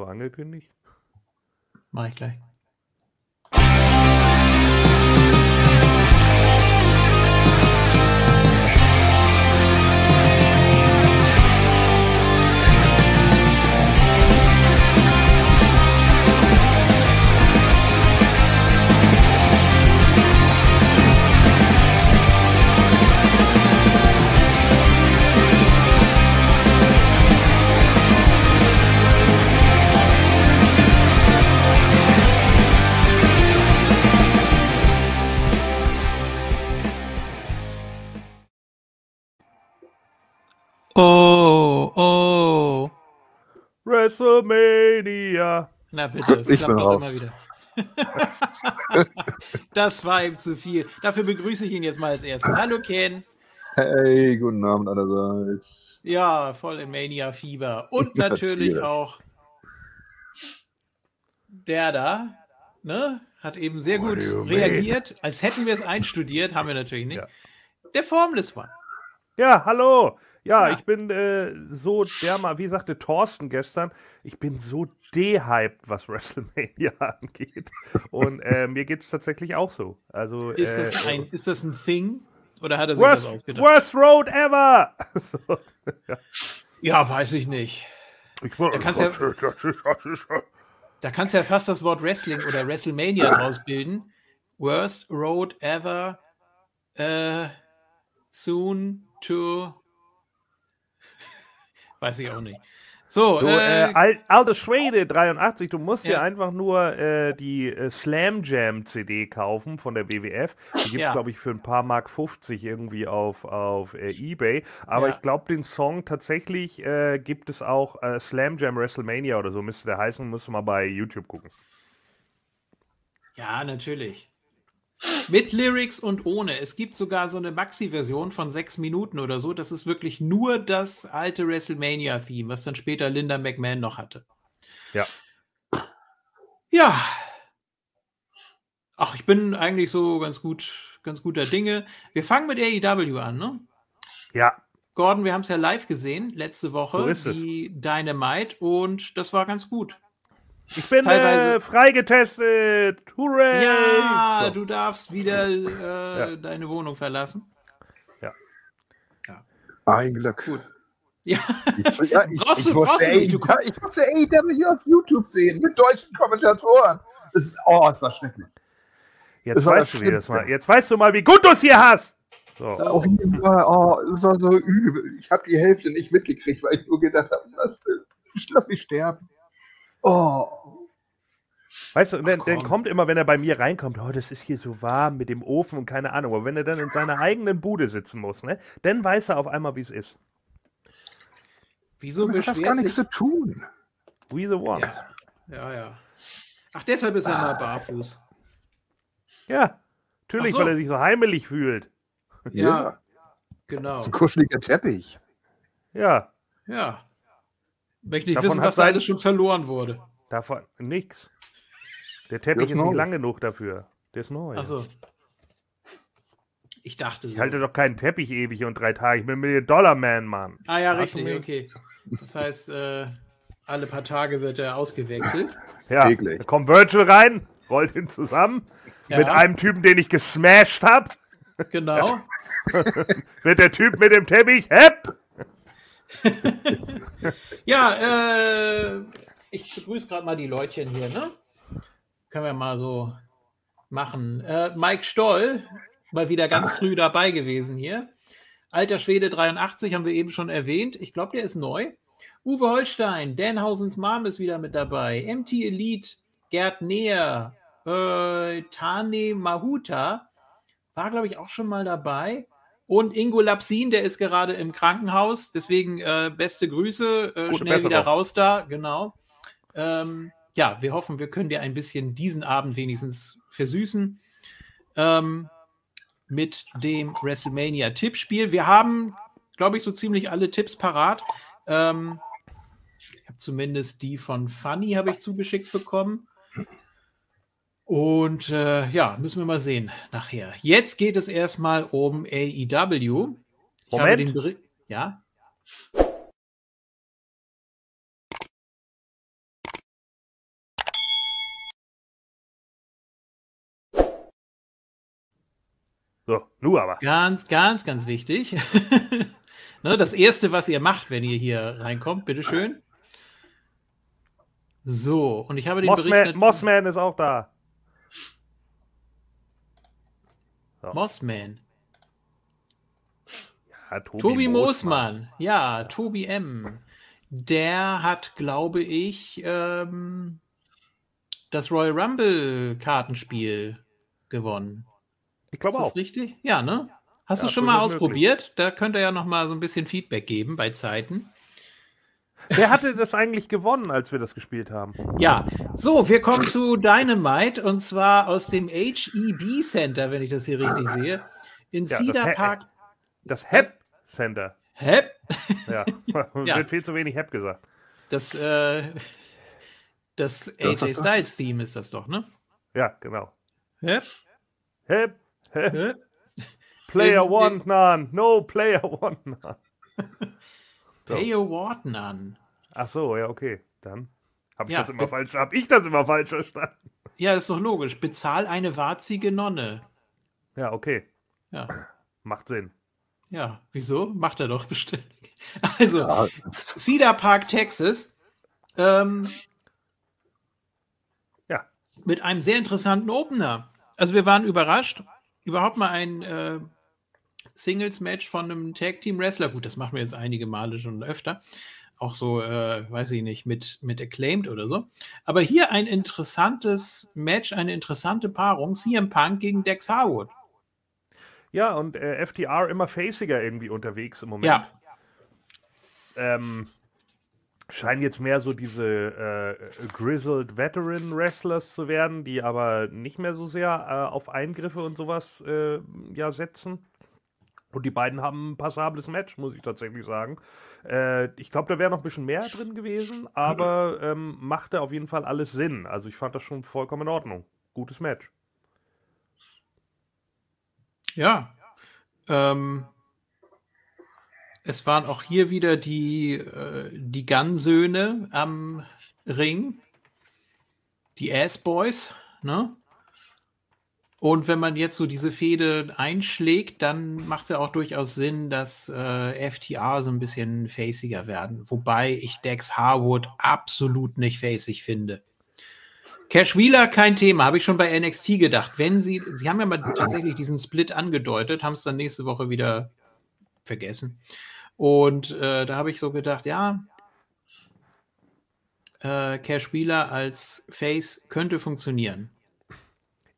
irgendwo angekündigt? Mach ich gleich. Oh, oh. WrestleMania. Na bitte, es Ich klappt bin doch raus. immer wieder. das war ihm zu viel. Dafür begrüße ich ihn jetzt mal als erstes. Hallo Ken. Hey, guten Abend allerseits. Ja, voll im Mania-Fieber. Und natürlich auch der da, ne? Hat eben sehr What gut reagiert, als hätten wir es einstudiert, haben wir natürlich nicht. Ja. Der Formless One. Ja, hallo. Ja, Ja. ich bin äh, so dermal, wie sagte Thorsten gestern, ich bin so dehyped, was WrestleMania angeht. Und äh, mir geht es tatsächlich auch so. Also, Ist äh, das ein, ist das ein Thing? Oder hat er sich das worst, ausgedacht? worst Road ever! so. Ja, weiß ich nicht. Ich Da kannst ja- Da kannst du ja fast das Wort Wrestling oder WrestleMania draus bilden. Worst road ever äh, soon to. Weiß ich auch nicht. So, Du, äh, äh, Al alte Schwede 83, du musst Ja. dir einfach nur äh, die äh, Slam Jam CD kaufen von der WWF. Die gibt es, Ja. glaube ich, für ein paar Mark 50 irgendwie auf, auf äh, Ebay. Aber Ja. ich glaube, den Song tatsächlich äh, gibt es auch Slam Jam WrestleMania oder so, müsste der heißen, musst du mal bei YouTube gucken. ja, natürlich. Mit Lyrics und ohne. Es gibt sogar so eine Maxi-Version von sechs Minuten oder so. Das ist wirklich nur das alte WrestleMania-Theme, was dann später Linda McMahon noch hatte. Ja. Ja. Ach, ich bin eigentlich so ganz gut, ganz guter Dinge. Wir fangen mit AEW an, ne? Ja, Gordon, wir haben es ja live gesehen letzte Woche, So ist es. die Dynamite, und das war ganz gut. Ich bin Teilweise- äh, freigetestet. Hooray! Ja, So. du darfst wieder äh, Ja. deine Wohnung verlassen. Ein Glück. Gut. Ja, Ich, ja, ich, Brauchst ich, du- musste brauchst du nicht, du AEW ich musste AEW auf YouTube sehen mit deutschen Kommentatoren. Das ist, oh, das war schrecklich. Jetzt Das war weißt das du, wie das mal. Jetzt weißt du mal, wie gut du es hier hast. So. So. Auf jeden Fall, oh, das war so übel. Ich habe die Hälfte nicht mitgekriegt, weil ich nur gedacht habe, lass mich sterben. Oh. Weißt du, und dann, Ach, dann komm. kommt immer, wenn er bei mir reinkommt, oh, das ist hier so warm mit dem Ofen und keine Ahnung. Aber wenn er dann in seiner eigenen Bude sitzen muss, ne, dann weiß er auf einmal, wie es ist. Wieso Das hat gar beschwert nichts sich... zu tun. We the ones. Ja, ja, ja. Ach, deshalb ist er mal barfuß. Ja, natürlich, so. weil er sich so heimelig fühlt. Ja, genau. Ein kuscheliger Teppich. Ja, Ja. Möchte nicht Davon wissen, hat was da alles schon verloren wurde. davon nix. Der Teppich ist ist nicht lang genug dafür. Der ist neu. Achso. Ich dachte Ich so. halte doch keinen Teppich ewig und drei Tage. Ich bin Million-Dollar-Man, Mann. Ah ja, Hast richtig, mir- okay. Das heißt, äh, alle paar Tage wird er ausgewechselt. Ja, Täglich. da kommt Virgil rein, rollt ihn zusammen. Ja. Mit einem Typen, den ich gesmashed hab. Genau. Wird der Typ mit dem Teppich, hepp. Ja, äh, ich begrüße gerade mal die Leutchen hier, ne? Können wir mal so machen. Äh, Mike Stoll, mal wieder ganz früh dabei gewesen hier. Alter Schwede 83 haben wir eben schon erwähnt. Ich glaube, der ist neu. Uwe Holstein, Danhausens Mom ist wieder mit dabei. MT Elite, Gerd Neher, äh, Tane Mahuta war, glaube ich, auch schon mal dabei. Und Ingo Lapsin, der ist gerade im Krankenhaus. Deswegen äh, beste Grüße. Äh, schnell wieder Besserung. raus da. Genau. Ähm, ja, wir hoffen, wir können dir ein bisschen diesen Abend wenigstens versüßen. Ähm, mit dem WrestleMania-Tippspiel. Wir haben, glaube ich, so ziemlich alle Tipps parat. Ähm, ich habe zumindest die von Funny habe ich zugeschickt bekommen. Und äh, ja, müssen wir mal sehen nachher. Jetzt geht es erstmal um AEW. Ich Moment. Bericht, ja. So, nur aber. Ganz, ganz, ganz wichtig. ne, das erste, was ihr macht, wenn ihr hier reinkommt, bitteschön. So, und ich habe den Mossman, Bericht. Mossman ist auch da. So. Mossman. Ja, Tobi, Tobi Moosmann. Ja, Tobi M. Der hat, glaube ich, ähm, das Royal Rumble Kartenspiel gewonnen. Ich Ist glaube das auch. richtig? Ja, ne? Hast Ja, du schon mal durchaus möglich. ausprobiert? Da könnt ihr ja noch mal so ein bisschen Feedback geben bei Zeiten. Wer hatte das eigentlich gewonnen, als wir das gespielt haben? Ja, so, wir kommen zu Dynamite und zwar aus dem HEB Center, wenn ich das hier richtig sehe, in Ja, das Cedar He- Park. Das Hep Center. Hä? Ja, Ja. wird viel zu wenig Hep gesagt. Das, äh, das AJ Styles Theme ist das doch, ne? Ja, genau. Hep, Hep. Hä? Player Im- want none. No player want none. So. Wharton an. Ach so, ja, okay. Dann habe ich Ja, das immer falsch. Habe ich das immer falsch verstanden? Ja, ist doch logisch. Bezahl eine warzige Nonne. Ja, okay. Ja. Macht Sinn. Ja, wieso? Macht er doch bestimmt. Also, Ja, Cedar Park, Texas. Ähm, Ja. Mit einem sehr interessanten Opener. Also wir waren überrascht. Überhaupt mal ein äh, Singles-Match von einem Tag-Team-Wrestler. Gut, das machen wir jetzt einige Male schon öfter. Auch so, äh, weiß ich nicht, mit, mit Acclaimed oder so. Aber hier ein interessantes Match, eine interessante Paarung. CM Punk gegen Dex Harwood. Ja, und äh, FTR immer faciger irgendwie unterwegs im Moment. Ja, ähm, scheinen jetzt mehr so diese äh, Grizzled Veteran Wrestlers zu werden, die aber nicht mehr so sehr äh, auf Eingriffe und sowas äh, ja, setzen. Und die beiden haben ein passables Match, muss ich tatsächlich sagen. Äh, ich glaube, da wäre noch ein bisschen mehr drin gewesen, aber ähm, machte auf jeden Fall alles Sinn. Also ich fand das schon vollkommen in Ordnung. Gutes Match. Ja. Ähm, es waren auch hier wieder die, äh, die Gun-Söhne am Ring. Die Ass-Boys, ne? Und wenn man jetzt so diese Fehde einschlägt, dann macht es ja auch durchaus Sinn, dass äh, FTR so ein bisschen faciger werden. Wobei ich Dex Harwood absolut nicht facig finde. Cash Wheeler, kein Thema, habe ich schon bei NXT gedacht. Wenn sie, sie haben ja mal tatsächlich diesen Split angedeutet, haben es dann nächste Woche wieder vergessen. Und äh, da habe ich so gedacht, ja, äh, Cash Wheeler als Face könnte funktionieren.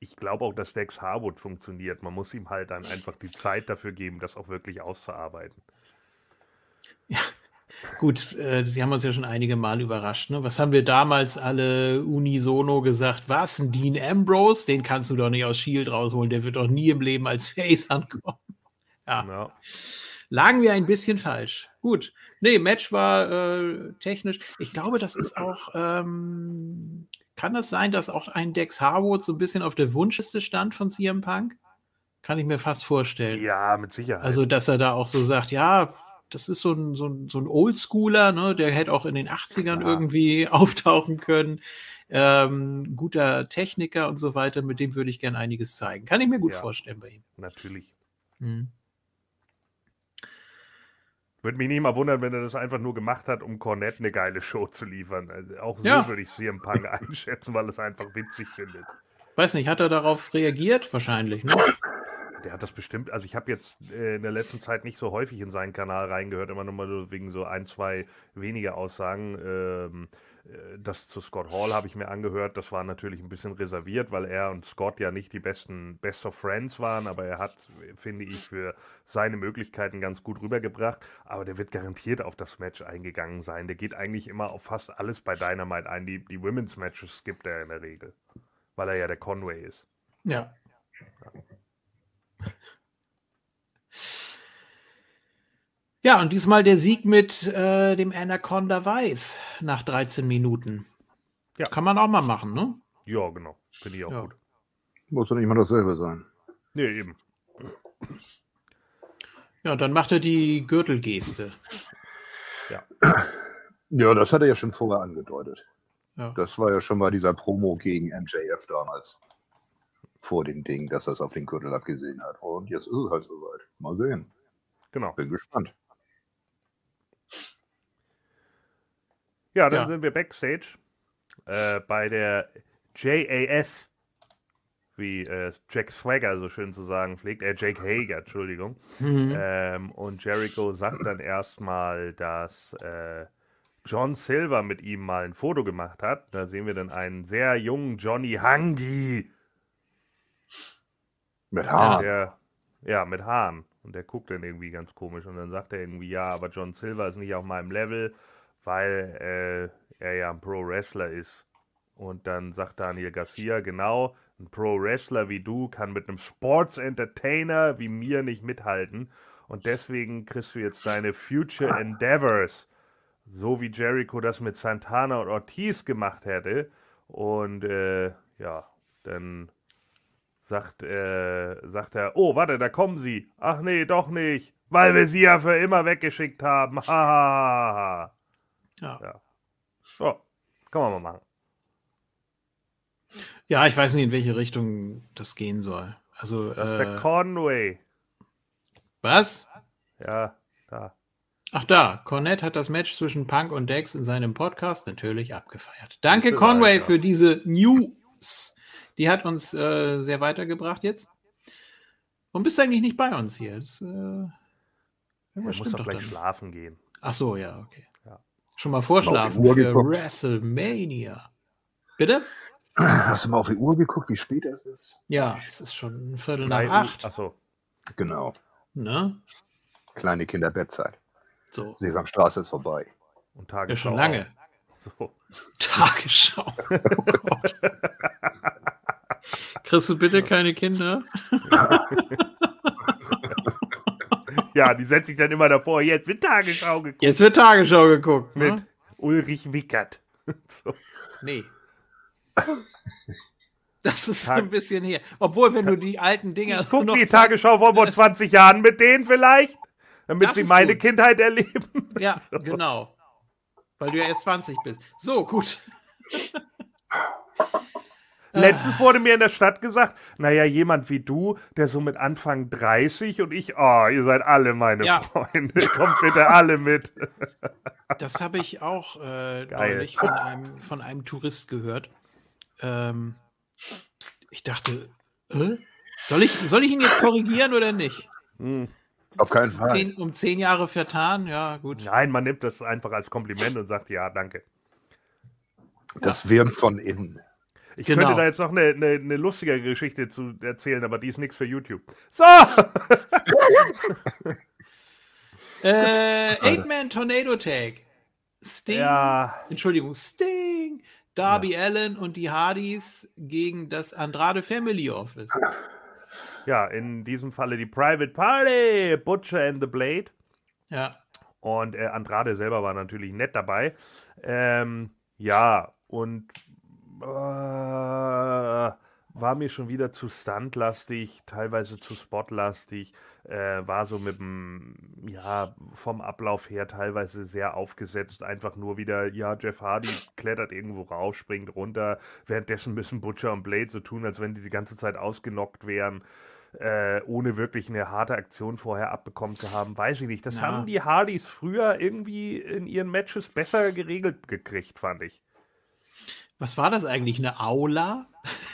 Ich glaube auch, dass Dex Harwood funktioniert. Man muss ihm halt dann einfach die Zeit dafür geben, das auch wirklich auszuarbeiten. Gut, äh, Sie haben uns ja schon einige Mal überrascht. Ne? Was haben wir damals alle unisono gesagt? Was, ein Dean Ambrose? Den kannst du doch nicht aus Shield rausholen. Der wird doch nie im Leben als Face ankommen. Ja, Ja. lagen wir ein bisschen falsch. Gut. Nee, Match war äh, technisch. Ich glaube, das ist auch. Ähm, kann das sein, dass auch ein Dex Harwood so ein bisschen auf der Wunschliste stand von CM Punk? Kann ich mir fast vorstellen. ja, mit Sicherheit. Also, dass er da auch so sagt, ja, das ist so ein, so ein, so ein Oldschooler, ne? der hätte auch in den 80ern Ja. irgendwie auftauchen können. Ähm, guter Techniker und so weiter, mit dem würde ich gerne einiges zeigen. Kann ich mir gut Ja. vorstellen bei ihm. Natürlich. Mhm. Würde mich nicht mal wundern, wenn er das einfach nur gemacht hat, um Cornette eine geile Show zu liefern. Also auch so Ja. würde ich CM Punk einschätzen, weil es einfach witzig findet. Weiß nicht, hat er darauf reagiert? Wahrscheinlich, ne? Der hat das bestimmt, also ich habe jetzt äh, in der letzten Zeit nicht so häufig in seinen Kanal reingehört, immer nur mal so wegen so ein, zwei wenige Aussagen. Ähm, äh, das zu Scott Hall habe ich mir angehört, das war natürlich ein bisschen reserviert, weil er und Scott ja nicht die besten Best of Friends waren, aber er hat, finde ich, für seine Möglichkeiten ganz gut rübergebracht. Aber der wird garantiert auf das Match eingegangen sein. Der geht eigentlich immer auf fast alles bei Dynamite ein. Die, die Women's Matches gibt er in der Regel, weil er ja der Conway ist. Ja. Ja, und diesmal der Sieg mit äh, dem Anaconda Weiß nach 13 Minuten. Ja. Kann man auch mal machen, ne? Ja, genau. Finde ich auch Ja. gut. Muss doch nicht immer dasselbe sein. Nee, eben. Ja, und dann macht er die Gürtelgeste. Ja, das hat er ja schon vorher angedeutet. Ja. Das war ja schon mal dieser Promo gegen MJF damals. vor dem Ding, dass er es auf den Gürtel abgesehen hat. Und jetzt ist es halt soweit. Mal sehen. Genau. Bin gespannt. Ja, dann Ja. sind wir backstage äh, bei der JAF, wie äh, Jack Swagger so schön zu sagen pflegt, äh, Jake Hager, Entschuldigung. Mhm. Ähm, und Jericho sagt dann erstmal, dass äh, John Silver mit ihm mal ein Foto gemacht hat. Da sehen wir dann einen sehr jungen Johnny Hangi. Mit Haaren. Der, ja, mit Haaren. Und der guckt dann irgendwie ganz komisch. Und dann sagt er irgendwie, ja, aber John Silver ist nicht auf meinem Level, weil äh, er ja ein Pro-Wrestler ist. Und dann sagt Daniel Garcia, genau, ein Pro-Wrestler wie du kann mit einem Sports-Entertainer wie mir nicht mithalten. Und deswegen kriegst du jetzt deine Future Endeavors. So wie Jericho das mit Santana und Ortiz gemacht hätte. Und äh, ja, dann sagt, äh, sagt er, oh, warte, da kommen sie. Ach nee, doch nicht. Weil wir sie ja für immer weggeschickt haben. Ha, ha, ha, ha. Ja. Ja. So, kann man mal machen. ja, ich weiß nicht, in welche Richtung das gehen soll. Also, Das ist der äh, Conway. was? Ja, da. Ach da, Cornette hat das Match zwischen Punk und Dex in seinem Podcast natürlich abgefeiert. Danke Conway für diese News. Die hat uns äh, sehr weitergebracht jetzt. Und bist eigentlich nicht bei uns hier. Das, äh, irgendwas muss doch gleich dann. schlafen gehen. Ach so, ja, okay. Ja. Schon mal vorschlafen für geguckt. WrestleMania. Bitte? Hast du mal auf die Uhr geguckt, wie spät es ist? Ja, es ist schon ein Viertel Drei nach acht. Achso. Genau. Ne? Kleine Kinderbettzeit. So. Sesamstraße ist vorbei. Und Ja, Tagesschau. schon lange. So. Tagesschau. Oh Gott. Kriegst du bitte keine Kinder? Ja, die setzt sich dann immer davor. Jetzt wird Tagesschau geguckt. Jetzt wird Tagesschau geguckt. Mit Ne? Ulrich Wickert. So. Nee. Das ist Tag- ein bisschen her. Obwohl, wenn du die alten Dinger Guck noch die Tagesschau vor vor 20 Jahren mit denen vielleicht, damit Das sie meine gut. Kindheit erleben. Ja, genau. Weil du ja erst 20 bist. So, gut. Letztens wurde mir in der Stadt gesagt, naja, jemand wie du, der so mit Anfang 30 und ich, oh, ihr seid alle meine Ja. Freunde, kommt bitte alle mit. Das habe ich auch äh, neulich von einem, von einem Tourist gehört. Ähm, ich dachte, äh? soll, ich, soll ich ihn jetzt korrigieren oder nicht? Hm. Auf keinen Fall. Zehn, um zehn Jahre vertan? Ja, gut. Nein, man nimmt das einfach als Kompliment und sagt, ja, danke. Das Wirren von innen. Ich Genau. könnte da jetzt noch eine, eine, eine lustige Geschichte zu erzählen, aber die ist nichts für YouTube. So! Äh, Eight-Man Tornado Tag. Sting. Ja, Entschuldigung, Sting, Darby Allen und die Hardys gegen das Andrade Family Office. ja, in diesem Falle die Private Party, Butcher and the Blade. Ja. Und äh, Andrade selber war natürlich nett dabei. Ähm, ja, und war mir schon wieder zu stuntlastig, teilweise zu spotlastig. Äh, war so mit dem, ja, vom Ablauf her teilweise sehr aufgesetzt. Einfach nur wieder, ja, Jeff Hardy klettert irgendwo rauf, springt runter. Währenddessen müssen Butcher und Blade so tun, als wenn die die ganze Zeit ausgenockt wären äh, ohne wirklich eine harte Aktion vorher abbekommen zu haben, weiß ich nicht. Das Ja. haben die Hardys früher irgendwie in ihren Matches besser geregelt gekriegt, fand ich. Was war das eigentlich? Eine Aula?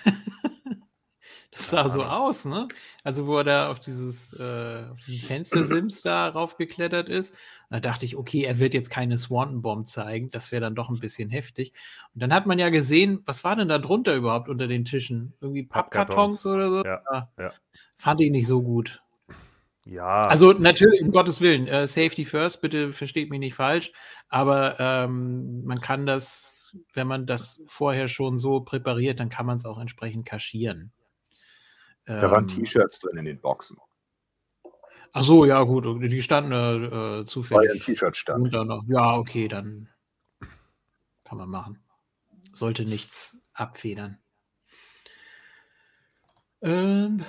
das sah so aus, ne? Also, wo er da auf dieses, äh, auf diesen Fenstersims da raufgeklettert ist. Da dachte ich, okay, er wird jetzt keine Swanton Bomb zeigen. Das wäre dann doch ein bisschen heftig. Und dann hat man ja gesehen, was war denn da drunter überhaupt unter den Tischen? Irgendwie Pappkartons. Pappkartons oder so? Ja, ja. Fand ich nicht so gut. Ja, Also natürlich, um Gottes Willen, äh, Safety First, bitte versteht mich nicht falsch, aber ähm, man kann das, wenn man das vorher schon so präpariert, dann kann man es auch entsprechend kaschieren. Da waren Ähm, T-Shirts drin in den Boxen. Ach so, ja gut, die standen äh, äh, War ja ein zufällig T-Shirt-Stand. drunter noch. Ja, okay, dann kann man machen. Sollte nichts abfedern. Ähm,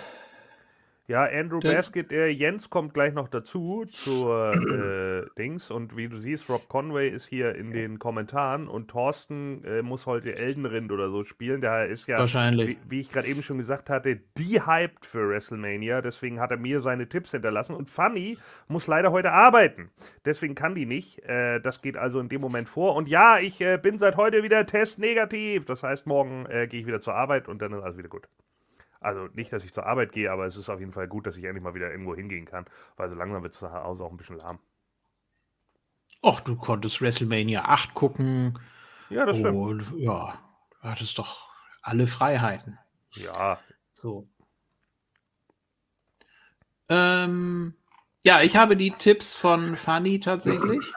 Ja, Andrew Dann- Baskett, äh, Jens kommt gleich noch dazu zur äh, Dings und wie du siehst, Rob Conway ist hier in den Kommentaren und Thorsten äh, muss heute Elden Ring oder so spielen. Der ist ja, Wahrscheinlich. wie, wie ich gerade eben schon gesagt hatte, die hyped für WrestleMania. Deswegen hat er mir seine Tipps hinterlassen und Funny muss leider heute arbeiten. Deswegen kann die nicht. Äh, das geht also in dem Moment vor. Und ja, ich äh, bin seit heute wieder testnegativ. Das heißt, morgen äh, gehe ich wieder zur Arbeit und dann ist alles wieder gut. Also nicht, dass ich zur Arbeit gehe, aber es ist auf jeden Fall gut, dass ich endlich mal wieder irgendwo hingehen kann, weil so langsam wird es zu Hause auch ein bisschen lahm. Och, du konntest WrestleMania 8 gucken. Ja, das stimmt. Und ja, du hattest doch alle Freiheiten. Ja, So. Ähm, ja, ich habe die Tipps von Fanny tatsächlich.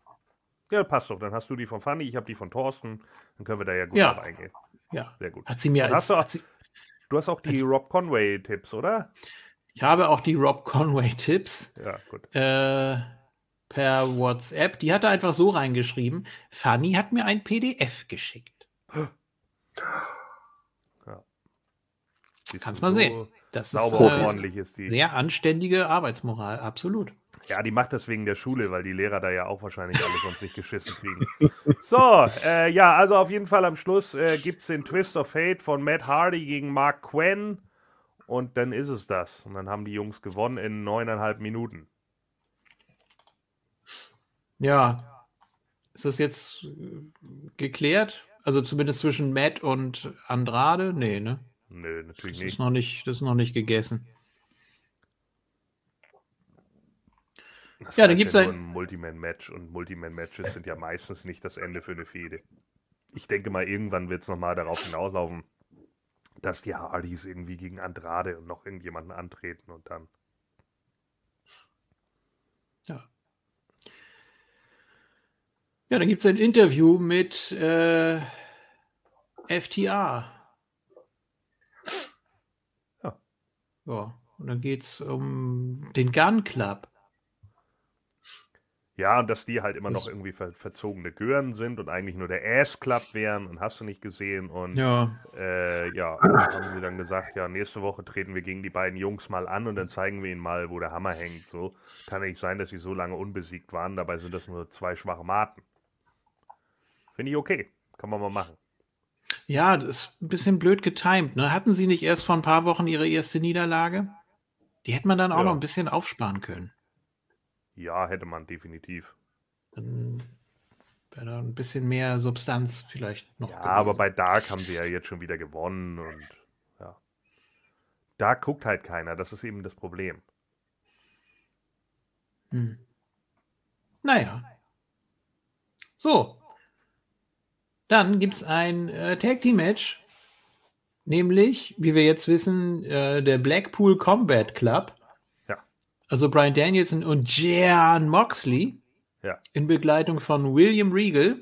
ja, passt doch. Dann hast du die von Fanny, ich habe die von Thorsten. Dann können wir da ja gut Ja. drauf eingehen. Ja. Sehr gut. Hat sie mir als, hast du auch- sie, Du hast auch die Als- Rob Conway-Tipps, oder? ich habe auch die Rob Conway Tipps Ja, gut. äh, per WhatsApp. Die hat er einfach so reingeschrieben. Fanny hat mir ein PDF geschickt. Siehst Kannst du, mal so sehen. Das Sauber ist äh, ordentlich ist die. sehr anständige Arbeitsmoral, absolut. Ja, die macht das wegen der Schule, weil die Lehrer da ja auch wahrscheinlich alle sonst nicht geschissen kriegen. So, äh, ja, also auf jeden Fall am Schluss äh, gibt es den Twist of Fate von Matt Hardy gegen Mark Quinn. Und dann ist es das. Und dann haben die Jungs gewonnen in neuneinhalb Minuten. Ja. Ist das jetzt äh, geklärt? Also zumindest zwischen Matt und Andrade? Nee, ne? Nö, Das natürlich ist nicht. noch nicht, das ist noch nicht gegessen. Das Ja, dann gibt's nur ein- Multiman-Match und Multiman-Matches sind ja meistens nicht das Ende für eine Fehde. Ich denke mal, irgendwann wird es nochmal darauf hinauslaufen, dass die Hardys irgendwie gegen Andrade und noch irgendjemanden antreten und dann. Ja, dann gibt es ein Interview mit äh, FTA. Ja. Ja, und dann geht es um den Gun Club. Ja, und dass die halt immer Das- noch irgendwie ver verzogene Gören sind und eigentlich nur der Ass Club wären und hast du nicht gesehen. Und Ja, äh, ja, haben sie dann gesagt, ja, nächste Woche treten wir gegen die beiden Jungs mal an und dann zeigen wir ihnen mal, wo der Hammer hängt. So kann nicht sein, dass sie so lange unbesiegt waren. Dabei sind das nur zwei schwache Maten. Finde ich okay. Kann man mal machen. ja, das ist ein bisschen blöd getimt. Ne? Hatten sie nicht erst vor ein paar Wochen ihre erste Niederlage? Die hätte man dann auch Ja. noch ein bisschen aufsparen können. Ja, hätte man definitiv. Dann wäre da ein bisschen mehr Substanz vielleicht noch. Ja, aber gewesen. bei Dark haben sie ja jetzt schon wieder gewonnen und ja. Dark guckt halt keiner, das ist eben das Problem. Hm. Naja. So. Dann gibt es ein äh, Tag Team Match. Nämlich, wie wir jetzt wissen, äh, der Blackpool Combat Club. Also Brian Danielson und Jan Moxley. Ja. In Begleitung von William Regal.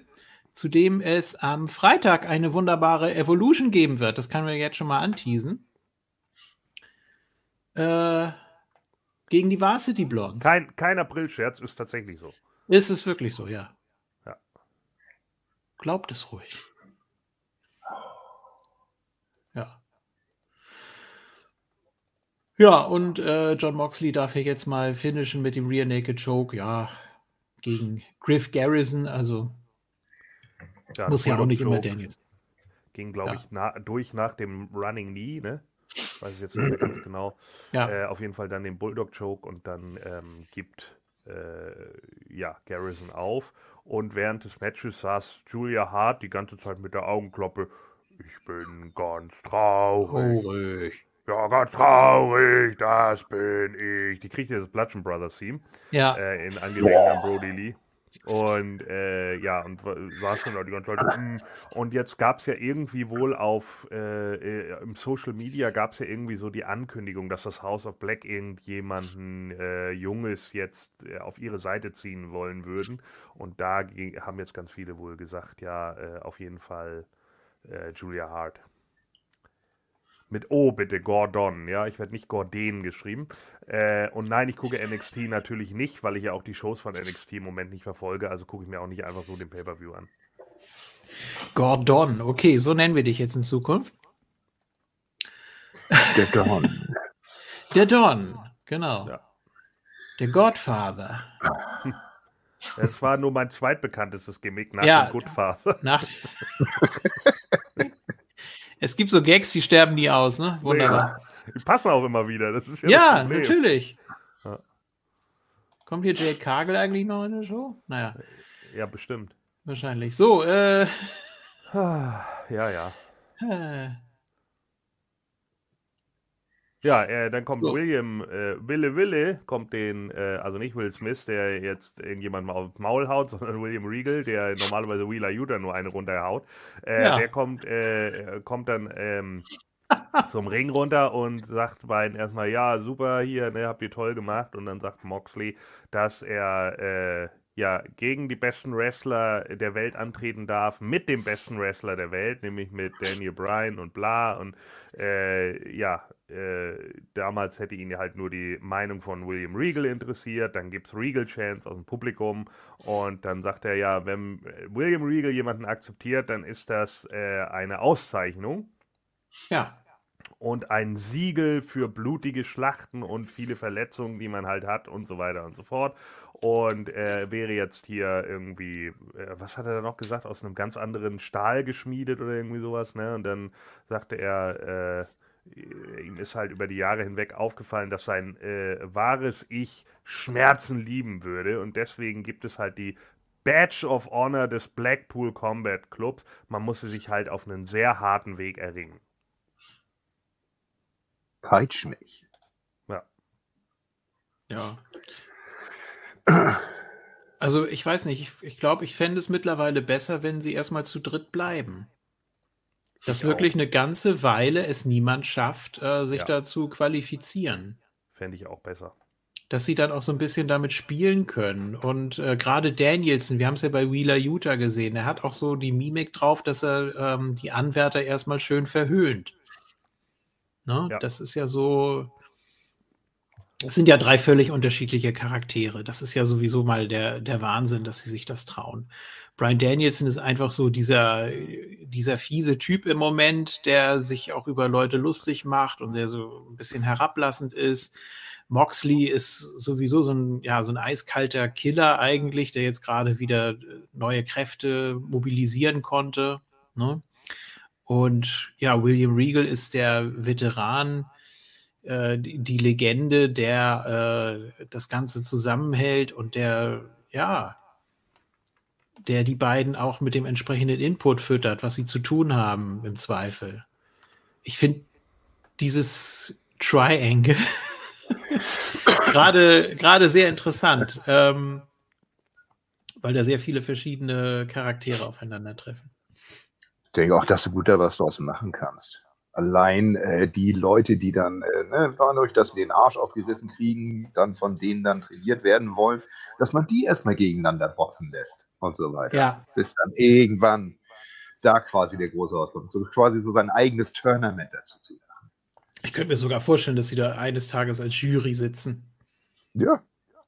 Zu dem es am Freitag eine wunderbare Evolution geben wird. Das können wir jetzt schon mal anteasen. Äh, gegen die Varsity Blondes. Kein, kein Aprilscherz ist tatsächlich so. Ist es wirklich so, ja. Ja. Glaubt es ruhig. Ja, und äh, John Moxley darf hier jetzt mal finishen mit dem Rear Naked Choke, ja, gegen Griff Garrison, also Ja, muss ja auch nicht immer Daniels. Ging, glaube Ja. ich, na, durch nach dem Running Knee, ne? Ich weiß es jetzt nicht mehr ganz genau. Ja, Äh, auf jeden Fall dann den Bulldog Choke und dann ähm, gibt äh, ja, Garrison auf. Und während des Matches saß Julia Hart die ganze Zeit mit der Augenklappe. Ich bin ganz traurig. traurig. Ja, ganz traurig, das bin ich. Die kriegt ja das Bludgeon Brothers Theme Ja, äh, in Angelehnt an Brody Lee. Und äh, ja, und wa- war schon die ganze Zeit. Und jetzt gab es ja irgendwie wohl auf äh, äh, im Social Media gab es ja irgendwie so die Ankündigung, dass das House of Black irgendjemanden äh, Junges jetzt äh, auf ihre Seite ziehen wollen würden. Und da haben jetzt ganz viele wohl gesagt, ja, äh, auf jeden Fall Julia Hart. Mit O bitte, Gordon, ja, ich werde nicht Gordon geschrieben. Äh, und nein, ich gucke NXT natürlich nicht, weil ich ja auch die Shows von NXT im Moment nicht verfolge, also gucke ich mir auch nicht einfach so den Pay-Per-View an. Gordon, okay, so nennen wir dich jetzt in Zukunft. Der Don. Der Don, genau. Ja. Der Godfather. Es war nur mein zweitbekanntestes Gimmick nach Ja. dem Goodfather. Nach es gibt so Gags, die sterben nie aus, ne? Wunderbar. Die passen auch immer wieder. Das ist ja, Ja, natürlich. Ja. Kommt hier Jake Kagel eigentlich noch in der Show? Naja, Ja, bestimmt. wahrscheinlich. So, äh, Ja, ja. Äh Ja, äh, dann kommt So. William, äh, Wille Wille, kommt den, äh, also nicht Will Smith, der jetzt irgendjemand mal aufs Maul haut, sondern William Regal, der normalerweise Wheeler Utah nur eine runterhaut. Äh, Ja. Der kommt, äh, kommt dann ähm, zum Ring runter und sagt beiden erstmal, ja, super, hier, ne, habt ihr toll gemacht. Und dann sagt Moxley, dass er äh, ja gegen die besten Wrestler der Welt antreten darf, mit dem besten Wrestler der Welt, nämlich mit Daniel Bryan und bla. Und äh, ja, äh, damals hätte ihn halt nur die Meinung von William Regal interessiert. Dann gibt es Regal-Chants aus dem Publikum. Und dann sagt er ja, wenn äh, William Regal jemanden akzeptiert, dann ist das äh, eine Auszeichnung ja, und ein Siegel für blutige Schlachten und viele Verletzungen, die man halt hat und so weiter und so fort. Und er wäre jetzt hier irgendwie, äh, was hat er da noch gesagt, aus einem ganz anderen Stahl geschmiedet oder irgendwie sowas, ne? Und dann sagte er, äh, ihm ist halt über die Jahre hinweg aufgefallen, dass sein äh, wahres Ich Schmerzen lieben würde. Und deswegen gibt es halt die Badge of Honor des Blackpool Combat Clubs. Man musste sich halt auf einen sehr harten Weg erringen. Peitsch mich. ja. Also ich weiß nicht, ich, ich glaube, ich fände es mittlerweile besser, wenn sie erstmal zu dritt bleiben. Dass Ich wirklich eine ganze Weile es niemand schafft, äh, sich Ja. dazu qualifizieren. Fände ich auch besser. Dass sie dann auch so ein bisschen damit spielen können. Und äh, gerade Danielson, wir haben es ja bei Wheeler Utah gesehen, er hat auch so die Mimik drauf, dass er ähm, die Anwärter erstmal schön verhöhnt. Ne? Ja. Das ist ja so. Es sind ja drei völlig unterschiedliche Charaktere. Das ist ja sowieso mal der, der Wahnsinn, dass sie sich das trauen. Brian Danielson ist einfach so dieser, dieser fiese Typ im Moment, der sich auch über Leute lustig macht und der so ein bisschen herablassend ist. Moxley ist sowieso so ein, ja, so ein eiskalter Killer eigentlich, der jetzt gerade wieder äh, neue Kräfte mobilisieren konnte. Ne? Und ja, William Regal ist der Veteran, äh, die, Legende, der äh, das Ganze zusammenhält und der, ja, der die beiden auch mit dem entsprechenden Input füttert, was sie zu tun haben im Zweifel. Ich finde dieses Triangle gerade gerade sehr interessant, ähm, weil da sehr viele verschiedene Charaktere aufeinandertreffen. Ich denke auch, dass du gut da was draus machen kannst. Allein äh, die Leute, die dann äh, ne, dadurch, dass sie den Arsch aufgerissen kriegen, dann von denen dann trainiert werden wollen, dass man die erstmal gegeneinander boxen lässt und so weiter. Ja, Bis dann irgendwann da quasi der große rauskommt. So quasi so sein eigenes Tournament dazu zu machen. ich könnte mir sogar vorstellen, dass sie da eines Tages als Jury sitzen Ja,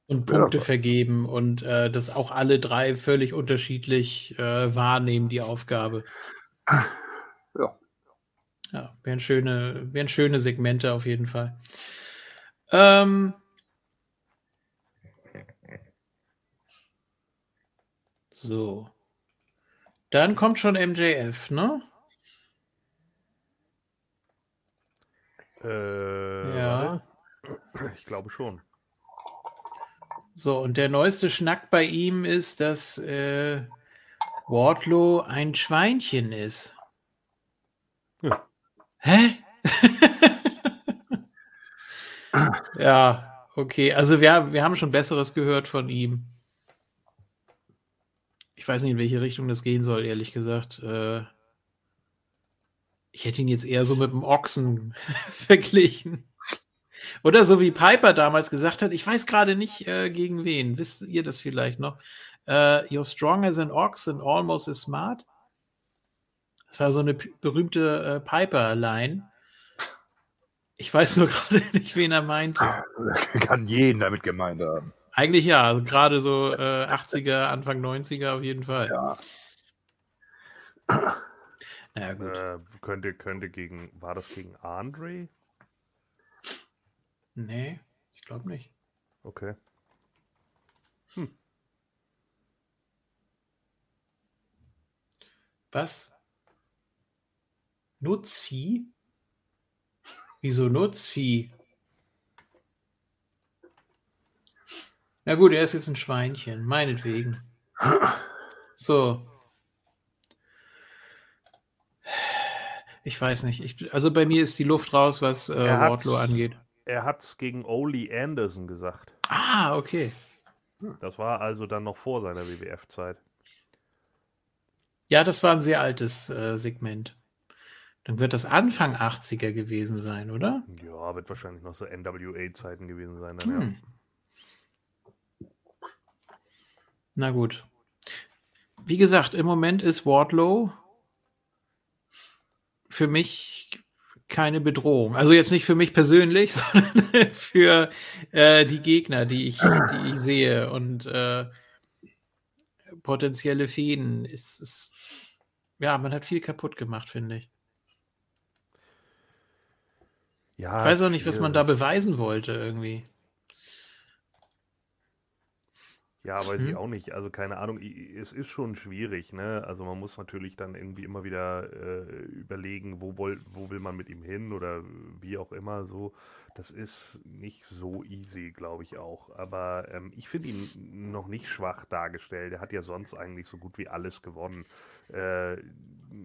und Ja, Punkte aber- vergeben und äh, das auch alle drei völlig unterschiedlich äh, wahrnehmen, die Aufgabe. ja. Ja, wären schöne, wären schöne Segmente auf jeden Fall. Ähm, so. Dann kommt schon MJF, ne? Äh, Ja. Ich glaube schon. So, und der neueste Schnack bei ihm ist, dass äh, Wardlow ein Schweinchen ist. Ja. Hä? ja, okay. Also wir, wir haben schon Besseres gehört von ihm. Ich weiß nicht, in welche Richtung das gehen soll, ehrlich gesagt. Äh, ich hätte ihn jetzt eher so mit dem Ochsen verglichen. Oder so wie Piper damals gesagt hat, ich weiß gerade nicht äh, gegen wen. Wisst ihr das vielleicht noch? Äh, You're strong as an ox and almost as smart. Das war so eine berühmte äh, Piper-Line. Ich weiß nur gerade nicht, wen er meinte. Kann jeden damit gemeint haben. Eigentlich ja, also gerade so äh, 80er, Anfang 90er auf jeden Fall. Ja. Naja, gut. Äh, könnte, könnte gegen, war das gegen Andre? Nee, ich glaube nicht. Okay. Was? Nutzvieh? Wieso Nutzvieh? Na gut, er ist jetzt ein Schweinchen, meinetwegen. So. Ich weiß nicht. Ich, also bei mir ist die Luft raus, was äh, Wardlow angeht. Er hat gegen Ole Anderson gesagt. Ah, okay. Das war also dann noch vor seiner WWF-Zeit. Ja, das war ein sehr altes äh, Segment. Dann wird das Anfang 80er gewesen sein, oder? Ja, wird wahrscheinlich noch so NWA-Zeiten gewesen sein. Dann, Hm. Na gut. Wie gesagt, im Moment ist Wardlow für mich keine Bedrohung. Also jetzt nicht für mich persönlich, sondern für äh, die Gegner, die ich, die ich sehe. Und äh, potenzielle Fäden. Es ist, ja, man hat viel kaputt gemacht, finde ich. Ja, Ich weiß auch nicht, was man da schwierig. beweisen wollte irgendwie. Ja, weiß Hm? ich auch nicht. Also keine Ahnung, es ist schon schwierig, ne? Also man muss natürlich dann irgendwie immer wieder äh, überlegen, wo, woll, wo will man mit ihm hin oder wie auch immer so. Das ist nicht so easy, glaube ich auch. Aber ähm, ich finde ihn noch nicht schwach dargestellt. Er hat ja sonst eigentlich so gut wie alles gewonnen. Äh,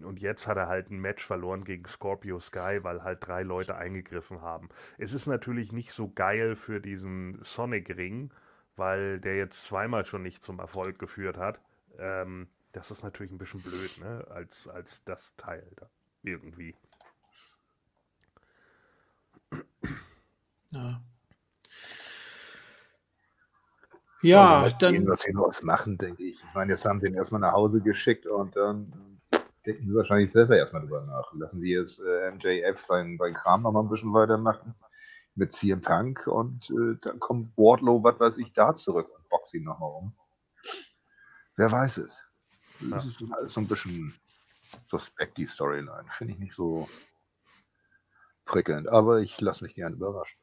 und jetzt hat er halt ein Match verloren gegen Scorpio Sky, weil halt drei Leute eingegriffen haben. Es ist natürlich nicht so geil für diesen Sonic Ring weil der jetzt zweimal schon nicht zum Erfolg geführt hat. Ähm, das ist natürlich ein bisschen blöd, ne? Als, als das Teil da irgendwie. Ja. Ja, sehen, dann. was sie daraus machen, denke ich. Ich meine, jetzt haben sie ihn erstmal nach Hause geschickt und dann denken sie wahrscheinlich selber erstmal drüber nach. Lassen sie jetzt äh, MJF seinen, seinen Kram noch mal ein bisschen weitermachen mit CM Punk und äh, dann kommt Wardlow, was weiß ich, da zurück und boxt ihn nochmal um. Wer weiß es. Das Ja. ist so- alles so ein bisschen suspekt, die Storyline. Finde ich nicht so prickelnd, aber ich lasse mich gern überraschen.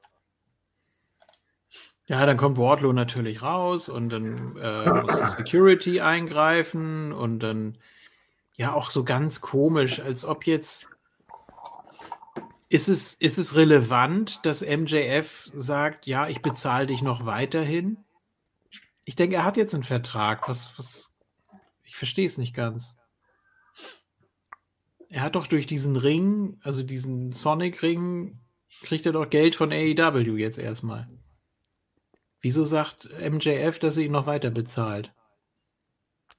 Ja, dann kommt Wardlow natürlich raus und dann äh, muss die Security eingreifen und dann ja auch so ganz komisch, als ob jetzt ist es, ist es relevant, dass MJF sagt, ja, ich bezahle dich noch weiterhin? Ich denke, er hat jetzt einen Vertrag. Was, was, ich verstehe es nicht ganz. Er hat doch durch diesen Ring, also diesen Sonic-Ring, kriegt er doch Geld von AEW jetzt erstmal. Wieso sagt MJF, dass er ihn noch weiter bezahlt?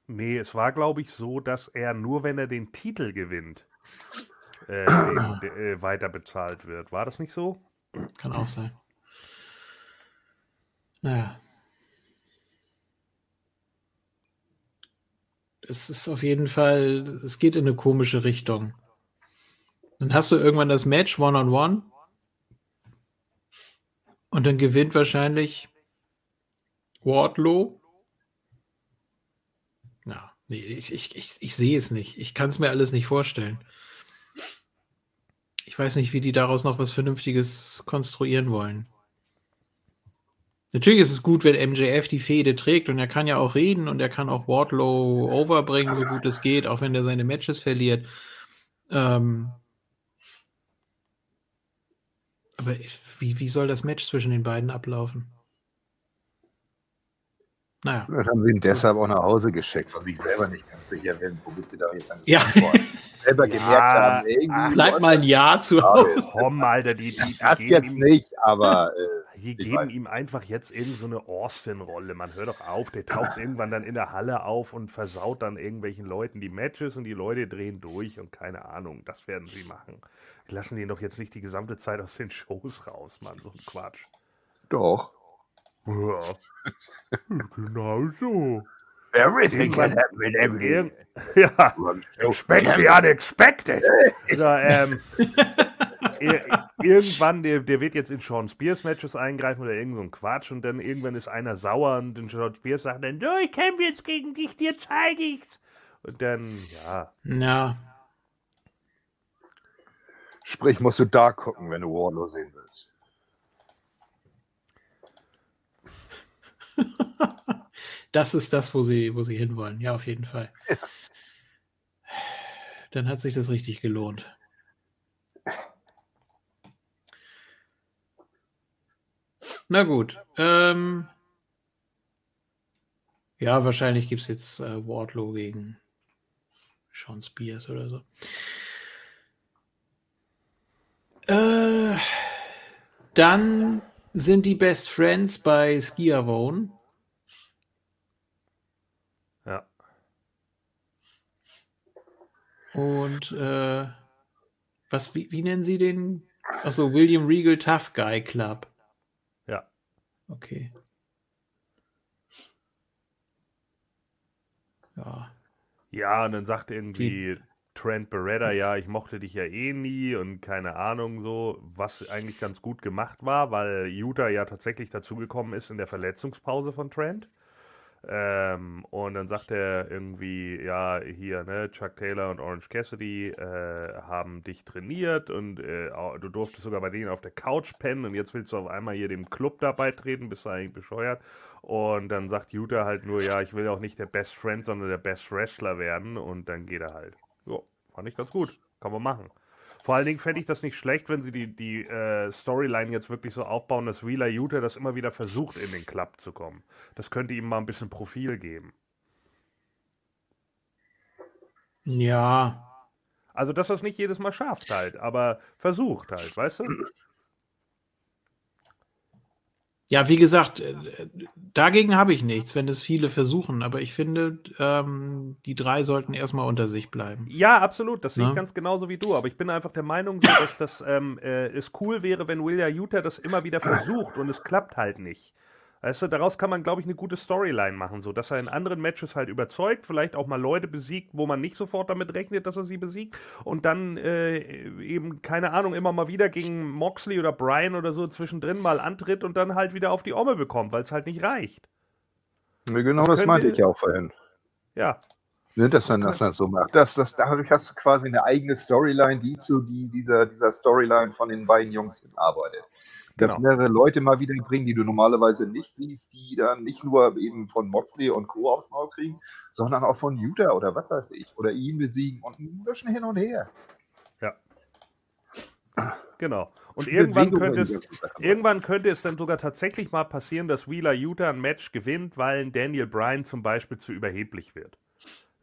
Nee, es war, glaube ich, so, dass er nur, wenn er den Titel gewinnt, äh, äh, weiter bezahlt wird. War das nicht so? Kann auch sein. Naja. Es ist auf jeden Fall, es geht in eine komische Richtung. Dann hast du irgendwann das Match One-on-One und dann gewinnt wahrscheinlich Wardlow. Ja, nee, ich, ich, ich, ich sehe es nicht. Ich kann es mir alles nicht vorstellen. Ich weiß nicht, wie die daraus noch was Vernünftiges konstruieren wollen. Natürlich ist es gut, wenn MJF die Fehde trägt und er kann ja auch reden und er kann auch Wardlow overbringen, so gut es geht, auch wenn er seine Matches verliert. Ähm aber wie, wie soll das Match zwischen den beiden ablaufen? Naja. Vielleicht haben sie ihn deshalb auch nach Hause geschickt, weil sie selber nicht ganz sicher werden, womit sie da jetzt an Ja. selber Ja, gemerkt haben, irgendwie. Bleib mal ein Jahr zu Hause. Komm, Alter, die, die, die Das geben jetzt ihm, nicht, aber äh, Die Ich geben weiß. ihm einfach jetzt irgend so eine Austin-Rolle. Man hört doch auf, der taucht irgendwann dann in der Halle auf und versaut dann irgendwelchen Leuten die Matches und die Leute drehen durch und keine Ahnung, das werden sie machen. Die lassen den doch jetzt nicht die gesamte Zeit aus den Shows raus, Mann, so ein Quatsch. doch. Ja, genau so. Everything can happen in Irg ja, expect the unexpected. Also, ähm, ir irgendwann, der, der wird jetzt in Sean Spears Matches eingreifen oder irgend so ein Quatsch und dann irgendwann ist einer sauer und dann Sean Spears sagt dann, du, ich kämpfe jetzt gegen dich, dir zeige ich's. Und dann, ja, Ja, Sprich, musst du da gucken, wenn du Warlow sehen willst. Das ist das, wo sie, wo sie hinwollen. Ja, auf jeden Fall. Ja. Dann hat sich das richtig gelohnt. Na gut. Ähm, ja, wahrscheinlich gibt es jetzt äh, Wardlow gegen Sean Spears oder so. Äh, dann sind die Best Friends bei Skiavone. Ja. Und äh, was, wie, wie nennen sie den? Achso, William Regal Tough Guy Club. Ja. Okay. Ja. Ja, und dann sagt irgendwie Trent Beretta, ja, ich mochte dich ja eh nie und keine Ahnung so, was eigentlich ganz gut gemacht war, weil Utah ja tatsächlich dazugekommen ist in der Verletzungspause von Trent. Ähm, und dann sagt er irgendwie, ja, hier, ne, Chuck Taylor und Orange Cassidy äh, haben dich trainiert und äh, du durftest sogar bei denen auf der Couch pennen und jetzt willst du auf einmal hier dem Club da beitreten, bist du eigentlich bescheuert. Und dann sagt Utah halt nur, ja, ich will auch nicht der Best Friend, sondern der Best Wrestler werden und dann geht er halt. So, fand ich ganz gut. Kann man machen. Vor allen Dingen fände ich das nicht schlecht, wenn sie die, die äh, Storyline jetzt wirklich so aufbauen, dass Wheeler Utah das immer wieder versucht, in den Club zu kommen. Das könnte ihm mal ein bisschen Profil geben. Ja. Also, dass er es nicht jedes Mal schafft halt, aber versucht halt, weißt du? Ja, wie gesagt, äh, dagegen habe ich nichts, wenn es viele versuchen, aber ich finde, ähm, die drei sollten erstmal unter sich bleiben. Ja, absolut, das sehe ich ne? ganz genauso wie du, aber ich bin einfach der Meinung, dass das ähm, äh, es cool wäre, wenn William Utah das immer wieder versucht und es klappt halt nicht. Weißt du, daraus kann man, glaube ich, eine gute Storyline machen, so dass er in anderen Matches halt überzeugt, vielleicht auch mal Leute besiegt, wo man nicht sofort damit rechnet, dass er sie besiegt und dann äh, eben, keine Ahnung, immer mal wieder gegen Moxley oder Brian oder so zwischendrin mal antritt und dann halt wieder auf die Omme bekommt, weil es halt nicht reicht. Genau das, das meinte ich ja auch vorhin. Ja. Ne, dass man das, das so macht. Das, das, dadurch hast du quasi eine eigene Storyline, die zu die, dieser, dieser Storyline von den beiden Jungs arbeitet. Genau. mehrere Leute mal wieder bringen, die du normalerweise nicht siehst, die dann nicht nur eben von Moxley und Co. aufs Maul kriegen, sondern auch von Utah oder was weiß ich. Oder ihn besiegen und ein bisschen hin und her. Ja. Genau. Und irgendwann könnte, es, irgendwann könnte es dann sogar tatsächlich mal passieren, dass Wheeler Utah ein Match gewinnt, weil ein Daniel Bryan zum Beispiel zu überheblich wird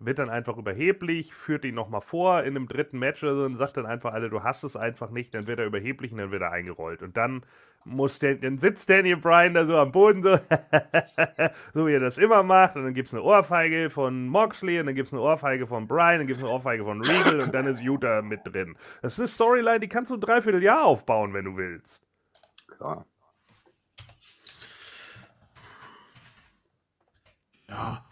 wird dann einfach überheblich, führt ihn nochmal vor in einem dritten Match oder so und sagt dann einfach alle, du hast es einfach nicht, dann wird er überheblich und dann wird er eingerollt. Und dann muss der, dann sitzt Daniel Bryan da so am Boden, so, so wie er das immer macht, und dann gibt es eine Ohrfeige von Moxley und dann gibt es eine Ohrfeige von Bryan, dann gibt es eine Ohrfeige von Regal und dann ist Utah mit drin. Das ist eine Storyline, die kannst du ein Dreivierteljahr aufbauen, wenn du willst. Klar. Ja.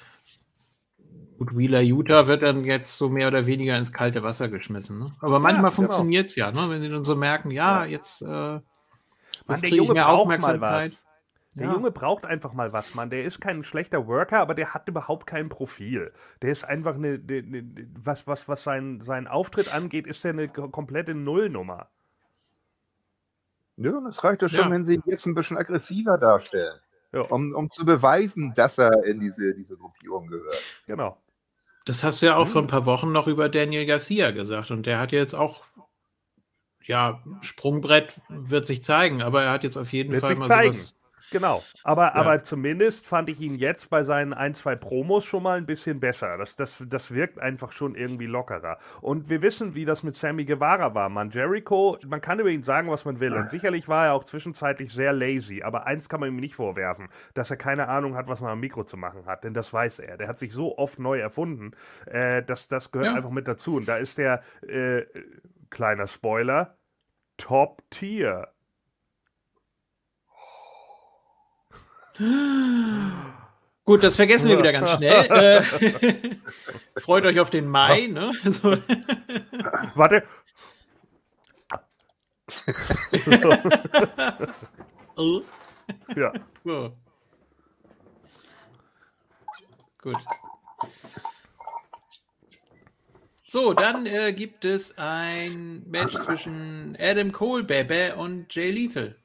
Gut, Wheeler Utah wird dann jetzt so mehr oder weniger ins kalte Wasser geschmissen. Ne? Aber manchmal ja, funktioniert es ja, ne? wenn sie dann so merken, ja, ja. jetzt, äh, Mann, der Junge mehr braucht Aufmerksamkeit. Mal was. Der ja. Junge braucht einfach mal was, Mann. Der ist kein schlechter Worker, aber der hat überhaupt kein Profil. Der ist einfach eine, eine, eine was, was, was sein, sein Auftritt angeht, ist der eine komplette Nullnummer. Ja, das reicht ja schon, ja. wenn sie ihn jetzt ein bisschen aggressiver darstellen. Ja. Um, um zu beweisen, dass er in diese, diese Gruppierung gehört. Genau. Das hast du ja auch hm. vor ein paar Wochen noch über Daniel Garcia gesagt und der hat jetzt auch, ja, Sprungbrett wird sich zeigen, aber er hat jetzt auf jeden wird Fall mal zeigen. sowas Genau, aber, ja. aber zumindest fand ich ihn jetzt bei seinen ein, zwei Promos schon mal ein bisschen besser. Das, das, das wirkt einfach schon irgendwie lockerer. Und wir wissen, wie das mit Sammy Guevara war. Man, Jericho, man kann über ihn sagen, was man will. Und sicherlich war er auch zwischenzeitlich sehr lazy. Aber eins kann man ihm nicht vorwerfen, dass er keine Ahnung hat, was man am Mikro zu machen hat. Denn das weiß er. Der hat sich so oft neu erfunden. Äh, das, das gehört ja. einfach mit dazu. Und da ist der, äh, kleiner Spoiler, Top Tier. Gut, das vergessen wir wieder ganz schnell. Äh, freut euch auf den Mai. Ne? So. Warte. oh. Ja. So. Gut. So, dann äh, gibt es ein Match zwischen Adam Cole, Bebe und Jay Lethal.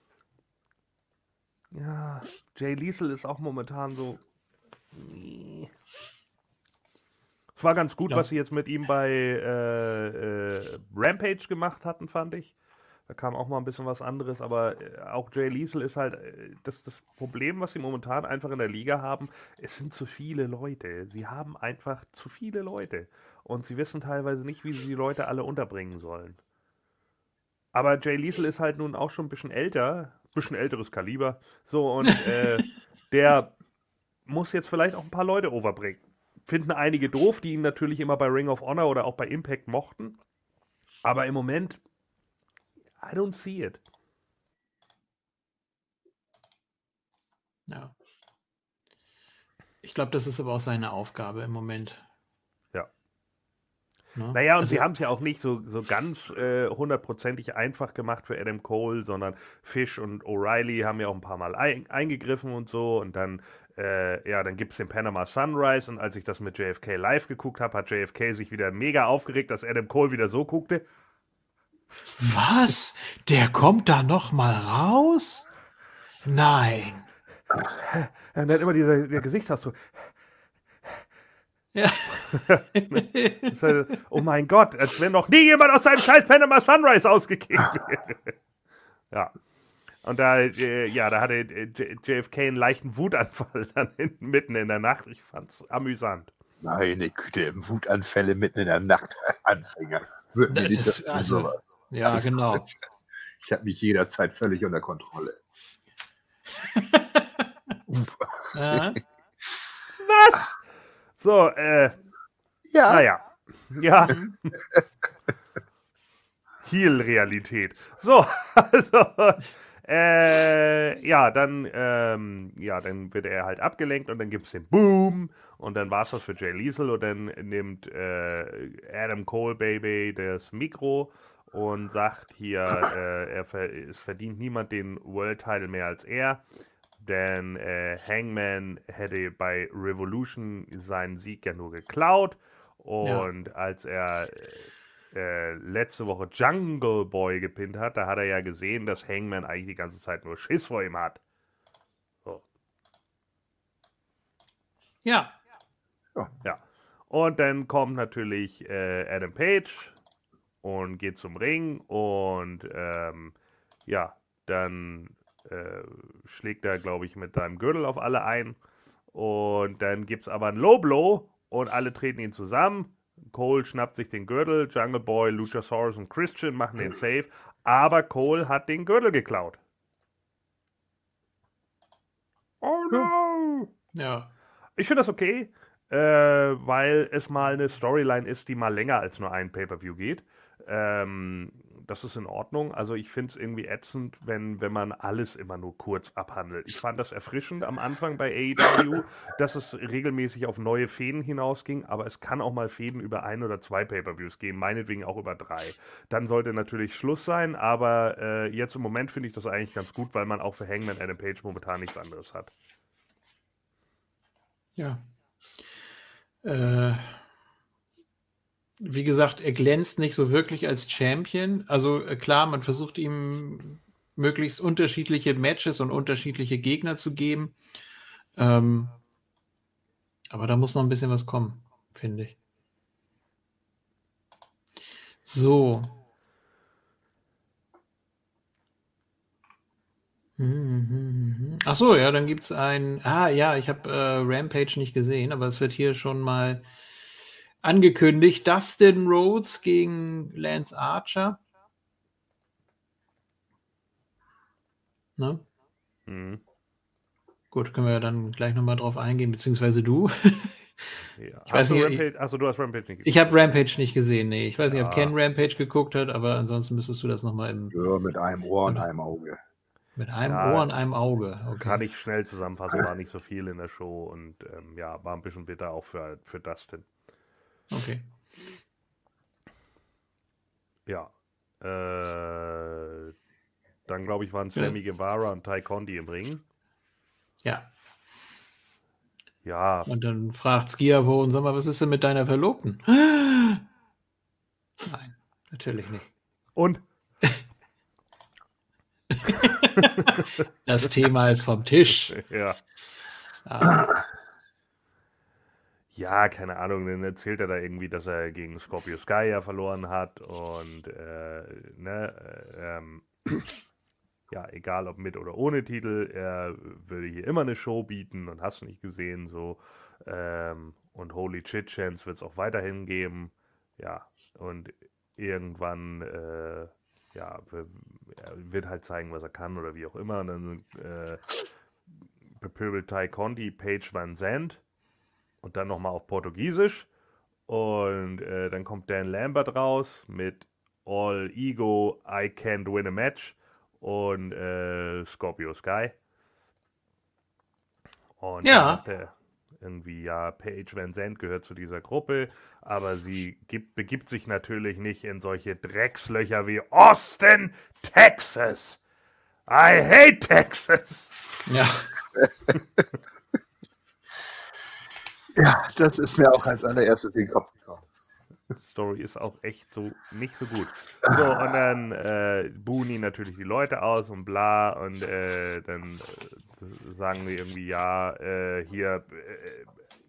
Ja, Jay Liesel ist auch momentan so. Es war ganz gut, Ja. was sie jetzt mit ihm bei äh, äh, Rampage gemacht hatten, fand ich. Da kam auch mal ein bisschen was anderes, aber äh, auch Jay Liesel ist halt äh, das, das Problem, was sie momentan einfach in der Liga haben. Es sind zu viele Leute. Sie haben einfach zu viele Leute. Und sie wissen teilweise nicht, wie sie die Leute alle unterbringen sollen. Aber Jay Liesel ist halt nun auch schon ein bisschen älter, bisschen älteres Kaliber. So, und äh, der muss jetzt vielleicht auch ein paar Leute overbringen. Finden einige doof, die ihn natürlich immer bei Ring of Honor oder auch bei Impact mochten. Aber im Moment, I don't see it. Ja. Ich glaube, das ist aber auch seine Aufgabe im Moment. Ja. Ne? Naja, und Also- sie haben es ja auch nicht so, so ganz äh, hundertprozentig einfach gemacht für Adam Cole, sondern Fish und O'Reilly haben ja auch ein paar Mal ein, eingegriffen und so. Und dann, äh, ja, dann gibt es den Panama Sunrise. Und als ich das mit JFK live geguckt habe, hat JFK sich wieder mega aufgeregt, dass Adam Cole wieder so guckte. Was? Der kommt da noch mal raus? Nein. Und dann immer dieser der Gesichtsausdruck. Ja. Halt, oh mein Gott, als wenn noch nie jemand aus seinem scheiß Panama Sunrise ausgekickt wäre. Ja. Und da, äh, ja, da hatte äh, JFK einen leichten Wutanfall dann in, mitten in der Nacht. Ich fand's amüsant. Meine Güte, Wutanfälle mitten in der Nacht. Anfänger. Mir Das- nicht das, also- sowas. Ja, Alles genau. gut. Ich habe mich jederzeit völlig unter Kontrolle. Was? So, äh, Ja. naja. Ja. Heal-Realität. So, also, äh, ja, dann, ähm, ja, dann wird er halt abgelenkt und dann gibt es den Boom und dann war es das für Jay Liesel und dann nimmt äh, Adam Cole Baby das Mikro und sagt hier, äh, er ver es verdient niemand den World Title mehr als er, denn äh, Hangman hätte bei Revolution seinen Sieg ja nur geklaut und als er äh, letzte Woche Jungle Boy gepinnt hat, da hat er ja gesehen, dass Hangman eigentlich die ganze Zeit nur Schiss vor ihm hat. ja. Ja. Und dann kommt natürlich äh, Adam Page und geht zum Ring und ähm, ja, dann äh, schlägt er, glaube ich, mit seinem Gürtel auf alle ein. Und dann gibt es aber ein Low Blow und alle treten ihn zusammen. Cole schnappt sich den Gürtel, Jungle Boy, Luchasaurus und Christian machen den Safe, aber Cole hat den Gürtel geklaut. Oh no! Ja. Ich finde das okay, äh, weil es mal eine Storyline ist, die mal länger als nur ein Pay-Per-View geht. Ähm, das ist in Ordnung. Also ich finde es irgendwie ätzend, wenn, wenn man alles immer nur kurz abhandelt. Ich fand das erfrischend am Anfang bei AEW, dass es regelmäßig auf neue Fäden hinausging, aber es kann auch mal Fäden über ein oder zwei Pay-Per-Views gehen, meinetwegen auch über drei. Dann sollte natürlich Schluss sein, aber äh, jetzt im Moment finde ich das eigentlich ganz gut, weil man auch für Hangman Adam Page momentan nichts anderes hat. Ja. Äh, wie gesagt, er glänzt nicht so wirklich als Champion. Also äh, klar, man versucht ihm möglichst unterschiedliche Matches und unterschiedliche Gegner zu geben. Ähm, aber da muss noch ein bisschen was kommen, finde ich. So. Ach so, ja, dann gibt es ein. Ah, ja, ich habe äh, Rampage nicht gesehen, aber es wird hier schon mal angekündigt. Dustin Rhodes gegen Lance Archer. Ne? Mhm. Gut, können wir dann gleich nochmal drauf eingehen, beziehungsweise du. Ja. Ich weiß Hast du nicht, Rampage? Achso, du hast Rampage nicht Ich habe Rampage nicht gesehen, nee. Ich weiß nicht, ob Ja. Ken Rampage geguckt hat, aber ansonsten müsstest du das nochmal im, Ja, mit einem Ohr und einem Auge. mit einem Ja. Ohr und einem Auge. Okay. Kann ich schnell zusammenfassen, war nicht so viel in der Show und ähm, ja, war ein bisschen bitter auch für, für Dustin. Okay. Ja. Äh, dann glaube ich, waren Ja. Sammy Guevara und Ty Conti im Ring. Ja. Ja, Und dann fragt Skiavo und sag mal, was ist denn mit deiner Verlobten? Nein, natürlich nicht. und Das Thema ist vom Tisch. ja, Ah, ja, keine Ahnung, dann erzählt er da irgendwie, dass er gegen Scorpio Sky ja verloren hat und äh, ne, äh, ähm, ja, egal ob mit oder ohne Titel, er würde hier immer eine Show bieten und hast nicht gesehen, so. Ähm, und Holy Chit Chance wird es auch weiterhin geben. Ja, und irgendwann, äh, ja, er wird halt zeigen, was er kann oder wie auch immer. Und dann äh, bepöbelt Ty Conti Page Van Zandt und dann nochmal auf Portugiesisch. Und äh, dann kommt Dan Lambert raus mit All Ego, I Can't Win a Match und äh, Scorpio Sky. Und ja. Irgendwie, ja, Paige Van Zandt gehört zu dieser Gruppe, aber sie gibt, begibt sich natürlich nicht in solche Dreckslöcher wie Austin, Texas. I hate Texas. Ja. ja, das ist mir auch als allererstes in den Kopf gekommen. Story ist auch echt so nicht so gut. So, und dann äh, buhen natürlich die Leute aus und bla und äh, dann äh, sagen die irgendwie, ja, äh, hier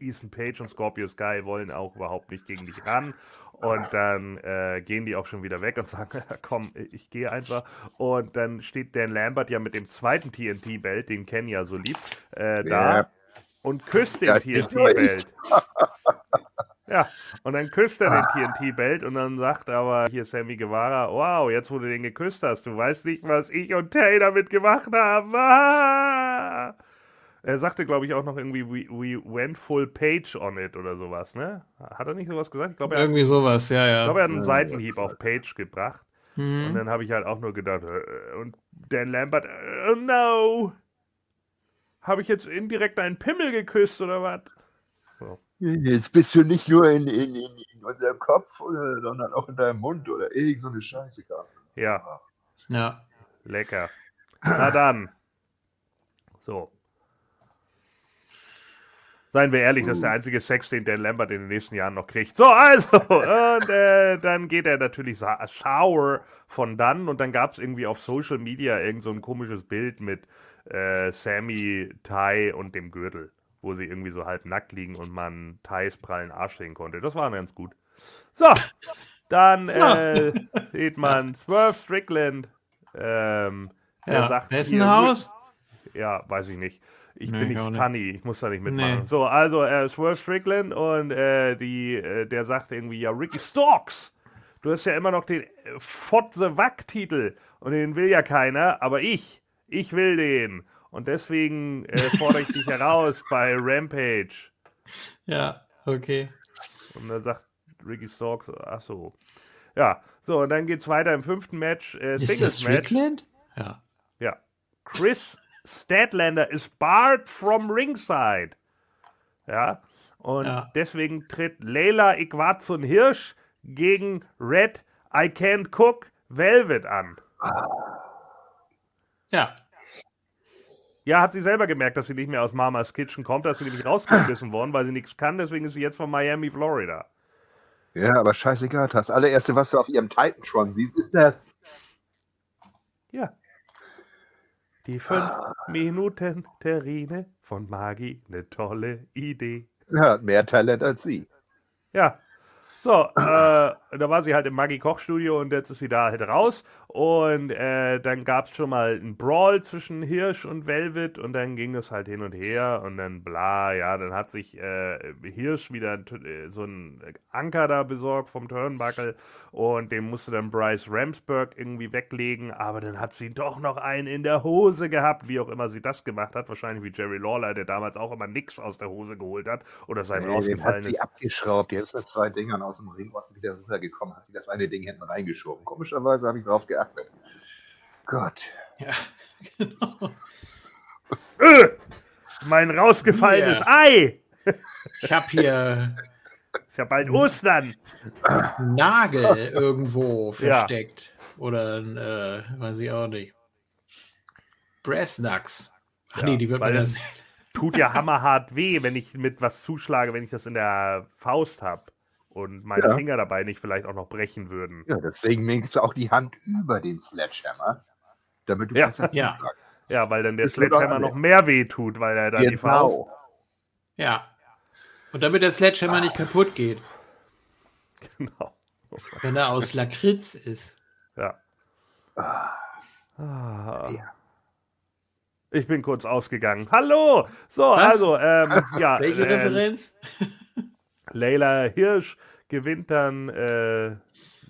äh, Ethan Page und Scorpio Sky wollen auch überhaupt nicht gegen dich ran. Und dann äh, gehen die auch schon wieder weg und sagen, komm, ich gehe einfach. Und dann steht Dan Lambert ja mit dem zweiten TNT-Belt, den Ken ja so liebt, da Ja. Und küsst den Ja, ich. TNT-Belt. Ja, und dann küsst er den TNT-Belt und dann sagt aber hier Sammy Guevara, wow, jetzt wo du den geküsst hast, du weißt nicht, was ich und Tay damit gemacht haben. Ah! Er sagte, glaube ich, auch noch irgendwie, we, we went full page on it oder sowas, ne? Hat er nicht sowas gesagt? Ich glaube, er, Irgendwie sowas, ja, ich ja. glaube, er hat einen Ja, Seitenhieb auf Page gebracht. Und Mhm. dann habe ich halt auch nur gedacht, äh, und Dan Lambert, äh, oh no! Habe ich jetzt indirekt einen Pimmel geküsst oder was? Jetzt bist du nicht nur in, in, in, in unserem Kopf, oder, sondern auch in deinem Mund oder irgend so eine Scheiße. Ja. Ja. Lecker. Na dann. So. Seien wir ehrlich, das ist der einzige Sex, den Dan Lambert in den nächsten Jahren noch kriegt. So, also. Und äh, dann geht er natürlich sa sour von dann. Und dann gab es irgendwie auf Social Media irgend so ein komisches Bild mit äh, Sammy, Ty und dem Gürtel, wo sie irgendwie so halb nackt liegen und man Tys prallen Arsch sehen konnte. Das war ganz gut. So, dann äh, sieht man Swerve Strickland. Ähm, der ja. sagt, Wessen Haus? ja, weiß ich nicht. Ich Nee, bin nicht funny, ich muss da nicht mitmachen. Nee. So, also äh, Swerve Strickland und äh, die, äh, der sagt irgendwie, ja, Ricky Storks, du hast ja immer noch den äh, Fotze Wack-Titel und den will ja keiner, aber ich, ich will den. Und deswegen äh, fordere ich dich heraus bei Rampage. Ja, okay. Und dann sagt Ricky Storks, ach so. Ja, so, und dann geht's weiter im fünften Match, äh, Ist das Singles-Match. Strickland? Ja. Ja. Chris Statlander is barred from ringside. Ja. Und Ja. deswegen tritt Leila Iquazun Hirsch gegen Red I Can't Cook Velvet an. Ja. Ja, hat sie selber gemerkt, dass sie nicht mehr aus Mamas Kitchen kommt, dass sie nämlich rausgeschmissen worden, weil sie nichts kann, deswegen ist sie jetzt von Miami, Florida. Ja, aber scheißegal. Das allererste, was du auf ihrem Titan-Schwank siehst, ist das. Ja. Die fünf Minuten Terrine von Magi, eine tolle Idee. Hat mehr Talent als sie. Ja. So, äh, da war sie halt im Maggi-Kochstudio und jetzt ist sie da halt raus. Und äh, dann gab es schon mal einen Brawl zwischen Hirsch und Velvet und dann ging es halt hin und her und dann bla, ja, dann hat sich äh, Hirsch wieder äh, so einen Anker da besorgt vom Turnbuckle und den musste dann Bryce Ramsburg irgendwie weglegen, aber dann hat sie doch noch einen in der Hose gehabt, wie auch immer sie das gemacht hat. Wahrscheinlich wie Jerry Lawler, der damals auch immer nix aus der Hose geholt hat oder sein Nee, den hat rausgefallen sie ist. abgeschraubt. Die ist zwei Dingern aus dem Ring wieder rübergekommen, hat sie das eine Ding hinten reingeschoben. Komischerweise habe ich drauf geachtet. Gott. Ja. Genau. Öh, mein rausgefallenes Ja. Ei. Ich habe hier Ist ja bald Ostern. Nagel irgendwo Ja. versteckt. Oder ein, äh, weiß ich auch nicht. Brassnucks. Ach Ja, nee, die wird weil mir das- das. Tut ja hammerhart weh, wenn ich mit was zuschlage, wenn ich das in der Faust habe. Und meine Ja. Finger dabei nicht vielleicht auch noch brechen würden. Ja, deswegen legst du auch die Hand über den Sledgehammer, damit du Ja. besser Ja. Ja, weil dann der Das Sledgehammer noch mehr weh tut, weil er da die kannst. Faust. Genau. Ja. Und damit der Sledgehammer nicht kaputt geht, Genau. wenn er aus Lakritz ist. Ja. Ah, Ah. Ja. Ich bin kurz ausgegangen. Hallo! So, Was? also, ähm, ja. Welche äh, Referenz? Leila Hirsch gewinnt dann äh,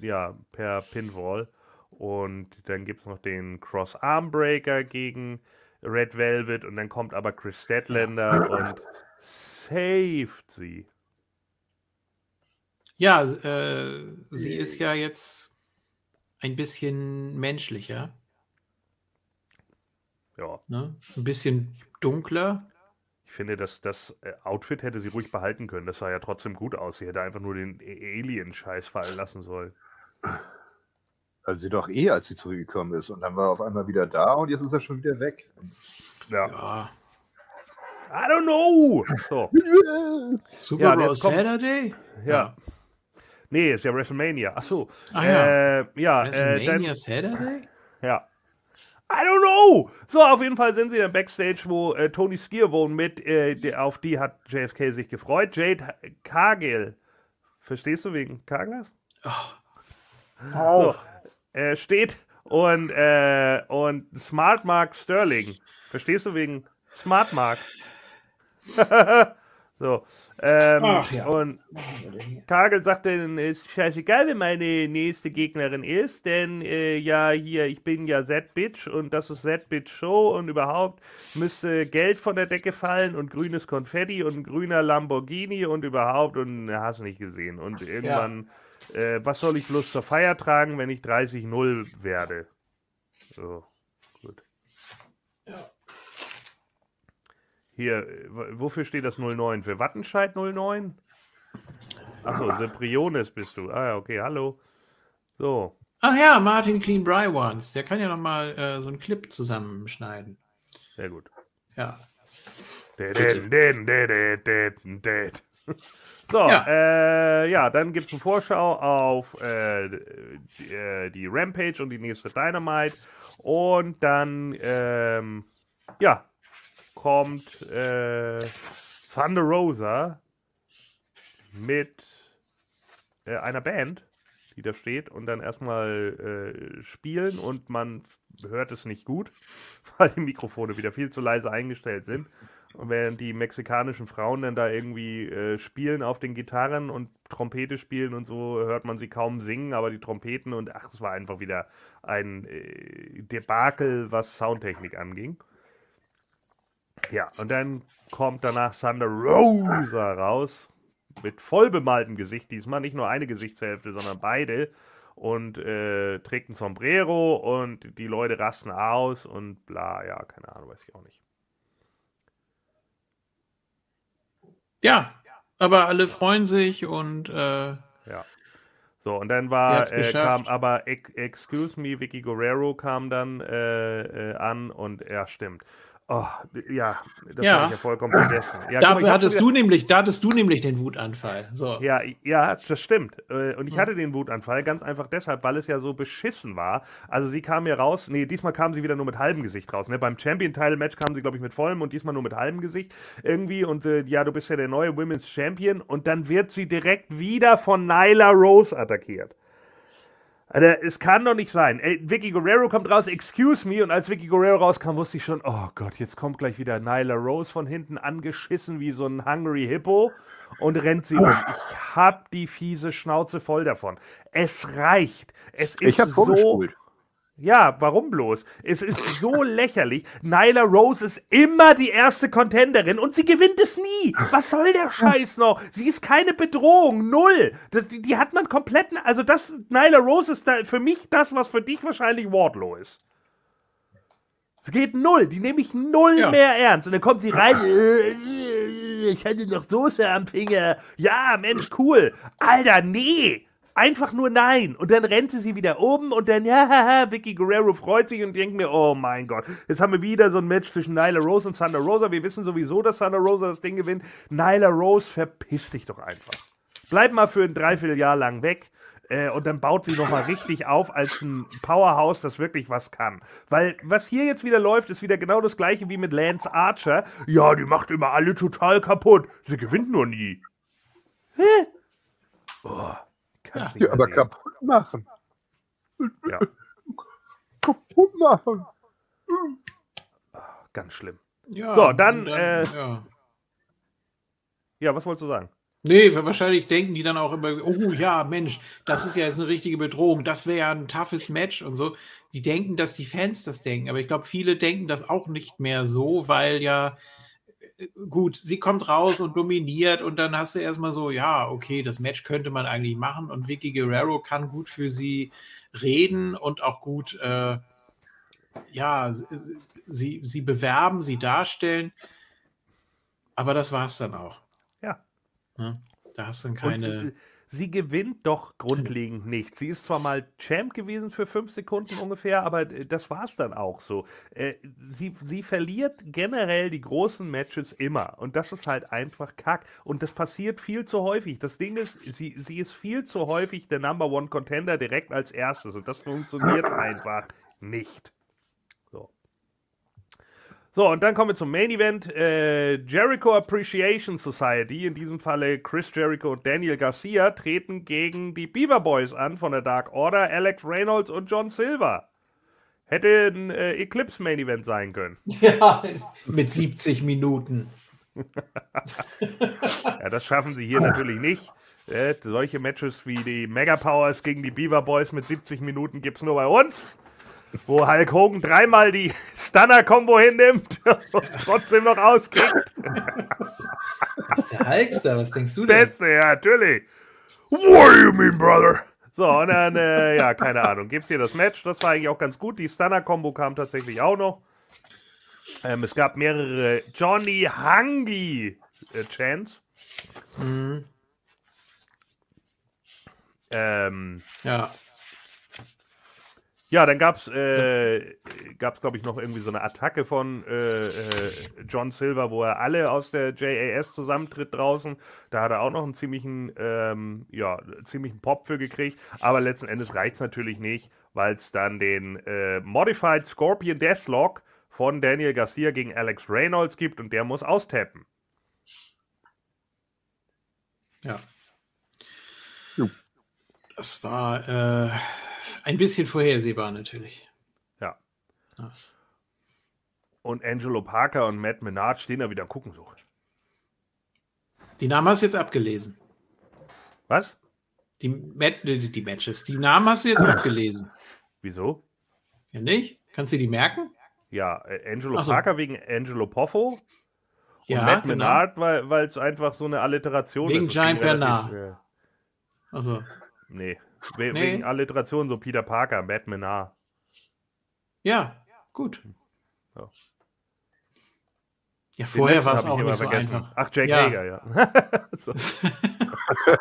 ja, per Pinfall. Und dann gibt es noch den Cross Armbreaker gegen Red Velvet. Und dann kommt aber Chris Statlander und saved sie. Ja, äh, sie ist ja jetzt ein bisschen menschlicher, Ja, ne? ein bisschen dunkler. Ich finde, dass das äh, Outfit hätte sie ruhig behalten können. Das sah ja trotzdem gut aus. Sie hätte einfach nur den Alien-Scheiß fallen lassen sollen. Also sie doch eh, als sie zurückgekommen ist. Und dann war er auf einmal wieder da und jetzt ist er schon wieder weg. Ja. Ja, I don't know! So, Super Ja, Bowl Saturday? ja. Nee, ist ja WrestleMania. Ach so. Ah, ja. Äh, ja, äh, dann, WrestleMania Saturday? Ja. I don't know. So, auf jeden Fall sind sie dann Backstage, wo äh, Tony Skierwohn mit, äh, die, auf die hat JFK sich gefreut. Jade Cargill. Verstehst du wegen Carglass? So, äh, steht und, äh, und Smart Mark Sterling. Verstehst du wegen Smart Mark? so. Ähm, Ach ja. Und Kagel sagt dann, ist scheißegal, wer meine nächste Gegnerin ist, denn äh, ja, hier, ich bin ja Z-Bitch und das ist Z-Bitch Show und überhaupt müsste Geld von der Decke fallen und grünes Konfetti und grüner Lamborghini und überhaupt und hast nicht gesehen. Und irgendwann, äh, was soll ich bloß zur Feier tragen, wenn ich 30-0 werde? So, Hier, äh, wofür steht das 09? Für Wattenscheid 09? Achso, Sempriones bist du. Ah ja, okay, hallo. So, Ach ja, Martin Clean Brywans. Der kann ja noch mal äh, so einen Clip zusammenschneiden. sehr gut. Ja. So, Ja. äh, ja, dann gibt es eine Vorschau auf äh, die, äh, die Rampage und die nächste Dynamite. Und dann, ähm, ja, kommt äh, Thunder Rosa mit äh, einer Band, die da steht und dann erstmal äh, spielen und man hört es nicht gut, weil die Mikrofone wieder viel zu leise eingestellt sind. Und während die mexikanischen Frauen dann da irgendwie äh, spielen auf den Gitarren und Trompete spielen und so, hört man sie kaum singen, aber die Trompeten und ach, es war einfach wieder ein äh, Debakel, was Soundtechnik anging. Ja, und dann kommt danach Thunder Rosa raus, mit voll bemaltem Gesicht diesmal, nicht nur eine Gesichtshälfte, sondern beide. Und äh, trägt ein Sombrero und die Leute rasten aus und bla, ja, keine Ahnung, weiß ich auch nicht. Ja, aber alle freuen sich und äh, Ja. So, und dann war, äh, kam aber Ex Excuse Me, Vicky Guerrero kam dann äh, äh, an und ja, stimmt. Oh, ja, das Ja. habe ich ja vollkommen vergessen. Ja, da mal, hattest du nämlich, da hattest du nämlich den Wutanfall. So. Ja, ja, das stimmt. Äh, Und ich Hm. hatte den Wutanfall ganz einfach deshalb, weil es ja so beschissen war. Also sie kam hier raus, nee, diesmal kam sie wieder nur mit halbem Gesicht raus. Ne? Beim Champion-Title-Match kam sie, glaube ich, mit vollem und diesmal nur mit halbem Gesicht irgendwie. Und äh, ja, du bist ja der neue Women's Champion. Und dann wird sie direkt wieder von Nyla Rose attackiert. Alter, es kann doch nicht sein. Ey, Vicky Guerrero kommt raus, excuse me, und als Vicky Guerrero rauskam, wusste ich schon, oh Gott, jetzt kommt gleich wieder Nyla Rose von hinten angeschissen wie so ein Hungry Hippo und rennt sie um. Ich hab die fiese Schnauze voll davon. Es reicht. Es ist Ich habe so. vorgespult. Ja, warum bloß? Es ist so lächerlich. Nyla Rose ist immer die erste Contenderin und sie gewinnt es nie. Was soll der Scheiß noch? Sie ist keine Bedrohung. Null. Das, die, die hat man komplett. Also, das, Nyla Rose ist da für mich das, was für dich wahrscheinlich Wardlow ist. Es geht null. Die nehme ich null Ja. mehr ernst. Und dann kommt sie rein. Ich hatte noch Soße am Finger. Ja, Mensch, cool. Alter, nee. Einfach nur nein. Und dann rennt sie sie wieder oben und dann, ja, haha, Vicky Guerrero freut sich und denkt mir, oh mein Gott, jetzt haben wir wieder so ein Match zwischen Nyla Rose und Thunder Rosa. Wir wissen sowieso, dass Thunder Rosa das Ding gewinnt. Nyla Rose, verpiss dich doch einfach. Bleib mal für ein Dreivierteljahr lang weg. Äh, und dann baut sie nochmal richtig auf als ein Powerhouse, das wirklich was kann. Weil was hier jetzt wieder läuft, ist wieder genau das gleiche wie mit Lance Archer. Ja, die macht immer alle total kaputt. Sie gewinnt nur nie. Oh, kannst Ja. aber sehen. kaputt machen. Ja. Kaputt machen. Ganz schlimm. Ja, So, dann, und äh, ja. Ja, was wolltest du sagen? Nee, wahrscheinlich denken die dann auch immer, oh ja, Mensch, das ist ja jetzt eine richtige Bedrohung, das wäre ja ein toughes Match und so. Die denken, dass die Fans das denken, aber ich glaube, viele denken das auch nicht mehr so, weil ja, gut, sie kommt raus und dominiert und dann hast du erstmal so, ja, okay, das Match könnte man eigentlich machen und Vicky Guerrero kann gut für sie reden und auch gut, äh, ja, sie, sie bewerben, sie darstellen, aber das war es dann auch. Ja. Ne? Da hast du dann Und keine. sie, sie gewinnt doch grundlegend nicht. Sie ist zwar mal Champ gewesen für fünf Sekunden ungefähr, aber äh, das war es dann auch so. Äh, sie, sie verliert generell die großen Matches immer. Und das ist halt einfach Kack. Und das passiert viel zu häufig. Das Ding ist, sie, sie ist viel zu häufig der Number One Contender direkt als erstes. Und das funktioniert einfach nicht. So. Und dann kommen wir zum Main Event. Äh, Jericho Appreciation Society, in diesem Falle Chris Jericho und Daniel Garcia, treten gegen die Beaver Boys an von der Dark Order, Alex Reynolds und John Silver. Hätte ein äh, Eclipse Main Event sein können. Ja, mit 70 Minuten. Ja, das schaffen sie hier natürlich nicht. Äh, solche Matches wie die Mega Powers gegen die Beaver Boys mit 70 Minuten gibt es nur bei uns. Wo Hulk Hogan dreimal die Stunner-Combo hinnimmt und trotzdem noch auskriegt. Das ist der Hulkster, was denkst du denn? Beste, ja, natürlich. What do you mean, brother? So, und dann, äh, ja, keine Ahnung. Gibt's hier das Match? Das war eigentlich auch ganz gut. Die Stunner-Combo kam tatsächlich auch noch. Ähm, es gab mehrere Johnny Hangi äh, Chants. Mhm. Ähm, Ja, ja, dann gab's, äh, gab's glaube ich noch irgendwie so eine Attacke von äh, äh, John Silver, wo er alle aus der JAS zusammentritt draußen. Da hat er auch noch einen ziemlichen, ähm, ja, ziemlichen Pop für gekriegt. Aber letzten Endes reicht's natürlich nicht, weil es dann den äh, Modified Scorpion Deathlock von Daniel Garcia gegen Alex Reynolds gibt und der muss austappen. ja. Jo. Das war äh, ein bisschen vorhersehbar natürlich. Ja. Ja. Und Angelo Parker und Matt Menard stehen da wieder gucken so. Die Namen hast du jetzt abgelesen. Was? Die, Mat die, die Matches. Die Namen hast du jetzt abgelesen. Wieso? Ja, nicht? Kannst du die merken? Ja, äh, Angelo Ach so. Parker wegen Angelo Poffo. Ja, und Matt genau. Menard, weil es einfach so eine Alliteration Wegen ist. Das Giant Bernard. Also, Nee. We Nee. Wegen Alliteration, so Peter Parker, Matt Menard. ja, gut. Ja. Ja, vorher war es auch nicht so vergessen. einfach. Ach, Jake Ja. Hager, ja.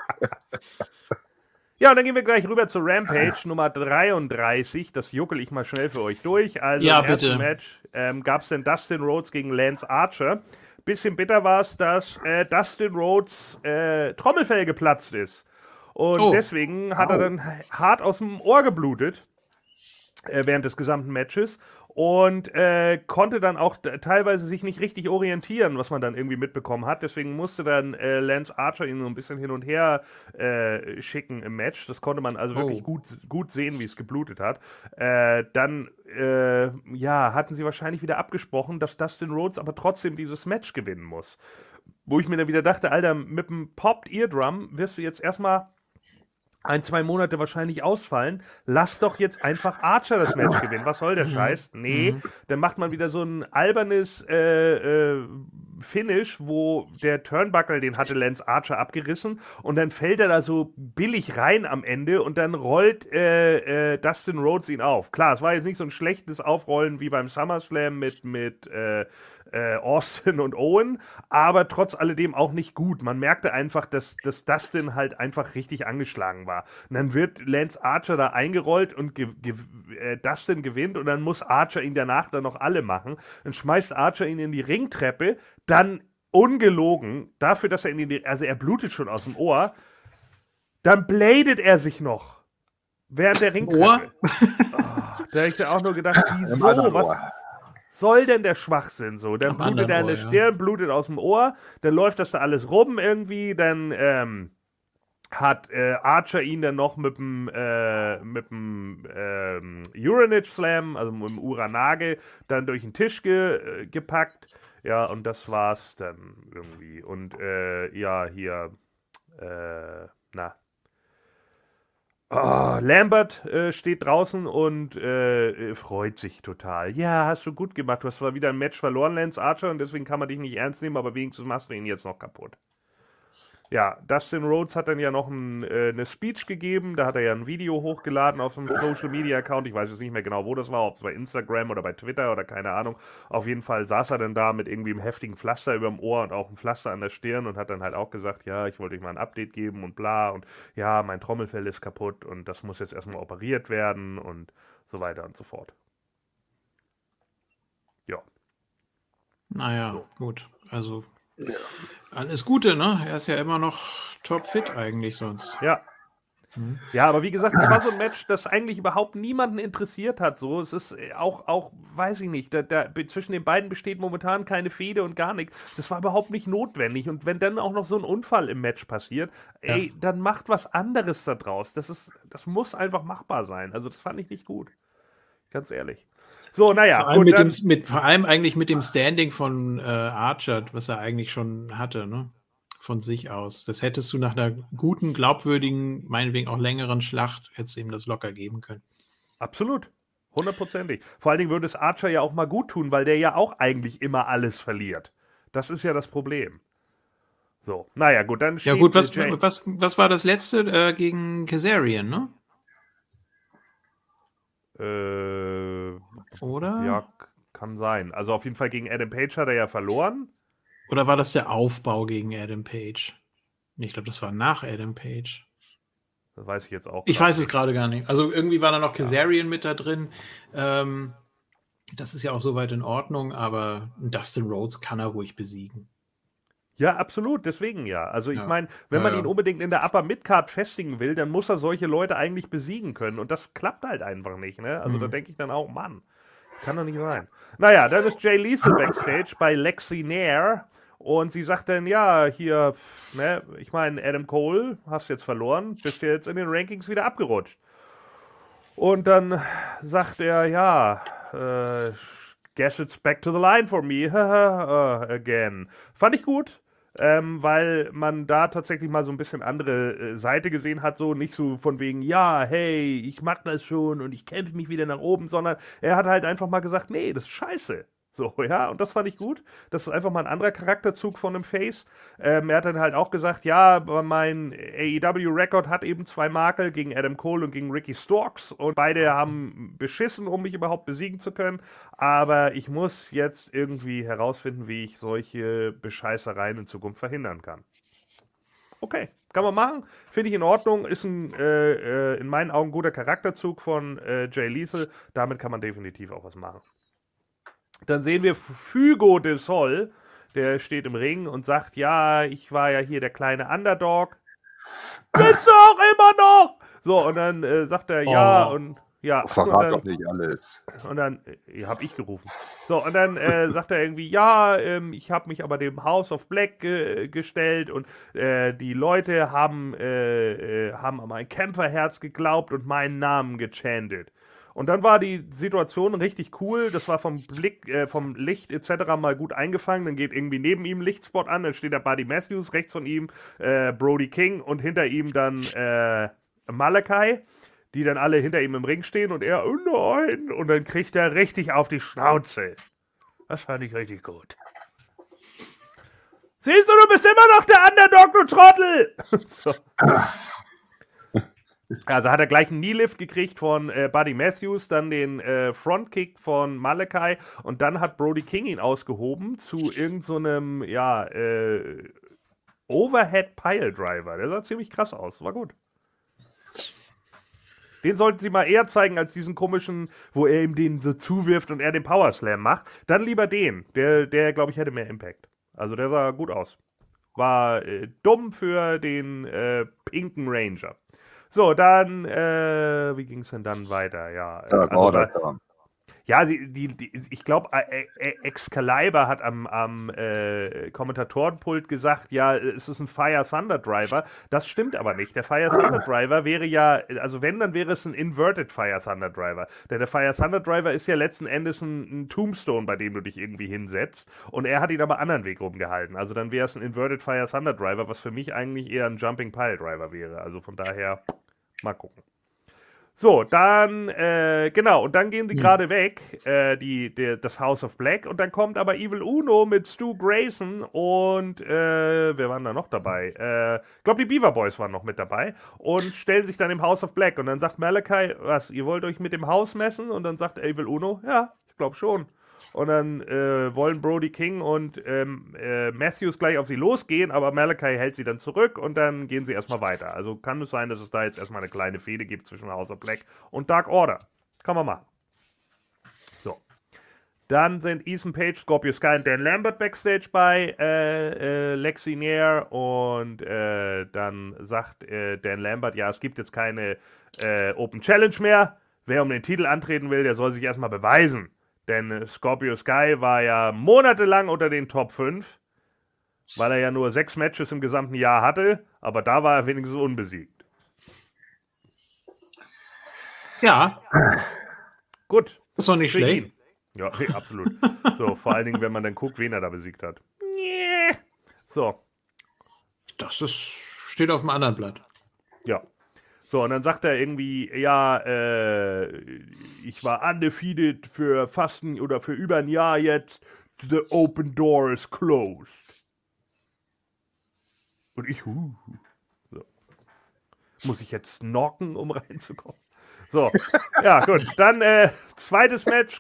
ja, und dann gehen wir gleich rüber zu Rampage Nummer 33. Das juckel ich mal schnell für euch durch. Also Ja, im ersten bitte. Match ähm, gab es den Dustin Rhodes gegen Lance Archer. Bisschen bitter war es, dass äh, Dustin Rhodes äh, Trommelfell geplatzt ist. Und Oh. deswegen hat er Au. dann hart aus dem Ohr geblutet äh, während des gesamten Matches und äh, konnte dann auch teilweise sich nicht richtig orientieren, was man dann irgendwie mitbekommen hat. Deswegen musste dann äh, Lance Archer ihn so ein bisschen hin und her äh, schicken im Match. Das konnte man also wirklich Oh. gut, gut sehen, wie es geblutet hat. Äh, dann äh, ja, hatten sie wahrscheinlich wieder abgesprochen, dass Dustin Rhodes aber trotzdem dieses Match gewinnen muss. Wo ich mir dann wieder dachte, Alter, mit dem Popped Eardrum wirst du jetzt erstmal ein, zwei Monate wahrscheinlich ausfallen. Lass doch jetzt einfach Archer das Match gewinnen. Was soll der Scheiß? Nee, dann macht man wieder so ein albernes äh, äh, Finish, wo der Turnbuckle, den hatte Lance Archer abgerissen und dann fällt er da so billig rein am Ende und dann rollt äh, äh, Dustin Rhodes ihn auf. Klar, es war jetzt nicht so ein schlechtes Aufrollen wie beim SummerSlam mit, mit äh, äh, Austin und Owen, aber trotz alledem auch nicht gut. Man merkte einfach, dass, dass Dustin halt einfach richtig angeschlagen war. Und dann wird Lance Archer da eingerollt und ge ge äh, Dustin gewinnt und dann muss Archer ihn danach dann noch alle machen. Dann schmeißt Archer ihn in die Ringtreppe, dann ungelogen, dafür, dass er in die, also er blutet schon aus dem Ohr, dann bladet er sich noch. Während der Ringtreppe. Oh, da habe ich dann auch nur gedacht, wieso? Was soll denn der Schwachsinn so? Dann Am blutet er an der ja. Stirn, blutet aus dem Ohr, dann läuft das da alles rum irgendwie, dann, ähm, hat äh, Archer ihn dann noch mit dem äh, mit dem ähm, Uranage Slam, also mit dem Uranage, dann durch den Tisch ge, äh, gepackt. Ja, und das war's dann irgendwie. Und äh, ja, hier, äh, na. Oh, Lambert äh, steht draußen und äh, freut sich total. Ja, hast du gut gemacht. Du hast zwar wieder ein Match verloren, Lance Archer, und deswegen kann man dich nicht ernst nehmen, aber wenigstens machst du ihn jetzt noch kaputt. Ja, Dustin Rhodes hat dann ja noch ein, äh, eine Speech gegeben. Da hat er ja ein Video hochgeladen auf dem Social Media Account. Ich weiß jetzt nicht mehr genau, wo das war, ob es bei Instagram oder bei Twitter oder keine Ahnung. Auf jeden Fall saß er dann da mit irgendwie einem heftigen Pflaster über dem Ohr und auch einem Pflaster an der Stirn und hat dann halt auch gesagt: Ja, ich wollte euch mal ein Update geben und bla. Und ja, mein Trommelfell ist kaputt und das muss jetzt erstmal operiert werden und so weiter und so fort. Ja. Naja, so. gut. Also ja. Alles Gute, ne? Er ist ja immer noch topfit eigentlich sonst. Ja. Hm. Ja, aber wie gesagt, es war so ein Match, das eigentlich überhaupt niemanden interessiert hat. So, es ist auch, auch, weiß ich nicht, da, da, zwischen den beiden besteht momentan keine Fehde und gar nichts. Das war überhaupt nicht notwendig. Und wenn dann auch noch so ein Unfall im Match passiert, ja. ey, dann macht was anderes da draus. Das ist, das muss einfach machbar sein. Also das fand ich nicht gut. Ganz ehrlich. So, naja. Vor allem, mit dann, dem, mit, vor allem eigentlich mit dem Standing von äh, Archer, was er eigentlich schon hatte, ne? Von sich aus. Das hättest du nach einer guten, glaubwürdigen, meinetwegen auch längeren Schlacht, hättest du ihm das locker geben können. Absolut. Hundertprozentig. Vor allen Dingen würde es Archer ja auch mal gut tun, weil der ja auch eigentlich immer alles verliert. Das ist ja das Problem. So, naja, gut, dann Ja, gut, was, was, was war das letzte äh, gegen Kazarian, ne? Äh, Oder? Ja, kann sein. Also auf jeden Fall gegen Adam Page hat er ja verloren. Oder war das der Aufbau gegen Adam Page? Ich glaube, das war nach Adam Page. Das weiß ich jetzt auch. Ich weiß es gerade gar nicht. Also irgendwie war da noch Kazarian ja. mit da drin. Ähm, das ist ja auch soweit in Ordnung, aber Dustin Rhodes kann er ruhig besiegen. Ja, absolut, deswegen ja. Also ich ja. meine, wenn ja, man ihn unbedingt in der Upper Midcard festigen will, dann muss er solche Leute eigentlich besiegen können. Und das klappt halt einfach nicht, ne? Also mhm. da denke ich dann auch, Mann, kann doch nicht sein. Naja, dann ist Jay Lethal backstage bei Lexi Nair. Und sie sagt dann, ja, hier, ne, ich meine, Adam Cole, hast jetzt verloren, bist du jetzt in den Rankings wieder abgerutscht. Und dann sagt er, ja, äh, guess it's back to the line for me, uh, again. Fand ich gut ähm, weil man da tatsächlich mal so ein bisschen andere äh, Seite gesehen hat, so nicht so von wegen, ja, hey, ich mach das schon und ich kämpfe mich wieder nach oben, sondern er hat halt einfach mal gesagt, nee, das ist scheiße. So, ja, und das fand ich gut. Das ist einfach mal ein anderer Charakterzug von einem Face. Ähm, er hat dann halt auch gesagt, ja, mein AEW-Rekord hat eben zwei Makel gegen Adam Cole und gegen Ricky Storks und beide haben beschissen, um mich überhaupt besiegen zu können. Aber ich muss jetzt irgendwie herausfinden, wie ich solche Bescheißereien in Zukunft verhindern kann. Okay, kann man machen. Finde ich in Ordnung. Ist ein äh, äh, in meinen Augen guter Charakterzug von äh, Jay Liesel. Damit kann man definitiv auch was machen. Dann sehen wir Fugo de Sol, der steht im Ring und sagt, ja, ich war ja hier der kleine Underdog. Bist du auch immer noch? So, und dann äh, sagt er, ja, oh. und ja. Verrat doch nicht alles. Und dann, äh, hab ich gerufen. So, und dann äh, sagt er irgendwie, ja, ähm, ich habe mich aber dem House of Black äh, gestellt und äh, die Leute haben, äh, äh, haben an mein Kämpferherz geglaubt und meinen Namen gechantet. Und dann war die Situation richtig cool. Das war vom Blick, äh, vom Licht etc. mal gut eingefangen. Dann geht irgendwie neben ihm Lichtspot an. Dann steht der Buddy Matthews, rechts von ihm äh, Brody King und hinter ihm dann äh, Malachi, die dann alle hinter ihm im Ring stehen und er, oh nein, und dann kriegt er richtig auf die Schnauze. Das fand ich richtig gut. Siehst du, du bist immer noch der Underdog, du Trottel! so. Also hat er gleich einen Knee-Lift gekriegt von äh, Buddy Matthews, dann den äh, Frontkick von Malachi und dann hat Brody King ihn ausgehoben zu irgendeinem, so ja, äh, Overhead Pile Driver. Der sah ziemlich krass aus, war gut. Den sollten sie mal eher zeigen als diesen komischen, wo er ihm den so zuwirft und er den Power Slam macht. Dann lieber den. Der, der glaube ich, hätte mehr Impact. Also der sah gut aus. War äh, dumm für den äh, pinken Ranger. So, dann, äh, wie ging es denn dann weiter? Ja, Dark also kam. Ja, die, die, die ich glaube, äh, äh, Excalibur hat am, am äh, Kommentatorenpult gesagt, ja, es ist ein Fire Thunder Driver. Das stimmt aber nicht. Der Fire Thunder Driver wäre ja, also wenn, dann wäre es ein Inverted Fire Thunder Driver. Denn der Fire Thunder Driver ist ja letzten Endes ein, ein Tombstone, bei dem du dich irgendwie hinsetzt. Und er hat ihn aber anderen Weg rumgehalten. Also dann wäre es ein Inverted Fire Thunder Driver, was für mich eigentlich eher ein Jumping Pile Driver wäre. Also von daher, mal gucken. So, dann, äh, genau, und dann gehen die hm. gerade weg, äh, die, die, das House of Black, und dann kommt aber Evil Uno mit Stu Grayson und, äh, wer waren da noch dabei? Äh, ich glaube, die Beaver Boys waren noch mit dabei und stellen sich dann im House of Black. Und dann sagt Malachi, was, ihr wollt euch mit dem Haus messen? Und dann sagt Evil Uno, ja, ich glaube schon. Und dann äh, wollen Brody King und ähm, äh, Matthews gleich auf sie losgehen, aber Malachi hält sie dann zurück und dann gehen sie erstmal weiter. Also kann es sein, dass es da jetzt erstmal eine kleine Fehde gibt zwischen House of Black und Dark Order. Kann man machen. So. Dann sind Ethan Page, Scorpio Sky und Dan Lambert backstage bei äh, äh, Lexi Nair und äh, dann sagt äh, Dan Lambert, ja, es gibt jetzt keine äh, Open Challenge mehr. Wer um den Titel antreten will, der soll sich erstmal beweisen. Denn Scorpio Sky war ja monatelang unter den Top 5, weil er ja nur sechs Matches im gesamten Jahr hatte, aber da war er wenigstens unbesiegt. Ja. Gut. Ist doch nicht schlecht. Ihn. Ja, absolut. so, vor allen Dingen, wenn man dann guckt, wen er da besiegt hat. So. Das ist, steht auf dem anderen Blatt. Ja. So, und dann sagt er irgendwie, ja, äh, ich war undefeated für fast ein, oder für über ein Jahr jetzt. The open door is closed. Und ich, uh, so. Muss ich jetzt knocken, um reinzukommen? So, ja, gut. Dann äh, zweites Match.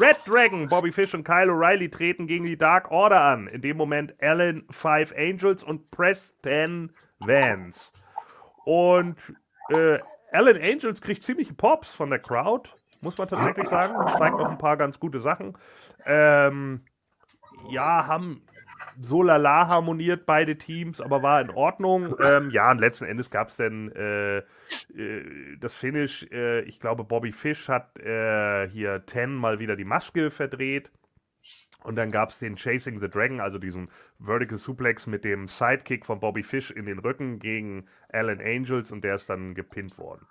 Red Dragon, Bobby Fish und Kyle O'Reilly treten gegen die Dark Order an. In dem Moment Allen Five Angels und Preston Vance. Und äh, Alan Angels kriegt ziemliche Pops von der Crowd, muss man tatsächlich sagen. Zeigt noch ein paar ganz gute Sachen. Ähm, ja, haben so lala harmoniert beide Teams, aber war in Ordnung. Ähm, ja, und letzten Endes gab es dann äh, äh, das Finish. Äh, ich glaube, Bobby Fish hat äh, hier Ten mal wieder die Maske verdreht. Und dann gab es den Chasing the Dragon, also diesen Vertical Suplex mit dem Sidekick von Bobby Fish in den Rücken gegen Alan Angels und der ist dann gepinnt worden.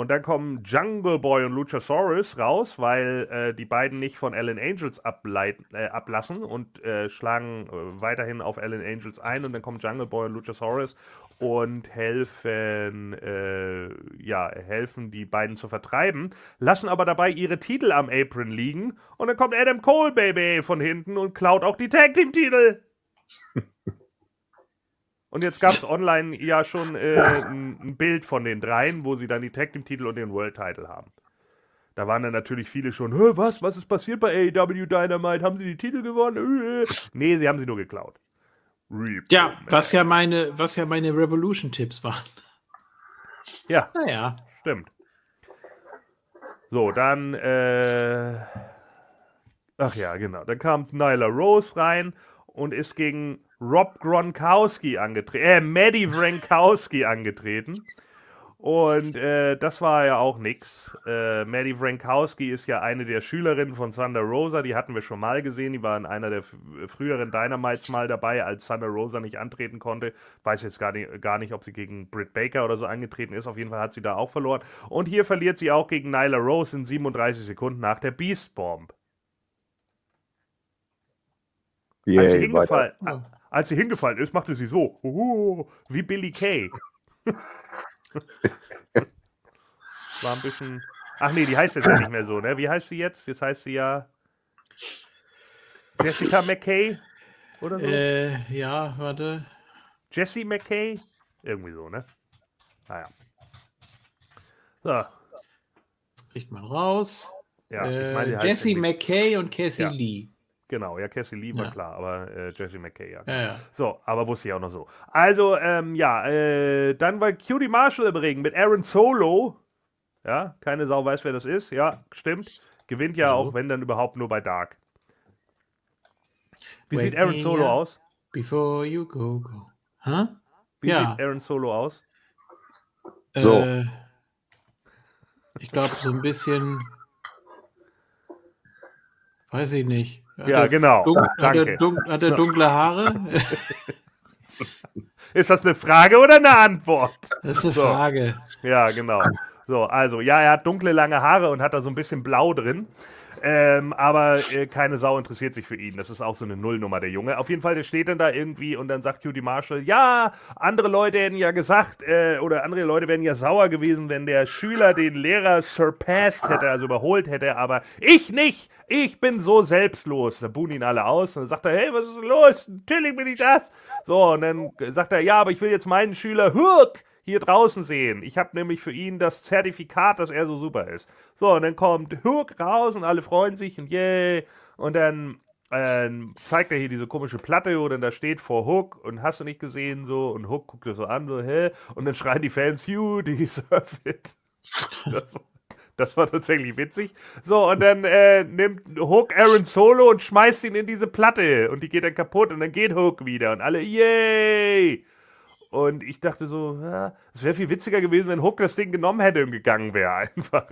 Und dann kommen Jungle Boy und Luchasaurus raus, weil äh, die beiden nicht von Alan Angels ableiten, äh, ablassen und äh, schlagen äh, weiterhin auf Alan Angels ein. Und dann kommen Jungle Boy und Luchasaurus und helfen, äh, ja, helfen die beiden zu vertreiben, lassen aber dabei ihre Titel am Apron liegen. Und dann kommt Adam Cole, Baby, von hinten und klaut auch die Tag Team Titel. Und jetzt gab es online ja schon äh, ein, ein, Bild von den dreien, wo sie dann die Tag Team Titel und den World Title haben. Da waren dann natürlich viele schon, was, was ist passiert bei AEW Dynamite? Haben sie die Titel gewonnen? Äh. Nee, sie haben sie nur geklaut. Reap ja, was ja meine, was ja meine Revolution-Tipps waren. Ja. Naja. Stimmt. So, dann, äh, ach ja, genau. Dann kam Nyla Rose rein und ist gegen Rob Gronkowski angetreten, äh, Maddie Wrankowski angetreten. Und äh, das war ja auch nix. Äh, Maddie Wrankowski ist ja eine der Schülerinnen von Thunder Rosa. Die hatten wir schon mal gesehen. Die war in einer der früheren Dynamites mal dabei, als Thunder Rosa nicht antreten konnte. Weiß jetzt gar nicht, gar nicht, ob sie gegen Britt Baker oder so angetreten ist. Auf jeden Fall hat sie da auch verloren. Und hier verliert sie auch gegen Nyla Rose in 37 Sekunden nach der Beast Bomb. Yeah, als, sie hingefallen, als sie hingefallen ist, machte sie so, uh, wie Billy Kay. War ein bisschen. Ach nee, die heißt jetzt ja nicht mehr so, ne? Wie heißt sie jetzt? Jetzt heißt sie ja Jessica McKay oder so? Äh, ja, warte. Jessie McKay? Irgendwie so, ne? Naja. So. Das kriegt man raus. Ja, äh, ich meine, Jessie McKay und Cassie ja. Lee. Genau, ja, Cassie Lee war ja. klar, aber äh, Jesse McKay, ja. ja, ja. So, aber wusste ich auch noch so. Also, ähm, ja, äh, dann war Cutie Marshall im Ring mit Aaron Solo. Ja, keine Sau weiß, wer das ist. Ja, stimmt. Gewinnt ja also. auch, wenn dann überhaupt nur bei Dark. Wie Wait sieht Aaron Solo aus? Before you go, go. Huh? Wie ja. sieht Aaron Solo aus? So. Äh, Ich glaube, so ein bisschen. Weiß ich nicht. Hat Ja, genau. dun- hat, er Danke. hat er dunkle Haare? Ist das eine Frage oder eine Antwort? Das ist eine So. Frage. Ja, genau. So, also, ja, er hat dunkle, lange Haare und hat da so ein bisschen Blau drin. Ähm, aber äh, keine Sau interessiert sich für ihn. Das ist auch so eine Nullnummer, der Junge. Auf jeden Fall, der steht dann da irgendwie und dann sagt Judy Marshall, ja, andere Leute hätten ja gesagt, äh, oder andere Leute wären ja sauer gewesen, wenn der Schüler den Lehrer surpassed hätte, also überholt hätte, aber ich nicht. Ich bin so selbstlos. Da buhen ihn alle aus und dann sagt er, hey, was ist los? Natürlich bin ich das. So, und dann sagt er, ja, aber ich will jetzt meinen Schüler Hook hier draußen sehen. Ich habe nämlich für ihn das Zertifikat, dass er so super ist. So, und dann kommt Hook raus und alle freuen sich und yay. Und dann ähm, zeigt er hier diese komische Platte, wo dann da steht vor Hook und hast du nicht gesehen so und Hook guckt das so an, so, hä? Und dann schreien die Fans, you deserve it. Das war, das war tatsächlich witzig. So, und dann äh, nimmt Hook Aaron Solo und schmeißt ihn in diese Platte und die geht dann kaputt und dann geht Hook wieder und alle, yay! Und ich dachte so, ja, es wäre viel witziger gewesen, wenn Hook das Ding genommen hätte und gegangen wäre. Einfach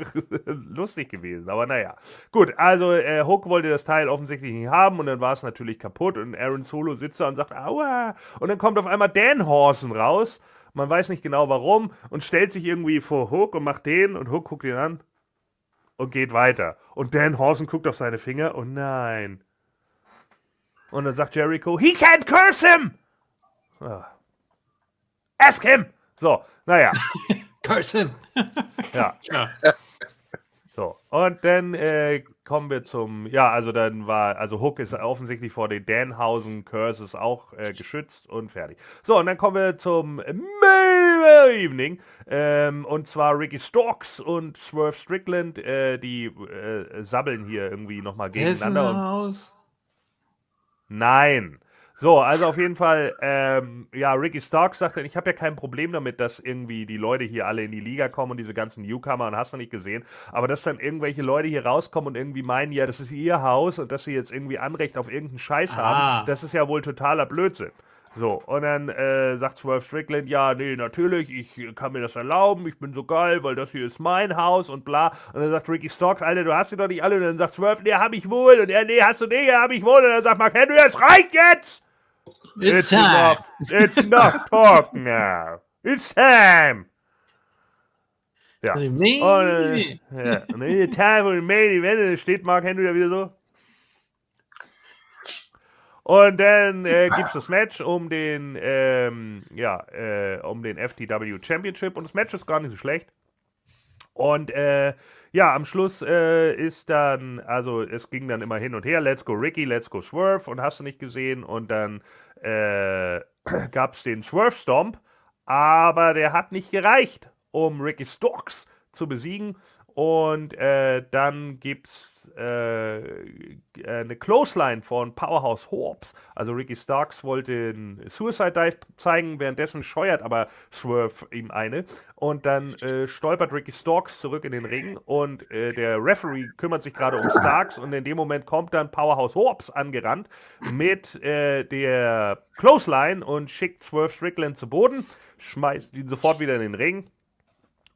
lustig gewesen. Aber naja. Gut, also äh, Hook wollte das Teil offensichtlich nicht haben und dann war es natürlich kaputt und Aaron Solo sitzt da und sagt, aua. Und dann kommt auf einmal Dan Horson raus. Man weiß nicht genau warum und stellt sich irgendwie vor Hook und macht den und Hook guckt ihn an und geht weiter. Und Dan Horson guckt auf seine Finger und nein. Und dann sagt Jericho, he can't curse him! Ah. Ask him! So, naja, Curse him. ja. Ja. So, und dann äh, kommen wir zum, ja, also dann war, also Hook ist offensichtlich vor den Danhausen Curses auch äh, geschützt und fertig. So, und dann kommen wir zum Main Evening, ähm, und zwar Ricky Storks und Swerve Strickland, äh, die äh, sabbeln hier irgendwie nochmal gegeneinander. Und. Nein. So, also auf jeden Fall, ähm, ja, Ricky Starks sagt dann, ich habe ja kein Problem damit, dass irgendwie die Leute hier alle in die Liga kommen und diese ganzen Newcomer und hast du nicht gesehen, aber dass dann irgendwelche Leute hier rauskommen und irgendwie meinen, ja, das ist ihr Haus und dass sie jetzt irgendwie Anrecht auf irgendeinen Scheiß Ah. haben, das ist ja wohl totaler Blödsinn. So, und dann äh, sagt Swerve Strickland, ja, nee, natürlich, ich kann mir das erlauben, ich bin so geil, weil das hier ist mein Haus und bla. Und dann sagt Ricky Stocks, Alter, du hast sie doch nicht alle. Und dann sagt Swerve, nee, hab ich wohl. Und er, nee, hast du nicht, hab ich wohl. Und dann sagt Mark Henry, es reicht jetzt! It's, time. enough. It's enough talk now. It's time. Ja. The Und, äh, ja. Und in the time for the main event, steht Mark Henry da wieder so. Und dann äh, gibt es das Match um den, ähm, ja, äh, um den FTW Championship. Und das Match ist gar nicht so schlecht. Und äh, ja, am Schluss äh, ist dann, also es ging dann immer hin und her, let's go Ricky, let's go Swerve und hast du nicht gesehen. Und dann äh, gab es den Swerve Stomp, aber der hat nicht gereicht, um Ricky Storks zu besiegen. Und äh, dann gibt es äh, äh, eine Clothesline von Powerhouse Hobbs. Also Ricky Starks wollte einen Suicide Dive zeigen, währenddessen scheuert aber Swerve ihm eine. Und dann äh, stolpert Ricky Starks zurück in den Ring und äh, der Referee kümmert sich gerade um Starks und in dem Moment kommt dann Powerhouse Hobbs angerannt mit äh, der Clothesline und schickt Swerve Strickland zu Boden, schmeißt ihn sofort wieder in den Ring.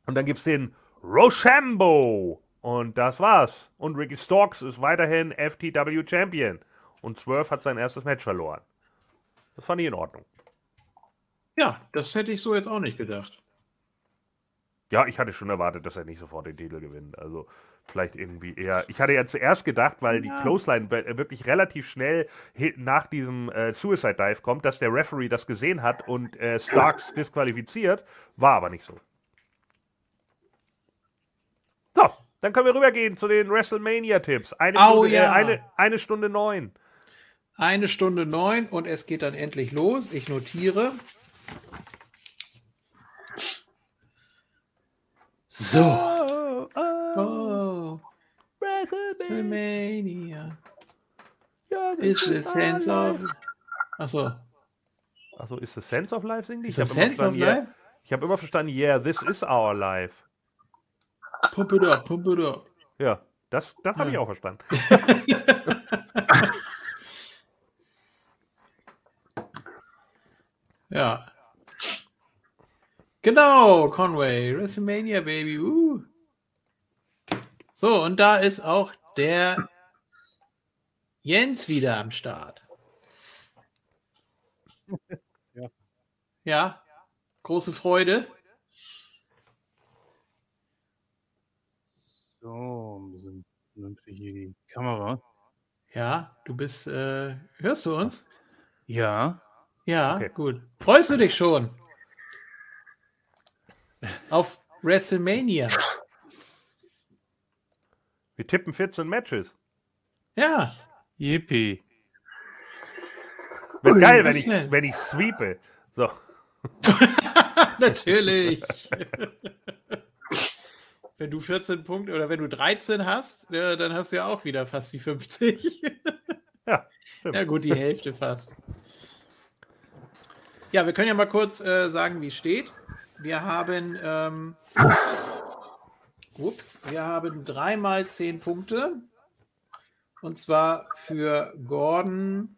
Und dann gibt es den Rochambeau. Und das war's. Und Ricky Storks ist weiterhin FTW Champion. Und Swerve hat sein erstes Match verloren. Das fand ich in Ordnung. Ja, das hätte ich so jetzt auch nicht gedacht. Ja, ich hatte schon erwartet, dass er nicht sofort den Titel gewinnt. Also vielleicht irgendwie eher. Ich hatte ja zuerst gedacht, weil die Ja. Clothesline be- wirklich relativ schnell nach diesem äh, Suicide Dive kommt, dass der Referee das gesehen hat und äh, Starks disqualifiziert. War aber nicht so. So, dann können wir rübergehen zu den WrestleMania-Tipps. Eine, Oh, Stunde, äh, ja. eine, eine Stunde neun. Eine Stunde neun und es geht dann endlich los. Ich notiere. So. Oh, oh, Oh, WrestleMania. WrestleMania. Ja, das Is the ist sense of. Achso. Achso, ist the sense of life, singen die? Is Ich the habe sense of life? ich hab immer verstanden, yeah, this is our life. Pump it up, pump it up. Ja, das, das habe ich Ja. auch verstanden. Ja. Genau, Conway. WrestleMania, Baby. Uh. So, und da ist auch der Jens wieder am Start. Ja. Ja, große Freude. So, ein bisschen vernünftig hier die Kamera. Ja, du bist, äh, hörst du uns? Ja. Ja, Okay. gut. Freust du dich schon? Auf WrestleMania. Wir tippen 14 Matches. Ja, Yippie. Wird geil, wenn ich, wenn ich sweepe. So. natürlich. Wenn du 14 Punkte oder wenn du 13 hast, ja, dann hast du ja auch wieder fast die 50. Ja, stimmt. ja, gut, die Hälfte fast. Ja, wir können ja mal kurz äh, sagen, wie es steht. Wir haben, ähm, ups, wir haben dreimal 10 Punkte. Und zwar für Gordon,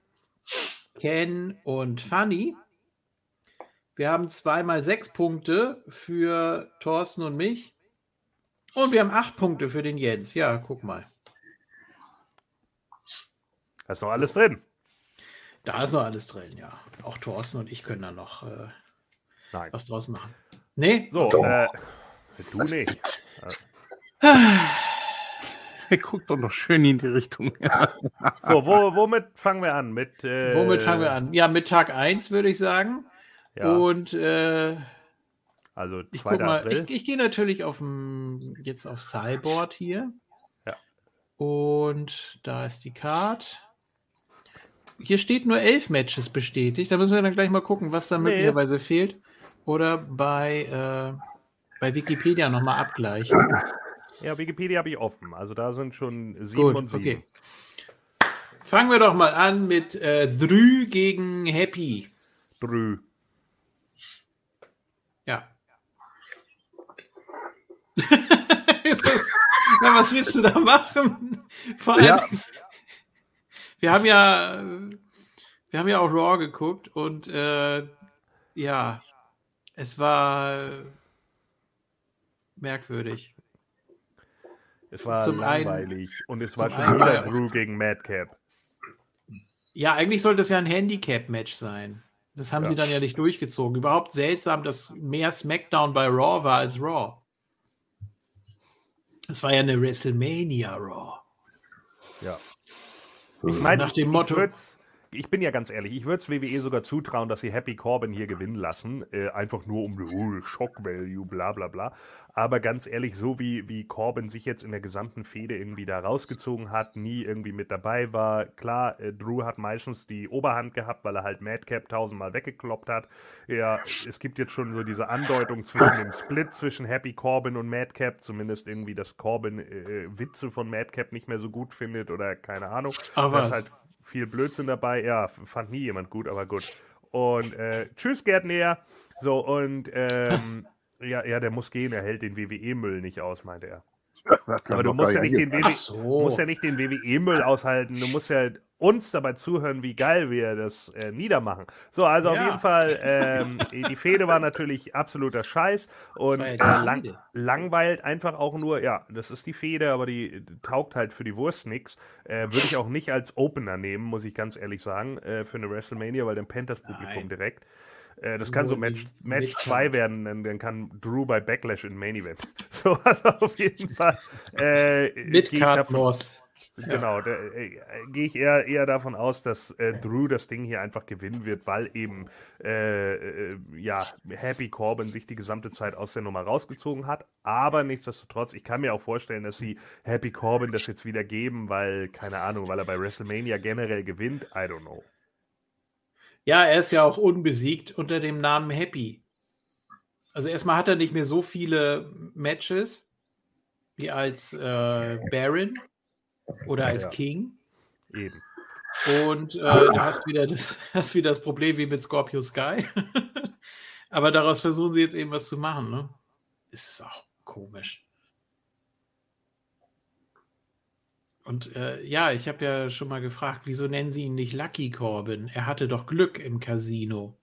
Ken und Fanny. Wir haben zweimal sechs Punkte für Thorsten und mich. Und wir haben acht Punkte für den Jens. Ja, guck mal. Da ist noch alles drin. Da ist noch alles drin, ja. Auch Thorsten und ich können da noch äh, Nein. was draus machen. Nee? So, äh, du nicht. Er guckt doch noch schön in die Richtung. So, wo, womit fangen wir an? Mit, äh, Womit fangen wir an? Ja, mit Tag 1 würde ich sagen. Ja, Und äh, also ich 2. guck mal, April. ich, ich gehe natürlich auf dem, jetzt auf Cyborg hier. Ja. Und da ist die Card. Hier steht nur elf Matches bestätigt. Da müssen wir dann gleich mal gucken, was da Nee. möglicherweise fehlt. Oder bei, äh, bei Wikipedia nochmal abgleichen. ja, Wikipedia habe ich offen. Also da sind schon sieben Gut, und sieben. okay. Fangen wir doch mal an mit äh, Drü gegen Happy. Drü. das, na, was willst du da machen? Vor allem, Ja. wir haben ja, wir haben ja auch Raw geguckt und äh, ja, es war merkwürdig. Es war Zum einen- langweilig. und es war schon einen wieder Drew gegen Madcap. Ja, eigentlich sollte es ja ein Handicap-Match sein. Das haben Ja. sie dann ja nicht durchgezogen. Überhaupt seltsam, dass mehr SmackDown bei Raw war als Raw. Es war ja eine WrestleMania Raw. Ja. Ich meine, Nach dem Motto- Ich, ich bin ja ganz ehrlich, ich würde es WWE sogar zutrauen, dass sie Happy Corbin hier gewinnen lassen. Äh, einfach nur um oh, Shock Value, bla bla bla. Aber ganz ehrlich, so wie, wie Corbin sich jetzt in der gesamten Fehde irgendwie da rausgezogen hat, nie irgendwie mit dabei war. Klar, äh, Drew hat meistens die Oberhand gehabt, weil er halt Madcap tausendmal weggekloppt hat. Ja, es gibt jetzt schon so diese Andeutung zwischen dem Split zwischen Happy Corbin und Madcap, zumindest irgendwie, dass Corbin äh, Witze von Madcap nicht mehr so gut findet oder keine Ahnung. Ist halt viel Blödsinn dabei. Ja, fand nie jemand gut, aber gut. Und äh, tschüss, Gerd Näher. So, und ähm, ja, ja, der muss gehen, er hält den WWE-Müll nicht aus, meinte er. Aber du musst ja nicht den, WWE, so. musst ja nicht den WWE-Müll aushalten, du musst ja uns dabei zuhören, wie geil wir das äh, niedermachen. So, also auf Ja. jeden Fall, ähm, die Fehde war natürlich absoluter Scheiß und ja äh, lang, langweilt einfach auch nur, ja, das ist die Fehde, aber die taugt halt für die Wurst nix. Äh, Würde ich auch nicht als Opener nehmen, muss ich ganz ehrlich sagen, äh, für eine WrestleMania, weil dann pennt das Publikum Nein. direkt. Äh, das kann so Match, die Match Midcard. 2 werden, dann, dann kann Drew bei Backlash in Main Event. So, also auf jeden Fall. Äh, ich Midcard davon- Moss. Genau, da äh, gehe ich eher, eher davon aus, dass äh, Drew das Ding hier einfach gewinnen wird, weil eben äh, äh, ja, Happy Corbin sich die gesamte Zeit aus der Nummer rausgezogen hat. Aber nichtsdestotrotz, ich kann mir auch vorstellen, dass sie Happy Corbin das jetzt wieder geben, weil, keine Ahnung, weil er bei WrestleMania generell gewinnt. I don't know. Ja, er ist ja auch unbesiegt unter dem Namen Happy. Also erstmal hat er nicht mehr so viele Matches wie als äh, Baron oder als Ja. King. Eben. Und äh, du hast wieder, das, hast wieder das Problem wie mit Scorpio Sky. Aber daraus versuchen sie jetzt eben was zu machen. Ne? Das ist auch komisch. Und äh, ja, ich habe ja schon mal gefragt, wieso nennen sie ihn nicht Lucky Corbin? Er hatte doch Glück im Casino.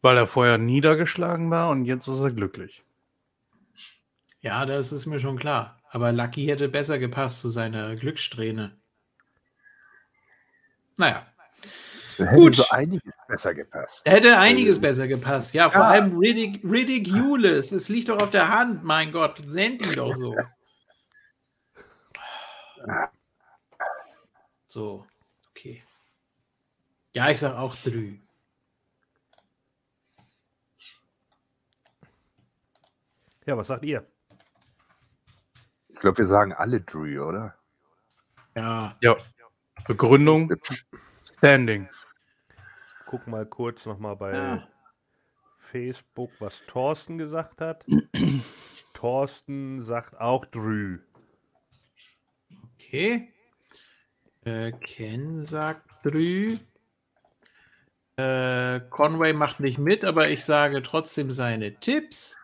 Weil er vorher niedergeschlagen war und jetzt ist er glücklich. Ja, das ist mir schon klar. Aber Lucky hätte besser gepasst zu seiner Glückssträhne. Naja. Da hätte Gut. so einiges besser gepasst. Da hätte einiges besser gepasst. Ja, vor Ja. allem Ridic Ridiculous. Es liegt doch auf der Hand. Mein Gott, send ihn doch so. So, okay. Ja, ich sag auch drü. Ja, was sagt ihr? Ich glaube, wir sagen alle Drew, oder? Ja, Ja. Begründung, Standing. Guck mal kurz nochmal bei Ja. Facebook, was Thorsten gesagt hat. Thorsten sagt auch Drü. okay. Äh, Ken sagt drü. Äh, Conway macht nicht mit, aber ich sage trotzdem seine Tipps.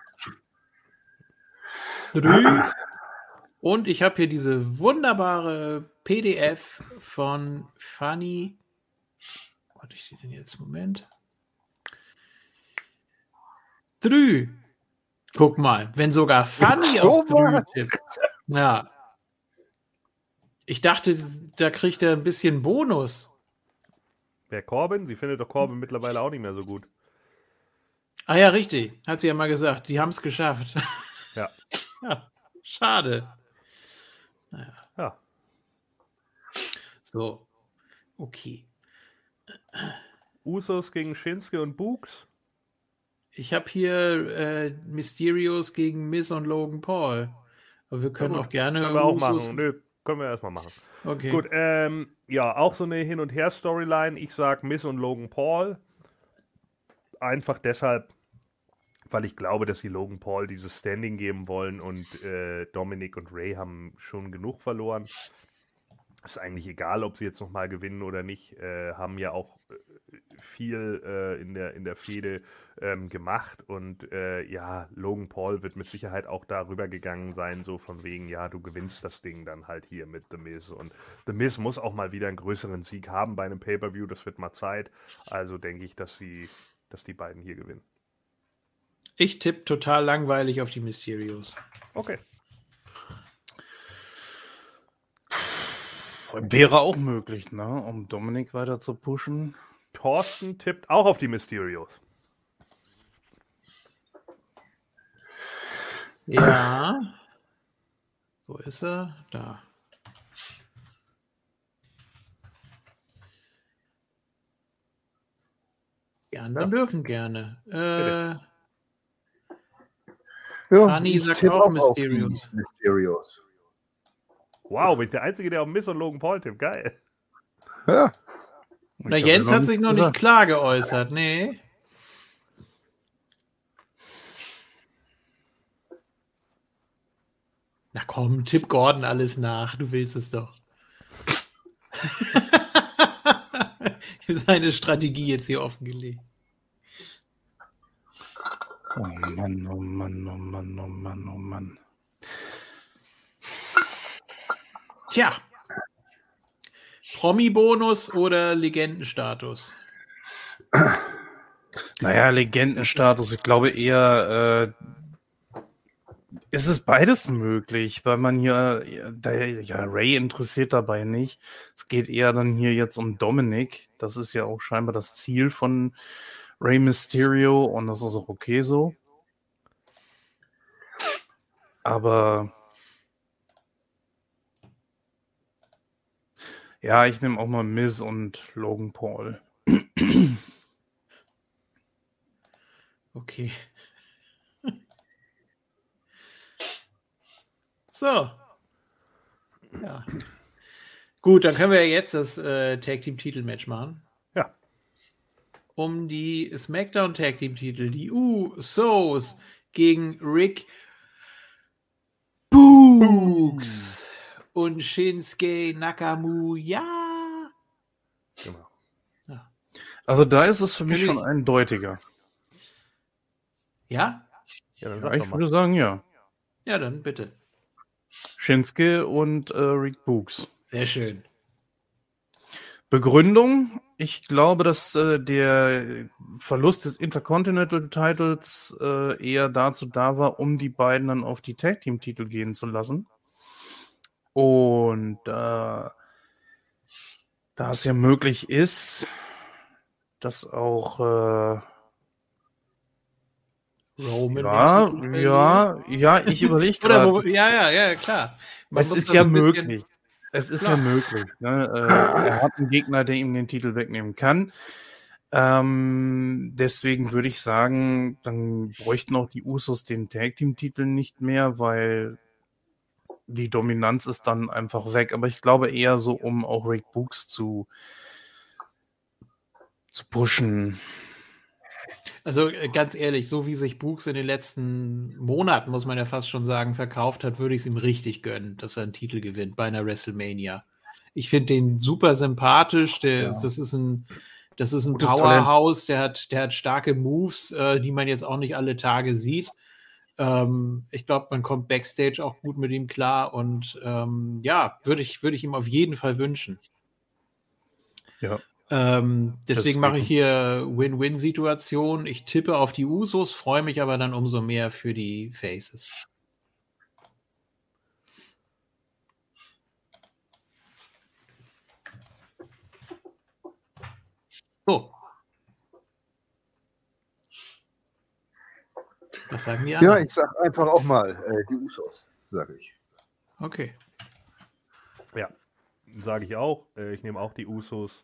Drü. Und ich habe hier diese wunderbare PDF von Fanny. Warte, ich steht denn jetzt? Moment. Drü. Guck mal, wenn sogar Fanny auf Drü tippt. Ja. Ich dachte, da kriegt er ein bisschen Bonus. Wer Corbin? Sie findet doch Corbin mittlerweile auch nicht mehr so gut. Ah ja, richtig. Hat sie ja mal gesagt. Die haben es geschafft. Ja. ja. Schade. Ja. So. Okay. Usos gegen Shinsuke und Books. Ich habe hier äh, Mysterios gegen Miss und Logan Paul. Aber wir können Ja, auch gerne. Können wir auch Usos- machen. Nö, können wir erstmal machen. Okay. Gut, ähm, ja, auch so eine Hin- und Her-Storyline. Ich sag Miss und Logan Paul. Einfach deshalb, weil ich glaube, dass sie Logan Paul dieses Standing geben wollen und äh, Dominic und Ray haben schon genug verloren. Ist eigentlich egal, ob sie jetzt nochmal gewinnen oder nicht. Äh, haben ja auch äh, viel äh, in der, in der Fehde ähm, gemacht und äh, ja, Logan Paul wird mit Sicherheit auch darüber gegangen sein, so von wegen, ja, du gewinnst das Ding dann halt hier mit The Miz und The Miz muss auch mal wieder einen größeren Sieg haben bei einem Pay-Per-View, das wird mal Zeit, also denke ich, dass sie, dass die beiden hier gewinnen. Ich tippe total langweilig auf die Mysterios. Okay. Wäre auch möglich, ne? Um Dominik weiter zu pushen. Thorsten tippt auch auf die Mysterios. Ja. Wo ist er? Da. Die anderen dürfen gerne. Äh, Ja, ich sagt auch Mysterios. Mysterios. Wow, bin ich der Einzige, der auf Miss und Logan Paul tippt, geil. Ja, na, Jens hat sich noch nicht gesagt. klar geäußert. Nee. Na komm, tipp Gordon alles nach. Du willst es doch. ich habe seine Strategie jetzt hier offengelegt. Oh Mann, oh Mann, oh Mann, oh Mann, oh Mann. Tja. Promi-Bonus oder Legendenstatus? Naja, Legendenstatus, ich glaube eher, äh, es ist beides möglich, weil man hier, da, ja, Ray interessiert dabei nicht. Es geht eher dann hier jetzt um Dominic. Das ist ja auch scheinbar das Ziel von Ray Mysterio und das ist auch okay so. Aber ja, ich nehme auch mal Miz und Logan Paul. Okay. So. Ja. Gut, dann können wir jetzt das äh, Tag Team Titelmatch machen. Ja. Um die SmackDown Tag Team Titel, die Usos gegen Rick Books und Shinsuke Nakamura. Genau. Also da ist es für mich schon eindeutiger. Ja? Ja, dann Ja, sag ich würde sagen, ja. Ja, dann bitte. Shinsuke und äh, Rick Books. Sehr schön. Begründung, ich glaube, dass äh, der Verlust des Intercontinental Titles äh, eher dazu da war, um die beiden dann auf die Tag Team Titel gehen zu lassen. Und äh, da es ja möglich ist, dass auch äh, Roman. ja, ja, ja, ich überlege gerade. ja, ja, ja, klar. Man Es ist ja möglich. Es ist Klar. ja möglich. Ne? Äh, er hat einen Gegner, der ihm den Titel wegnehmen kann. Ähm, deswegen würde ich sagen, dann bräuchten auch die Usos den Tag Team Titel nicht mehr, weil die Dominanz ist dann einfach weg. Aber ich glaube eher so, um auch Rick Books zu, zu pushen. Also äh, ganz ehrlich, so wie sich Books in den letzten Monaten, muss man ja fast schon sagen, verkauft hat, würde ich es ihm richtig gönnen, dass er einen Titel gewinnt bei einer WrestleMania. Ich finde den super sympathisch. Der, Ja. Das ist ein, das ist ein Gutes Talent. Powerhouse. Der hat, der hat starke Moves, äh, die man jetzt auch nicht alle Tage sieht. Ähm, ich glaube, man kommt backstage auch gut mit ihm klar und ähm, ja, würde ich, würde ich ihm auf jeden Fall wünschen. Ja. Ähm, deswegen mache ich hier Win-Win-Situation. Ich tippe auf die Usos, freue mich aber dann umso mehr für die Faces. So. Was sagen die Ja, anderen? ich sag einfach auch mal äh, die Usos, sage ich. Okay. Ja, sage ich auch. Äh, ich nehme auch die Usos.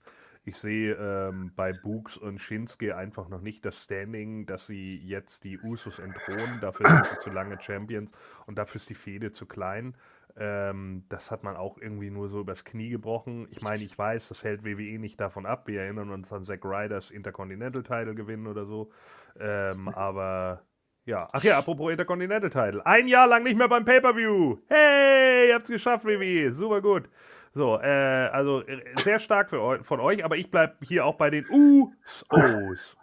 Ich sehe ähm, bei Books und Shinsuke einfach noch nicht das Standing, dass sie jetzt die Usos entthronen. Dafür sind sie zu lange Champions und dafür ist die Fehde zu klein. Ähm, das hat man auch irgendwie nur so übers Knie gebrochen. Ich meine, ich weiß, das hält WWE nicht davon ab. Wir erinnern uns an Zack Ryders Intercontinental Title gewinnen oder so. Ähm, aber ja, ach ja, apropos Intercontinental Title. Ein Jahr lang nicht mehr beim Pay-Per-View. Hey, ihr habt's geschafft, WWE. Super gut. So, äh, also äh, sehr stark für eu von euch, aber ich bleib hier auch bei den Usos.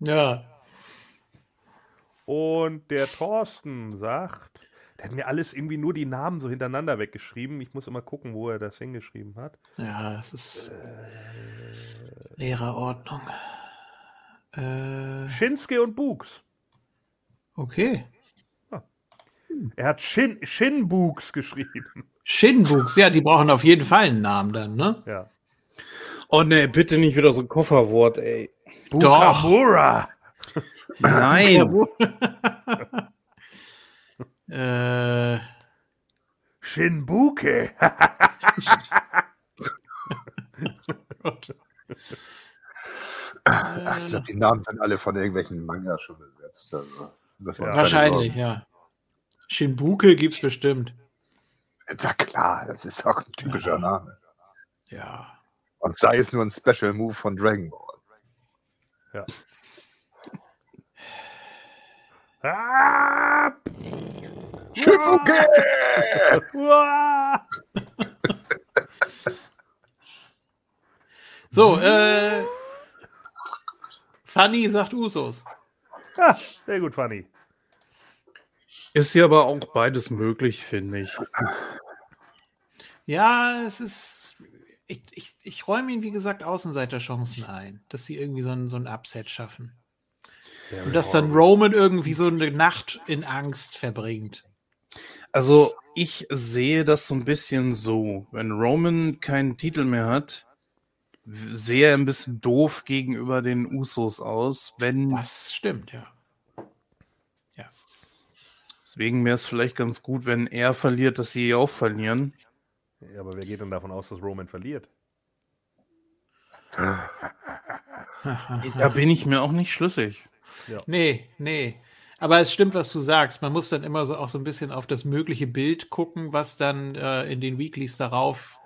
Ja. Und der Thorsten sagt, der hat mir alles irgendwie nur die Namen so hintereinander weggeschrieben. Ich muss immer gucken, wo er das hingeschrieben hat. Ja, es ist Lehrerordnung. Äh, Shinsuke und Books. okay. Er hat Shin, Shin Books geschrieben. Shinbooks, ja, die brauchen auf jeden Fall einen Namen dann, ne? Ja. Oh ne, bitte nicht wieder so ein Kofferwort, ey. Doch. Bukamura. Nein. äh, Shinbuke. Ach, ich glaube, die Namen sind alle von irgendwelchen Mangas schon besetzt. Also, keine wahrscheinlich, ja. Shinbuke gibt's bestimmt. Ja klar, das ist auch ein typischer Name. Ja. Und sei es nur ein Special Move von Dragon Ball. Ja. Ah, Shinbuke! uah. So, äh, Fanny sagt Usos. Ja, sehr gut, Fanny. Ist hier aber auch beides möglich, finde ich. Ja, es ist. Ich, ich, ich räume ihnen, wie gesagt, Außenseiterchancen ein, dass sie irgendwie so ein, so ein Upset schaffen. Und dass dann Roman irgendwie so eine Nacht in Angst verbringt. Also, ich sehe das so ein bisschen so. Wenn Roman keinen Titel mehr hat, sehe er ein bisschen doof gegenüber den Usos aus. Wenn, Das stimmt, ja. Deswegen wäre es vielleicht ganz gut, wenn er verliert, dass sie auch verlieren. Ja, aber wer geht denn davon aus, dass Roman verliert? Da bin ich mir auch nicht schlüssig. Nee, nee. Aber es stimmt, was du sagst. Man muss dann immer so auch so ein bisschen auf das mögliche Bild gucken, was dann äh, in den Weeklies darauf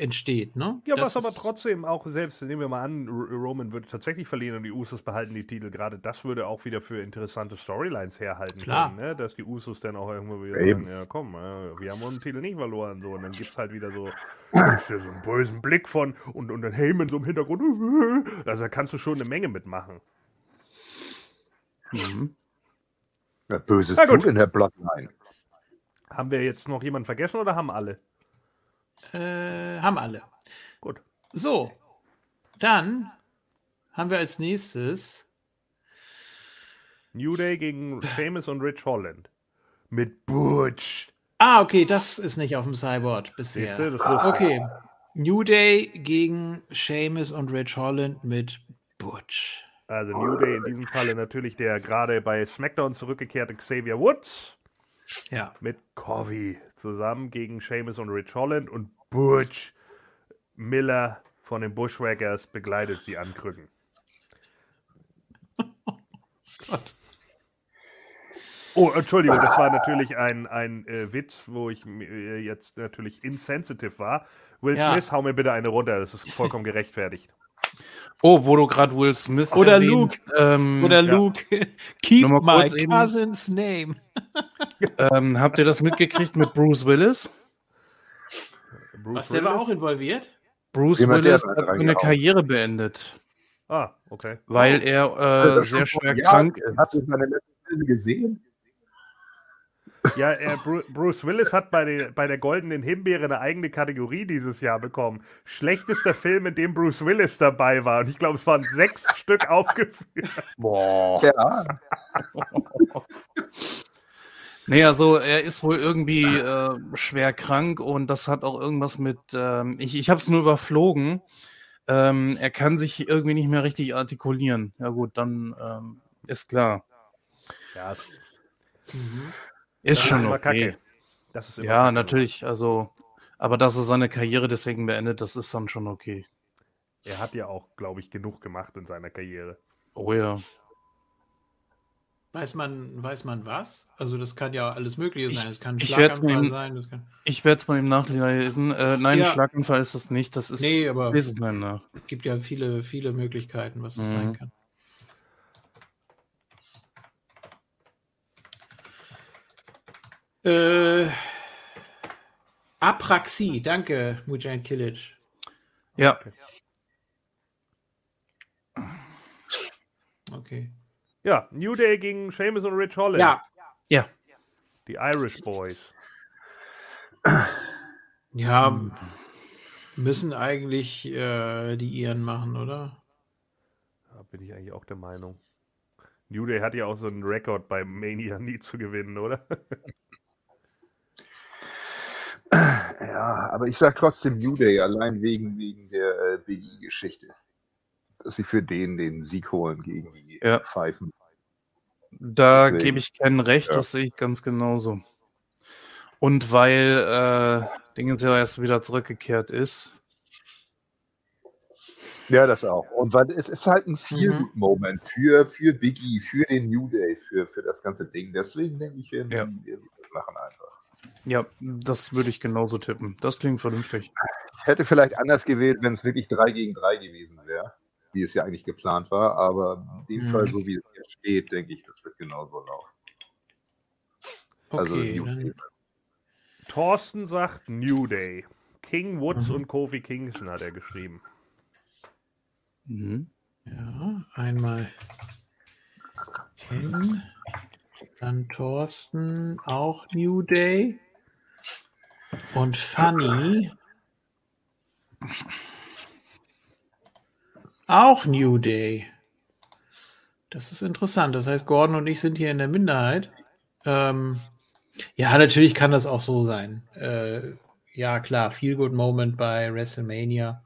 entsteht, ne? Ja, Das was aber trotzdem auch, selbst nehmen wir mal an, Roman würde tatsächlich verlieren und die Usos behalten die Titel. Gerade das würde auch wieder für interessante Storylines herhalten Klar. können, ne? dass die Usos dann auch irgendwo wieder Eben. sagen, ja komm, äh, wir haben unseren Titel nicht verloren. So. Und dann gibt es halt wieder so, gibt's ja so einen bösen Blick von und, und dann Heyman so im Hintergrund. Also da kannst du schon eine Menge mitmachen. Mhm. Ja, böses. Blut in der Bloodline. Haben wir jetzt noch jemanden vergessen oder haben alle? Äh, haben alle. Gut. So, dann haben wir als nächstes New Day gegen Famous und Rich Holland. Mit Butch. Ah, okay, das ist nicht auf dem Cyborg bisher. Siehst du, das ich. Okay. New Day gegen Seamus und Rich Holland mit Butch. Also New Day in diesem Falle natürlich der gerade bei SmackDown zurückgekehrte Xavier Woods Ja. mit Covey zusammen gegen Sheamus und Rich Holland und Butch Miller von den Bushwhackers begleitet sie an Krücken. Gott. Oh, Entschuldigung, das war natürlich ein, ein äh, Witz, wo ich äh, jetzt natürlich insensitive war. Will Ja. Smith, hau mir bitte eine runter, das ist vollkommen gerechtfertigt. Oh, wo du gerade Will Smith Oder erwähnst, Ähm, Oder ja. Luke, keep my cousin's name. ähm, habt ihr das mitgekriegt mit Bruce Willis? Bruce Was, der war auch involviert? Bruce Jemand, Willis hat seine. Karriere beendet, Ah, okay. weil er äh, sehr schwer krank Hast ist. du seine letzten Filme gesehen? Ja, äh, Bru Bruce Willis hat bei, den, bei der Goldenen Himbeere eine eigene Kategorie dieses Jahr bekommen. Schlechtester Film, in dem Bruce Willis dabei war. Und ich glaube, es waren sechs Stück aufgeführt. Boah. Ja. Nee, also er ist wohl irgendwie äh, schwer krank und das hat auch irgendwas mit, ähm, ich, ich habe es nur überflogen. Ähm, er kann sich irgendwie nicht mehr richtig artikulieren. Ja gut, dann ähm, ist klar. Ja, Ist schon immer okay. Das ist immer Ja, kacke. natürlich, also, aber dass er seine Karriere deswegen beendet, das ist dann schon okay. Er hat ja auch, glaube ich, genug gemacht in seiner Karriere. Oh ja. Weiß man, weiß man was? Also das kann ja alles Mögliche Ich- sein. Es kann ein ich werd's Schlaganfall mir- sein. Das kann, Ich werde es mal im Nachlesen. Äh, nein, Ja. Schlaganfall ist es nicht. Das ist. nee, aber nach. es gibt ja viele, viele Möglichkeiten, was es Mhm. sein kann. Äh, Apraxie, danke, Mujahid Kilic. Ja. Okay. Ja, New Day gegen Sheamus und Rich Holland. Ja, Ja. Die Irish Boys. ja, müssen eigentlich äh, die Iren machen, oder? Da bin ich eigentlich auch der Meinung. New Day hat ja auch so einen Rekord bei Mania nie zu gewinnen, oder? Ja, aber ich sag trotzdem New Day, allein wegen, wegen der äh, Big E-Geschichte. Dass sie für den den Sieg holen gegen die Ja. Pfeifen. Da gebe ich keinen recht, Ja. das sehe ich ganz genauso. Und weil äh, Dingens ja erst wieder zurückgekehrt ist. Ja, das auch. Und weil es ist halt ein Mhm. Feel-Moment für, für Big E, für den New Day, für, für das ganze Ding. Deswegen denke ich, wir Ja. wir machen einfach. Ja, das würde ich genauso tippen. Das klingt vernünftig. Ich hätte vielleicht anders gewählt, wenn es wirklich 3 gegen 3 gewesen wäre, wie es ja eigentlich geplant war. Aber in dem Mhm. Fall, so wie es jetzt steht, denke ich, das wird genauso laufen. Also Okay, New Day. Thorsten sagt New Day. King Woods Mhm. und Kofi Kingston hat er geschrieben. Mhm. ja, einmal Ken, dann Thorsten, auch New Day und Funny. Auch New Day. Das ist interessant. Das heißt, Gordon und ich sind hier in der Minderheit. Ähm, ja, natürlich kann das auch so sein. Äh, ja, klar, Feel Good Moment bei WrestleMania.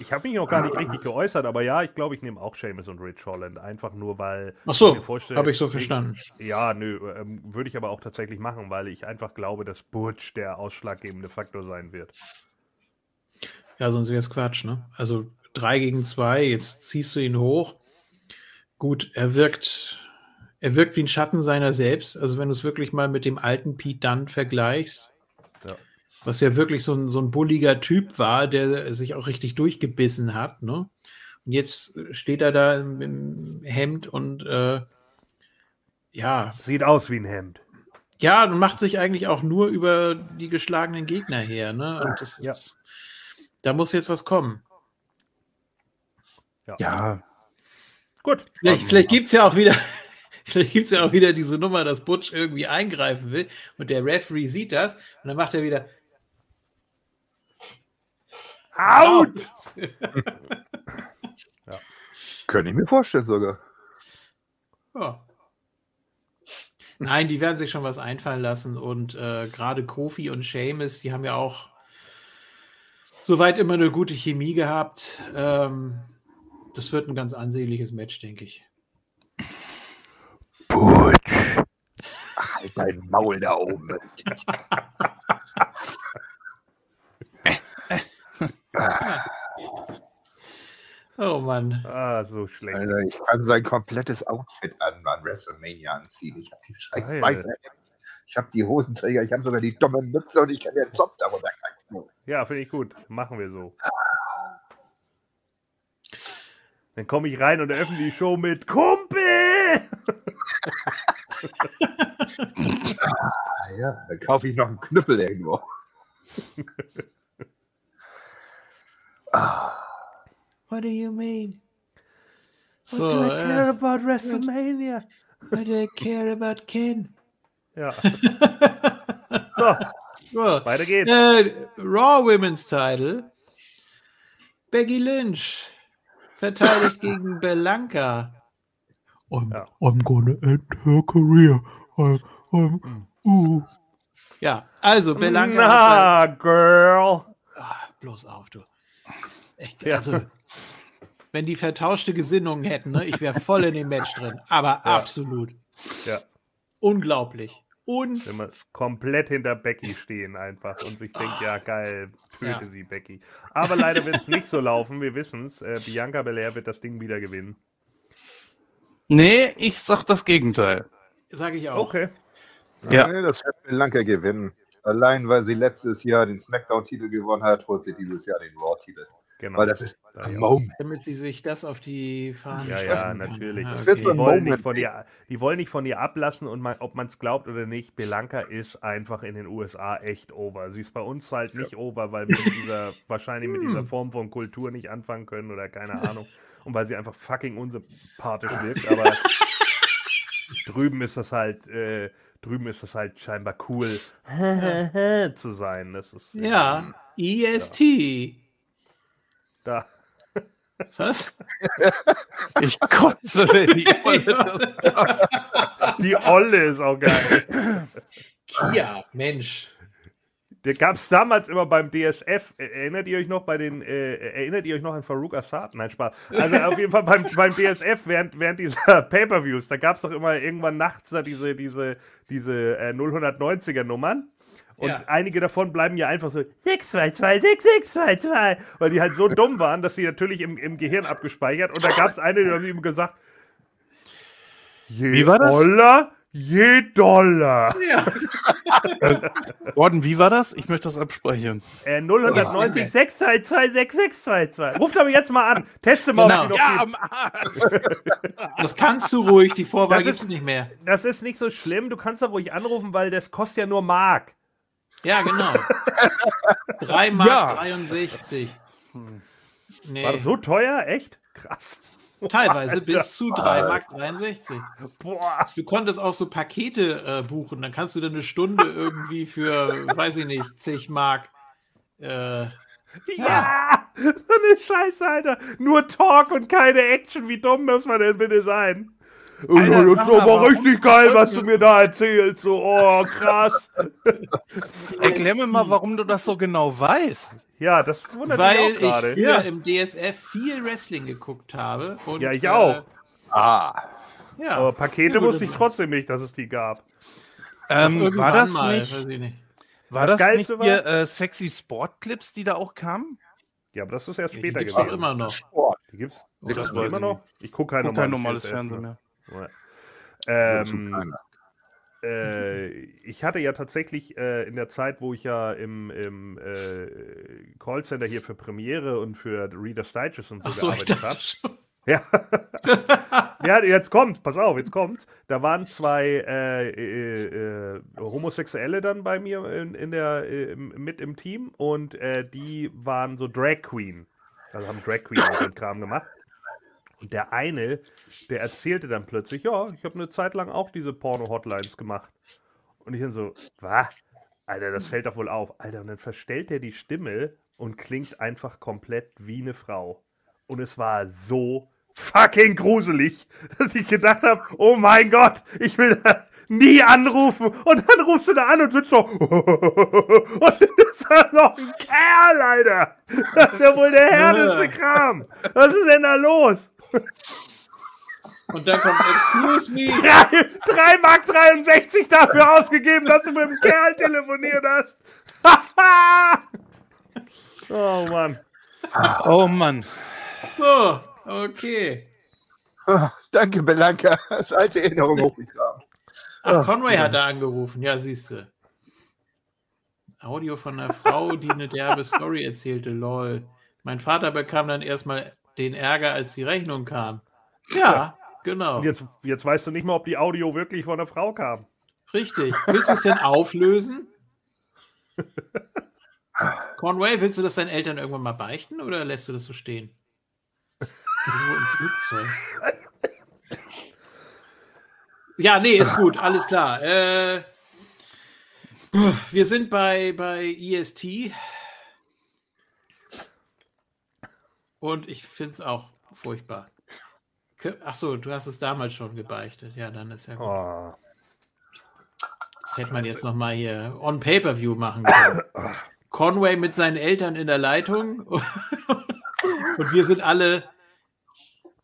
Ich habe mich noch gar nicht richtig geäußert, aber ja, ich glaube, ich nehme auch Sheamus und Rich Holland. Einfach nur, weil. Ach so, ich habe ich so verstanden. Ja, nö, ähm, würde ich aber auch tatsächlich machen, weil ich einfach glaube, dass Butch der ausschlaggebende Faktor sein wird. Ja, sonst wäre es Quatsch, ne? Also 3 gegen 2, jetzt ziehst du ihn hoch. Gut, er wirkt, er wirkt wie ein Schatten seiner selbst. Also wenn du es wirklich mal mit dem alten Pete Dunne vergleichst, Ja. Was ja wirklich so ein, so ein bulliger Typ war, der sich auch richtig durchgebissen hat, ne? Und jetzt steht er da im, im Hemd und äh, ja, Sieht aus wie ein Hemd. ja, und macht sich eigentlich auch nur über die geschlagenen Gegner her, ne? Und das Ja. ist, da muss jetzt was kommen. Ja, Gut. Vielleicht, Also, vielleicht gibt es ja auch wieder, vielleicht gibt's ja auch wieder diese Nummer, dass Butch irgendwie eingreifen will und der Referee sieht das und dann macht er wieder Out! Könnte ich mir vorstellen sogar. Ja. Nein, die werden sich schon was einfallen lassen. Und äh, gerade Kofi und Seamus, die haben ja auch soweit immer eine gute Chemie gehabt. Ähm, das wird ein ganz ansehnliches Match, denke ich. Butch. Halt dein Maul da oben. Oh Mann. Ah, so schlecht. Alter, ich kann sein komplettes Outfit an, an WrestleMania anziehen. Ich habe die scheiß weiße. Ich habe die Hosenträger, ich habe sogar die dumme Mütze und ich kann den Zopf darunter greifen. Ja, finde ich gut. Machen wir so. Dann komme ich rein und eröffne die Show mit Kumpel! Ah, ja, dann kaufe ich noch einen Knüppel irgendwo. ah, What do you mean? What So, do I care äh, about WrestleMania? what do I care about Ken? Ja. So, So, weiter geht's. äh, Raw Women's Title. Becky Lynch verteidigt gegen Belanca. I'm, Ja. I'm gonna end her career. I, I'm, uh. Ja, also Belanca. hat Na, Girl. bei- Ah, bloß auf, du. Echt, Ja. also, wenn die vertauschte Gesinnungen hätten, ne, ich wäre voll in dem Match drin. Aber absolut. Ja, Unglaublich. Un wenn wir komplett hinter Becky stehen einfach und sich denkt, ja geil, töte Ja. sie, Becky. Aber leider wird es nicht so laufen, wir wissen es. Äh, Bianca Belair wird das Ding wieder gewinnen. Nee, ich sag das Gegenteil. sage ich auch. Okay. Ja. Nee, das wird Lanka gewinnen. Allein weil sie letztes Jahr den Smackdown-Titel gewonnen hat, holt sie dieses Jahr den Raw-Titel. Genau. Weil das ist Da ein ja. Moment. Damit sie sich das auf die Fahnen Ja, ja, natürlich. Ah, okay. Die wollen, nicht von dir, die wollen nicht von dir ablassen und man, ob man es glaubt oder nicht, Belanca ist einfach in den USA echt over. Sie ist bei uns halt nicht over, weil wir mit dieser, wahrscheinlich mit dieser Form von Kultur nicht anfangen können oder keine Ahnung. Und weil sie einfach fucking unsympathisch wirkt, aber drüben ist das halt, äh, drüben ist das halt scheinbar cool zu sein. Das ist Ja, EST. da. Was? Ich kotze, wenn die Olle das Die Olle ist auch geil. Kia, Mensch. Gab es damals immer beim DSF. Er- Erinnert ihr euch noch bei den, äh, erinnert ihr euch noch an Farouk Assad? Nein, Spaß. Also auf jeden Fall beim, beim DSF während, während dieser Pay-Per-Views, da gab es doch immer irgendwann nachts da diese, diese, diese äh, 090er Nummern. Und Ja. einige davon bleiben ja einfach so 622, 6622, weil die halt so dumm waren, dass sie natürlich im, im Gehirn abgespeichert. Und da gab es eine, die haben ihm gesagt, je Wie war das? Dollar, je Dollar. Ja. Gordon, wie war das? Ich möchte das abspeichern. Äh, 090 622 6622. Ruft aber jetzt mal an. Teste mal, Genau. ob sie noch Ja. Das kannst du ruhig, die Vorwahl ist- nicht mehr. Das ist nicht so schlimm. Du kannst da ruhig anrufen, weil das kostet ja nur Mark. Ja, genau. 3 Mark Ja. 63. Nee, War das so teuer? Echt? Krass. Teilweise Alter. bis zu 3 Mark 63. Boah. Du konntest auch so Pakete äh, buchen, dann kannst du dann eine Stunde irgendwie für, weiß ich nicht, zig Mark. Äh, Ja! So eine Scheiße, Alter. Nur Talk und keine Action. Wie dumm muss man denn bitte sein? Alter, das ist aber richtig geil, was du mir da erzählst. So, oh, krass. Erklär mir mal, warum du das so genau weißt. Ja, das wundert weil mich auch ich gerade. früher Ja. im DSF viel Wrestling geguckt habe. Und, Ja, ich auch. Ah, Äh, ja, Aber Pakete Ja, wusste ich trotzdem nicht, dass es die gab. Ähm, war das mal, nicht, weiß ich nicht. war Das das nicht hier äh, sexy Sportclips, die da auch kamen? Ja, aber das ist erst Ja, später die gibt's auch gewesen. immer noch. Sport. Die gibt's? Oder das weiß immer ich noch? Ich gucke kein Guck kein normales, Fernsehen mehr. Ähm, äh, ich hatte ja tatsächlich äh, in der Zeit, wo ich ja im, im äh, Callcenter hier für Premiere und für Reader's Digest und so, ich gearbeitet habe. Ja. Ja, jetzt kommt, pass auf, jetzt kommt. Da waren zwei äh, äh, äh, Homosexuelle dann bei mir in, in der, äh, mit im Team und äh, die waren so Drag Queen. Also haben Drag Queen so einen Kram gemacht. Und der eine, der erzählte dann plötzlich, ja, ich habe eine Zeit lang auch diese Porno-Hotlines gemacht. Und ich dann so, was? Alter, das fällt doch wohl auf. Alter, und dann verstellt er die Stimme und klingt einfach komplett wie eine Frau. Und es war so fucking gruselig, dass ich gedacht habe, oh mein Gott, ich will da nie anrufen. Und dann rufst du da an und wird so, und dann ist das noch ein Kerl, Alter. Das ist ja wohl der härteste Kram. Was ist denn da los? Und dann kommt Excuse me. 3 Mark 63 dafür ausgegeben, dass du mit dem Kerl telefoniert hast. oh Mann. Oh Mann. So, okay. Ah, Danke, Belanca. Das alte Erinnerung hochgegraben. Ach, Conway hat da angerufen. Ja, siehst du. Audio von einer Frau, die eine derbe Story erzählte. Lol. Mein Vater bekam dann erstmal den Ärger, als die Rechnung kam. Ja, genau. Jetzt, jetzt weißt du nicht mehr, ob die Audio wirklich von einer Frau kam. Richtig. Willst du es denn auflösen? Conway, willst du das deinen Eltern irgendwann mal beichten oder lässt du das so stehen? Irgendwo im Flugzeug. Ja, nee, ist gut, alles klar. Äh, wir sind bei, bei EST. Und ich finde es auch furchtbar. Ach so, du hast es damals schon gebeichtet. Ja, dann ist ja gut. Oh. Das hätte man jetzt noch mal hier on Pay-Per-View machen können. Conway mit seinen Eltern in der Leitung. Und wir sind alle.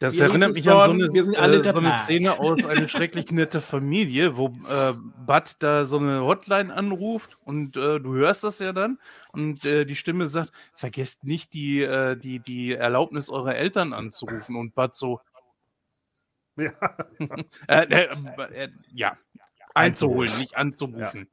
Das hieß erinnert mich an so eine, Wir sind alle äh, so eine. Szene aus Eine schrecklich nette Familie, wo äh, Bud da so eine Hotline anruft und äh, du hörst das ja dann und äh, die Stimme sagt, vergesst nicht die, äh, die, die Erlaubnis eurer Eltern anzurufen und Bud so, Ja. äh, äh, äh, ja, einzuholen, nicht anzurufen.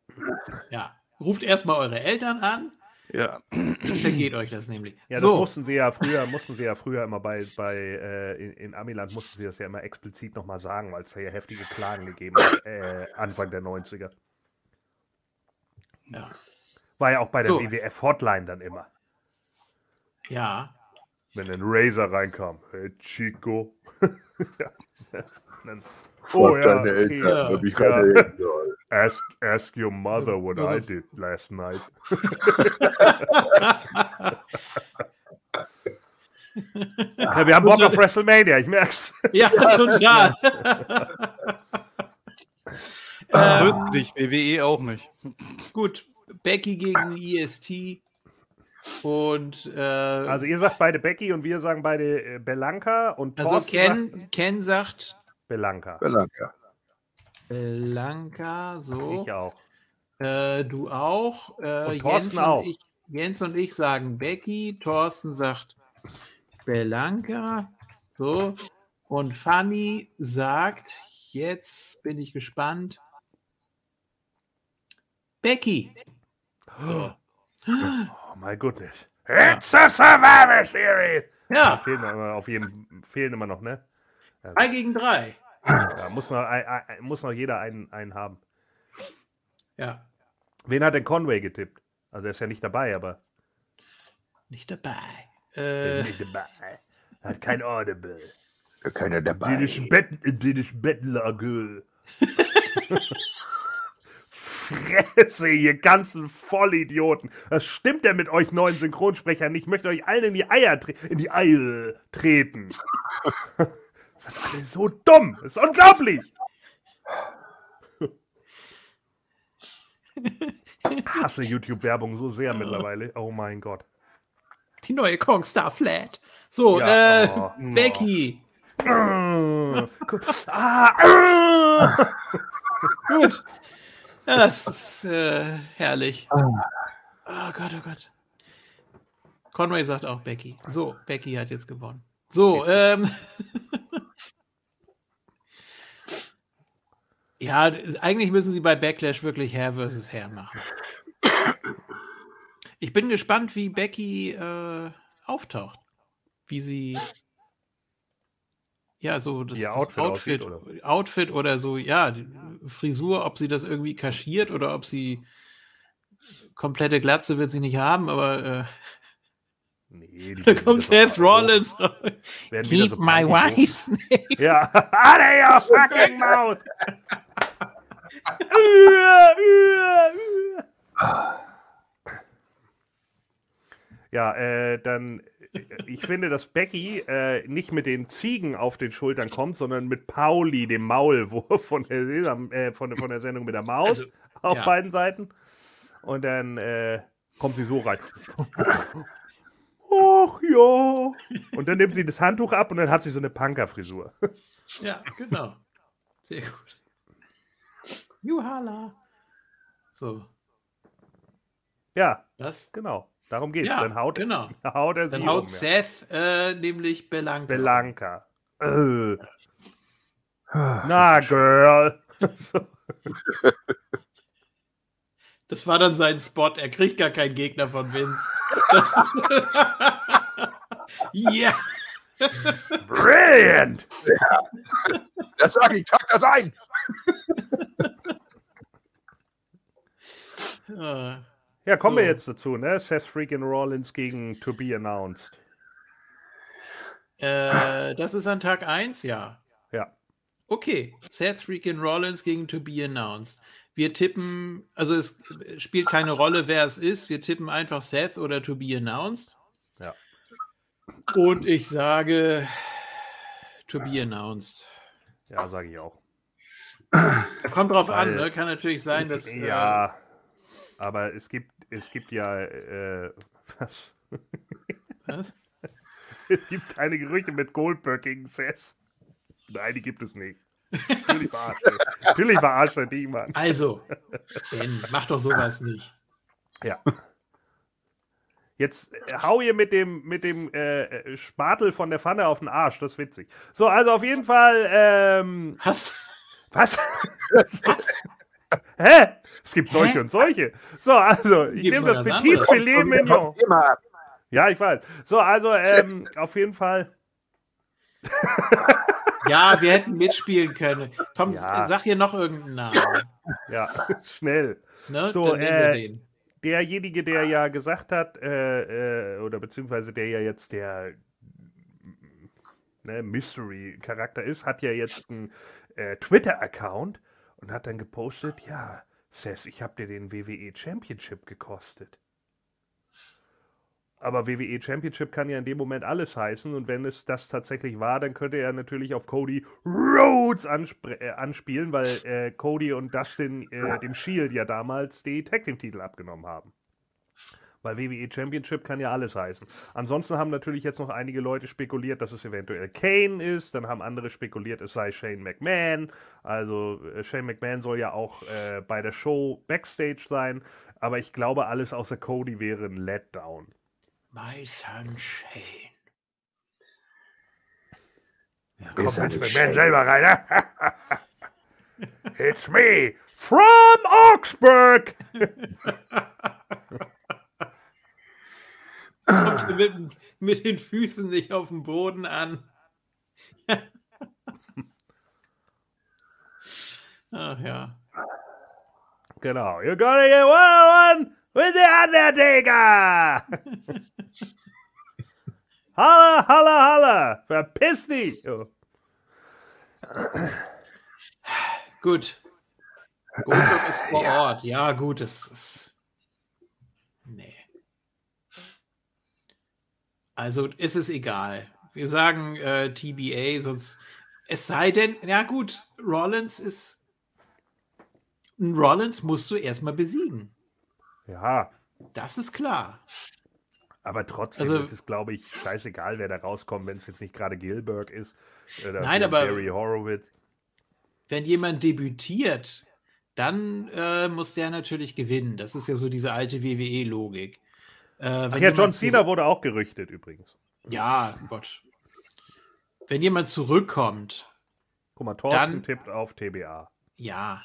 Ja. Ruft erstmal eure Eltern an, Ja. vergeht euch das nämlich. Ja, das so, mussten sie ja früher, mussten sie ja früher immer bei, bei äh, in, in Amiland mussten sie das ja immer explizit nochmal sagen, weil es da ja heftige Klagen gegeben hat, äh, Anfang der 90er. ja. War ja auch bei der So. WWF Hotline dann immer. ja. Wenn ein Razer reinkam. Hey Chico. ja. Dann, Frag oh ja, deine. Eltern, ja. ob ich Ja. gerade reden soll. Ask, ask your mother what Ja, I did last night. Ja, wir haben Bock auf WrestleMania, ich merk's. ja, total. ähm, Wird nicht, WWE auch nicht. gut, Becky gegen EST. Und äh, Also ihr sagt beide Becky und wir sagen beide äh, Belanca und also Thorsten Ken, sagt Ken sagt Belanka. Belanka. Belanca, so. Ich auch. Äh, du auch. Äh, und Thorsten Jens auch. Und ich, Jens und ich sagen Becky. Thorsten sagt Belanka, So. Und Fanny sagt, jetzt bin ich gespannt. Becky. So. Oh my goodness. It's ja. a Survivor Series! Ja. Da fehlen, immer, auf jedem, fehlen immer noch, ne? Also. gegen drei. Da muss noch, muss noch jeder einen, einen haben. Ja. Wen hat denn Conway getippt? Also er ist ja nicht dabei, aber. Nicht dabei. Äh. Nicht dabei. Hat kein Audible. Keiner dabei. Dänisch Bett, dänisch Bettlager. Fresse, ihr ganzen Vollidioten. Was stimmt denn mit euch neuen Synchronsprechern? Ich möchte euch allen in die Eier, in die Eier treten. Seid alle so dumm. Das ist unglaublich. Ich hasse YouTube-Werbung so sehr mittlerweile. Oh mein Gott. die neue Kongstar Flat. So, Ja, äh, oh. Becky. ah, ah. Gut. Ja, das ist äh, herrlich. Oh Gott, oh Gott. Conway sagt auch Becky. So, Becky hat jetzt gewonnen. So, ähm. Ja, eigentlich müssen sie bei Backlash wirklich Hair versus Hair machen. Ich bin gespannt, wie Becky äh, auftaucht. Wie sie. Ja, so das, das Outfit Outfit, aussieht, Outfit, oder so, ja, die Frisur, ob sie das irgendwie kaschiert oder ob sie komplette Glatze wird sie nicht haben, aber äh, Nee, da kommt Seth Rollins. Keep so my wife's name. Ja, out of your fucking mouth! Ja, äh, dann, äh, ich finde, dass Becky äh, nicht mit den Ziegen auf den Schultern kommt, sondern mit Pauli, dem Maulwurf von der, äh, von, von der Sendung mit der Maus Also, auf ja. beiden Seiten. Und dann äh, kommt sie so rein. Ach ja. Und dann nimmt sie das Handtuch ab und dann hat sie so eine Punker-Frisur. Ja, genau. Sehr gut. Juhala. So, Ja, das. genau. Darum geht's. Ja, dann haut, genau. haut er sie Dann haut um. Ja. Seth äh, nämlich Belanca. Belanca. Äh. Na, Girl. So. Das war dann sein Spot. Er kriegt gar keinen Gegner von Vince. Ja. Brilliant. Das sage ich, tag das ein. Äh, Ja, kommen wir So. jetzt dazu, ne? Seth freaking Rollins gegen To Be Announced. Äh, das ist an Tag 1, ja. Ja. Okay. Seth freaking Rollins gegen To Be Announced. Wir tippen, also es spielt keine Rolle, wer es ist. Wir tippen einfach Seth oder To Be Announced. Ja. Und ich sage To Be Announced. Ja, sage ich auch. Kommt drauf an, Weil- ne? Kann natürlich sein, dass. äh, Ja, aber es gibt, es gibt ja, äh, was? was? Es gibt keine Gerüchte mit Goldberg gegen Seth. Nein, die gibt es nicht. Natürlich verarscht er. Natürlich verarscht er die, Mann. Also, Ben, mach doch sowas nicht. Ja. Jetzt äh, hau ihr mit dem, mit dem äh, äh, Spatel von der Pfanne auf den Arsch. Das ist witzig. So, also auf jeden Fall, ähm, Was? was? Hä? Es gibt solche und solche. So, also, ich Gibt's nehme das Petit? Filet Mignon. Ja, ich weiß. So, also, ähm, auf jeden Fall. Ja, wir hätten mitspielen können. Komm, Ja. sag hier noch irgendeinen Namen. Ja, schnell. Ne? So, Dann nehmen wir äh, den. derjenige, der ja gesagt hat, äh, äh, oder beziehungsweise der ja jetzt der ne, Mystery-Charakter ist, hat ja jetzt einen äh, Twitter-Account und hat dann gepostet, ja, Seth, ich habe dir den WWE Championship gekostet. Aber WWE Championship kann ja in dem Moment alles heißen und wenn es das tatsächlich war, dann könnte er natürlich auf Cody Rhodes anspr- äh, anspielen, weil äh, Cody und Dustin äh, dem Shield ja damals die Tag Team Titel abgenommen haben. Weil WWE Championship kann ja alles heißen. Ansonsten haben natürlich jetzt noch einige Leute spekuliert, dass es eventuell Kane ist. Dann haben andere spekuliert, es sei Shane McMahon. Also äh, Shane McMahon soll ja auch äh, bei der Show Backstage sein. Aber ich glaube, alles außer Cody wäre ein Letdown. My son Shane. Ja Vince nicht McMahon selber rein. ne? It's me from Augsburg. Kommt mit, mit den Füßen nicht auf dem Boden an. Ach ja. Genau. You're gonna get one on one with the Undertaker. holla, holla, holla. Verpiss dich. Oh. Gut. Goldberg ist vor Ort. Ja, gut, das ist. Nee. Also ist es egal. Wir sagen äh, TBA, sonst. Es sei denn, ja gut, Rollins ist. Rollins musst du erstmal besiegen. Ja, Das ist klar. aber trotzdem Also- ist es, glaube ich, scheißegal, wer da rauskommt, wenn es jetzt nicht gerade Gilbert ist. Oder Nein, aber- Barry Horowitz. Wenn jemand debütiert, dann äh, muss der natürlich gewinnen. Das ist ja so diese alte WWE-Logik. Äh, Ach ja, John Cena wurde auch gerüchtet übrigens. Ja, Gott. Wenn jemand zurückkommt, Guck mal, Thorsten Dann- tippt auf TBA. ja.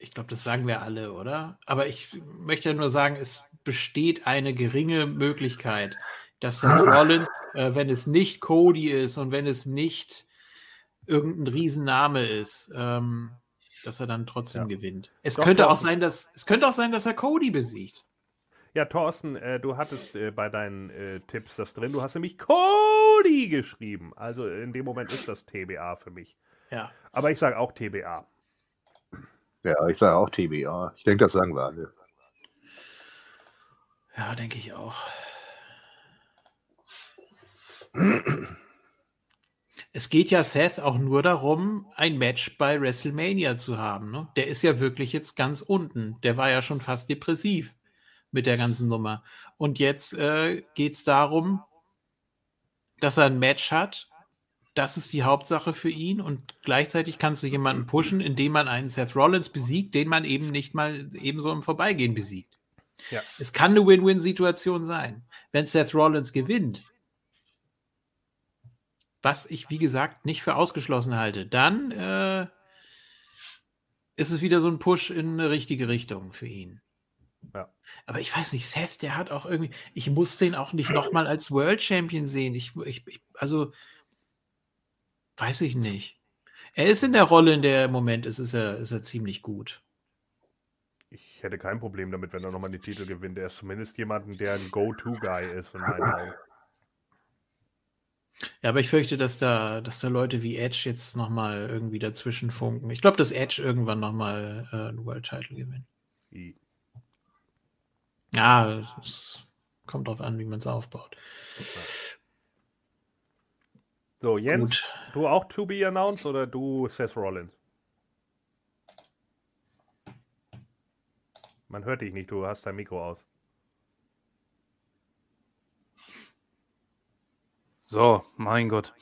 Ich glaube, das sagen wir alle, oder? Aber ich möchte ja nur sagen, es besteht eine geringe Möglichkeit, dass Seth Rollins, äh, wenn es nicht Cody ist und wenn es nicht irgendein Riesenname ist, ähm, dass er dann trotzdem Ja. gewinnt. Es Doch, könnte auch sein, dass es könnte auch sein, dass er Cody besiegt. Ja, Thorsten, äh, du hattest äh, bei deinen äh, Tipps das drin. Du hast nämlich Cody geschrieben. Also in dem Moment ist das TBA für mich. Ja. Aber ich sage auch TBA. Ja, ich sage auch TBA. Ich denke, das sagen wir alle. Ja, denke ich auch. Es geht ja Seth auch nur darum, ein Match bei WrestleMania zu haben. Ne? Der ist ja wirklich jetzt ganz unten. Der war ja schon fast depressiv mit der ganzen Nummer. Und jetzt äh, geht es darum, dass er ein Match hat. Das ist die Hauptsache für ihn. Und gleichzeitig kannst du jemanden pushen, indem man einen Seth Rollins besiegt, den man eben nicht mal ebenso im Vorbeigehen besiegt. Ja. Es kann eine Win-Win-Situation sein. Wenn Seth Rollins gewinnt, was ich, wie gesagt, nicht für ausgeschlossen halte, dann äh, ist es wieder so ein Push in eine richtige Richtung für ihn. Ja. Aber ich weiß nicht, Seth, der hat auch irgendwie, ich muss den auch nicht nochmal als World Champion sehen. Ich, ich, ich, also, weiß ich nicht. Er ist in der Rolle, in der er im Moment ist, ist er, ist er ziemlich gut. Ich hätte kein Problem damit, wenn er nochmal die Titel gewinnt. Er ist zumindest jemanden, der ein Go-To-Guy ist in meinen Augen. Ja, aber ich fürchte, dass da, dass da Leute wie Edge jetzt nochmal irgendwie dazwischen funken. Ich glaube, dass Edge irgendwann nochmal äh, einen World Title gewinnt. I- Ja, es kommt drauf an, wie man es aufbaut. So, Jens, Gut. du auch to be announced oder du Seth Rollins? Man hört dich nicht, du hast dein Mikro aus. So, mein Gott.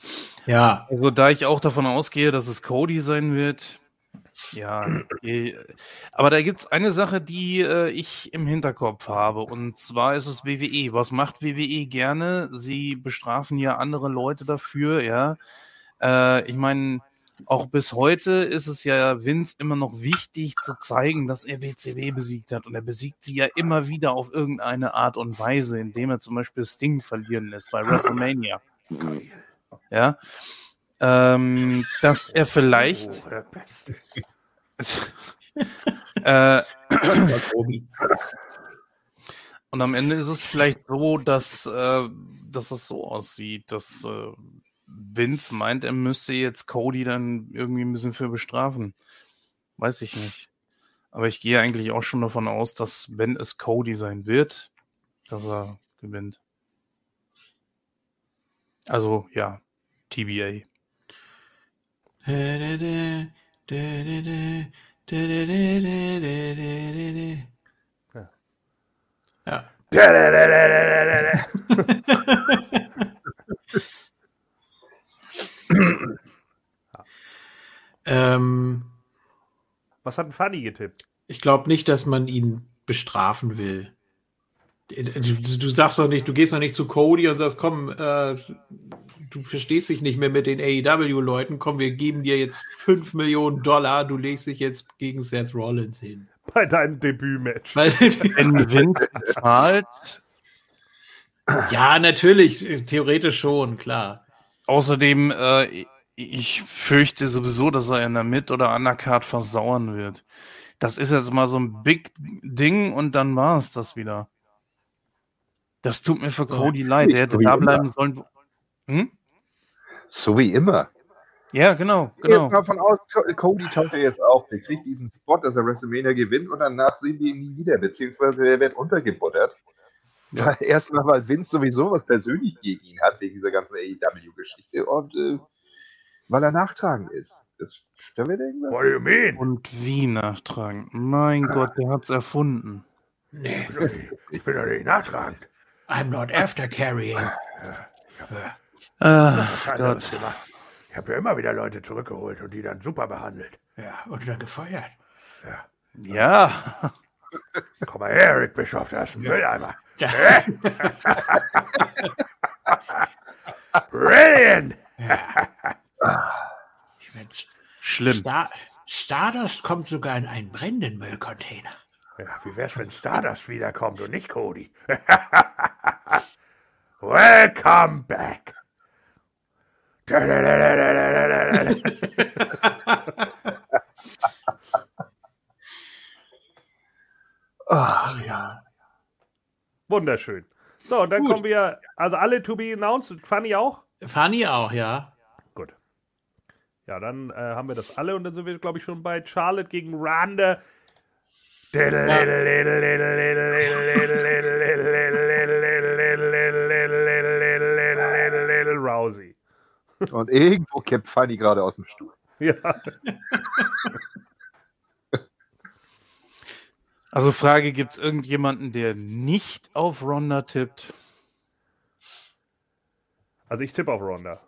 Ja, Also, da ich auch davon ausgehe, dass es Cody sein wird, ja, eh, aber da gibt es eine Sache, die äh, ich im Hinterkopf habe, und zwar ist es WWE. Was macht WWE gerne? Sie bestrafen ja andere Leute dafür, ja. Äh, ich meine, auch bis heute ist es ja Vince immer noch wichtig zu zeigen, dass er WCW besiegt hat. Und er besiegt sie ja immer wieder auf irgendeine Art und Weise, indem er zum Beispiel Sting verlieren lässt bei WrestleMania. Ja. Ähm, dass er vielleicht Oh. Äh, und am Ende ist es vielleicht so, dass, äh, dass es so aussieht, dass äh, Vince meint, er müsste jetzt Cody dann irgendwie ein bisschen für bestrafen. Weiß ich nicht. Aber ich gehe eigentlich auch schon davon aus, dass wenn es Cody sein wird, dass er gewinnt. Also ja, TBA. Ja. Ja. ähm, Was hat ein Fanny getippt? ich glaube nicht, dass man ihn bestrafen will. Du, du sagst doch nicht, du gehst doch nicht zu Cody und sagst, komm, äh, du verstehst dich nicht mehr mit den AEW-Leuten, komm, wir geben dir jetzt 5 Millionen Dollar, du legst dich jetzt gegen Seth Rollins hin. Bei deinem Debütmatch. Weil, Wenn Vince zahlt, ja, natürlich, theoretisch schon, klar. Außerdem, äh, ich fürchte sowieso, dass er in der Mid- oder Undercard versauern wird. Das ist jetzt mal so ein Big Ding und dann war es das wieder. Das tut mir für So. Cody leid. Der hätte So da immer. bleiben sollen. Hm? So wie immer. Ja, genau, Genau. genau. Jetzt mal von aus, Co- Cody taucht ja jetzt auf. Der kriegt diesen Spot, dass er WrestleMania gewinnt und danach sehen wir ihn nie wieder, beziehungsweise er wird untergebuttert. Ja. Weil Erstmal, weil Vince sowieso was persönlich gegen ihn hat, wegen dieser ganzen AEW-Geschichte und äh, weil er nachtragend ist. Das, da wird irgendwas. What do you mean? Und wie nachtragen? Mein Gott, der hat's erfunden. Nee, Ich bin doch nicht nachtragend. I'm not after carrying. Ah, Gott. Ich habe ja immer wieder Leute zurückgeholt und die dann super behandelt. Ja, und dann gefeuert. Ja, Komm mal her, Rick Bischoff, da ist ein Mülleimer. Ja. Brilliant! Mensch, schlimm. Star Stardust kommt sogar in einen brennenden Müllcontainer. Ja, wie wär's, wenn Stardust wiederkommt und nicht Cody? Welcome back! Ach ja. Wunderschön. So, und dann Gut. kommen wir, also alle to be announced, Fanny auch? Fanny auch, ja. Gut. Ja, dann äh, haben wir das alle und dann sind wir, glaube ich, schon bei Charlotte gegen Und irgendwo kippt Fanny gerade aus dem Stuhl. Ja. Also Frage, gibt es irgendjemanden, der nicht auf Ronda tippt? Also ich tippe auf Ronda.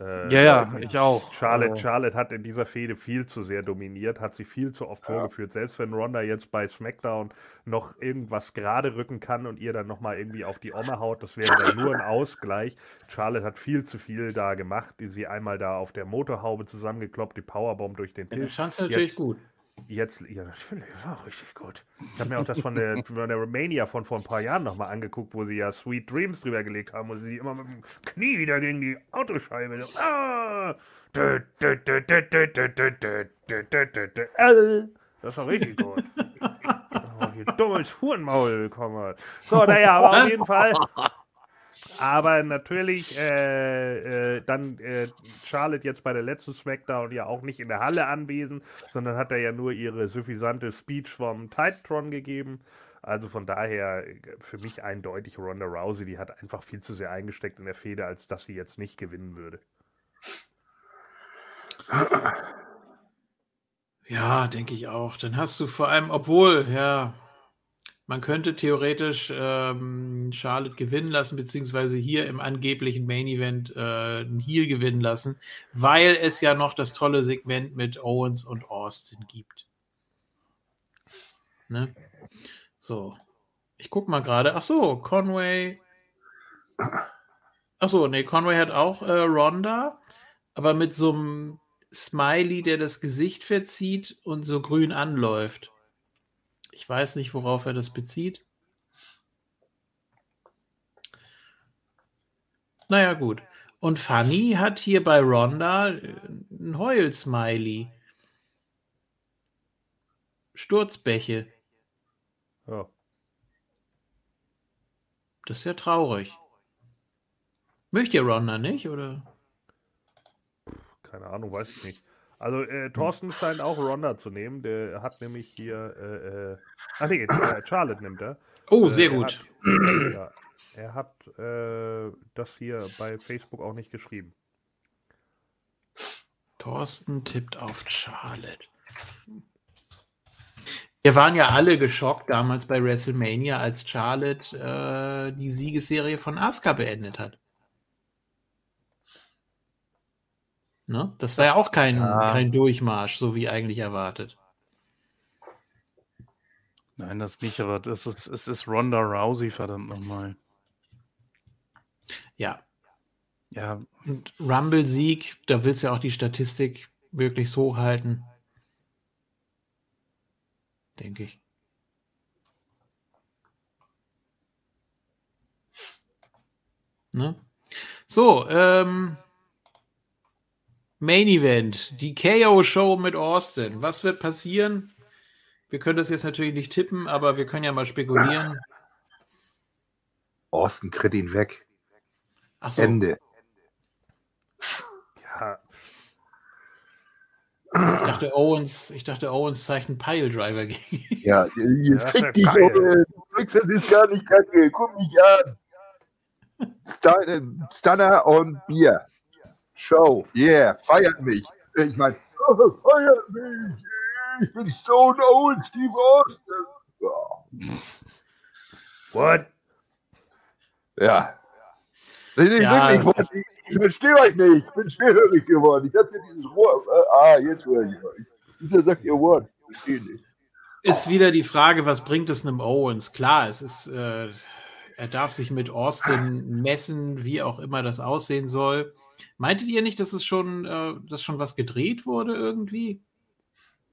Äh, Ja, ja, ich auch. Charlotte, Also- Charlotte hat in dieser Fehde viel zu sehr dominiert, hat sie viel zu oft vorgeführt. Selbst wenn Ronda jetzt bei SmackDown noch irgendwas gerade rücken kann und ihr dann nochmal irgendwie auf die Omme haut, das wäre dann nur ein Ausgleich. Charlotte hat viel zu viel da gemacht, die sie einmal da auf der Motorhaube zusammengekloppt, die Powerbomb durch den Das Tisch. fandst du natürlich Jetzt- gut. Jetzt, ja, natürlich, war richtig gut. Ich habe mir auch das von der, von der Romania von vor ein paar Jahren nochmal angeguckt, wo sie ja Sweet Dreams drüber gelegt haben und sie immer mit dem Knie wieder gegen die Autoscheibe. Ah! Das war richtig gut. Oh, hier dummes Hurenmaul bekommen. So, naja, aber auf jeden Fall. Aber natürlich äh, äh, dann äh, Charlotte jetzt bei der letzten Smackdown ja auch nicht in der Halle anwesend, sondern hat er ja nur ihre suffisante Speech vom Titantron gegeben. Also von daher äh, für mich eindeutig Ronda Rousey, die hat einfach viel zu sehr eingesteckt in der Fehde, als dass sie jetzt nicht gewinnen würde. Ja, denke ich auch. Dann hast du vor allem, obwohl, ja, man könnte theoretisch ähm, Charlotte gewinnen lassen, beziehungsweise hier im angeblichen Main Event äh, einen Heel gewinnen lassen, weil es ja noch das tolle Segment mit Owens und Austin gibt. Ne? So. Ich guck mal gerade. Ach so, Conway. Ach so, nee, Conway hat auch äh, Ronda, aber mit so einem Smiley, der das Gesicht verzieht und so grün anläuft. Ich weiß nicht, worauf er das bezieht. Naja, gut. Und Fanny hat hier bei Ronda äh, ein Heul-Smiley. Sturzbäche. Ja. Das ist ja traurig. Möchte ihr Ronda nicht, oder? Keine Ahnung, weiß ich nicht. Also äh, Thorsten scheint auch Ronda zu nehmen. Der hat nämlich hier. Äh, äh, ach nee, äh, Charlotte nimmt er. Oh, Äh, sehr gut. Hat, ja, er hat äh, das hier bei Facebook auch nicht geschrieben. Thorsten tippt auf Charlotte. Wir waren ja alle geschockt damals bei WrestleMania, als Charlotte die Siegesserie von Asuka beendet hat. Ne? Das war ja auch kein, Ja. kein Durchmarsch, so wie eigentlich erwartet. Nein, das nicht, aber das ist, es ist Ronda Rousey, verdammt nochmal. Ja. Ja, Und Rumble-Sieg, da willst du ja auch die Statistik möglichst hochhalten. Denke ich. Ne? So, ähm, Main Event, die KO-Show mit Austin. Was wird passieren? Wir können das jetzt natürlich nicht tippen, aber wir können ja mal spekulieren. Austin kritt ihn weg. Achso, Ende. Ja, ich dachte Owens, ich dachte Owens zeigt einen Piledriver gegen ihn. Ja, fick dich, geil. Junge. Das ist gar nicht kacke. Guck mich an. Stunner und Bier. Show. Yeah. Feiert mich. Ich meine, oh, feiert mich. Ich bin Stone Old Steve Austin. Ja. what? Ja. Nee, Ja, wirklich, das- ich, ich verstehe euch nicht. Ich bin schwerhörig geworden. Ich hier dieses Rohr. Äh, ah, jetzt höre ich euch. Wieso sagt ihr Wort? Ich verstehe nicht. Ist wieder die Frage, was bringt es einem Owens? Klar, es ist, äh, er darf sich mit Austin messen, wie auch immer das aussehen soll. Meintet ihr nicht, dass es schon, äh, dass schon was gedreht wurde irgendwie?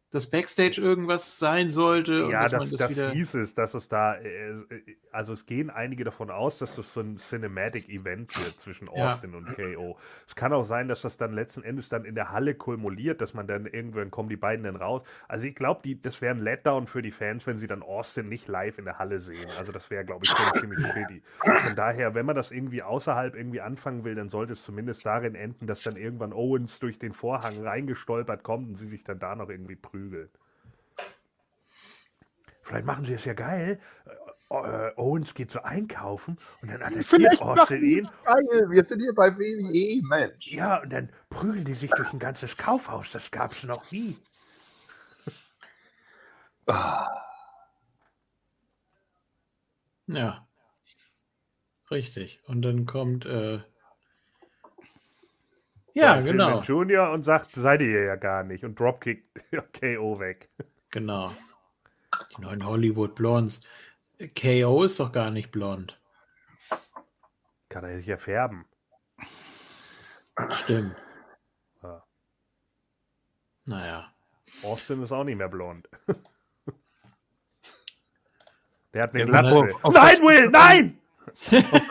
Dass Backstage irgendwas sein sollte? Ja, dass das, das, wieder- hieß es, dass es da, äh, äh, also es gehen einige davon aus, dass das so ein Cinematic-Event wird zwischen Ja. Austin und KO. Es kann auch sein, dass das dann letzten Endes dann in der Halle kulmuliert, dass man dann irgendwann kommen die beiden dann raus. Also ich glaube, das wäre ein Letdown für die Fans, wenn sie dann Austin nicht live in der Halle sehen. Also das wäre, glaube ich, schon ziemlich shitty. Von daher, wenn man das irgendwie außerhalb irgendwie anfangen will, dann sollte es zumindest darin enden, dass dann irgendwann Owens durch den Vorhang reingestolpert kommt und sie sich dann da noch irgendwie prügeln. Vielleicht machen sie es ja geil. äh, Owens geht so einkaufen und dann attackiert Vielleicht Austin ihn. es geil. Wir sind hier bei WWE, Mensch. Ja, und dann prügeln die sich durch ein ganzes Kaufhaus. Das gab's noch nie. Ah, Ja. Richtig. Und dann kommt. Äh, ja, Dann genau. Junior und sagt, seid ihr ja gar nicht. Und Dropkick KO weg. Genau. Die neuen Hollywood Blondes. KO ist doch gar nicht blond. Kann er sich ja färben. Stimmt. Ja. Naja. Austin ist auch nicht mehr blond. Der hat eine Ja, Glatze. auf- auf nein, Will, nein!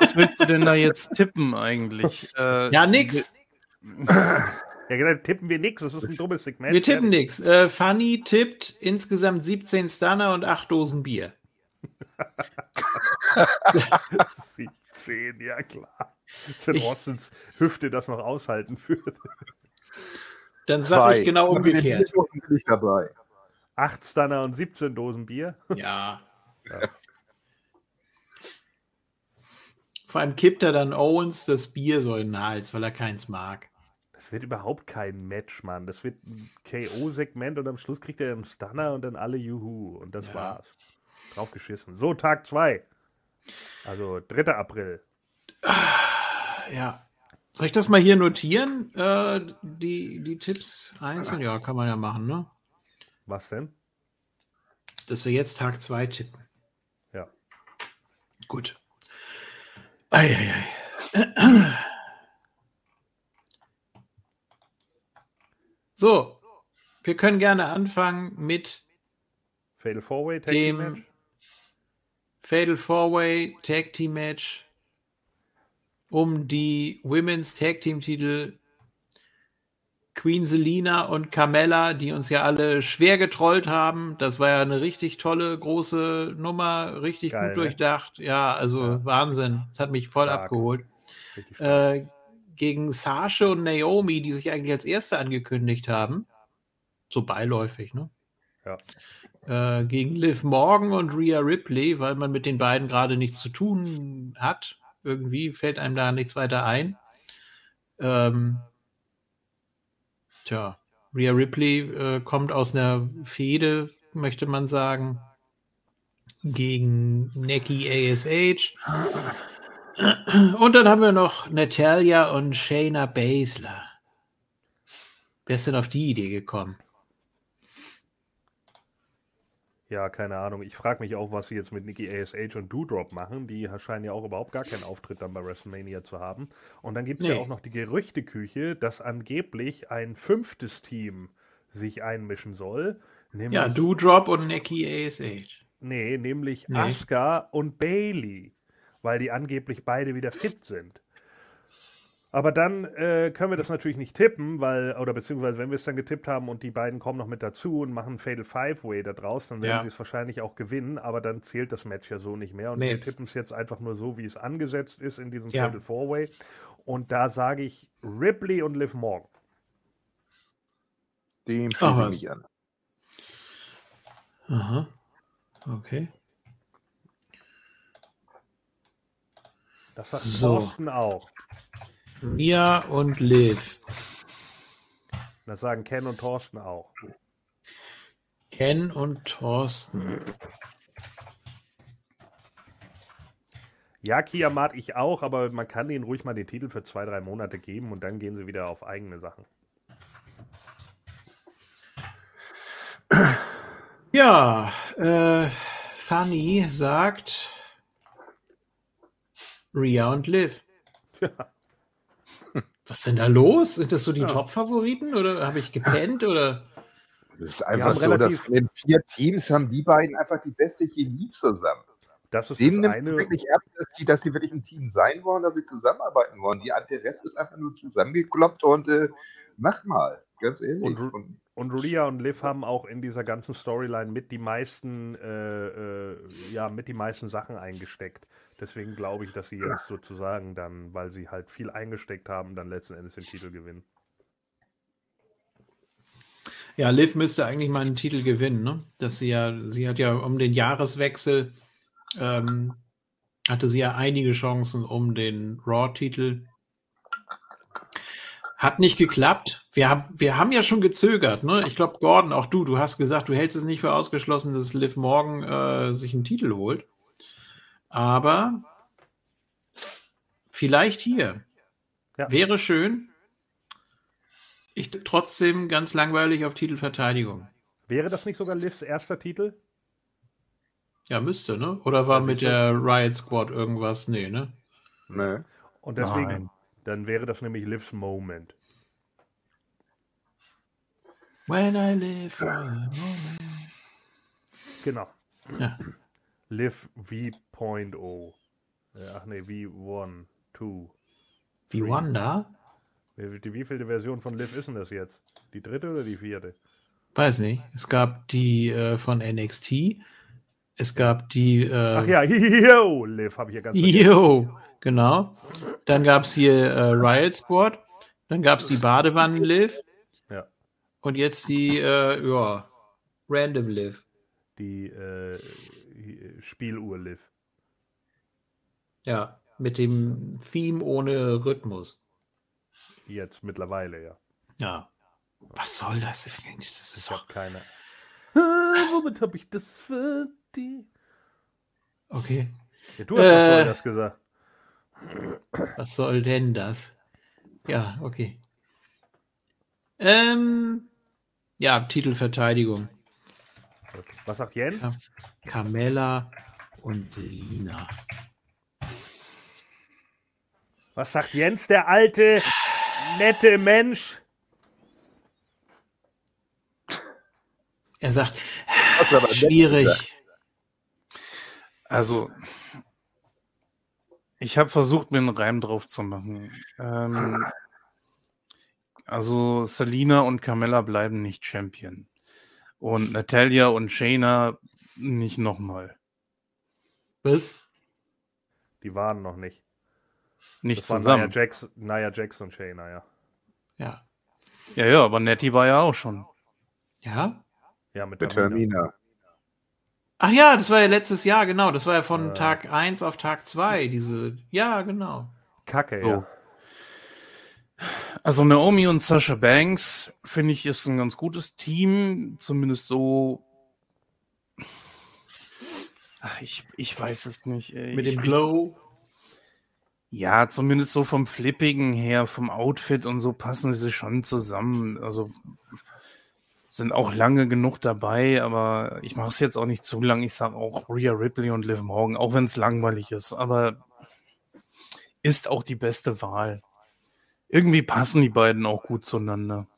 Was willst du denn da jetzt tippen eigentlich? Äh, Ja, nix. Ja, genau, tippen wir nichts. Das ist ein dummes Segment. Wir tippen nix. Äh, Funny tippt insgesamt 17 Stunner und 8 Dosen Bier. 17, ja klar. Wenn Austins Hüfte das noch aushalten würde. Dann sage ich genau umgekehrt. Ich dabei. 8 Stunner und 17 Dosen Bier. Ja. Vor allem kippt er dann Owens das Bier so in den Hals, weil er keins mag. Das wird überhaupt kein Match, Mann. Das wird ein KO-Segment und am Schluss kriegt er einen Stunner und dann alle Juhu. Und das Ja. war's. Drauf geschissen. So, Tag 2. Also 3. April. Ja. Soll ich das mal hier notieren? Äh, die, die Tipps einzeln? Ja, kann man ja machen, ne? Was denn? Dass wir jetzt Tag 2 tippen. Ja. Gut. Eieiei. So, wir können gerne anfangen mit Fatal 4-Way Tag Team dem Match. Fatal Four-Way Tag Team Match um die Women's Tag Team Titel Queen Selina und Carmella, die uns ja alle schwer getrollt haben. Das war ja eine richtig tolle, große Nummer, richtig Geil, gut ne? durchdacht. Ja, also Ja. Wahnsinn. Das hat mich voll Stark. abgeholt. Äh, gegen Sasha und Naomi, die sich eigentlich als erste angekündigt haben. So beiläufig, ne? Ja. Äh, gegen Liv Morgan und Rhea Ripley, weil man mit den beiden gerade nichts zu tun hat. Irgendwie fällt einem da nichts weiter ein. Ähm, tja, Rhea Ripley äh, kommt aus einer Fehde, möchte man sagen, gegen Neki ASH. Und dann haben wir noch Natalia und Shayna Baszler. Wer ist denn auf die Idee gekommen? Ja, keine Ahnung. Ich frage mich auch, was sie jetzt mit Nikki ASH und Doudrop machen. Die scheinen ja auch überhaupt gar keinen Auftritt dann bei WrestleMania zu haben. Und dann gibt es ja Nee. auch noch die Gerüchteküche, dass angeblich ein fünftes Team sich einmischen soll. Ja, Doudrop und Neki ASH. Nee, nämlich Nee. Asuka und Bailey, weil die angeblich beide wieder fit sind. Aber dann äh, können wir das natürlich nicht tippen, weil, oder beziehungsweise wenn wir es dann getippt haben und die beiden kommen noch mit dazu und machen Fatal Five-Way da draus, dann werden Ja. sie es wahrscheinlich auch gewinnen, aber dann zählt das Match ja so nicht mehr. Und Nee. wir tippen es jetzt einfach nur so, wie es angesetzt ist in diesem Ja. Fatal Four-Way. Und da sage ich Ripley und Liv Morgan. Dem schließe ich mich an. Aha. Okay. Das sagt So. Thorsten auch. Mia und Liv. Das sagen Ken und Thorsten auch. Ken und Thorsten. Ja, Kia mag ich auch, aber man kann denen ruhig mal den Titel für zwei, drei Monate geben und dann gehen sie wieder auf eigene Sachen. Ja, äh, Fanny sagt Rhea und Liv. Was ist denn da los? Sind das so die Ja. Top-Favoriten oder habe ich gepennt oder? Es ist einfach so, dass von den vier Teams haben die beiden einfach die beste Chemie zusammen. Das ist das nimmt es eine. wirklich ab, dass sie, dass sie wirklich ein Team sein wollen, dass sie zusammenarbeiten wollen. Die, der Rest ist einfach nur zusammengekloppt und äh, mach mal, ganz ehrlich. Und- Und, Und Rhea und Liv haben auch in dieser ganzen Storyline mit die meisten, äh, äh, ja, mit die meisten Sachen eingesteckt. Deswegen glaube ich, dass sie jetzt sozusagen dann, weil sie halt viel eingesteckt haben, dann letzten Endes den Titel gewinnen. Ja, Liv müsste eigentlich mal einen Titel gewinnen, ne? Dass sie ja, sie hat ja um den Jahreswechsel ähm, hatte sie ja einige Chancen um den Raw-Titel. Hat nicht geklappt. Wir, haben wir haben ja schon gezögert. Ne? Ich glaube, Gordon, auch du, du hast gesagt, du hältst es nicht für ausgeschlossen, dass Liv morgen äh, sich einen Titel holt. Aber vielleicht hier. Ja. Wäre schön. Ich trotzdem ganz langweilig auf Titelverteidigung. Wäre das nicht sogar Livs erster Titel? Ja, müsste, ne? Oder war Ja, mit der Riot Squad irgendwas? Nee, ne? Ne? Und deswegen, Nein. dann wäre das nämlich Livs Moment. When I live for a moment. Genau. Ja. Liv V.0. Äh, Ach nee, V1, 2. Wie Wanda? Wie, die wievielte Version von Liv ist denn das jetzt? Die dritte oder die vierte? Weiß nicht. Es gab die äh, von NXT. Es gab die. Äh, Ach ja, yo, Liv habe ich ja ganz. Jo, genau. Dann gab es hier äh, Riot Sport. Dann gab es die Badewannen Live. Ja. Und jetzt die, äh, ja, Random Live. Die äh, Spieluhr Liv. Ja, mit dem Theme ohne Rhythmus. Jetzt mittlerweile, ja. Ja. Was soll das eigentlich? Das Ich ist habe doch. keine. Ah, womit habe ich das für die? Okay. Ja, du hast was Äh. soll das gesagt. Was soll denn das? Ja, okay. Ähm, ja, Titelverteidigung. Was sagt Jens? Ja. Carmella und Selina. Was sagt Jens, der alte, nette Mensch? Er sagt, schwierig. Also, ich habe versucht, mir einen Reim drauf zu machen. Ähm, also, Selina und Carmella bleiben nicht Champion. Und Natalia und Shayna nicht nochmal. Was? Die waren noch nicht. Nicht Das zusammen. Nia Jax, Nia und Shayna, ja. Ja. Ja, ja, aber Nettie war ja auch schon. Ja? Ja, mit, Mit Tamina. Termina. Ach ja, das war ja letztes Jahr, genau. Das war ja von Äh. Tag 1 auf Tag 2, diese. Ja, genau. Kacke, So. ja. Also Naomi und Sasha Banks, finde ich, ist ein ganz gutes Team. Zumindest so. Ach, ich, ich weiß es nicht. ey. Mit dem Glow. Ja, zumindest so vom Flippigen her, vom Outfit und so passen sie schon zusammen. Also sind auch lange genug dabei, aber ich mache es jetzt auch nicht zu lang. Ich sage auch Rhea Ripley und Liv Morgan, auch wenn es langweilig ist, aber ist auch die beste Wahl. Irgendwie passen die beiden auch gut zueinander.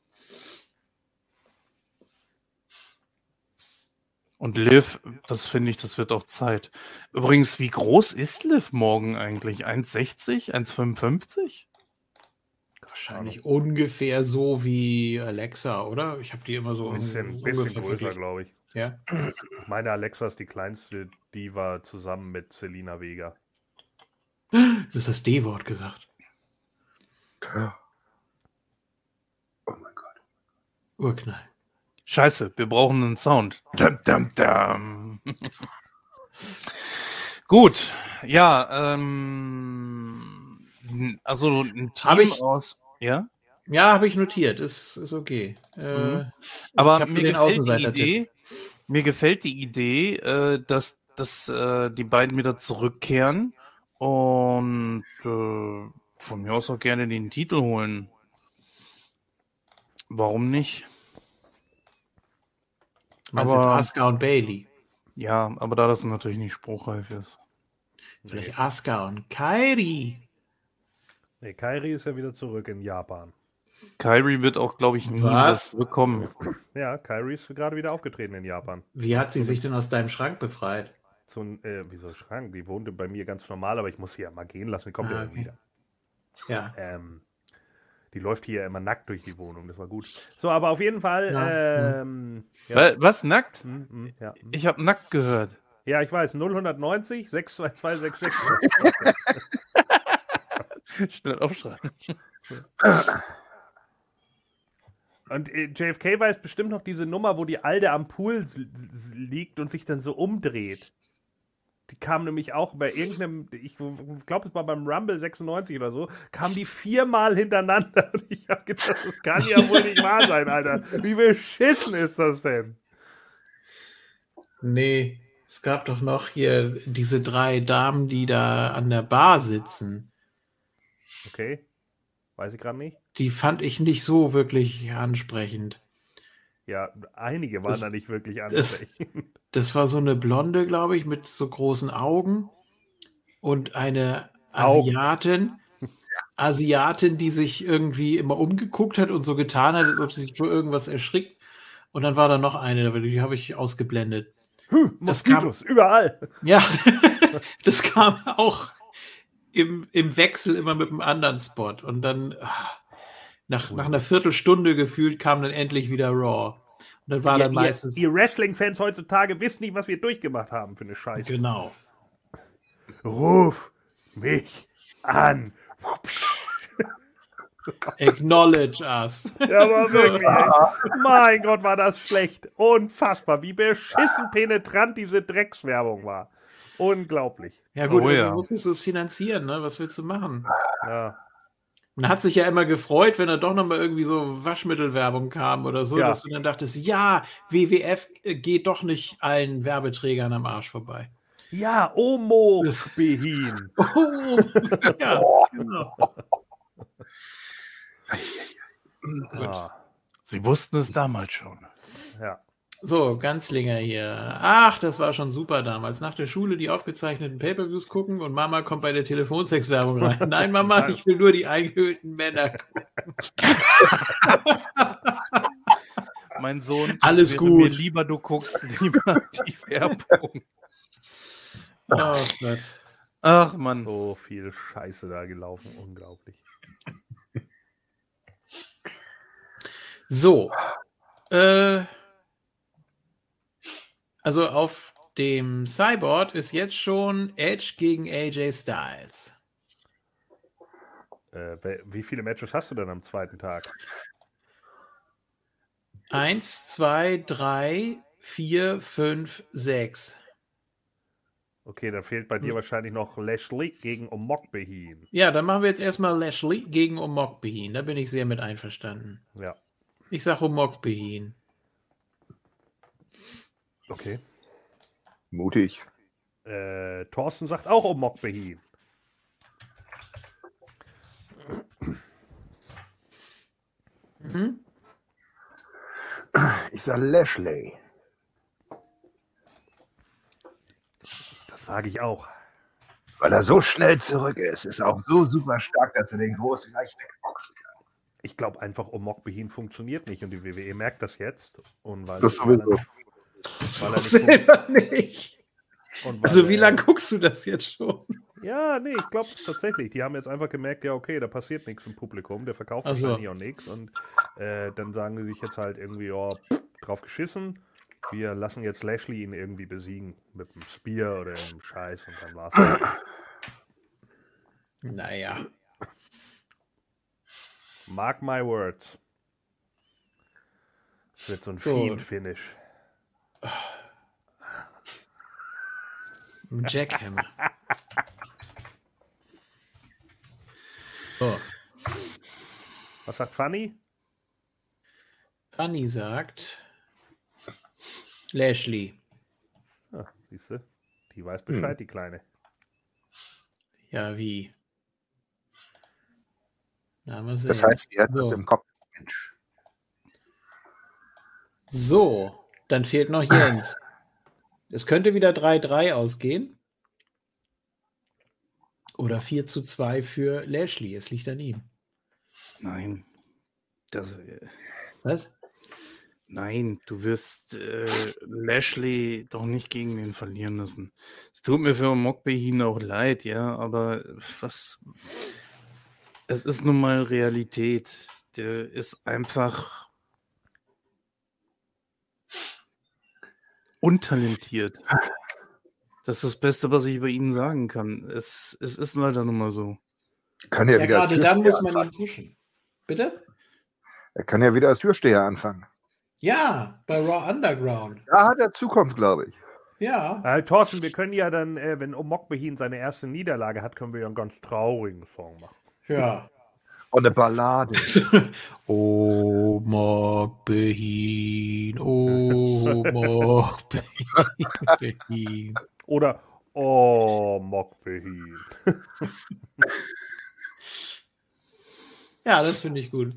Und Liv, das finde ich, das wird auch Zeit. Übrigens, wie groß ist Liv morgen eigentlich? 1,60? 1,55? Wahrscheinlich ungefähr so wie Alexa, oder? Ich habe die immer so Ein bisschen, bisschen größer, glaube ich. Ja. Meine Alexa ist die kleinste Diva zusammen mit Selina Vega. Du hast das D-Wort gesagt. Oh mein Gott. Urknall. Scheiße, wir brauchen einen Sound. Dum, dum, dum. Gut, ja, ähm, also ein Team ich- aus, ja, Ja, habe ich notiert. Ist, ist okay. Äh, Mhm. aber mir gefällt die. Idee, mir gefällt die Idee, äh, dass, dass äh, die beiden wieder zurückkehren und äh, von mir aus auch gerne den Titel holen. Warum nicht? Meinst du jetzt aber- Asuka und Bailey? Ja, aber da das natürlich nicht spruchreif ist. Vielleicht Asuka und Kairi. Nee, Kairi ist ja wieder zurück in Japan. Kyrie wird auch, glaube ich, nie Was? zurückkommen. Ja, Kairi ist gerade wieder aufgetreten in Japan. Wie hat sie sich denn aus deinem Schrank befreit? So ein, äh, wieso Schrank? Die wohnte bei mir ganz normal, aber ich muss sie ja mal gehen lassen. Die kommt Ah, ja okay. wieder. Ja. Ähm, die läuft hier immer nackt durch die Wohnung. Das war gut. So, aber auf jeden Fall. Ja, ähm, ja. Wa- Was, nackt? Hm, hm, ja. hm. Ich habe nackt gehört. ja, ich weiß. 0190 622 66. Schnell aufschreiben. Und äh, JFK weiß bestimmt noch diese Nummer, wo die Alte am Pool liegt und sich dann so umdreht. Die kam nämlich auch bei irgendeinem, ich glaube, es war beim Rumble 96 oder so, kam die viermal hintereinander. Und ich habe gedacht, das kann ja wohl nicht wahr sein, Alter. Wie beschissen ist das denn? Nee, es gab doch noch hier diese drei Damen, die da an der Bar sitzen. Okay. Weiß ich gerade nicht. Die fand ich nicht so wirklich ansprechend. Ja, einige waren Das- da nicht wirklich das- ansprechend. Das war so eine Blonde, glaube ich, mit so großen Augen und eine Augen. Asiatin. Asiatin, die sich irgendwie immer umgeguckt hat und so getan hat, als ob sie sich vor irgendwas erschrickt. Und dann war da noch eine, aber die habe ich ausgeblendet. Das kam- überall. Ja, das kam auch im, im Wechsel immer mit einem anderen Spot. Und dann ah, nach, nach einer Viertelstunde gefühlt kam dann endlich wieder Raw. Und dann war ihr, dann meistens. Ihr, ihr Wrestling-Fans heutzutage wissen nicht, was wir durchgemacht haben für eine Scheiße. genau. Ruf mich an. Acknowledge us. Ja, aber wirklich. Ey. Mein Gott, war das schlecht. Unfassbar, wie beschissen penetrant diese Dreckswerbung war. Unglaublich. Ja, gut, Oh ja. musstest du es finanzieren, ne? Was willst du machen? Ja. Man hat sich ja immer gefreut, wenn da doch nochmal irgendwie so Waschmittelwerbung kam oder so, Ja. dass du dann dachtest, ja, WWF geht doch nicht allen Werbeträgern am Arsch vorbei. Ja, Omo Behin. Oh, ja, genau. Ah, Sie wussten es damals schon. ja. So, Ganzlinger hier. Ach, das war schon super damals. Nach der Schule die aufgezeichneten Pay-Per-Views gucken und Mama kommt bei der Telefonsex-Werbung rein. Nein, Mama, ich will nur die eingehüllten Männer gucken. Mein Sohn, Alles wäre gut. Mir lieber du guckst lieber die Werbung. Oh Gott. Ach man. So viel Scheiße da gelaufen. Unglaublich. So. Äh, also auf dem Cyborg ist jetzt schon Edge gegen AJ Styles. Äh, wie viele Matches hast du denn am zweiten Tag? Eins, zwei, drei, vier, fünf, sechs. Okay, dann fehlt bei dir wahrscheinlich noch Lashley gegen Omok Behin. Ja, dann machen wir jetzt erstmal Lashley gegen Omok Behin. Da bin ich sehr mit einverstanden. Ja. Ich sage Omok Behin. Okay. Mutig. Äh, Thorsten sagt auch Omok Behin. Mhm. Ich sag Lashley. Das sage ich auch. Weil er so schnell zurück ist, ist auch so super stark, dass er den Großen gleich wegboxen kann. Ich glaube einfach, Omok Behin funktioniert nicht und die WWE merkt das jetzt. Und weil, Das sowieso. Er nicht Selber nicht. Also wie lange guckst du das jetzt schon? Ja, nee, ich glaube tatsächlich. Die haben jetzt einfach gemerkt, ja, okay, da passiert nichts im Publikum, der verkauft Ach so. wahrscheinlich auch nichts. Und äh, dann sagen sie sich jetzt halt irgendwie, ja, pff, drauf geschissen. Wir lassen jetzt Lashley ihn irgendwie besiegen mit einem Spear oder einem Scheiß und dann war's. Naja. Mark my words. Es wird so ein So. Fiend-Finish. Ein Jackhammer. So. Was sagt Fanny? Fanny sagt Lashley. Ah, siehst du? Die weiß Bescheid, die Kleine. Ja, wie? Na. Das heißt, die hat So. was im Kopf. Mensch. So, dann fehlt noch Jens. Es könnte wieder 3-3 ausgehen. Oder 4 zu 2 für Lashley. Es liegt an ihm. Nein. Das, äh, Was? nein, du wirst äh, Lashley doch nicht gegen den verlieren lassen. Es tut mir für Mokbehin auch leid, ja, aber was. Es ist nun mal Realität. Der ist einfach untalentiert. Das ist das Beste, was ich über ihn sagen kann. Es, es ist leider nun mal so. Kann ja, Ja, wieder gerade dann muss man ihn pushen. Bitte? Er kann ja wieder als Türsteher anfangen. Ja, bei Raw Underground. Da hat er Zukunft, glaube ich. Ja. Äh, Thorsten, wir können ja dann, äh, wenn Omokbehin seine erste Niederlage hat, können wir ja einen ganz traurigen Song machen. Ja. Und eine Ballade. Oh, Mokbehin, oh, Mokbehin. Oder Oh, Mokbehin. Ja, das finde ich gut.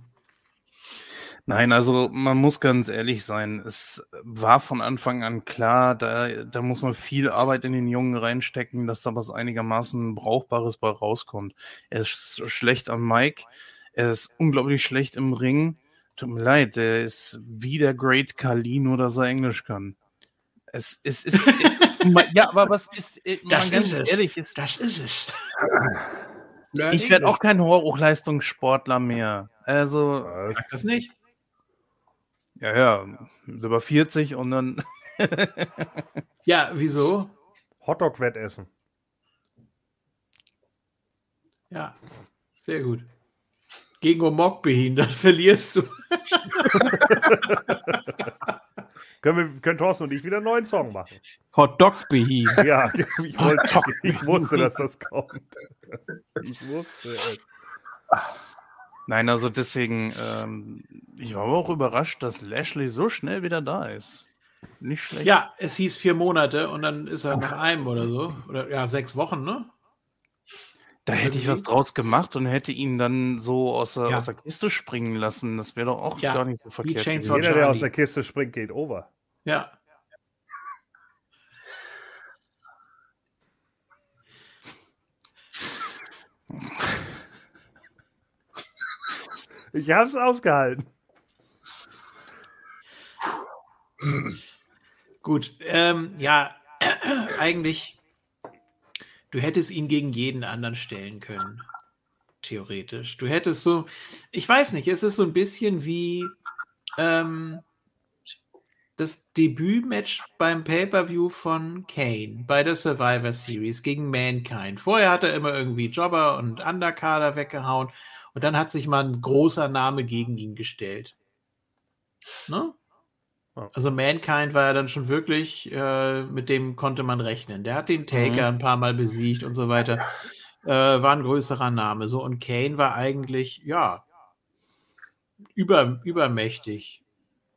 Nein, also man muss ganz ehrlich sein, es war von Anfang an klar, da, da muss man viel Arbeit in den Jungen reinstecken, dass da was einigermaßen Brauchbares bei rauskommt. Er ist schlecht am Mic, er ist unglaublich schlecht im Ring. Tut mir leid, der ist wie der Great Khali, nur dass er Englisch kann. Es, es ist, es ist ja, aber was ist, äh, Das ganz ist es. ehrlich, ist, Das ist es. ich werde auch kein Hochleistungssportler mehr. Also? Sag das nicht. Ja, ja, über 40 und dann Ja, wieso? Hotdog-Wettessen. Ja, sehr gut. Gegen Omokbehin, dann verlierst du. Können, wir, können Thorsten und ich wieder einen neuen Song machen? Hotdog-Behin. Ja, ich, wollte, ich wusste, dass das kommt. Ich wusste es. Nein, also deswegen, ähm, ich war aber auch überrascht, dass Lashley so schnell wieder da ist. Nicht schlecht. Ja, es hieß vier Monate und dann ist er nach einem oder so. Oder ja, sechs Wochen, ne? da hätte ich was draus gemacht und hätte ihn dann so aus der, Ja. aus der Kiste springen lassen. Das wäre doch auch Ja, gar nicht so verkehrt. Jeder, der aus der Kiste springt, geht over. Ja. Ich hab's ausgehalten. Gut, ähm, ja, eigentlich, du hättest ihn gegen jeden anderen stellen können, theoretisch. Du hättest so, ich weiß nicht, es ist so ein bisschen wie ähm, das Debütmatch beim Pay-Per-View von Kane bei der Survivor Series gegen Mankind. Vorher hat er immer irgendwie Jobber und Undercarder weggehauen und dann hat sich mal ein großer Name gegen ihn gestellt. Ne? Also Mankind war ja dann schon wirklich, äh, mit dem konnte man rechnen. Der hat den Taker ein paar Mal besiegt und so weiter. Äh, war ein größerer Name. So, und Kane war eigentlich, ja, über, übermächtig.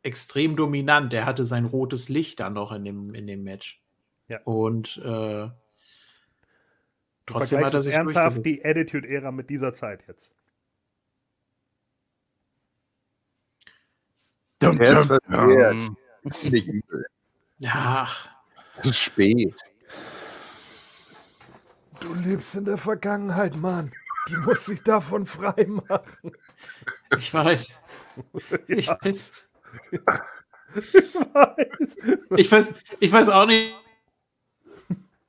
Extrem dominant. Der hatte sein rotes Licht dann noch in dem, in dem Match. Ja. Und äh, Du trotzdem hat er sich ernsthaft die Attitude-Ära mit dieser Zeit jetzt. Dum, Der ist dum, verkehrt. dum. Nicht übel. Ach, Es ist spät. Du lebst in der Vergangenheit, Mann. Du musst dich davon frei machen. ich weiß. Ich Ja, weiß. ich weiß. Ich weiß, ich weiß auch nicht,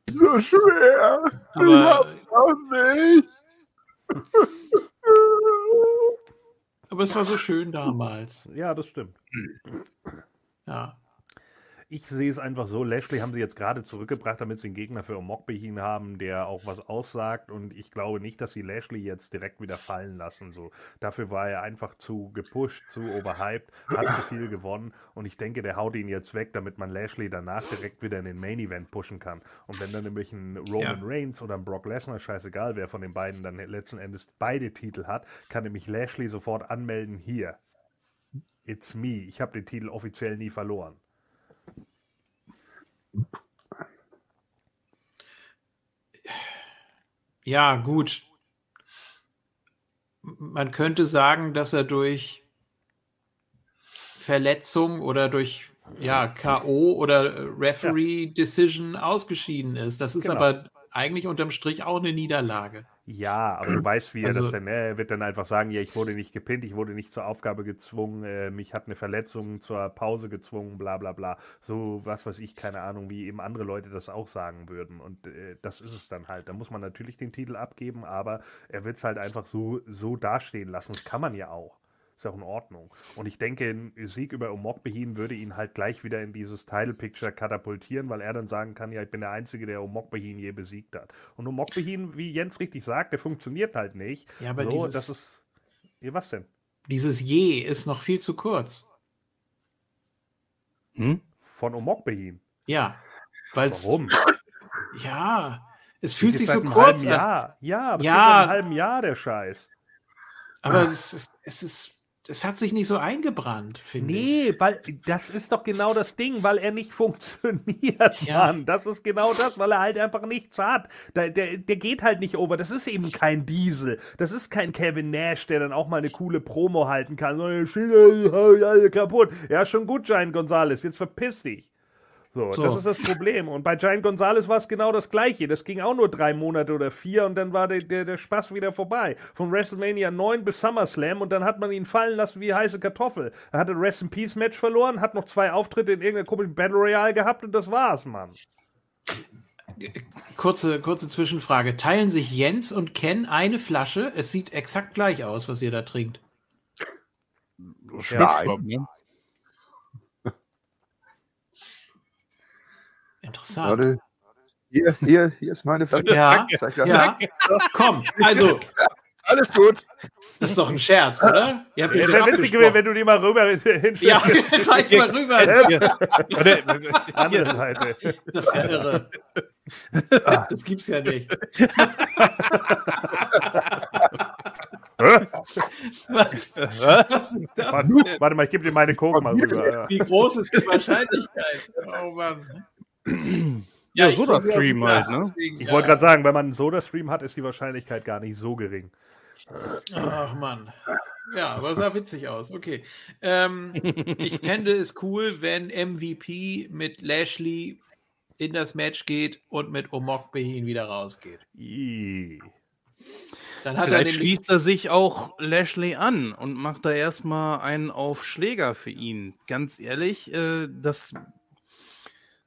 So schwer. aber, Auch nichts. Aber es war so schön damals. Ja, das stimmt. Ja. Ich sehe es einfach so, Lashley haben sie jetzt gerade zurückgebracht, damit sie einen Gegner für Omokbehin haben, der auch was aussagt und ich glaube nicht, dass sie Lashley jetzt direkt wieder fallen lassen. So. Dafür war er einfach zu gepusht, zu overhyped, hat zu viel gewonnen und ich denke, der haut ihn jetzt weg, damit man Lashley danach direkt wieder in den Main Event pushen kann. Und wenn dann nämlich ein Roman Ja. Reigns oder ein Brock Lesnar, scheißegal, wer von den beiden dann letzten Endes beide Titel hat, kann nämlich Lashley sofort anmelden, hier, it's me, ich habe den Titel offiziell nie verloren. Ja, gut. Man könnte sagen, dass er durch Verletzung oder durch ja, K.O. oder Referee Decision ausgeschieden ist. Das ist Genau. aber eigentlich unterm Strich auch eine Niederlage. Ja, aber du weißt, wie er Also- das denn, er wird dann einfach sagen, ja, ich wurde nicht gepinnt, ich wurde nicht zur Aufgabe gezwungen, äh, mich hat eine Verletzung zur Pause gezwungen, bla bla bla. So, was weiß ich, keine Ahnung, wie eben andere Leute das auch sagen würden. Und äh, das ist es dann halt. Da muss man natürlich den Titel abgeben, aber er wird es halt einfach so, so dastehen lassen. Das kann man ja auch. Ist ja auch in Ordnung. Und ich denke, ein Sieg über Omokbehin würde ihn halt gleich wieder in dieses Title-Picture katapultieren, weil er dann sagen kann, ja, ich bin der Einzige, der Omokbehin je besiegt hat. Und Omokbehin, wie Jens richtig sagt, der funktioniert halt nicht. Ja, aber so, dieses- das ist. Ja, was denn? Dieses Je ist noch viel zu kurz. Hm? Von Omokbehin. Ja. Weil's, Warum? Ja, es fühlt Geht sich so kurz an. Jahr. Ja, aber es Ja. geht seit einem halben Jahr, der Scheiß. Aber es, ist- es ist, es hat sich nicht so eingebrannt, finde ich. Nee, weil das ist doch genau das Ding, weil er nicht funktioniert, Ja. Mann. Das ist genau das, weil er halt einfach nichts hat. Der, der, der geht halt nicht over. Das ist eben kein Diesel. Das ist kein Kevin Nash, der dann auch mal eine coole Promo halten kann. So, "Ich stehe alle alle kaputt. Ja, schon gut, Giant Gonzalez. Jetzt verpiss dich. So, So. das ist das Problem. Und bei Giant Gonzalez war es genau das Gleiche. Das ging auch nur drei Monate oder vier und dann war der, der, der Spaß wieder vorbei. Von WrestleMania 9 bis SummerSlam und dann hat man ihn fallen lassen wie heiße Kartoffel. Er hatte ein Rest in Peace Match verloren, hat noch zwei Auftritte in irgendeiner komischen Battle Royale gehabt und das war's, Mann. Kurze, kurze Zwischenfrage. Teilen sich Jens und Ken eine Flasche? Es sieht exakt gleich aus, was ihr da trinkt. Schwipschwapp, ne? Interessant. Warte. Hier, hier, hier ist meine Flasche. Ja, Zeig das. ja. Komm, also, Alles gut. das ist doch ein Scherz, oder? Ihr habt euch wäre witzig gewesen, wenn du die mal rüber hinstellst. Ja, reich mal rüber. Warte, Andere Seite. Das ist ja irre. Das gibt's ja nicht. Was, was ist das Warte, warte mal, ich gebe dir meine Coke mal rüber. Ja. Wie groß ist die Wahrscheinlichkeit? Oh Mann. Ja, ich so trinke das aus dem Stream halt, ne? deswegen, Ich ja. wollte gerade sagen, wenn man einen Soda-Stream hat, ist die Wahrscheinlichkeit gar nicht so gering. Ach Mann. Ja, aber sah witzig aus. Okay. Ähm, ich fände es cool, wenn MVP mit Lashley in das Match geht und mit Omok Behin wieder rausgeht. Dann hat Vielleicht er schließt er sich auch Lashley an und macht da erstmal einen auf Schläger für ihn. Ganz ehrlich, äh, das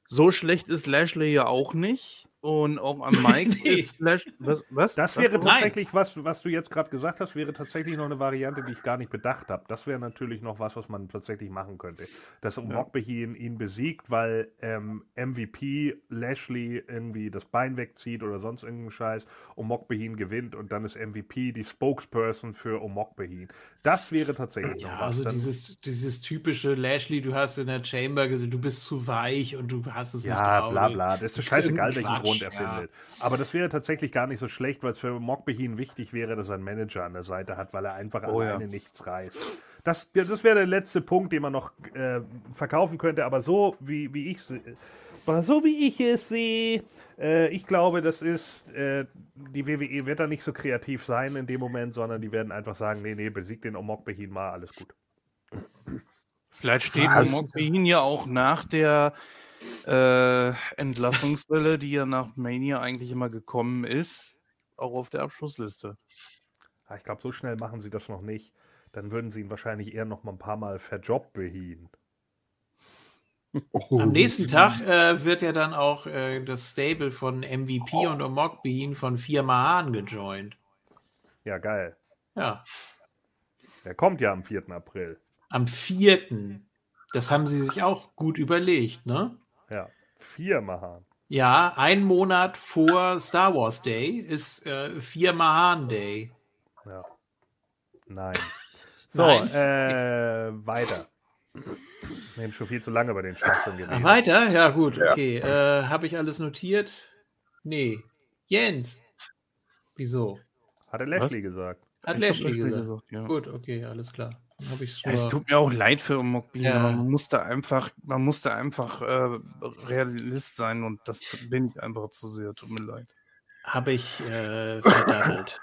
so schlecht ist Lashley ja auch nicht. Und auch an Mike Nee. ist Lash was, was? Das Was? wäre Nein. tatsächlich was, was du jetzt gerade gesagt hast, wäre tatsächlich noch eine Variante, die ich gar nicht bedacht habe. Das wäre natürlich noch was, was man tatsächlich machen könnte. Dass Omokbehin ihn besiegt, weil ähm, MVP Lashley irgendwie das Bein wegzieht oder sonst irgendeinen Scheiß, Omokbehin gewinnt und dann ist MVP die Spokesperson für Omokbehin. Das wäre tatsächlich noch ja, was. also Dann- dieses, dieses typische Lashley, du hast in der Chamber gesagt, du bist zu weich und du hast es nicht Ja, bla bla. Das ist scheißegal, welchen Quatsch, Grund er ja. Aber das wäre tatsächlich gar nicht so schlecht, weil es für Mokbehin wichtig wäre, dass er einen Manager an der Seite hat, weil er einfach Oh ja. alleine nichts reißt. Das, ja, das wäre der letzte Punkt, den man noch äh, verkaufen könnte, aber so wie, wie ich so wie ich es sehe, äh, ich glaube, das ist, äh, die WWE wird da nicht so kreativ sein in dem Moment, sondern die werden einfach sagen, nee, nee, besiegt den Omokbehin mal, alles gut. Vielleicht steht? Omokbehin ja auch nach der äh, Entlassungswelle, die ja nach Mania eigentlich immer gekommen ist, auch auf der Abschlussliste. Ah, Ich glaube, so schnell machen sie das noch nicht. Dann würden sie ihn wahrscheinlich eher noch mal ein paar Mal verjobbehin. Am nächsten Tag äh, wird ja dann auch äh, das Stable von MVP und Omok Behin von vier Mahan gejoint. Ja, geil. Ja, Der kommt ja am 4. April. am 4. Das haben sie sich auch gut überlegt, ne? Ja, vier Mahan. Ja, ein Monat vor Star Wars Day ist äh, vier Mahan Day. Ja. Nein. So, Nein. äh, weiter. Wir haben schon viel zu lange über den Schwachsinn Ach, geredet. weiter? Ja, gut, Ja. okay. Äh, Habe ich alles notiert? Nee. Jens. Wieso? Hat er Lashley gesagt. Hat Lashley gesagt. gesagt, ja. Gut, okay, alles klar. Hab ich's Ja, es tut mir auch leid für Omokbehin, Ja. man musste einfach, man musste einfach äh, Realist sein und das bin ich einfach zu sehr, tut mir leid. Habe ich äh, verdattelt.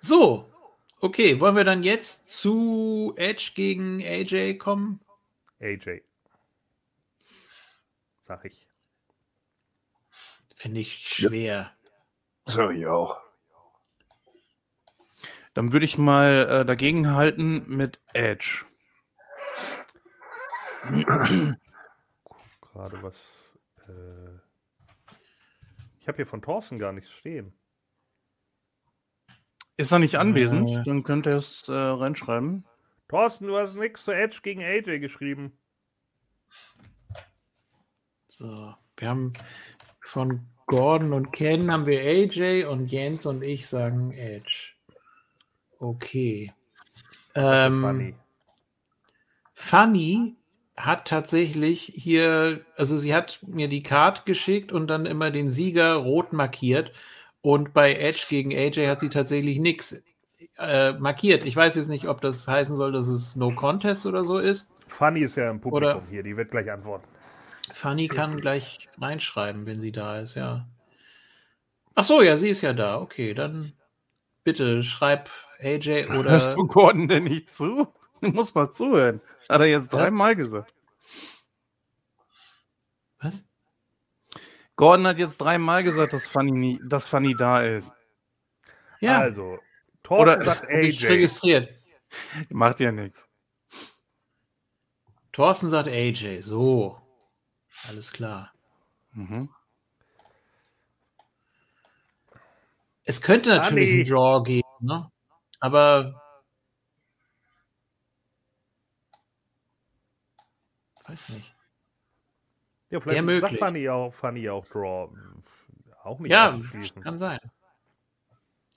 So, okay, wollen wir dann jetzt zu Edge gegen AJ kommen? AJ. Sag ich. Finde ich schwer. So, ich auch. Dann würde ich mal äh, dagegen halten mit Edge. Gerade was. Äh, ich habe hier von Thorsten gar nichts stehen. Ist er nicht anwesend? Äh. Dann könnte er es äh, reinschreiben. Thorsten, du hast nichts zu Edge gegen AJ geschrieben. So, wir haben von Gordon und Ken haben wir AJ und Jens und ich sagen Edge. Okay. Ähm, Funny. Funny hat tatsächlich hier, also sie hat mir die Card geschickt und dann immer den Sieger rot markiert. Und bei Edge gegen AJ hat sie tatsächlich nichts äh, markiert. Ich weiß jetzt nicht, ob das heißen soll, dass es No Contest oder so ist. Fanny ist ja im Publikum Oder- hier, die wird gleich antworten. Fanny kann gleich reinschreiben, wenn sie da ist, ja. Ach so, ja, sie ist ja da. Okay, dann bitte schreib AJ oder. Hörst du Gordon denn nicht zu? Du musst mal zuhören. Hat er jetzt dreimal gesagt. Was? Gordon hat jetzt dreimal gesagt, dass Fanny, nie, dass Fanny da ist. Ja, Also, Thorsten Oder- sagt AJ. registriert. Macht ja nichts. Thorsten sagt AJ. So. Alles klar. Mhm. Es könnte natürlich Fanny. einen Draw geben, ne? Aber. Weiß nicht. Ja, vielleicht sagt möglich. Fanny auch, Fanny auch Draw. Auch nicht Ja, kann sein.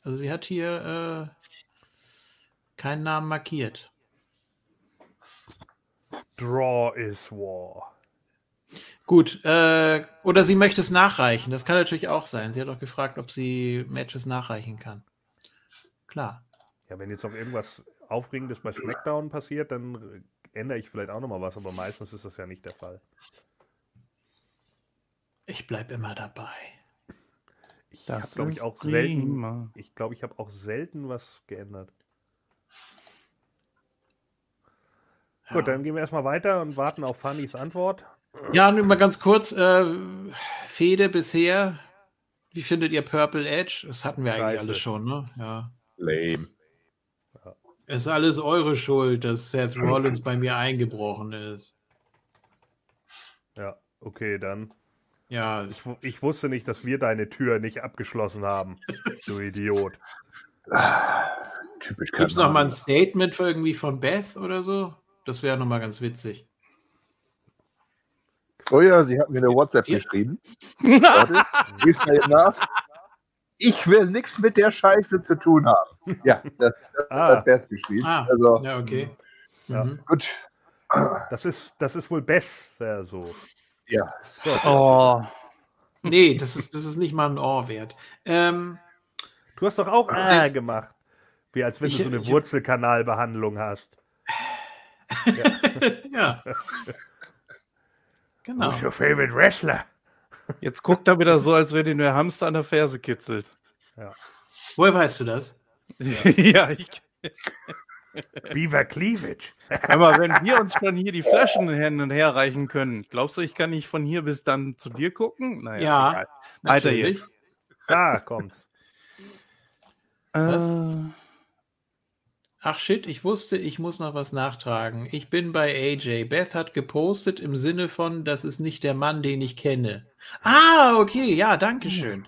Also sie hat hier äh, keinen Namen markiert. Draw is War. Gut, äh, oder sie möchte es nachreichen. Das kann natürlich auch sein. Sie hat auch gefragt, ob sie Matches nachreichen kann. Klar. Ja, wenn jetzt noch irgendwas Aufregendes bei SmackDown passiert, dann ändere ich vielleicht auch nochmal was, aber meistens ist das ja nicht der Fall. Ich bleib immer dabei. Ich habe, glaube ich, auch selten. Ich glaube, ich habe auch selten was geändert. Gut, Ja. dann gehen wir erstmal weiter und warten auf Fannys Antwort. Ja, nur mal ganz kurz. Äh, Fede bisher. Wie findet ihr Purple Edge? Das hatten wir eigentlich Scheiße. alles schon, ne? Ja. Lame. Es ist alles eure Schuld, dass Seth Rollins bei mir eingebrochen ist. Ja, okay, dann. Ja, Ich, ich wusste nicht, dass wir deine Tür nicht abgeschlossen haben. Du Idiot. Typisch Gibt es noch mal ein. Statement für irgendwie von Beth oder so? Das wäre noch mal ganz witzig. Oh ja, sie hat mir eine WhatsApp Ja. geschrieben. Warte, lies mal eben nach. Ich will nichts mit der Scheiße zu tun haben. Ja, das, das Ah. hat Beth geschrieben. Ah, Also, ja, okay. Ja. Mhm. gut. Das ist, das ist wohl besser so. Ja, Oh, Nee, das ist, das ist nicht mal ein Ohr wert. Ähm, Du hast doch auch äh gemacht. Wie als wenn Ich- du so eine Wurzelkanalbehandlung hast. ja. Genau. Who's your favorite wrestler? jetzt guckt er wieder so, als wäre den der Hamster an der Ferse kitzelt. Woher weißt du das? Ja, ich. Beaver Cleavage. Aber wenn wir uns schon hier die Flaschen hin und her reichen können, glaubst du, ich kann nicht von hier bis dann zu dir gucken? Naja, Ja, egal. Weiter hier. Natürlich. Da kommt's. Was? Äh, Ach shit, ich wusste, ich muss noch was nachtragen. Ich bin bei AJ. Beth hat gepostet im Sinne von, das ist nicht der Mann, den ich kenne. Ah, okay, ja, danke schön.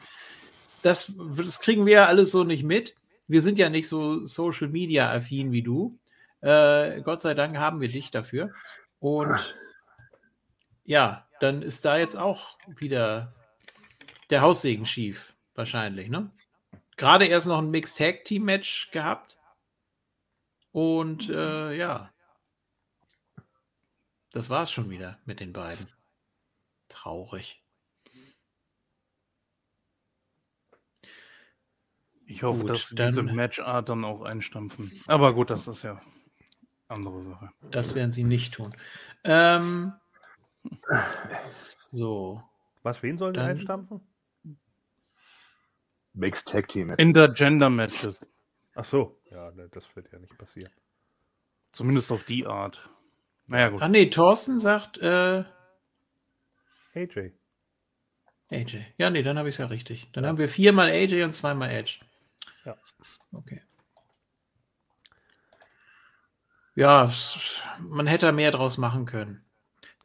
Das, das kriegen wir ja alles so nicht mit. Wir sind ja nicht so Social Media affin wie du. Äh, Gott sei Dank haben wir dich dafür. Und ja, dann ist da jetzt auch wieder der Haussegen schief, wahrscheinlich, ne? Gerade erst noch ein Mixed Tag Team Match gehabt. Und äh, ja, das war's schon wieder mit den beiden. Traurig. ich hoffe, Gut, dass dann- diese Matchart dann auch einstampfen. Aber gut, das ist ja andere Sache. Das werden sie nicht tun. Ähm, so. Was, wen sollen die Dann- einstampfen? Mixed Tag Team. Intergender-Matches. Ach so. Ja, ne, das wird ja nicht passieren. Zumindest auf die Art. Naja, gut. Ach nee, Thorsten sagt äh, AJ. AJ. Ja, nee, dann habe ich es ja richtig. Dann haben wir viermal AJ und zweimal Edge. Ja. Okay. Ja, s- man hätte da mehr draus machen können.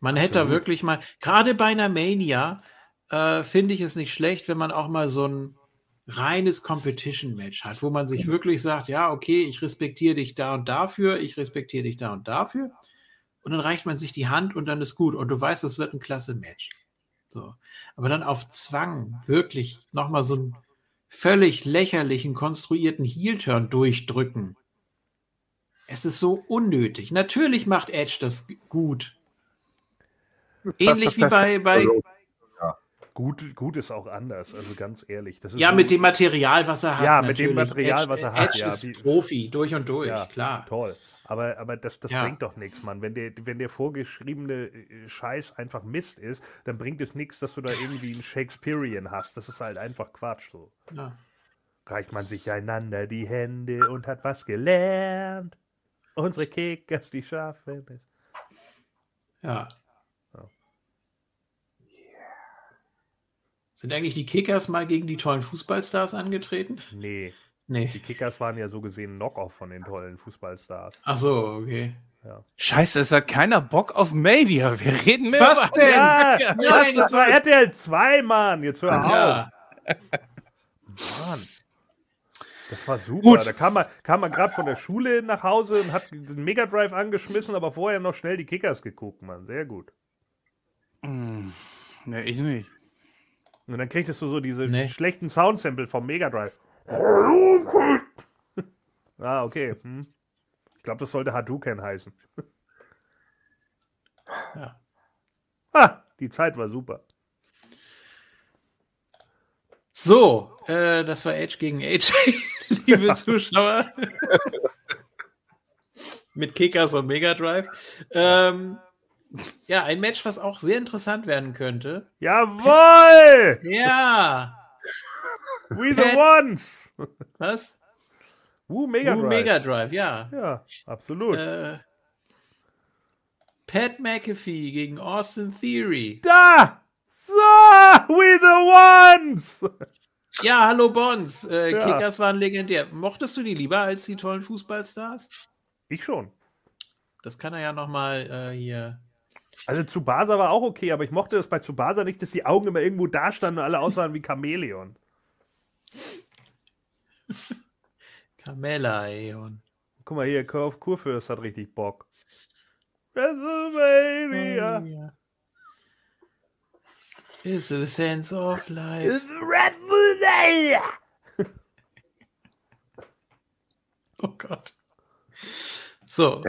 Man hätte da Absolut. wirklich mal, gerade bei einer Mania, äh, finde ich es nicht schlecht, wenn man auch mal so ein reines Competition-Match hat, wo man sich wirklich sagt, ja, okay, ich respektiere dich da und dafür, ich respektiere dich da und dafür. Und dann reicht man sich die Hand und dann ist gut. Und du weißt, es wird ein klasse Match. So. Aber dann auf Zwang wirklich nochmal so einen völlig lächerlichen, konstruierten Heel-Turn durchdrücken. Es ist so unnötig. Natürlich macht Edge das gut. Ähnlich wie bei, bei Gut, gut ist auch anders, also ganz ehrlich. Das ist ja, so- mit dem Material, was er hat. Ja, mit dem natürlich. Material, Edge, was er hat, Edge ja, ist wie- Profi, durch und durch, Ja, klar. Toll. Aber, aber das, das Ja. bringt doch nichts, Mann. Wenn der, wenn der vorgeschriebene äh, Scheiß einfach Mist ist, dann bringt es nichts, dass du da irgendwie einen Shakespearean hast. Das ist halt einfach Quatsch so. Ja. Reicht man sich einander die Hände und hat was gelernt. Unsere Kickers, die. Ja. Ja. Sind eigentlich die Kickers mal gegen die tollen Fußballstars angetreten? Nee, Nee. die Kickers waren ja so gesehen Knock-off von den tollen Fußballstars. Ach so, okay. Scheiße, es hat keiner Bock auf Mania. Wir reden mehr Was über- denn? Ja, Nein, das, war RTL 2, Mann. Jetzt hör auf. Ja. Mann. Das war super. Gut. Da kam man, kam man gerade von der Schule nach Hause und hat den Mega Drive angeschmissen, aber vorher noch schnell die Kickers geguckt, Mann. Sehr gut. Hm, Nee, ich nicht. Und dann kriegtest du so diese Nee. schlechten Soundsample vom Mega Drive. ah, okay. Hm. Ich glaube, das sollte Hadouken heißen. Ja. Ha, die Zeit war super. So, äh, das war Edge gegen AJ, liebe Zuschauer. Mit Kickers und Mega Drive. Ähm, ja, ein Match, was auch sehr interessant werden könnte. Jawohl! Ja, We the ones! was? Woo, Mega Woo, Drive. Mega Drive, ja. Ja, absolut. Äh, Pat McAfee gegen Austin Theory. Da! So! We the ones! Ja, hallo Bonds. Äh, Ja. Kickers waren legendär. Mochtest du die lieber als die tollen Fußballstars? Ich schon. Das kann er ja nochmal äh, hier. Also Tsubasa war auch okay, aber ich mochte das bei Tsubasa nicht, dass die Augen immer irgendwo da standen und alle aussahen wie Chamäleon. Carmella, Eon. Guck mal hier, Kurf Kurfürst hat richtig Bock. WrestleMania. ja. Is a sense of life. WrestleMania. Oh Gott. So,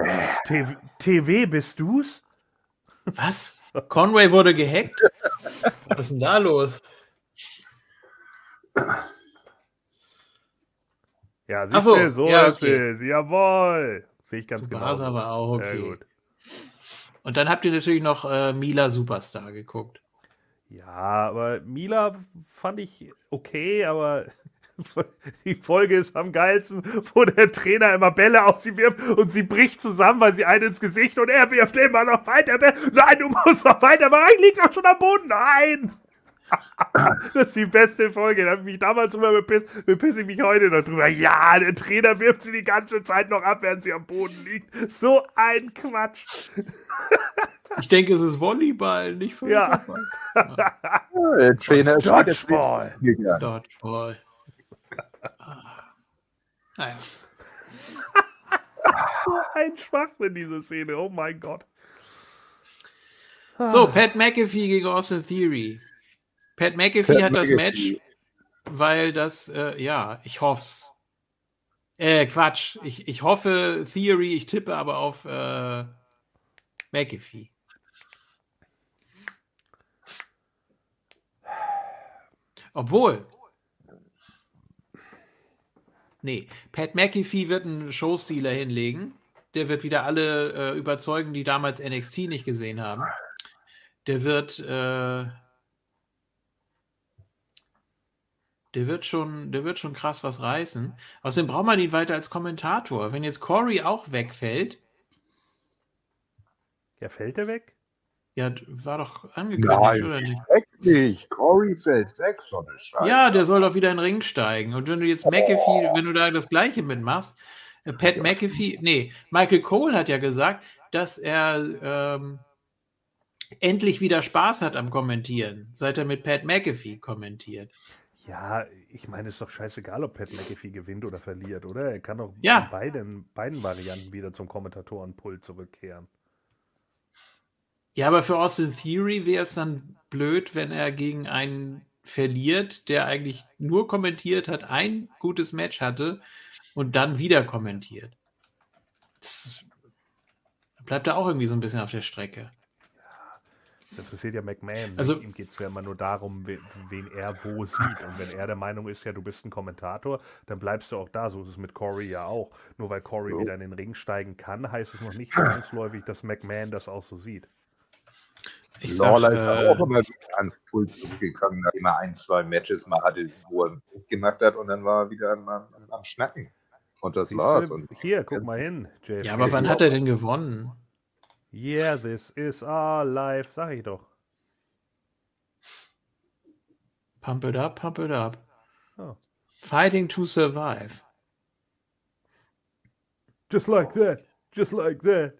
TV, TV bist du's? Was? Conway wurde gehackt? Was ist denn da los? Ja, siehst so, du, so ja, ist okay. es. Jawohl. Sehe ich ganz genau. Tsubasa war auch Ja, okay. gut. Und dann habt ihr natürlich noch äh, Mila Superstar geguckt. Ja, aber Mila fand ich okay, aber die Folge ist am geilsten, wo der Trainer immer Bälle auf sie wirft und sie bricht zusammen, weil sie einen ins Gesicht und er wirft immer noch weiter. Nein, du musst noch weiter machen. Ich lieg doch schon am Boden. Nein! Das ist die beste Folge. Da habe ich mich damals drüber bepisst, bepisse ich mich heute noch drüber. Ja, der Trainer wirft sie die ganze Zeit noch ab, während sie am Boden liegt. So ein Quatsch. Ich denke, es ist Volleyball, nicht Ja. Fußball. Ja, der Trainer ist Dodgeball. Dodgeball. Ah. Naja. So ein Schwachsinn, diese Szene. Oh mein Gott. So, Pat McAfee gegen Austin Theory. Pat McAfee Pat hat das McAfee. Match, weil das, äh, ja, ich hoff's. Äh, Quatsch. Ich, ich hoffe Theory, ich tippe aber auf äh, McAfee. Obwohl. Nee, Pat McAfee wird einen Showstealer hinlegen. Der wird wieder alle äh, überzeugen, die damals NXT nicht gesehen haben. Der wird, äh, der wird schon, der wird schon krass was reißen. Außerdem braucht man ihn weiter als Kommentator. Wenn jetzt Corey auch wegfällt, Ja, fällt er weg? Ja, war doch angekündigt, Nein, oder nicht? weg nicht. Corey fällt weg, so eine Scheiße. Ja, der soll doch wieder in den Ring steigen. Und wenn du jetzt McAfee, wenn du da das Gleiche mitmachst, äh, Pat McAfee, nee, Michael Cole hat ja gesagt, dass er ähm, endlich wieder Spaß hat am Kommentieren, seit er mit Pat McAfee kommentiert. Ja, ich meine, es ist doch scheißegal, ob Pat McAfee gewinnt oder verliert, oder? Er kann doch Ja. in beiden, beiden Varianten wieder zum Kommentatorenpult zurückkehren. Ja, aber für Austin Theory wäre es dann blöd, wenn er gegen einen verliert, der eigentlich nur kommentiert hat, ein gutes Match hatte und dann wieder kommentiert. Das bleibt er auch irgendwie so ein bisschen auf der Strecke. Das interessiert ja McMahon. Also- ihm geht es ja immer nur darum, wen, wen er wo sieht. Und wenn er der Meinung ist, ja, du bist ein Kommentator, dann bleibst du auch da. So ist es mit Corey ja auch. Nur weil Corey Jo. wieder in den Ring steigen kann, heißt es noch nicht zwangsläufig, dass McMahon das auch so sieht. Ich sag, Lawler äh, auch immer wieder ans Pult zurückgekommen, nachdem er ein, zwei Matches mal hatte, wo er gemacht hat und dann war er wieder am, am, am Schnacken. Und das Siehst war's. du? Und Hier, guck mal hin, JFK. ja, aber wann hat er denn gewonnen? Yeah, this is our life, sag ich doch. Pump it up, pump it up. Oh. Fighting to survive. Just like that, just like that.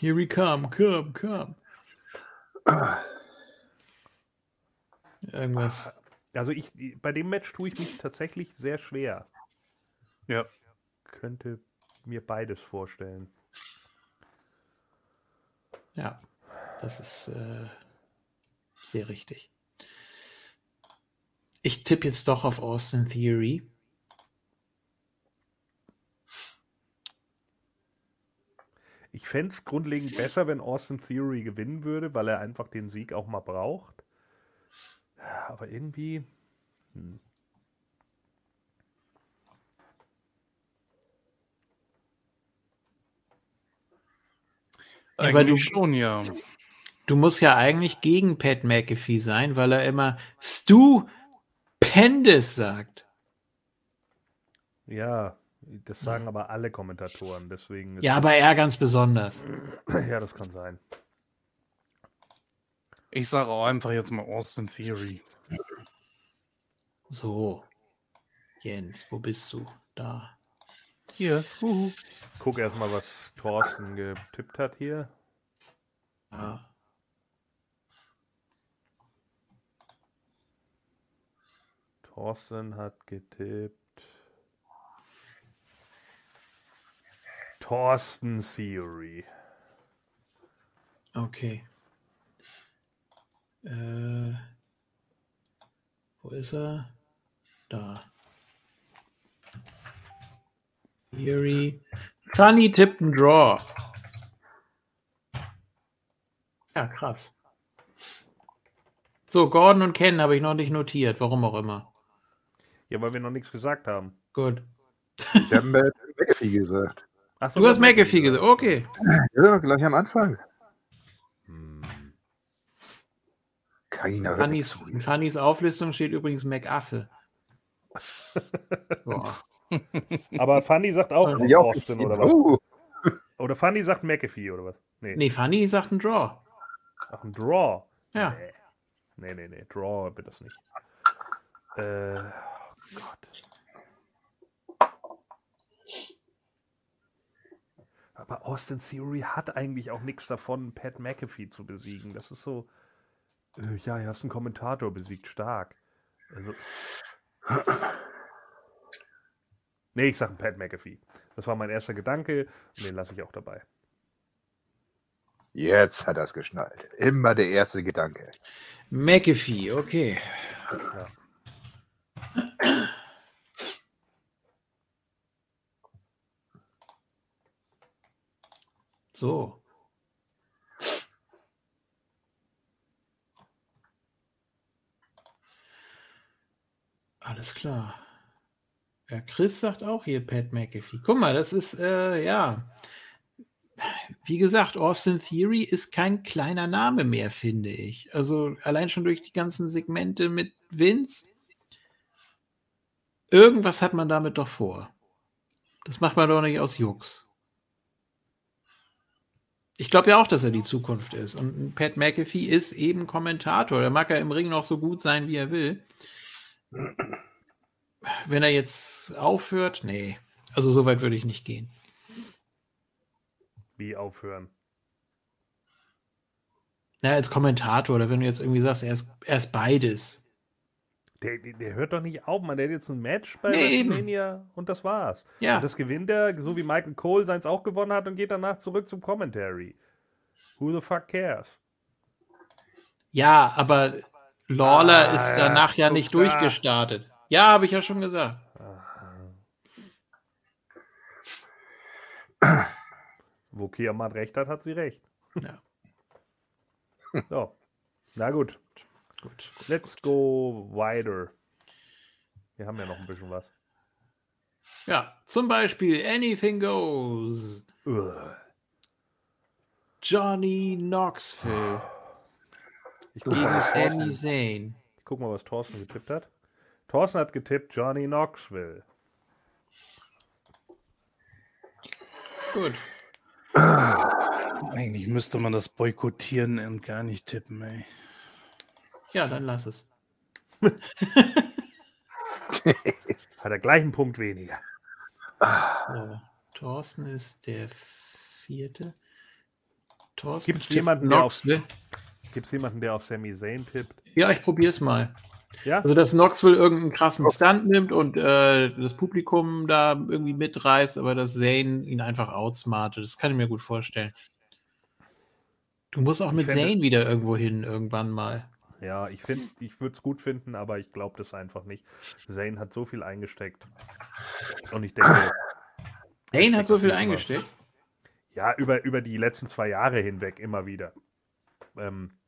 Here we come, come, come. Irgendwas. Also ich, bei dem Match tue ich mich tatsächlich sehr schwer. Ja. Könnte mir beides vorstellen. Ja, das ist äh, sehr richtig. Ich tippe jetzt doch auf Austin Theory. Ich fände es grundlegend besser, wenn Austin Theory gewinnen würde, weil er einfach den Sieg auch mal braucht. Aber irgendwie. Hm. Aber Eigentlich du- schon, ja. Du musst ja eigentlich gegen Pat McAfee sein, weil er immer Stu Pendes sagt. Ja, das sagen aber alle Kommentatoren, deswegen ist Ja, aber er ganz besonders. ja, das kann sein. Ich sage auch einfach jetzt mal Austin Theory. So. Jens, wo bist du? Da. Hier. Huhu. Guck erstmal, was Thorsten getippt hat hier. Ja. Thorsten hat getippt. Thorsten Theory. Okay. Äh, wo ist er? Da. Theory. Funny tippt ein Draw. Ja, krass. So, Gordon und Ken habe ich noch nicht notiert, warum auch immer. Ja, weil wir noch nichts gesagt haben. Gut. ich habe mir McAfee gesagt. Ach so, Du hast McAfee gesagt. Okay. Ja, gleich am Anfang. Hm. Keiner Fannys, in Fannys Auflistung steht übrigens McAffe. Boah. Aber Fanny sagt auch Ja, ich- oder was? Oh, Oder Fanny sagt McAfee oder was? Nee. Nee, Fanny sagt ein Draw. Ach, ein Draw. Ja. Nee. Nee, nee, nee. Draw wird das nicht. Äh, oh Gott. Aber Austin Theory hat eigentlich auch nichts davon, Pat McAfee zu besiegen. Das ist so. Äh, ja, er ist ein Kommentator besiegt stark. Also. Nee, ich sage Pat McAfee. Das war mein erster Gedanke und den lasse ich auch dabei. jetzt hat er es geschnallt. Immer der erste Gedanke. McAfee, okay. Ja. So. Alles klar. Ja, Chris sagt auch hier Pat McAfee. Guck mal, das ist, äh, ja. Wie gesagt, Austin Theory ist kein kleiner Name mehr, finde ich. Also allein schon durch die ganzen Segmente mit Vince. Irgendwas hat man damit doch vor. Das macht man doch nicht aus Jux. Ich glaube ja auch, dass er die Zukunft ist. Und Pat McAfee ist eben Kommentator. Da mag er im Ring noch so gut sein, wie er will. Wenn er jetzt aufhört, nee. Also so weit würde ich nicht gehen. Wie aufhören? Na, als Kommentator, oder wenn du jetzt irgendwie sagst, er ist, er ist beides. Der, der, der hört doch nicht auf, man. Der hat jetzt ein Match bei Nee, eben. WrestleMania und das war's. Ja. Und das gewinnt er, so wie Michael Cole seins auch gewonnen hat und geht danach zurück zum Commentary. Who the fuck cares? Ja, aber Lawler Ah, ist ja, danach ja guck nicht da. durchgestartet. Ja, habe ich ja schon gesagt. Wo Kiamat recht hat, hat sie recht. So. Na gut. Gut. Let's go wider. Wir haben ja noch ein bisschen was. Ja, zum Beispiel Anything Goes. Ugh. Johnny Knoxville Ich guck, mal, Thorsten, Zayn. ich guck mal, was Thorsten getippt hat. Thorsten hat getippt Johnny Knoxville. Gut. Eigentlich müsste man das boykottieren und gar nicht tippen, ey. Ja, dann lass es. Hat er gleich einen Punkt weniger. So, Thorsten ist der vierte. Thorsten Gibt's tippt jemanden, der auf- Knoxville. Gibt es jemanden, der auf Sami Zayn tippt? Ja, ich probier's mal. Ja? Also, dass Knoxville irgendeinen krassen Stunt nimmt und äh, das Publikum da irgendwie mitreißt, aber dass Zane ihn einfach outsmartet. Das kann ich mir gut vorstellen. Du musst auch mit Zane wieder irgendwo hin, irgendwann mal. Ja, ich finde, ich würde es gut finden, aber ich glaube das einfach nicht. Zayn hat so viel eingesteckt. Und ich denke, Zane hat so viel eingesteckt. ja, über, über die letzten zwei Jahre hinweg immer wieder. Ähm,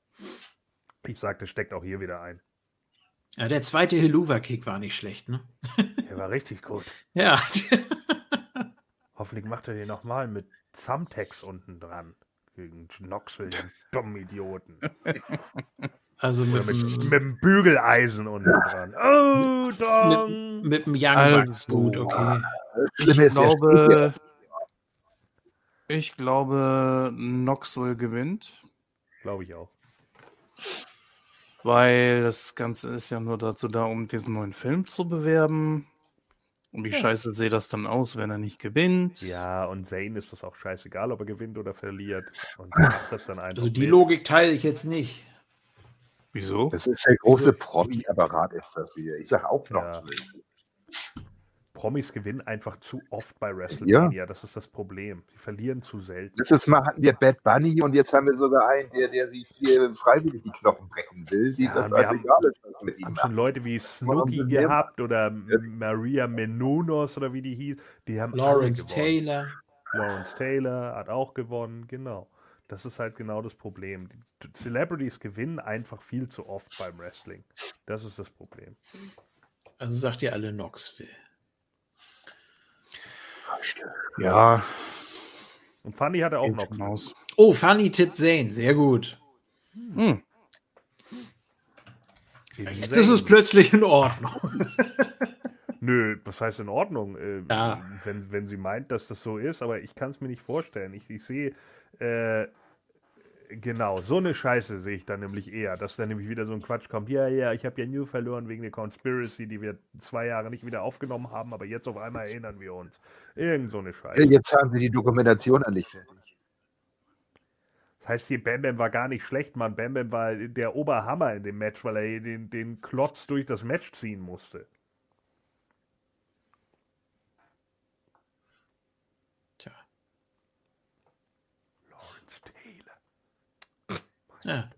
ich sag, das steckt auch hier wieder ein. Ja, der zweite Helluva-Kick war nicht schlecht, ne? Der war richtig gut. Ja. Hoffentlich macht er den nochmal mit Thumbtacks unten dran. Gegen Knoxville, den dummen Idioten. Also mit, mit, dem- mit dem Bügeleisen unten dran. Oh, Dong! mit dem Young Bucks Boot, okay. Ich glaube, ich glaube, Knoxville gewinnt, Glaube ich auch. weil das Ganze ist ja nur dazu da, um diesen neuen Film zu bewerben. Und wie Ja. scheiße sieht das dann aus, wenn er nicht gewinnt? Ja, und Zane ist das auch scheißegal, ob er gewinnt oder verliert. Und macht das dann einfach. Also die mit. Logik teile ich jetzt nicht. Wieso? Das ist der große Promi-Apparat, ist das wieder. Ich sage auch noch. Ja. Promis gewinnen einfach zu oft bei WrestleMania. Das ist das Problem. Sie verlieren zu selten. Letztes Mal hatten wir Bad Bunny und jetzt haben wir sogar einen, der, der sich hier freiwillig die Knochen brechen will. Die Ja, das wir haben- egal ist, was mit ihm haben macht. schon Leute wie Snooki gehabt oder Maria Menounos oder wie die hieß. Die haben Lawrence. Taylor. Lawrence Taylor hat auch gewonnen, genau. Das ist halt genau das Problem. Die Celebrities gewinnen einfach viel zu oft beim Wrestling. Das ist das Problem. Also sagt ihr alle Knoxville. Ja, Und Fanny hatte auch geht noch. Oh, Funny Tip Zane, sehr gut. Hm. Jetzt ist es plötzlich in Ordnung. Nö, was heißt in Ordnung? Äh, Ja. wenn, wenn sie meint, dass das so ist, aber ich kann es mir nicht vorstellen. Ich, ich sehe, äh, genau, so eine Scheiße sehe ich dann nämlich eher, dass dann nämlich wieder so ein Quatsch kommt. Ja, ja, ich habe ja New verloren wegen der Conspiracy, die wir zwei Jahre nicht wieder aufgenommen haben, aber jetzt auf einmal erinnern wir uns. Irgend so eine Scheiße. Jetzt haben sie die Dokumentation endlich fertig. Das heißt, die Bam Bam war gar nicht schlecht, Mann. Bam Bam war der Oberhammer in dem Match, weil er den, den Klotz durch das Match ziehen musste. Tja, Lawrence Taylor. Ja.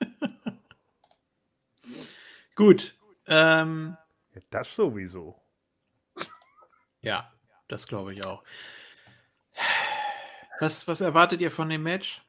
Gut. Ähm, Ja, das sowieso. ja, das glaube ich auch. Was, was erwartet ihr von dem Match?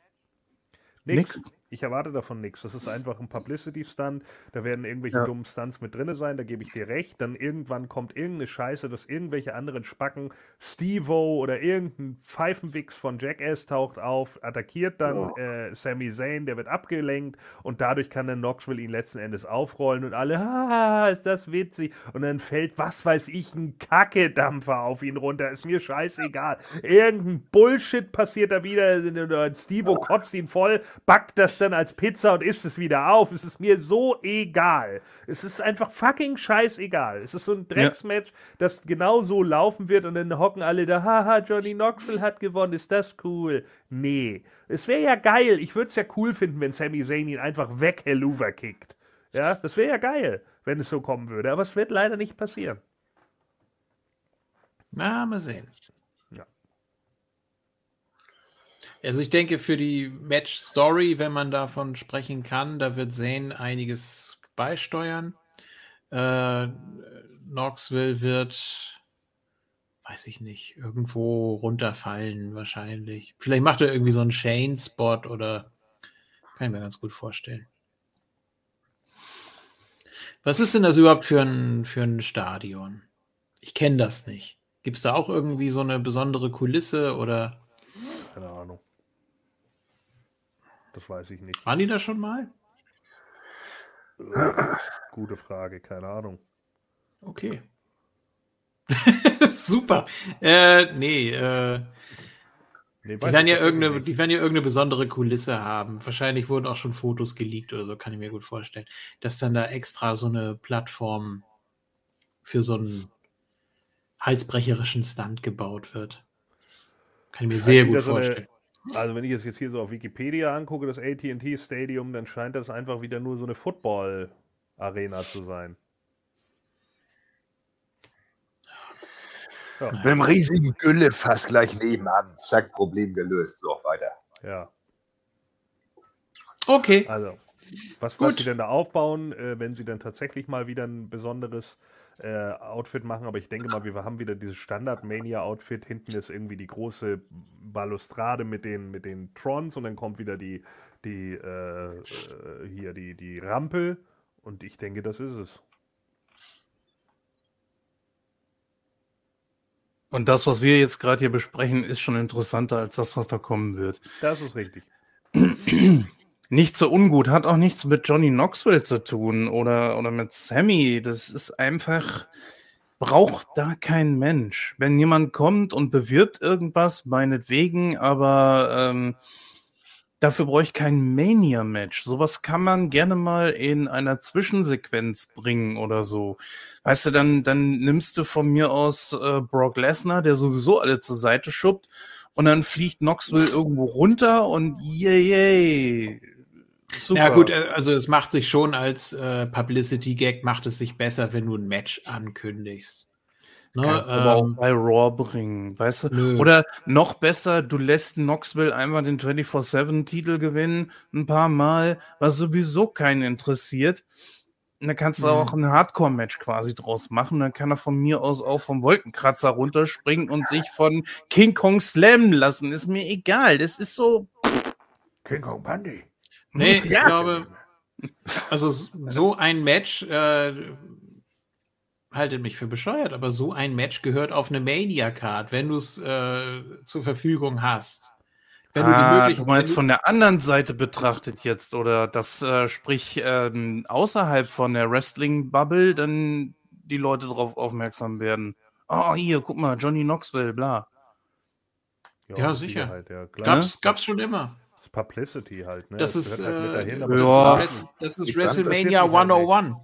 Nix. Nix. Ich erwarte davon nichts. Das ist einfach ein Publicity-Stunt. Da werden irgendwelche Ja. dummen Stunts mit drin sein, da gebe ich dir recht. Dann irgendwann kommt irgendeine Scheiße, dass irgendwelche anderen Spacken, Steve-O oder irgendein Pfeifenwichs von Jackass taucht auf, attackiert dann äh, Sami Zayn, der wird abgelenkt und dadurch kann dann Knoxville ihn letzten Endes aufrollen und alle, haha, ist das witzig. Und dann fällt, was weiß ich, ein Kacke-Dampfer auf ihn runter. Ist mir scheißegal. Irgendein Bullshit passiert da wieder. Steve-O kotzt ihn voll, backt das dann als Pizza und isst es wieder auf. Es ist mir so egal. Es ist einfach fucking scheißegal. Es ist so ein Drecksmatch, das genau so laufen wird und dann hocken alle da, haha, Johnny Knoxville hat gewonnen, ist das cool? Nee. Es wäre ja geil. Ich würde es ja cool finden, wenn Sami Zayn ihn einfach weg Helluva kickt. Ja, das wäre ja geil, wenn es so kommen würde. Aber es wird leider nicht passieren. Na, mal sehen. Ja. Also ich denke, für die Match-Story, wenn man davon sprechen kann, da wird Zane einiges beisteuern. Äh, Knoxville wird, weiß ich nicht, irgendwo runterfallen wahrscheinlich. Vielleicht macht er irgendwie so einen Shane-Spot oder kann ich mir ganz gut vorstellen. Was ist denn das überhaupt für ein, für ein Stadion? Ich kenne das nicht. Gibt es da auch irgendwie so eine besondere Kulisse oder Keine Ahnung. Das weiß ich nicht. waren die da schon mal? Äh, Gute Frage, keine Ahnung. Okay. Super. Äh, nee, äh, Nee, die werden, ja irgendeine, die werden ja irgendeine besondere Kulisse haben. Wahrscheinlich wurden auch schon Fotos geleakt oder so, kann ich mir gut vorstellen. Dass dann da extra so eine Plattform für so einen halsbrecherischen Stunt gebaut wird. Kann ich mir Scheint sehr gut so eine- vorstellen. Also wenn ich es jetzt hier so auf Wikipedia angucke, das AT&T Stadium, dann scheint das einfach wieder nur so eine Football-Arena zu sein. Ja, Mit einem riesigen Güllefass gleich nebenan. Zack, Problem gelöst. So, weiter. ja. Okay. Also, was, Gut. was sie denn da aufbauen, äh, wenn sie dann tatsächlich mal wieder ein besonderes äh, Outfit machen, aber ich denke mal, wir haben wieder dieses Standard-Mania-Outfit. Hinten ist irgendwie die große Balustrade mit den, mit den Trons und dann kommt wieder die, die äh, äh, hier die, die Rampe und ich denke, das ist es. Und das, was wir jetzt gerade hier besprechen, ist schon interessanter als das, was da kommen wird. Das ist richtig. Nicht so ungut, hat auch nichts mit Johnny Knoxville zu tun oder, oder mit Sammy. Das ist einfach, braucht da kein Mensch. Wenn jemand kommt und bewirbt irgendwas, meinetwegen, aber ähm, dafür brauche ich kein Mania-Match. Sowas kann man gerne mal in einer Zwischensequenz bringen oder so. Weißt du, dann, dann nimmst du von mir aus äh, Brock Lesnar, der sowieso alle zur Seite schubbt, und dann fliegt Knoxville irgendwo runter und yay, yay. Super. Ja gut, äh, also es macht sich schon als äh, Publicity-Gag, macht es sich besser, wenn du ein Match ankündigst. Ne, Kannst du aber auch ähm, bei Raw bringen, weißt du? Nö. Oder noch besser, du lässt Knoxville einmal den 24-7-Titel gewinnen, ein paar Mal, was sowieso keinen interessiert. Und dann kannst du Mhm. auch ein Hardcore-Match quasi draus machen. Dann kann er von mir aus auch vom Wolkenkratzer runterspringen und sich von King Kong slammen lassen. Ist mir egal. Das ist so. King Kong Bundy. Nee, ich Ja. glaube, also so ein Match, äh, haltet mich für bescheuert, aber so ein Match gehört auf eine Mania-Card, wenn du es äh, zur Verfügung hast. Wenn du die ah, Möglichkeit du meinst von der anderen Seite betrachtet jetzt oder das äh, sprich ähm, außerhalb von der Wrestling-Bubble dann die Leute darauf aufmerksam werden. Oh, hier, guck mal, Johnny Knoxville, bla. Ja, mit sicher. Sicherheit, Ja, klar. gab's, gab's schon immer. Das ist Publicity halt. Ne? Das ist, gehört halt mit äh, dahin, aber das, Ja. ist, das ist WrestleMania interessiert mich halt 101.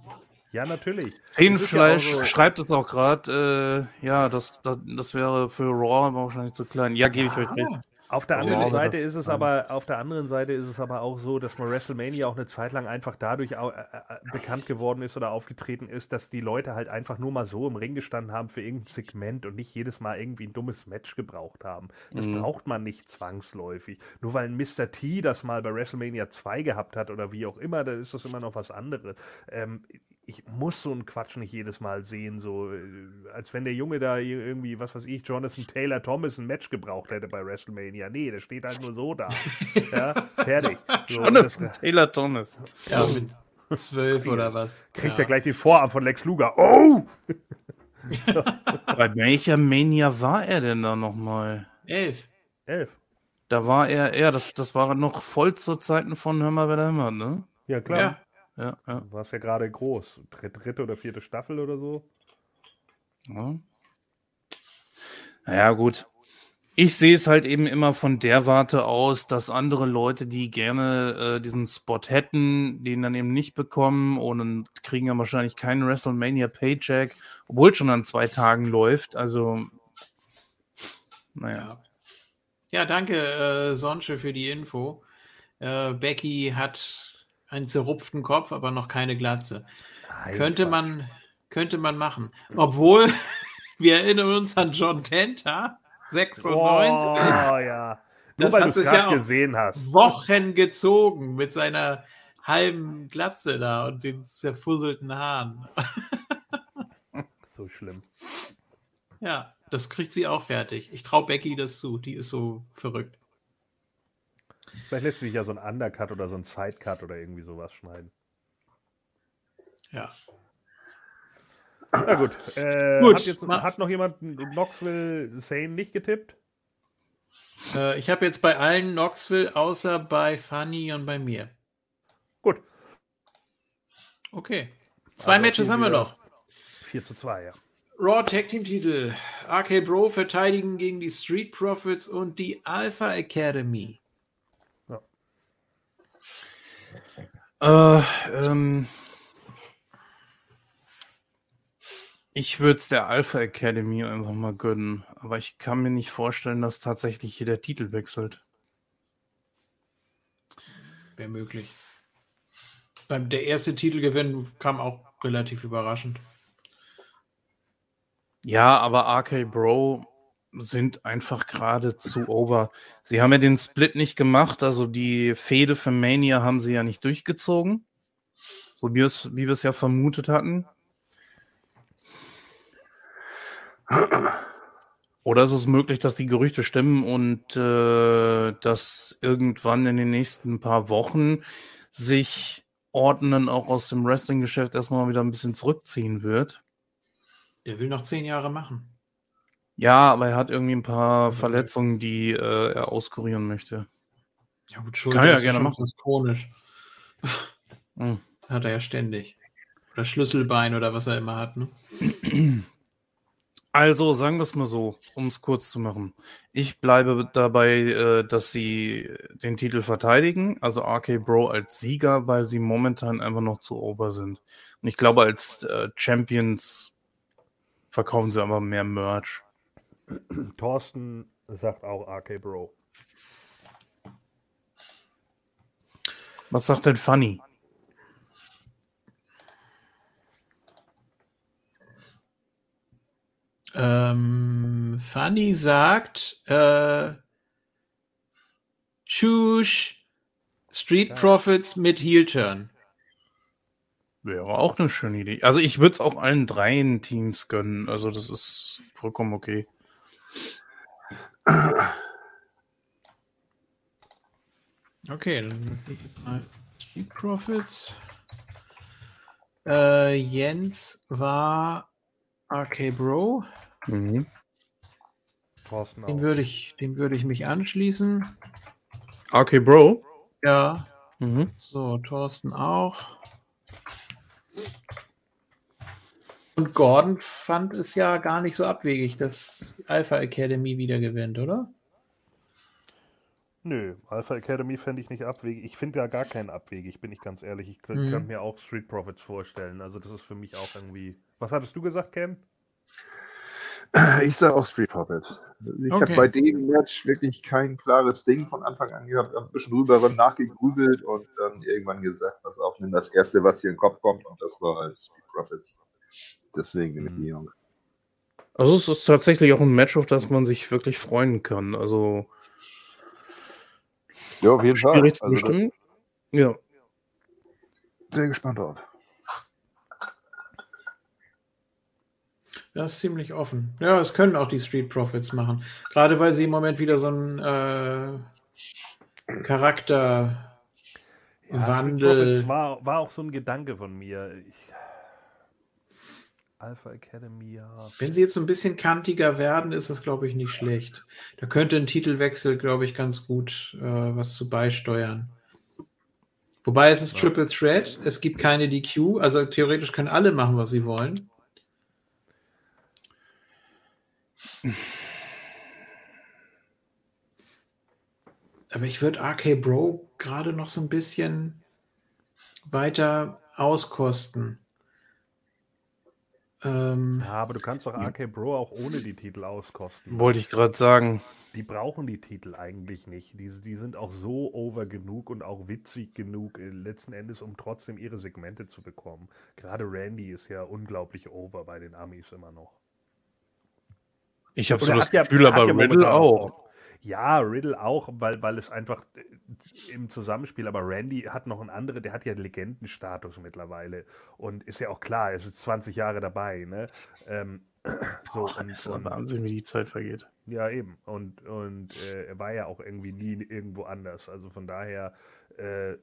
ja, natürlich. Feenfleisch Das ist ja so- schreibt es auch gerade, äh, ja, das, das, das wäre für Raw wahrscheinlich zu klein. Ja, gebe ich euch recht. Auf der Ja, anderen aber Seite ist es aber auf der anderen Seite ist es aber auch so, dass man WrestleMania auch eine Zeit lang einfach dadurch au- äh, äh, bekannt geworden ist oder aufgetreten ist, dass die Leute halt einfach nur mal so im Ring gestanden haben für irgendein Segment und nicht jedes Mal irgendwie ein dummes Match gebraucht haben. Das Mhm. braucht man nicht zwangsläufig. Nur weil ein Mr. T das mal bei WrestleMania 2 gehabt hat oder wie auch immer, dann ist das immer noch was anderes. Ähm, ich muss so einen Quatsch nicht jedes Mal sehen, so äh, als wenn der Junge da irgendwie, was weiß ich, Jonathan Taylor Thomas ein Match gebraucht hätte bei WrestleMania. Nee, der steht halt nur so da. ja, fertig. So, das Jonathan Taylor Thomas. Ja, mit zwölf oder was. kriegt ja. er gleich den Vorarm von Lex Luger. Oh! Bei welcher Mania war er denn da nochmal? Elf. Elf. Da war er, ja, das, das war noch voll zu Zeiten von Hör mal, wer da hämmert, ne? Ja, klar. Ja. Ja, ja. Du warst ja gerade groß. Dritt- Dritte oder vierte Staffel oder so. Ja. Naja, gut. Ich sehe es halt eben immer von der Warte aus, dass andere Leute, die gerne äh, diesen Spot hätten, den dann eben nicht bekommen und dann kriegen ja wahrscheinlich keinen WrestleMania Paycheck, obwohl es schon an zwei Tagen läuft. Also, naja. Ja, ja danke, äh, Sonche, für die Info. Äh, Becky hat einen zerrupften Kopf, aber noch keine Glatze. könnte man, könnte man machen. Obwohl, wir erinnern uns an John Tenta, 96, Oh, ja. Nur Das weil hat du es ja gesehen hast. Wochen gezogen mit seiner halben Glatze da und den zerfusselten Haaren. So schlimm. Ja. das kriegt sie auch fertig. Ich traue Becky das zu. Die ist so verrückt. Vielleicht lässt sich ja so ein Undercut oder so ein Sidecut oder irgendwie sowas schneiden. Ja. Na gut. Äh, Gut, Hat, jetzt, hat noch jemand Knoxville Sane nicht getippt? Äh, ich habe jetzt bei allen Knoxville außer bei Fanny und bei mir. Gut. Okay. Zwei Also Matches haben wir noch. 4 zu 2, ja. Raw Tag Team Titel. RK Bro verteidigen gegen die Street Profits und die Alpha Academy. Äh, ähm, ich würde es der Alpha Academy einfach mal gönnen, aber ich kann mir nicht vorstellen, dass tatsächlich hier der Titel wechselt. Wäre möglich. Beim, der erste Titelgewinn kam auch relativ überraschend. Ja, aber RK Bro sind einfach gerade zu over. Sie haben ja den Split nicht gemacht, also die Fehde für Mania haben sie ja nicht durchgezogen. So wie, es, wie wir es ja vermutet hatten. Oder ist es möglich, dass die Gerüchte stimmen und äh, dass irgendwann in den nächsten paar Wochen sich Ordnen auch aus dem Wrestling-Geschäft erstmal wieder ein bisschen zurückziehen wird? Der will noch zehn Jahre machen. Ja, aber er hat irgendwie ein paar Verletzungen, die äh, er auskurieren möchte. Ja, gut, Kann er ja ist gerne machen. fast chronisch. Hm. Hat er ja ständig. Oder Schlüsselbein oder was er immer hat. Ne? Also sagen wir es mal so, um es kurz zu machen. Ich bleibe dabei, äh, dass sie den Titel verteidigen, also RK Bro als Sieger, weil sie momentan einfach noch zu ober sind. Und ich glaube, als äh, Champions verkaufen sie aber mehr Merch. Thorsten sagt auch RK Bro. Was sagt denn Funny? Ähm, Fanny sagt, äh, Shush, Street. Profits mit Heel Turn. Wäre auch eine schöne Idee. Also ich würde es auch allen dreien Teams gönnen. Also das ist vollkommen okay. Okay, dann ich jetzt mal Street Profits. Äh, Jens war RK Bro. Mhm. Dem würde ich, dem würde ich mich anschließen. RK Bro? Ja, Mhm. so, Thorsten auch. Und Gordon fand es ja gar nicht so abwegig, dass Alpha Academy wieder gewinnt, oder? Nö, Alpha Academy fände ich nicht abwegig. Ich finde ja gar keinen abwegig, bin ich ganz ehrlich. Ich könnt- Mhm. könnte mir auch Street Profits vorstellen. Also das ist für mich auch irgendwie. Was hattest du gesagt, Ken? Ich sage auch Street Profit. Ich Okay. habe bei dem Match wirklich kein klares Ding von Anfang an gehabt. Hab ein bisschen drüber nachgegrübelt und dann irgendwann gesagt, pass auf, nimm das erste, was dir in den Kopf kommt und das war halt Street Profits. Deswegen nehme ich die Jungs. Also es ist tatsächlich auch ein Match, auf das man sich wirklich freuen kann. Also Ja, auf jeden Fall. schwierig zu Also. Ja. sehr gespannt drauf. Das ist ziemlich offen. Ja, das können auch die Street Profits machen. Gerade weil sie im Moment wieder so einen äh, Charakter Ja, Street Wandel. Profits war, war auch so ein Gedanke von mir. Ich, Alpha Academy, ja. Wenn sie jetzt so ein bisschen kantiger werden, ist das, glaube ich, nicht schlecht. Da könnte ein Titelwechsel, glaube ich, ganz gut äh, was zu beisteuern. Wobei es ist Ja. Triple Threat, es gibt keine DQ, also theoretisch können alle machen, was sie wollen. Aber ich würde RK Bro gerade noch so ein bisschen weiter auskosten. Ähm, Ja, aber du kannst doch RK Bro auch ohne die Titel auskosten. Wollte ich gerade sagen. Die brauchen die Titel eigentlich nicht. Die, die sind auch so over genug und auch witzig genug, äh, letzten Endes, um trotzdem ihre Segmente zu bekommen. Gerade Randy ist ja unglaublich over bei den Amis immer noch. Ich habe so das hat ja- Gefühl, hat aber ja Riddle momentan auch. Ja, Riddle auch, weil, weil es einfach äh, im Zusammenspiel, aber Randy hat noch einen anderen, der hat ja Legendenstatus mittlerweile und ist ja auch klar, er ist jetzt 20 Jahre dabei, ne? Ähm, So, Och, und, ist und, Wahnsinn, wie die Zeit vergeht. ja, eben. Und, und äh, er war ja auch irgendwie nie irgendwo anders. Also von daher, äh,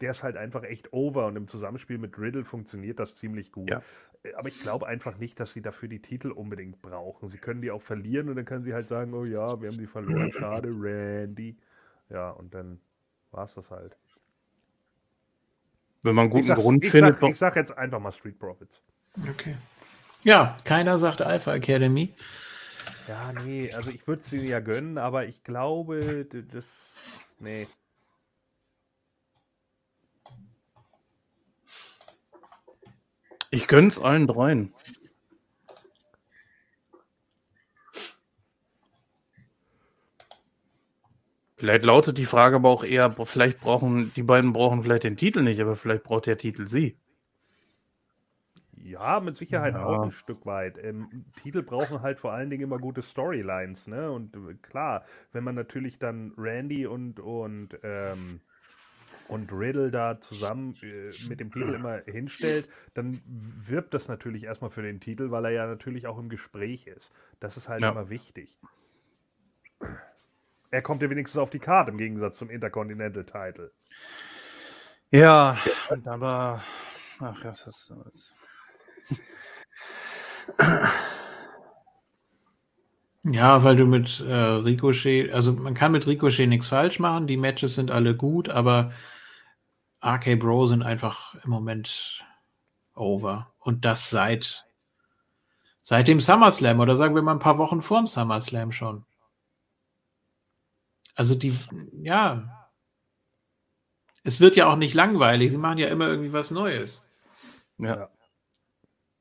der ist halt einfach echt over und im Zusammenspiel mit Riddle funktioniert das ziemlich gut. Ja. Äh, Aber ich glaube einfach nicht, dass sie dafür die Titel unbedingt brauchen. Sie können die auch verlieren und dann können sie halt sagen, oh ja, wir haben die verloren, schade, Randy. Ja, und dann war es das halt. Wenn man einen guten sag, Grund ich, findet, sag, ich sag jetzt einfach mal Street Profits. Okay. Ja, keiner sagt Alpha Academy. Ja, nee, also ich würde es ihnen ja gönnen, aber ich glaube, das. Nee. Ich gönn's allen dreien. Vielleicht lautet die Frage aber auch eher, vielleicht brauchen die beiden brauchen vielleicht den Titel nicht, aber vielleicht braucht der Titel sie. Ja, mit Sicherheit Ja. auch ein Stück weit. Ähm, Titel brauchen halt vor allen Dingen immer gute Storylines, ne? Und äh, klar, wenn man natürlich dann Randy und, und, ähm, und Riddle da zusammen äh, mit dem Titel immer hinstellt, dann wirbt das natürlich erstmal für den Titel, weil er ja natürlich auch im Gespräch ist. Das ist halt Ja. immer wichtig. Er kommt ja wenigstens auf die Karte im Gegensatz zum Intercontinental Title. Ja, aber ach ja, das ist das. Ja, weil du mit äh, Ricochet, also man kann mit Ricochet nichts falsch machen, die Matches sind alle gut, aber RK Bro sind einfach im Moment over. Und das seit, seit dem SummerSlam oder sagen wir mal ein paar Wochen vorm SummerSlam schon. Also die, ja, es wird ja auch nicht langweilig, sie machen ja immer irgendwie was Neues. Ja.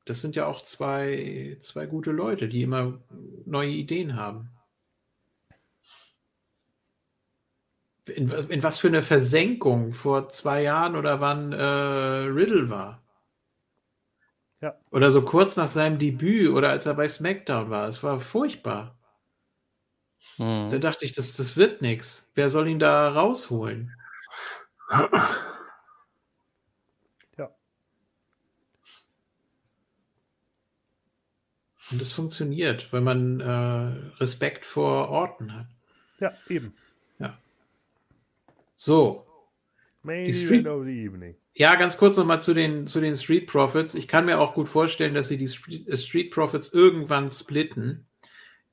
Das sind ja auch zwei, zwei gute Leute, die immer neue Ideen haben. In, in was für eine Versenkung vor zwei Jahren oder wann äh, Riddle war. Ja. Oder so kurz nach seinem Debüt oder als er bei SmackDown war. Es war furchtbar. Mhm. Da dachte ich, das, das wird nichts. Wer soll ihn da rausholen? Ja. Und es funktioniert, weil man äh, Respekt vor Orten hat. Ja, eben. So, Main Die Event Street- of the Evening. ja, ganz kurz nochmal zu den, zu den Street Profits. Ich kann mir auch gut vorstellen, dass sie die Street, äh, Street Profits irgendwann splitten,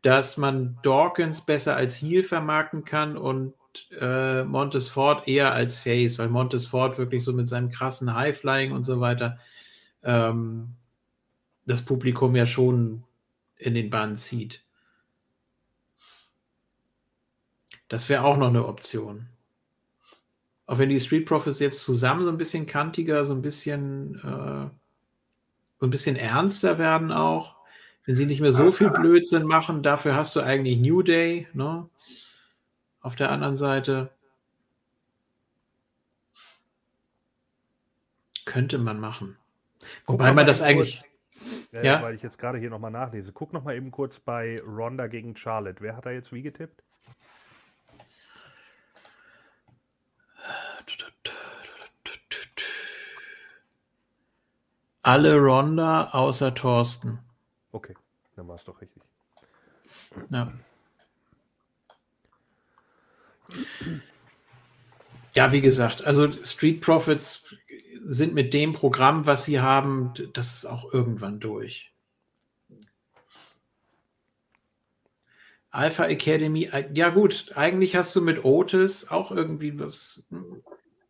dass man Dawkins besser als Heel vermarkten kann und äh, Montes Ford eher als Face, weil Montes Ford wirklich so mit seinem krassen High-Flying und so weiter ähm, das Publikum ja schon in den Bann zieht. Das wäre auch noch eine Option. Auch wenn die Street Profits jetzt zusammen so ein bisschen kantiger, so ein bisschen, äh, so ein bisschen ernster werden auch. Wenn sie nicht mehr so viel Blödsinn machen, dafür hast du eigentlich New Day, ne? Auf der anderen Seite. Könnte man machen. Wobei man das eigentlich. kurz, Ja? Weil ich jetzt gerade hier nochmal nachlese. Guck nochmal eben kurz bei Ronda gegen Charlotte. Wer hat da jetzt wie getippt? Alle Ronda außer Thorsten. Okay, dann war es doch richtig. Ja. Ja, wie gesagt, also Street Profits sind mit dem Programm, was sie haben, das ist auch irgendwann durch. Alpha Academy, ja gut, eigentlich hast du mit Otis auch irgendwie was.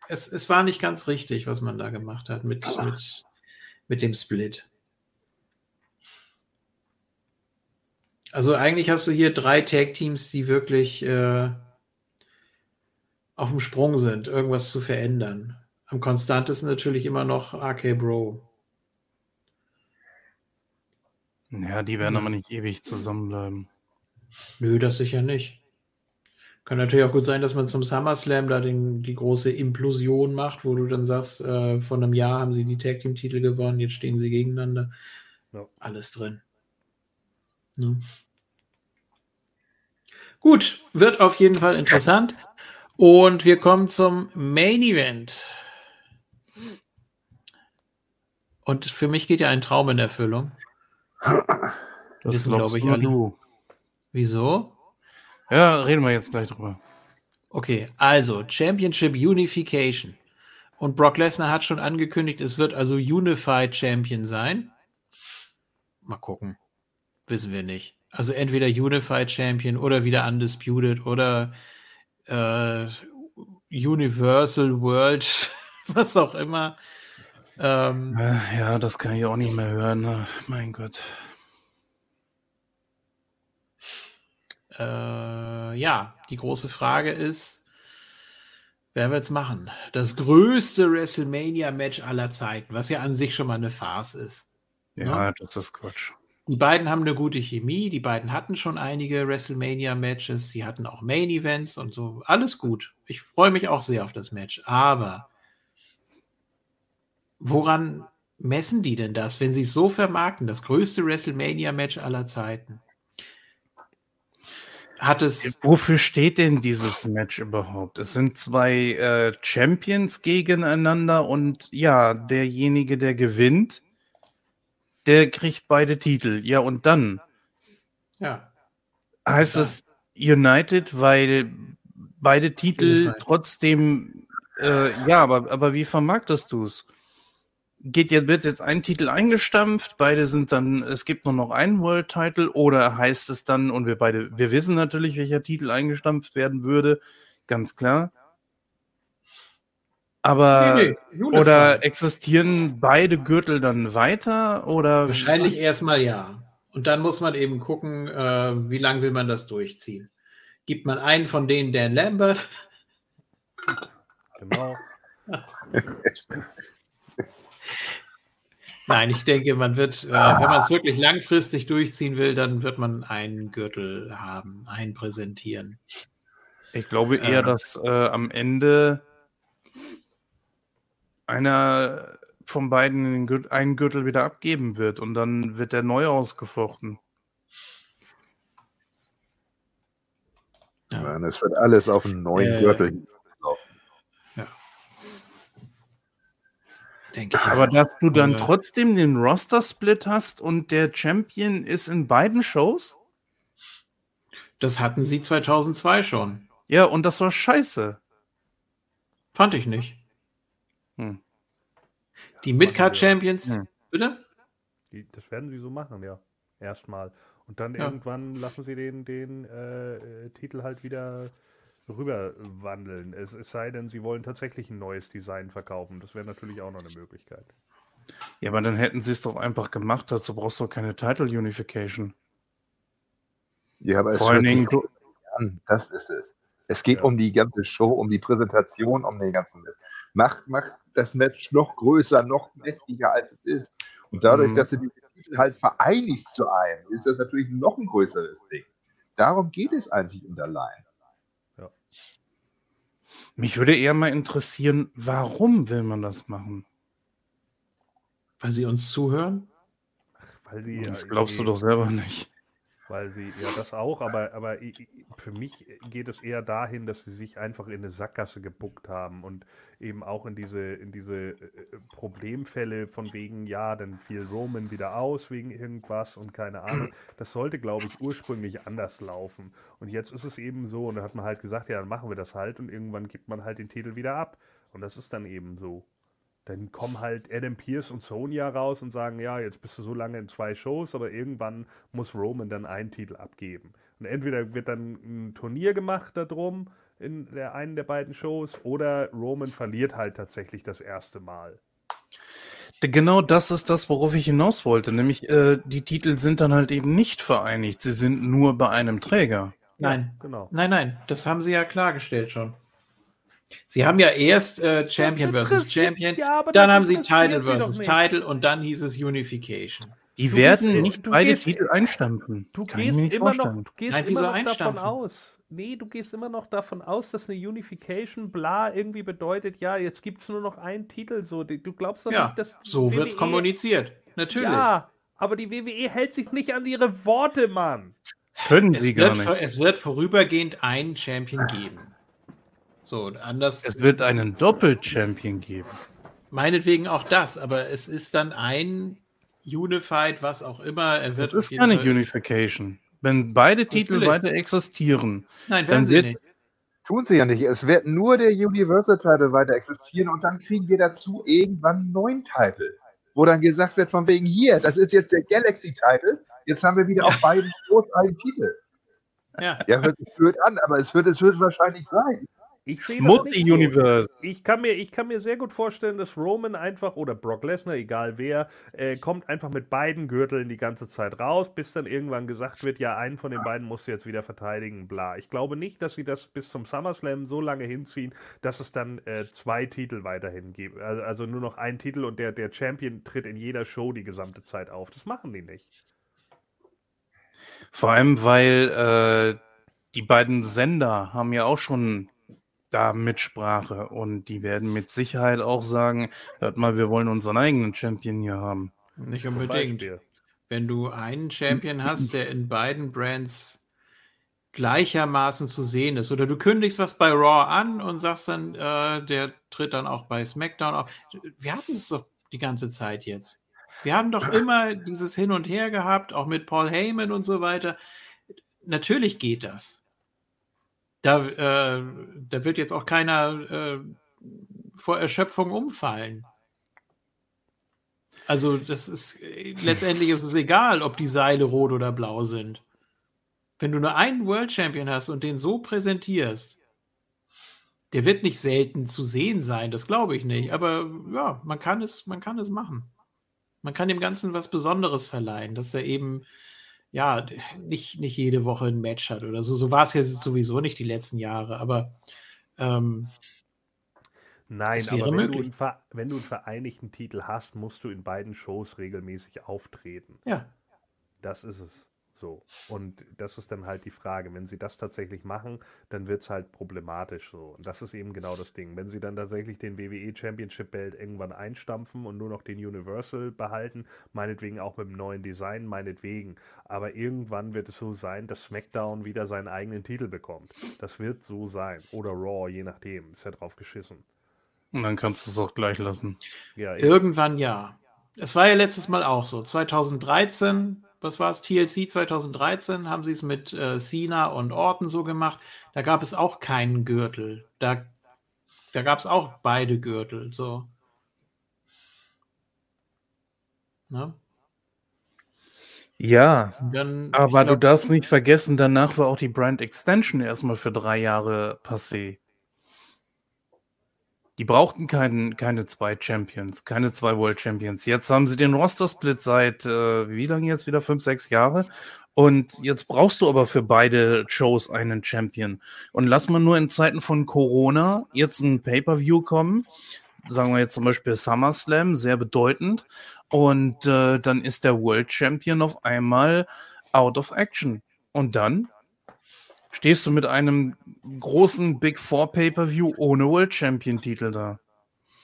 Es, es war nicht ganz richtig, was man da gemacht hat mit, mit, mit dem Split. Also eigentlich hast du hier drei Tag-Teams, die wirklich äh, auf dem Sprung sind, irgendwas zu verändern. Am konstantesten natürlich immer noch RK Bro. Ja, die werden Hm. aber nicht ewig zusammenbleiben. Nö, das sicher nicht. Kann natürlich auch gut sein, dass man zum SummerSlam da den, die große Implosion macht, wo du dann sagst, äh, vor einem Jahr haben sie die Tag Team Titel gewonnen, jetzt stehen sie gegeneinander. Ja. Alles drin. Ne? Gut, wird auf jeden Fall interessant. Und wir kommen zum Main Event. Und für mich geht ja ein Traum in Erfüllung. Das Wissen, glaubst glaub ich, nur alle. du. Wieso? Ja, reden wir jetzt gleich drüber. Okay, also Championship Unification. Und Brock Lesnar hat schon angekündigt, es wird also Unified Champion sein. Mal gucken. Wissen wir nicht. Also entweder Unified Champion oder wieder Undisputed oder äh, Universal World, was auch immer. Ähm, Äh, Ja, das kann ich auch nicht mehr hören. ne? Mein Gott. Äh, ja, die große Frage ist, wer wird's machen? Das größte WrestleMania-Match aller Zeiten, was ja an sich schon mal eine Farce ist. Ja, das ist Quatsch. Die beiden haben eine gute Chemie, die beiden hatten schon einige WrestleMania-Matches, sie hatten auch Main-Events und so. Alles gut. Ich freue mich auch sehr auf das Match. Aber woran messen die denn das, wenn sie es so vermarkten? Das größte WrestleMania-Match aller Zeiten. Hat es. Wofür steht denn dieses Match überhaupt? Es sind zwei äh, Champions gegeneinander und ja, derjenige, der gewinnt, der kriegt beide Titel. Ja, und dann Ja. heißt es United, weil beide Titel trotzdem, äh, ja, aber, aber wie vermarktest du es? Geht jetzt, wird jetzt ein Titel eingestampft, beide sind dann, es gibt nur noch einen World Title oder heißt es dann, und wir beide, wir wissen natürlich, welcher Titel eingestampft werden würde, ganz klar. Aber, Nee, nee, oder existieren beide Gürtel dann weiter oder? Wahrscheinlich erstmal ja. Und dann muss man eben gucken, äh, wie lange will man das durchziehen. Gibt man einen von denen Dan Lambert? Genau. Nein, ich denke, man wird, äh, wenn man es wirklich langfristig durchziehen will, dann wird man einen Gürtel haben, einen präsentieren. Ich glaube eher, Äh. dass äh, am Ende einer von beiden Gürtel, einen Gürtel wieder abgeben wird und dann wird der neu ausgefochten. Ja. Nein, es wird alles auf einen neuen Äh, Gürtel Denke ich. Aber dass du dann Ja. trotzdem den Roster-Split hast und der Champion ist in beiden Shows? Das hatten sie 2002 schon. Ja, und das war scheiße. Fand ich nicht. Hm. Die Midcard Champions, Hm. bitte? Die, das werden sie so machen, ja. Erstmal. Und dann Ja. irgendwann lassen sie den, den äh, äh, Titel halt wieder rüberwandeln. Es, es sei denn, sie wollen tatsächlich ein neues Design verkaufen. Das wäre natürlich auch noch eine Möglichkeit. Ja, aber dann hätten sie es doch einfach gemacht. Dazu brauchst du keine Title Unification. Ja, aber es Vor allen Dingen, an. Das ist es. Es geht Ja. um die ganze Show, um die Präsentation, um den ganzen Mist. Macht, macht das Match noch größer, noch mächtiger als es ist. Und dadurch, Mhm. dass du die Titel halt vereinigst zu einem, ist das natürlich noch ein größeres Ding. Darum geht es einzig und allein. Mich würde eher mal interessieren, warum will man das machen? Weil sie uns zuhören? Weil sie, Das glaubst du doch selber nicht. Weil sie, ja, das auch, aber, aber für mich geht es eher dahin, dass sie sich einfach in eine Sackgasse gebuckt haben und eben auch in diese, in diese äh, äh, Problemfälle von wegen, ja, dann fiel Roman wieder aus wegen irgendwas und keine Ahnung. Das sollte, glaube ich, ursprünglich anders laufen. Und jetzt ist es eben so, und da hat man halt gesagt, ja, dann machen wir das halt und irgendwann gibt man halt den Titel wieder ab. Und das ist dann eben so. Dann kommen halt Adam Pierce und Sonya raus und sagen, ja, jetzt bist du so lange in zwei Shows, aber irgendwann muss Roman dann einen Titel abgeben. Und entweder wird dann ein Turnier gemacht darum in der einen der beiden Shows oder Roman verliert halt tatsächlich das erste Mal. Genau das ist das, worauf ich hinaus wollte. Nämlich, äh, die Titel sind dann halt eben nicht vereinigt. Sie sind nur bei einem Träger. Nein. Genau. Nein, nein, das haben sie ja klargestellt schon. Sie haben ja erst äh, Champion versus Champion, ja, dann haben sie Title versus. Title und dann hieß es Unification. Die Du werden gehst- nicht du beide gehst- Titel einstampfen. Du Kann gehst immer noch, du gehst Nein, immer noch davon aus. Nee, du gehst immer noch davon aus, dass eine Unification bla irgendwie bedeutet, ja, jetzt gibt es nur noch einen Titel. So, du glaubst doch Ja, nicht, dass so wird es kommuniziert. Natürlich. Ja, aber die WWE hält sich nicht an ihre Worte, Mann. Können Es sie gar wird, nicht. es wird vorübergehend einen Champion geben. So, anders. Es wird einen Doppel-Champion geben. meinetwegen auch das, aber es ist dann ein Unified, was auch immer. Er wird Das ist keine Fall- Unification. Wenn beide Titel Natürlich. weiter existieren, Nein, dann werden sie wird- nicht. Tun sie ja nicht. Es wird nur der Universal Title weiter existieren und dann kriegen wir dazu irgendwann einen neuen Titel. Wo dann gesagt wird, von wegen hier, das ist jetzt der Galaxy Title, jetzt haben wir wieder auf beiden Shows einen Titel. Ja. Ja, hört sich blöd an, aber es wird, es wird wahrscheinlich sein. Ich sehe. Multi-Universe. Ich kann, mir, ich kann mir sehr gut vorstellen, dass Roman einfach oder Brock Lesnar, egal wer, äh, kommt einfach mit beiden Gürteln die ganze Zeit raus, bis dann irgendwann gesagt wird, ja, einen von den beiden musst du jetzt wieder verteidigen, bla. Ich glaube nicht, dass sie das bis zum SummerSlam so lange hinziehen, dass es dann äh, zwei Titel weiterhin gibt. Also, also nur noch ein Titel und der, der Champion tritt in jeder Show die gesamte Zeit auf. Das machen die nicht. Vor allem, weil äh, die beiden Sender haben ja auch schon da Mitsprache und die werden mit Sicherheit auch sagen, hört mal, wir wollen unseren eigenen Champion hier haben. Nicht unbedingt. Wenn du einen Champion hast, der in beiden Brands gleichermaßen zu sehen ist, oder du kündigst was bei Raw an und sagst dann, äh, der tritt dann auch bei SmackDown auf. Wir hatten es doch die ganze Zeit jetzt. Wir haben doch immer dieses Hin und Her gehabt, auch mit Paul Heyman und so weiter. Natürlich geht das. Da, äh, da wird jetzt auch keiner äh, vor Erschöpfung umfallen. Also, das ist letztendlich ist es egal, ob die Seile rot oder blau sind. Wenn du nur einen World Champion hast und den so präsentierst, der wird nicht selten zu sehen sein, das glaube ich nicht. Aber ja, man kann es, man kann es machen. Man kann dem Ganzen was Besonderes verleihen, dass er eben ja nicht, nicht jede Woche ein Match hat oder so. So war es ja sowieso nicht die letzten Jahre, aber ähm, Nein, aber wenn du, wenn du einen vereinigten Titel hast, musst du in beiden Shows regelmäßig auftreten. ja, Das ist es. So. Und das ist dann halt die Frage. Wenn sie das tatsächlich machen, dann wird es halt problematisch so. Und das ist eben genau das Ding. Wenn sie dann tatsächlich den WWE Championship Belt irgendwann einstampfen und nur noch den Universal behalten, meinetwegen auch mit dem neuen Design, meinetwegen. Aber irgendwann wird es so sein, dass SmackDown wieder seinen eigenen Titel bekommt. Das wird so sein. Oder Raw, je nachdem. Ist ja drauf geschissen. Und dann kannst du es auch gleich lassen. Ja, irgendwann ja. Es war ja letztes Mal auch so. 2013, was war es? TLC 2013 haben sie es mit äh, Cena und Orton so gemacht. Da gab es auch keinen Gürtel. Da, da gab es auch beide Gürtel. So. Ne? Ja, Dann, aber du glaub- darfst nicht vergessen, danach war auch die Brand Extension erstmal für drei Jahre passé. Die brauchten keinen, keine zwei Champions, keine zwei World Champions. Jetzt haben sie den Roster-Split seit, äh, wie lange jetzt? Wieder fünf, sechs Jahre. Und jetzt brauchst du aber für beide Shows einen Champion. Und lass mal nur in Zeiten von Corona jetzt ein Pay-Per-View kommen. Sagen wir jetzt zum Beispiel SummerSlam, sehr bedeutend. Und äh, dann ist der World Champion auf einmal out of action. Und dann stehst du mit einem großen Big Four Pay-Per-View ohne World Champion-Titel da.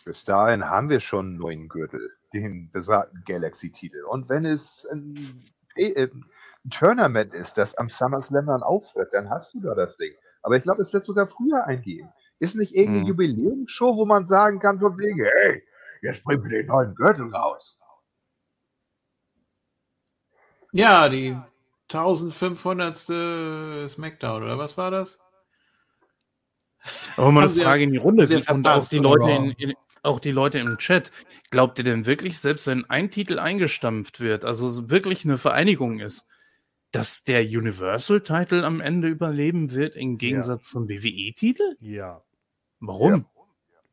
Bis dahin haben wir schon einen neuen Gürtel, den besagten Galaxy-Titel. Und wenn es ein, äh, ein Tournament ist, das am SummerSlam dann aufhört, dann hast du da das Ding. Aber ich glaube, es wird sogar früher eingehen. Ist nicht irgendeine Hm. Jubiläumsshow, wo man sagen kann, von wegen, hey, jetzt bringen wir den neuen Gürtel raus. Ja, die 1500. Smackdown, oder was war das? Aber mal eine ja- Frage in die Runde ja und auch die, Leute in, in, auch die Leute im Chat. Glaubt ihr denn wirklich, selbst wenn ein Titel eingestampft wird, also es wirklich eine Vereinigung ist, dass der Universal-Titel am Ende überleben wird im Gegensatz zum WWE-Titel? Ja. Warum?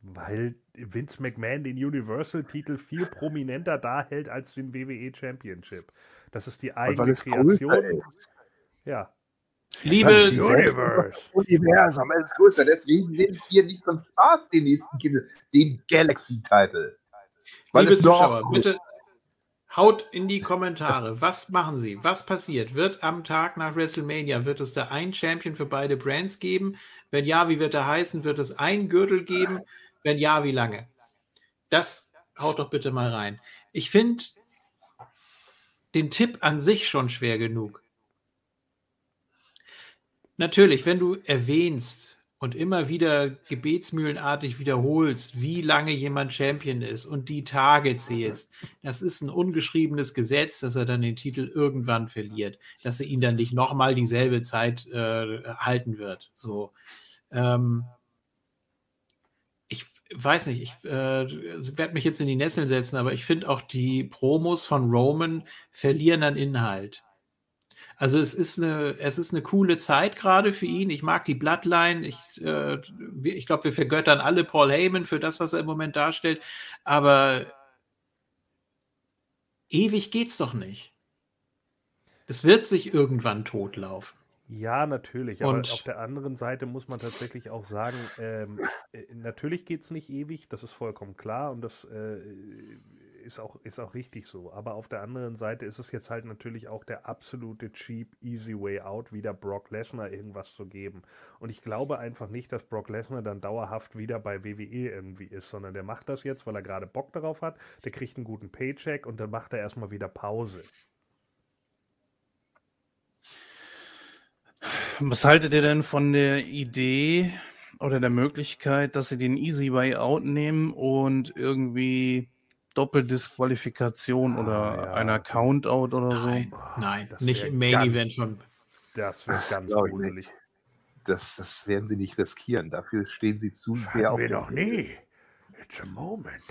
Weil Vince McMahon den Universal-Titel viel prominenter darhält als den WWE Championship. Das ist die eigene Kreation. ist. Ja. Liebe, Universe. Universum ist größer. Deswegen nehme ich hier nicht zum Spaß den nächsten Titel, den Galaxy-Titel. Liebe Zuschauer, cool- bitte haut in die Kommentare. Was machen Sie? Was passiert? Wird am Tag nach WrestleMania, wird es da einen Champion für beide Brands geben? Wenn ja, wie wird er heißen? Wird es einen Gürtel geben? Wenn ja, wie lange? Das haut doch bitte mal rein. Ich finde den Tipp an sich schon schwer genug. Natürlich, wenn du erwähnst, und immer wieder gebetsmühlenartig wiederholst, wie lange jemand Champion ist und die Tage zählst, das ist ein ungeschriebenes Gesetz, dass er dann den Titel irgendwann verliert, dass er ihn dann nicht nochmal dieselbe Zeit äh, halten wird. So. Ähm, weiß nicht, ich äh, werde mich jetzt in die Nesseln setzen, aber ich finde auch die Promos von Roman verlieren an Inhalt. Also es ist eine, es ist eine coole Zeit gerade für ihn. Ich mag die Bloodline. Ich, äh, ich glaube, wir vergöttern alle Paul Heyman für das, was er im Moment darstellt. Aber ewig geht's doch nicht. Das wird sich irgendwann totlaufen. Ja, natürlich. Aber Und- auf der anderen Seite muss man tatsächlich auch sagen, ähm, äh, natürlich geht es nicht ewig, das ist vollkommen klar und das äh, ist, auch, ist auch richtig so. Aber auf der anderen Seite ist es jetzt halt natürlich auch der absolute cheap, easy way out, wieder Brock Lesnar irgendwas zu geben. Und ich glaube einfach nicht, dass Brock Lesnar dann dauerhaft wieder bei WWE irgendwie ist, sondern der macht das jetzt, weil er gerade Bock darauf hat, der kriegt einen guten Paycheck und dann macht er erstmal wieder Pause. Was haltet ihr denn von der Idee oder der Möglichkeit, dass sie den Easy Way Out nehmen und irgendwie Doppeldisqualifikation oder ja. einer Countout oder so? Nein, nein, das nicht im Main ganz- Event von. Das wird ganz gruselig. Das, das werden sie nicht riskieren. Dafür stehen sie zu sehr Hatten auf wir dem noch nie. It's a moment.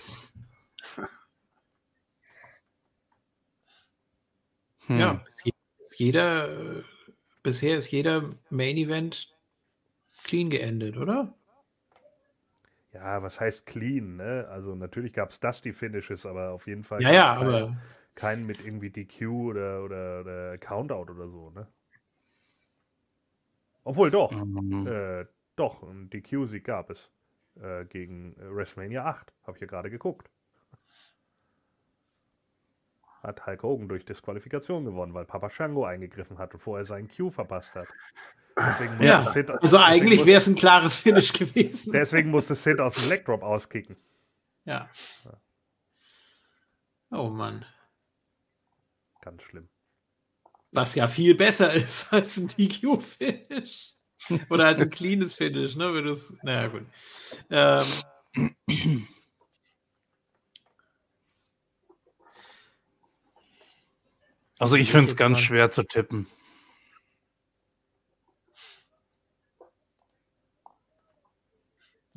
Hm. Ja, jeder, äh, bisher ist jeder Main Event clean geendet, oder? Ja, was heißt clean, ne? Also natürlich gab es Dusty Finishes, aber auf jeden Fall Ja, ja, keinen- aber keinen mit irgendwie DQ oder, oder, oder Countout oder so, ne? Obwohl doch, Ähm, äh, doch, ein DQ-Sieg gab es äh, gegen äh, WrestleMania 8, habe ich ja gerade geguckt. Hat Hulk Hogan durch Disqualifikation gewonnen, weil Papa Shango eingegriffen hat und vorher seinen Q verpasst hat. Ja, Sid, also eigentlich wäre es ein klares Finish gewesen. Deswegen musste Sid aus dem Leg Drop auskicken. Ja. Oh Mann. Ganz schlimm. Was ja viel besser ist als ein DQ-Finish. Oder als ein cleanes Finish, ne? Wenn du's, naja, gut. Ähm, also ich finde es ganz schwer zu tippen.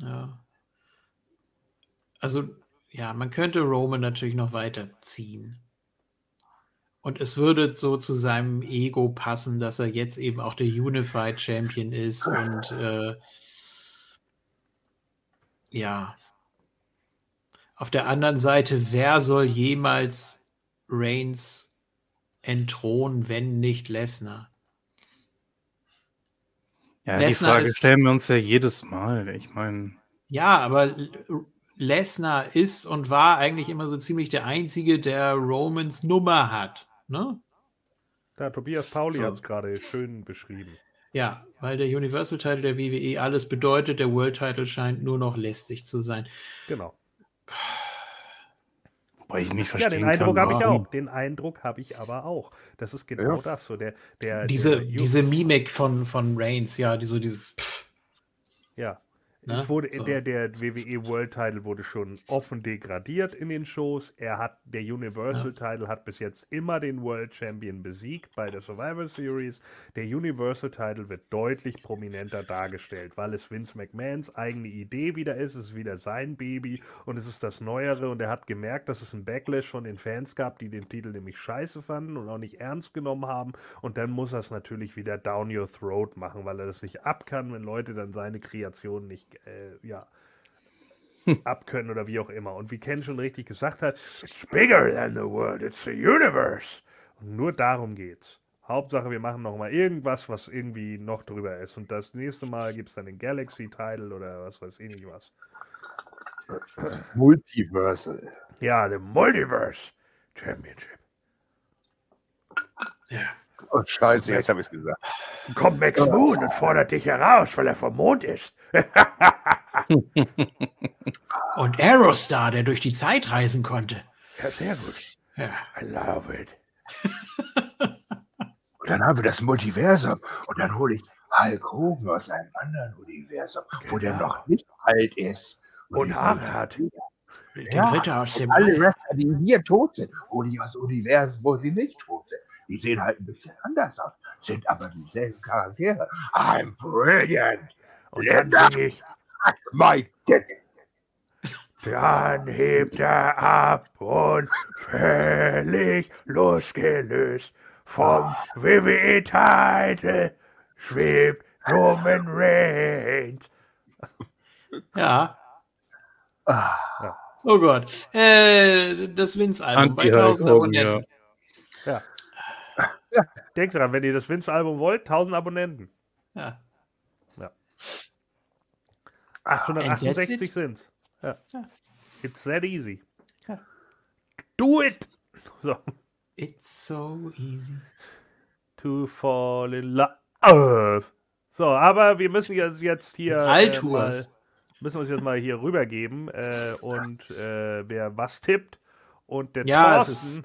ja. Also, ja, man könnte Roman natürlich noch weiterziehen. Und es würde so zu seinem Ego passen, dass er jetzt eben auch der Unified Champion ist und äh, ja. Auf der anderen Seite, wer soll jemals Reigns entthronen, wenn nicht Lesnar? Ja, die Lesnar Frage ist- stellen wir uns ja jedes Mal. Ich meine, Ja, aber Lesnar ist und war eigentlich immer so ziemlich der Einzige, der Romans Nummer hat. Ne? Da, Tobias Pauli So. hat es gerade schön beschrieben. Ja, weil der Universal Title der WWE alles bedeutet, der World Title scheint nur noch lästig zu sein. Genau. Wobei ich nicht Ja, verstehen den Eindruck habe ich auch. Den Eindruck habe ich aber auch. Das ist genau Ja. das. So der, der, Diese, der, diese Mimik von, von Reigns, ja, die so diese. Pff, Ja. Ne? Wurde, So. der, der WWE World Title wurde schon offen degradiert in den Shows. Er hat, der Universal Title hat bis jetzt immer den World Champion besiegt bei der Survivor Series. Der Universal Title wird deutlich prominenter dargestellt, weil es Vince McMahons eigene Idee wieder ist. Es ist wieder sein Baby und es ist das Neuere. Und er hat gemerkt, dass es einen Backlash von den Fans gab, die den Titel nämlich scheiße fanden und auch nicht ernst genommen haben. Und dann muss er es natürlich wieder down your throat machen, weil er das nicht ab kann, wenn Leute dann seine Kreationen nicht, äh, ja, abkönnen oder wie auch immer. Und wie Ken schon richtig gesagt hat, it's bigger than the world, it's the universe. Und nur darum geht's. Hauptsache, wir machen noch mal irgendwas, was irgendwie noch drüber ist. Und das nächste Mal gibt es dann den Galaxy-Title oder was weiß ich nicht was. Multiversal. Ja, the Multiverse Championship. ja. Oh, scheiße, jetzt habe ich es gesagt. Kommt Max Moon und fordert dich heraus, weil er vom Mond ist. Und Aerostar, der durch die Zeit reisen konnte. Ja, sehr gut. Ja. I love it. Und dann haben wir das Multiversum. Und dann hole ich Hulk Hogan aus einem anderen Universum, wo der Genau. noch nicht alt ist. Und die- Haare hat. Den Ja, Ritter aus und dem alle All. Wrestler, die hier tot sind, oder die aus Universen, wo sie nicht tot sind, die sehen halt ein bisschen anders aus, sind aber dieselben Charaktere. I'm brilliant. Und dann sing ich, My dick. dann hebt er ab und völlig losgelöst vom WWE-Titel schwebt Roman Reigns. Ja. Ah, Oh Gott. Äh, das Vince-Album bei Anti-Hulk 1000 Hogan, ja. Abonnenten. Denkt dran, wenn ihr das Vince-Album wollt, 1000 Abonnenten. Ja. 868 sind's. Ja. It's that easy. Ja. Do it! So. It's so easy. To fall in love. So, aber wir müssen jetzt, jetzt hier. Äh, mal, Altours. müssen uns jetzt mal hier rübergeben äh, und äh, wer was tippt. Und der Ja, es Thorsten.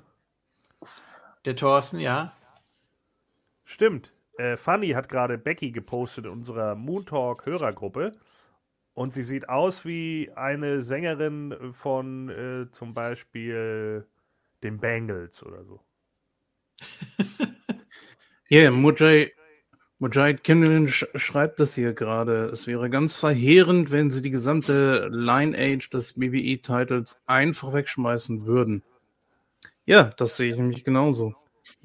Der Thorsten, ja. Stimmt. Äh, Fanny hat gerade Becky gepostet in unserer Moon Talk Hörergruppe. Und sie sieht aus wie eine Sängerin von äh, zum Beispiel den Bangles oder so. Ja, Mujahid, Mujahid Kimlin sch schreibt das hier gerade. Es wäre ganz verheerend, wenn sie die gesamte Lineage des BBE-Titles einfach wegschmeißen würden. Ja, das sehe ich nämlich genauso.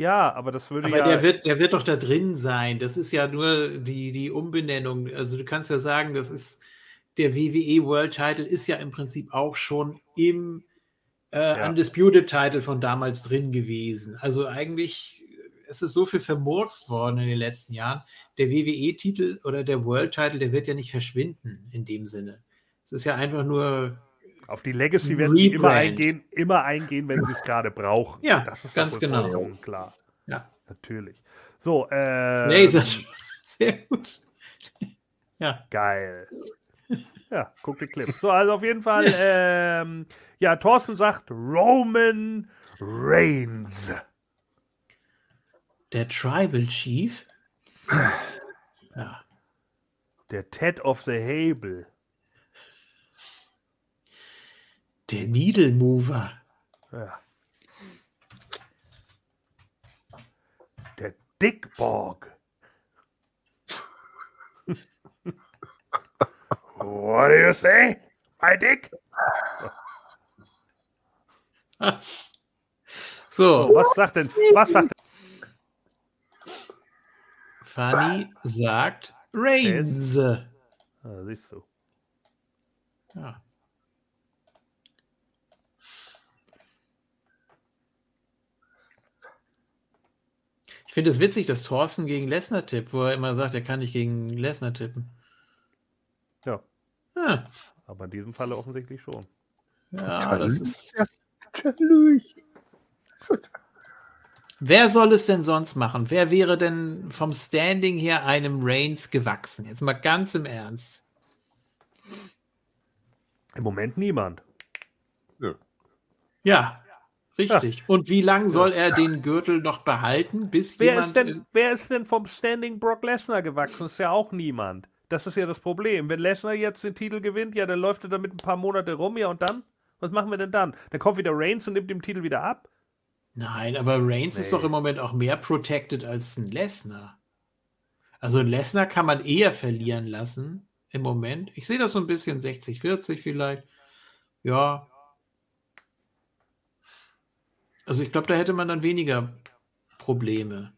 Ja, aber das würde Aber ja. der, wird, der wird doch da drin sein. Das ist ja nur die, die Umbenennung. Also du kannst ja sagen, das ist der WWE World Title ist ja im Prinzip auch schon im äh, Undisputed Title von damals drin gewesen. Also eigentlich es ist so viel vermurkst worden in den letzten Jahren. Der WWE-Titel oder der World Title, der wird ja nicht verschwinden in dem Sinne. Es ist ja einfach nur Auf die Legacy werden sie immer eingehen, immer eingehen, wenn sie es gerade brauchen. Ja, das ist ganz genau. klar. Ja. Natürlich. So, äh. Laser. Sehr gut. Ja. Geil. Ja, guck den Clip. So, also auf jeden Fall, ähm, ja, Thorsten sagt Roman Reigns. Der Tribal Chief. Ja. Der Ted of the Hable. Der Needle Mover. Ja. Der Dickborg. What do you say? My dick? So, Oh, was sagt denn, was sagt Fanny sagt Reigns. Ah, siehst du. Ja. Ich finde es witzig, dass Thorsten gegen Lesnar tippt, wo er immer sagt, er kann nicht gegen Lesnar tippen. Ja. Ah, Aber in diesem Falle offensichtlich schon. ja, das ist. natürlich. Wer soll es denn sonst machen? Wer wäre denn vom Standing her einem Reigns gewachsen? Jetzt mal ganz im Ernst. Im Moment niemand. Ja, richtig. Und wie lange soll er den Gürtel noch behalten, bis Wer jemand ist, denn, wer ist denn vom Standing Brock Lesnar gewachsen? Ist ja auch niemand. Das ist ja das Problem. Wenn Lesnar jetzt den Titel gewinnt, ja, dann läuft er damit ein paar Monate rum, ja, und dann? Was machen wir denn dann? Dann kommt wieder Reigns und nimmt den Titel wieder ab? Nein, aber Reigns ist Nee. doch im Moment auch mehr protected als ein Lesnar. Also ein Lesnar kann man eher verlieren lassen im Moment. Ich sehe das so ein bisschen 60-40 vielleicht. Ja. Also ich glaube, da hätte man dann weniger Probleme.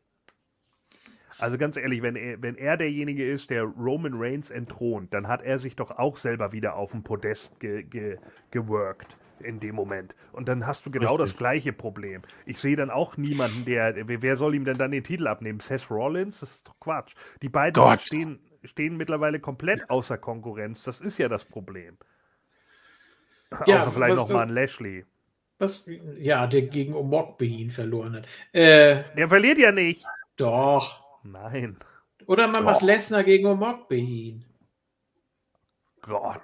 Also ganz ehrlich, wenn er, wenn er derjenige ist, der Roman Reigns entthront, dann hat er sich doch auch selber wieder auf dem Podest ge, ge, geworkt in dem Moment. Und dann hast du genau Richtig. das gleiche Problem. Ich sehe dann auch niemanden, der, wer soll ihm denn dann den Titel abnehmen? Seth Rollins? Das ist doch Quatsch. Die beiden Gott. stehen, stehen mittlerweile komplett außer Konkurrenz. Das ist ja das Problem. Ja, Außer vielleicht was- noch mal ein Lashley. Was, ja, der gegen Omokbehin verloren hat. Äh, Der verliert ja nicht. doch. Nein. Oder man macht Lesnar gegen Omokbehin. Gott.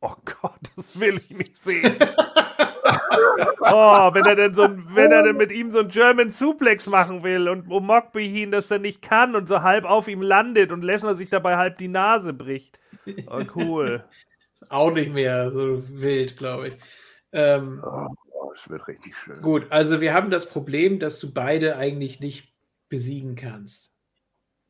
Oh Gott, das will ich nicht sehen. Oh, wenn er denn so ein, wenn er denn mit ihm so einen German Suplex machen will und Omokbehin das dann nicht kann und so halb auf ihm landet und Lesnar sich dabei halb die Nase bricht. Oh, cool. Ist auch nicht mehr so wild, glaube ich. Ähm, Oh, oh, es wird richtig schön. gut, also wir haben das Problem, dass du beide eigentlich nicht besiegen kannst.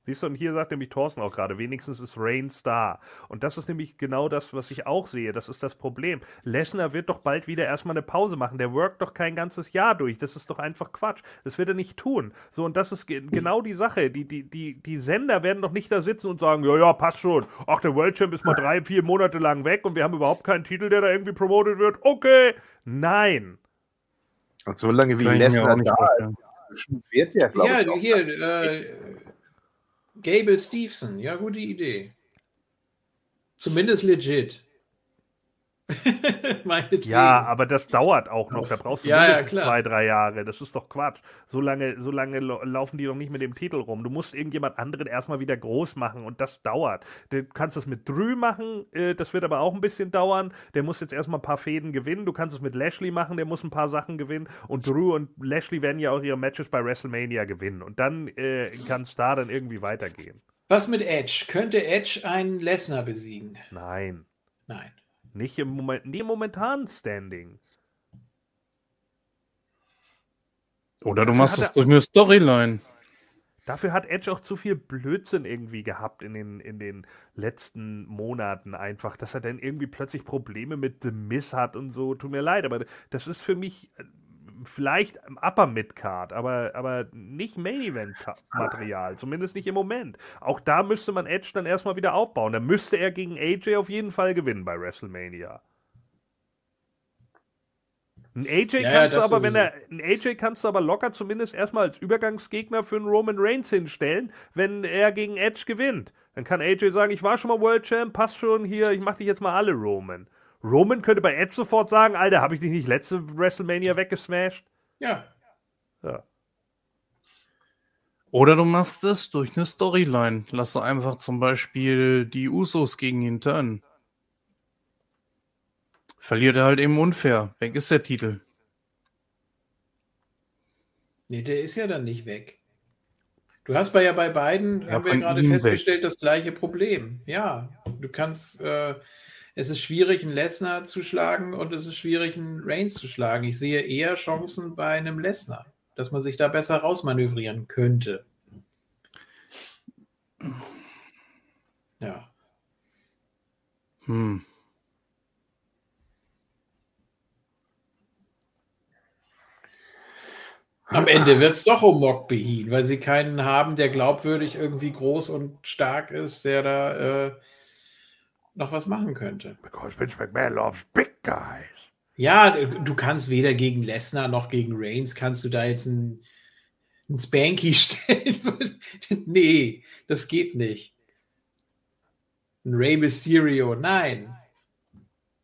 Siehst du, und hier sagt nämlich Thorsten auch gerade, wenigstens ist Reigns da. Und das ist nämlich genau das, was ich auch sehe. Das ist das Problem. Lesnar wird doch bald wieder erstmal eine Pause machen. Der workt doch kein ganzes Jahr durch. Das ist doch einfach Quatsch. Das wird er nicht tun. So, und das ist ge genau die Sache. Die, die, die, die Sender werden doch nicht da sitzen und sagen, ja, ja, passt schon. Ach, der World Champ ist mal drei, vier Monate lang weg und wir haben überhaupt keinen Titel, der da irgendwie promotet wird. Okay. Nein. Und solange wie Kann ich mir Lesnar da ist, wird der, glaube Ja, ich, auch hier, äh, Gable Stevenson, ja, gute Idee. Zumindest legit. Ja, aber das dauert auch noch. Da brauchst du Ja, ja, mindestens klar. zwei, drei Jahre. Das ist doch Quatsch. So lange, so lange laufen die doch nicht mit dem Titel rum. Du musst irgendjemand anderen erstmal wieder groß machen und das dauert. Du kannst es mit Drew machen, äh, das wird aber auch ein bisschen dauern. Der muss jetzt erstmal ein paar Fäden gewinnen. Du kannst es mit Lashley machen, der muss ein paar Sachen gewinnen. Und Drew und Lashley werden ja auch ihre Matches bei WrestleMania gewinnen. Und dann äh, kann es da dann irgendwie weitergehen. Was mit Edge? Könnte Edge einen Lesnar besiegen? Nein. Nein. Nicht im, Moment, im momentanen Standing. Oder du Dafür machst es durch eine Storyline. Dafür hat Edge auch zu viel Blödsinn irgendwie gehabt in den, in den letzten Monaten einfach, dass er dann irgendwie plötzlich Probleme mit The Miz hat und so. Tut mir leid, aber das ist für mich vielleicht im Upper Midcard, aber, aber nicht Main Event Material, zumindest nicht im Moment. Auch da müsste man Edge dann erstmal wieder aufbauen. Da müsste er gegen AJ auf jeden Fall gewinnen bei WrestleMania. Ein AJ Ja, ja, kannst du das aber, wenn er, ein AJ kannst du aber locker zumindest erstmal als Übergangsgegner für einen Roman Reigns hinstellen, wenn er gegen Edge gewinnt. Dann kann AJ sagen, ich war schon mal World Champ, passt schon hier, ich mach dich jetzt mal alle Roman. Roman könnte bei Edge sofort sagen, Alter, habe ich dich nicht letzte WrestleMania weggesmashed? Ja. Ja. Oder du machst es durch eine Storyline. Lass doch einfach zum Beispiel die Usos gegen ihn turnen. Verliert er halt eben unfair. Weg ist der Titel. Nee, der ist ja dann nicht weg. Du hast bei ja bei beiden, Ja, haben wir von gerade festgestellt, das gleiche Problem. Ja, du kannst, äh, es ist schwierig, einen Lesnar zu schlagen und es ist schwierig, einen Reigns zu schlagen. Ich sehe eher Chancen bei einem Lesnar, dass man sich da besser rausmanövrieren könnte. Ja. Hm. Am Ende wird es doch um Mock Behin, weil sie keinen haben, der glaubwürdig irgendwie groß und stark ist, der da äh, noch was machen könnte. Because Vince McMahon loves big guys. Ja, du kannst weder gegen Lesnar noch gegen Reigns kannst du da jetzt ein, ein Spanky stellen. nee, das geht nicht. Ein Rey Mysterio, nein.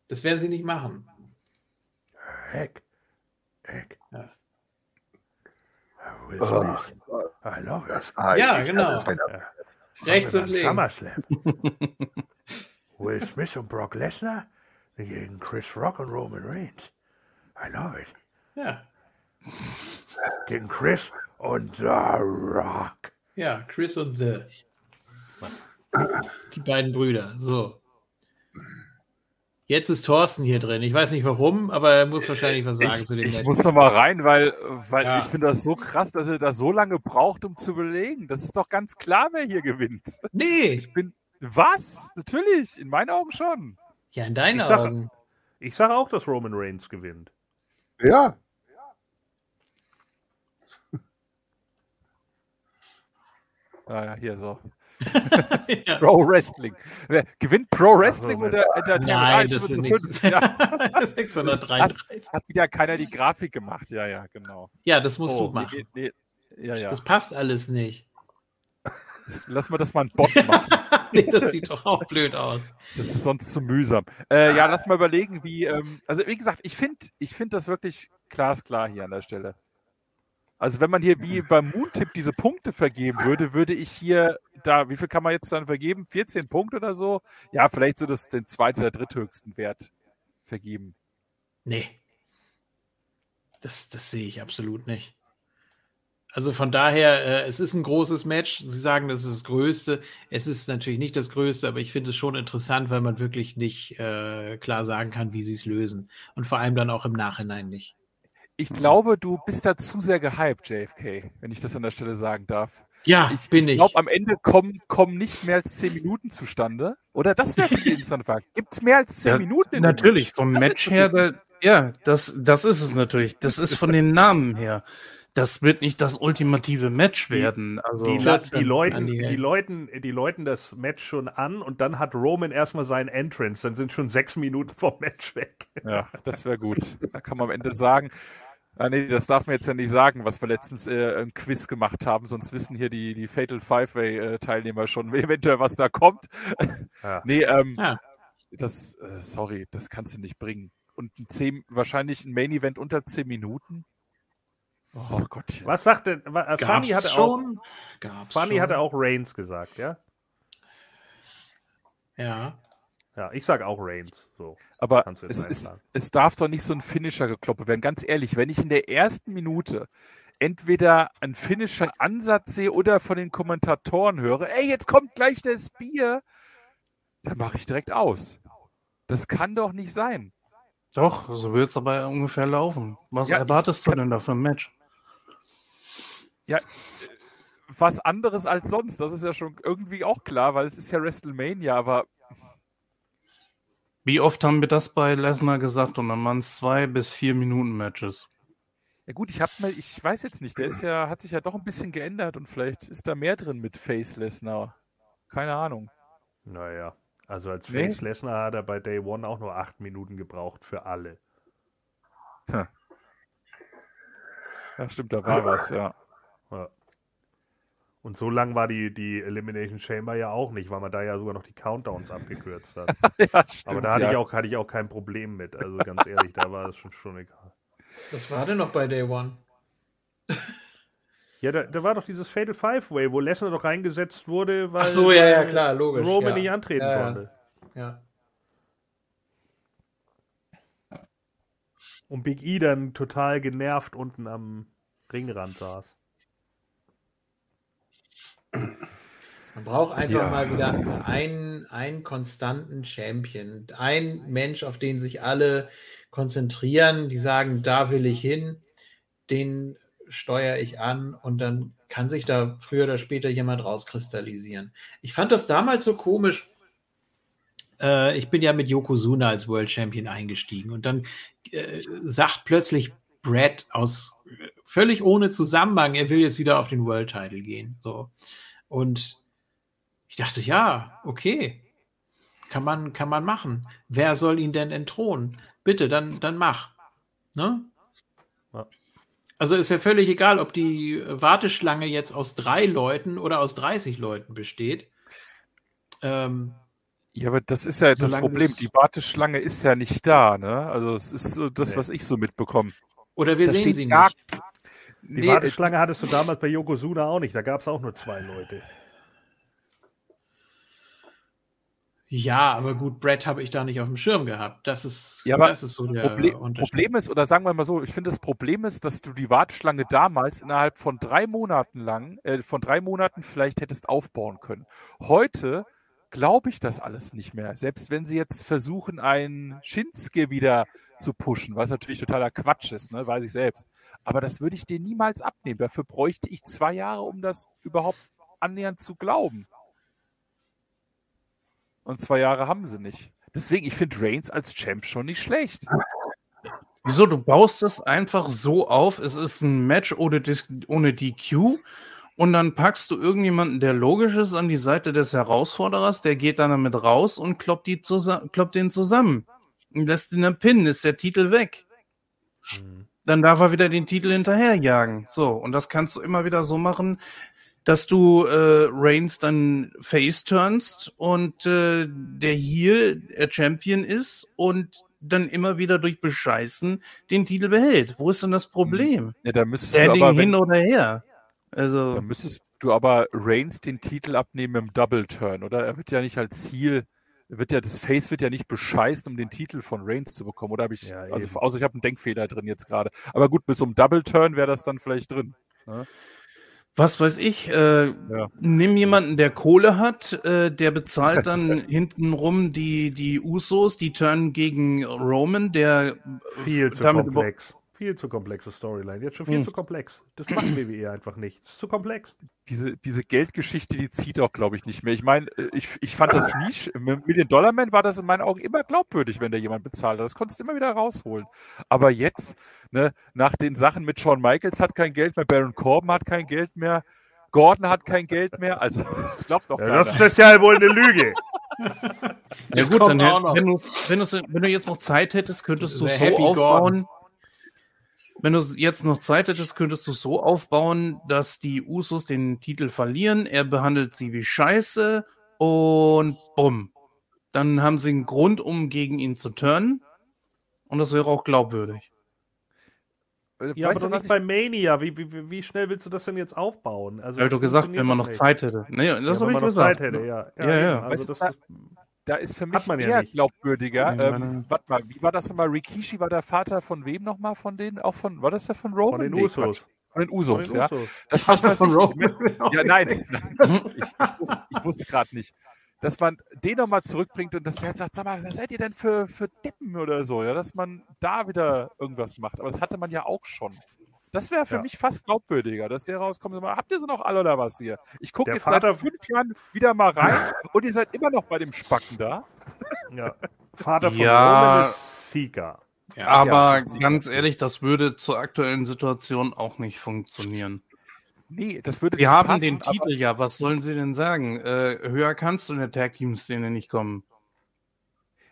Das werden sie nicht machen. Heck. Heck. Ja. Will Oh. I love it. Ja, ich- genau. Rechts und links. SummerSlam. Will Smith und Brock Lesnar gegen Chris Rock und Roman Reigns. I love it. Ja, Gegen Chris und The Rock. ja, Chris und The. Die beiden Brüder. So. Jetzt ist Thorsten hier drin. Ich weiß nicht warum, aber er muss wahrscheinlich was sagen Ich, zu dem ich Match. muss noch mal rein, weil, weil Ja. ich finde das so krass, dass er da so lange braucht, um zu überlegen. Das ist doch ganz klar, wer hier gewinnt. Nee, Ich bin. Was? Natürlich, in meinen Augen schon. ja, in deinen Ich sag- Augen. Ich sage auch, dass Roman Reigns gewinnt. Ja, Ah, ja, hier so. Ja. Pro Wrestling. Wer gewinnt Pro Wrestling oder Entertainment? Nein, das ist fünf. nicht. Ja, 633. hat wieder keiner die Grafik gemacht. Ja, ja, genau. Ja, das musst Oh, du machen. nee, nee, ja, ja. Das passt alles nicht. Lass mal das mal ein Bot machen. nee, das sieht doch auch blöd aus. Das ist sonst zu mühsam. Äh, ja, lass mal überlegen, wie. Ähm, also, wie gesagt, ich finde ich find das wirklich glasklar hier an der Stelle. Also, wenn man hier wie beim Moon-Tipp diese Punkte vergeben würde, würde ich hier da, wie viel kann man jetzt dann vergeben? 14 Punkte oder so? Ja, vielleicht so das, den zweiten oder dritthöchsten Wert vergeben. Nee. Das, das sehe ich absolut nicht. Also von daher, äh, es ist ein großes Match. Sie sagen, das ist das Größte. Es ist natürlich nicht das Größte, aber ich finde es schon interessant, weil man wirklich nicht äh, klar sagen kann, wie sie es lösen. Und vor allem dann auch im Nachhinein nicht. Ich glaube, du bist da zu sehr gehypt, JFK, wenn ich das an der Stelle sagen darf. Ja, Ich, bin ich ich. glaube, am Ende kommen, kommen nicht mehr als 10 Minuten zustande. Oder das wäre für die interessante Frage. Gibt es mehr als 10 Ja, Minuten in dem Natürlich, Match? vom Das Match her, da, ja, das, das ist es natürlich. Das ist von den Namen her. Das wird nicht das ultimative Match werden. Also, Die, die, dann Leuten, die die. Leuten, die Leuten das Match schon an und dann hat Roman erstmal seinen Entrance. Dann sind schon sechs Minuten vom Match weg. Ja, das wäre gut. Da kann man am Ende sagen, ah, nee, das darf man jetzt ja nicht sagen, was wir letztens äh, ein Quiz gemacht haben, sonst wissen hier die, die Fatal Five-Way-Teilnehmer schon eventuell, was da kommt. Ja. Nee, ähm, Ja. das, äh, sorry, das kannst du nicht bringen. Und ein 10, wahrscheinlich ein Main-Event unter 10 Minuten? Oh Gott. Was sagt denn? äh, Gab's hatte auch, schon? Gab's Funny schon? hatte auch Reigns gesagt, ja? Ja. Ja, ich sag auch Reigns. So. Aber es, ist, es darf doch nicht so ein Finisher gekloppe werden. Ganz ehrlich, wenn ich in der ersten Minute entweder einen Finisher-Ansatz sehe oder von den Kommentatoren höre, ey, jetzt kommt gleich das Bier, dann mache ich direkt aus. Das kann doch nicht sein. doch, so wird es dabei ungefähr laufen. Was Ja, ich erwartest du denn da für ein Match? Was anderes als sonst, das ist ja schon irgendwie auch klar, weil es ist ja WrestleMania, aber Wie oft haben wir das bei Lesnar gesagt? Und dann waren es zwei bis vier Minuten Matches. ja gut, ich habe mal, ich weiß jetzt nicht, der ist ja, hat sich ja doch ein bisschen geändert und vielleicht ist da mehr drin mit Faceless Now. Keine Ahnung. Naja, also als Nee. Face Lesnar hat er bei Day One auch nur acht Minuten gebraucht für alle. Ja, stimmt, da war was, ja. Ja. Und so lang war die, die Elimination Chamber ja auch nicht, weil man da ja sogar noch die Countdowns abgekürzt hat. ja stimmt, Aber da hatte, ja. ich auch, hatte ich auch kein Problem mit. Also ganz ehrlich, da war es schon, schon egal. Was war denn noch bei Day One? Ja, da, da war doch dieses Fatal Five-Way, wo Lesnar doch reingesetzt wurde, weil Ach so, ja, ja, klar, logisch. Roman ja. nicht antreten Ja, ja. konnte. Ja. Und Big E dann total genervt unten am Ringrand saß. Man braucht einfach Ja. mal wieder einen, einen konstanten Champion. Ein Mensch, auf den sich alle konzentrieren, die sagen, da will ich hin, den steuere ich an und dann kann sich da früher oder später jemand rauskristallisieren. Ich fand das damals so komisch. Äh, ich bin ja mit Yokozuna als World Champion eingestiegen und dann äh, sagt plötzlich Brad aus äh, völlig ohne Zusammenhang, er will jetzt wieder auf den World Title gehen. So. Und ich dachte, ja, okay. Kann man, kann man machen. Wer soll ihn denn entthronen? Bitte, dann, dann mach. Ne? Ja. Also ist ja völlig egal, ob die Warteschlange jetzt aus drei Leuten oder aus 30 Leuten besteht. Ähm, Ja, aber das ist ja das Problem. Die Warteschlange ist ja nicht da, ne? Also es ist so das, was ich so mitbekomme. oder wir Da sehen sie gar- nicht. Die Nee, Warteschlange hattest du damals bei Yokozuna auch nicht. Da gab es auch nur zwei Leute. Ja, aber gut, Brad habe ich da nicht auf dem Schirm gehabt. Das ist, Ja, aber das ist so der Proble Unterschied. Problem ist, oder sagen wir mal so, ich finde das Problem ist, dass du die Warteschlange damals innerhalb von drei Monaten lang, äh, von drei Monaten vielleicht hättest aufbauen können. Heute glaube ich das alles nicht mehr. Selbst wenn sie jetzt versuchen, einen Shinsuke wieder zu pushen, was natürlich totaler Quatsch ist, ne, weiß ich selbst. Aber das würde ich dir niemals abnehmen. Dafür bräuchte ich zwei Jahre, um das überhaupt annähernd zu glauben. Und zwei Jahre haben sie nicht. Deswegen, ich finde Reigns als Champ schon nicht schlecht. Wieso? Du baust es einfach so auf. Es ist ein Match ohne, Dis ohne DQ. Und dann packst du irgendjemanden, der logisch ist, an die Seite des Herausforderers. Der geht dann damit raus und kloppt, die zusa- kloppt den zusammen. Und lässt ihn dann pinnen. Ist der Titel weg. Dann darf er wieder den Titel hinterherjagen. So. Und das kannst du immer wieder so machen, dass du äh, Reigns dann face turnst und äh, der hier der Champion ist und dann immer wieder durch Bescheißen den Titel behält. Wo ist denn das Problem? Ja, da müsstest du Standing aber, hin wenn, oder her. Also, da müsstest du aber Reigns den Titel abnehmen im Double Turn, oder? Er wird ja nicht als Ziel wird ja, das Face wird ja nicht bescheißt, um den Titel von Reigns zu bekommen. Oder habe ich, Ja, also eben. außer ich habe einen Denkfehler drin jetzt gerade. Aber gut, bis zum Double Turn wäre das dann vielleicht drin. Ne? Was weiß ich, äh, Ja. nimm jemanden, der Kohle hat, äh, der bezahlt dann hintenrum die, die Usos, die turnen gegen Roman, der Viel zu komplex. Viel zu komplexe Storyline. Jetzt schon viel Hm. zu komplex. Das macht WWE einfach nicht. Das ist zu komplex. Diese, diese Geldgeschichte, die zieht auch, glaube ich, nicht mehr. Ich meine, äh, ich, ich fand das nie, mit Million Dollar Man war das in meinen Augen immer glaubwürdig, wenn da jemand bezahlt hat. Das konntest du immer wieder rausholen. Aber jetzt, ne, nach den Sachen mit Shawn Michaels hat kein Geld mehr, Baron Corbin hat kein Geld mehr, Gordon hat kein Geld mehr, also das glaubt doch Ja, keiner. das ist ja wohl eine Lüge. Ja gut, dann, wenn, du, wenn, du, wenn du jetzt noch Zeit hättest, könntest du The so Happy aufbauen. Wenn du jetzt noch Zeit hättest, könntest du so aufbauen, dass die Usos den Titel verlieren. Er behandelt sie wie Scheiße und bumm. Dann haben sie einen Grund, um gegen ihn zu turnen. Und das wäre auch glaubwürdig. Äh, Ja, weißt aber du, doch was nicht bei Mania. Wie, wie, wie- schnell willst du das denn jetzt aufbauen? Also, Weil das du gesagt, wenn man noch. Zeit hätte. Nee, das ja, habe wenn ich man noch gesagt. Zeit hätte, ja. Ja, ja. eben. Also Weißt das Da ist für mich man ja eher nicht. glaubwürdiger. Ja, meine- Ähm, warte mal, wie war das nochmal? Rikishi war der Vater von wem nochmal? Von denen? Auch von, war das der von Roman? von den Nee, Usos. Quatsch. Von den Von Usos, den ja. Usos. Das Vater was von Roman. Ja, nein, nein. Ich, ich wusste es gerade nicht. Dass man den nochmal zurückbringt und dass der halt sagt, sag mal, was seid ihr denn für, für Deppen oder so, ja, dass man da wieder irgendwas macht. Aber das hatte man ja auch schon. Das wäre für Ja. mich fast glaubwürdiger, dass der rauskommt und sagt, habt ihr sie noch alle oder was hier? Ich gucke jetzt Vater- seit fünf Jahren wieder mal rein und ihr seid immer noch bei dem Spacken da. Ja. Vater von Ja. Roman ist Sieger. Ja, Aber ja, ganz ehrlich, das würde zur aktuellen Situation auch nicht funktionieren. Nee, das würde Sie haben passen, den Titel ja, was sollen sie denn sagen? Äh, höher kannst du in der Tag Team Szene nicht kommen.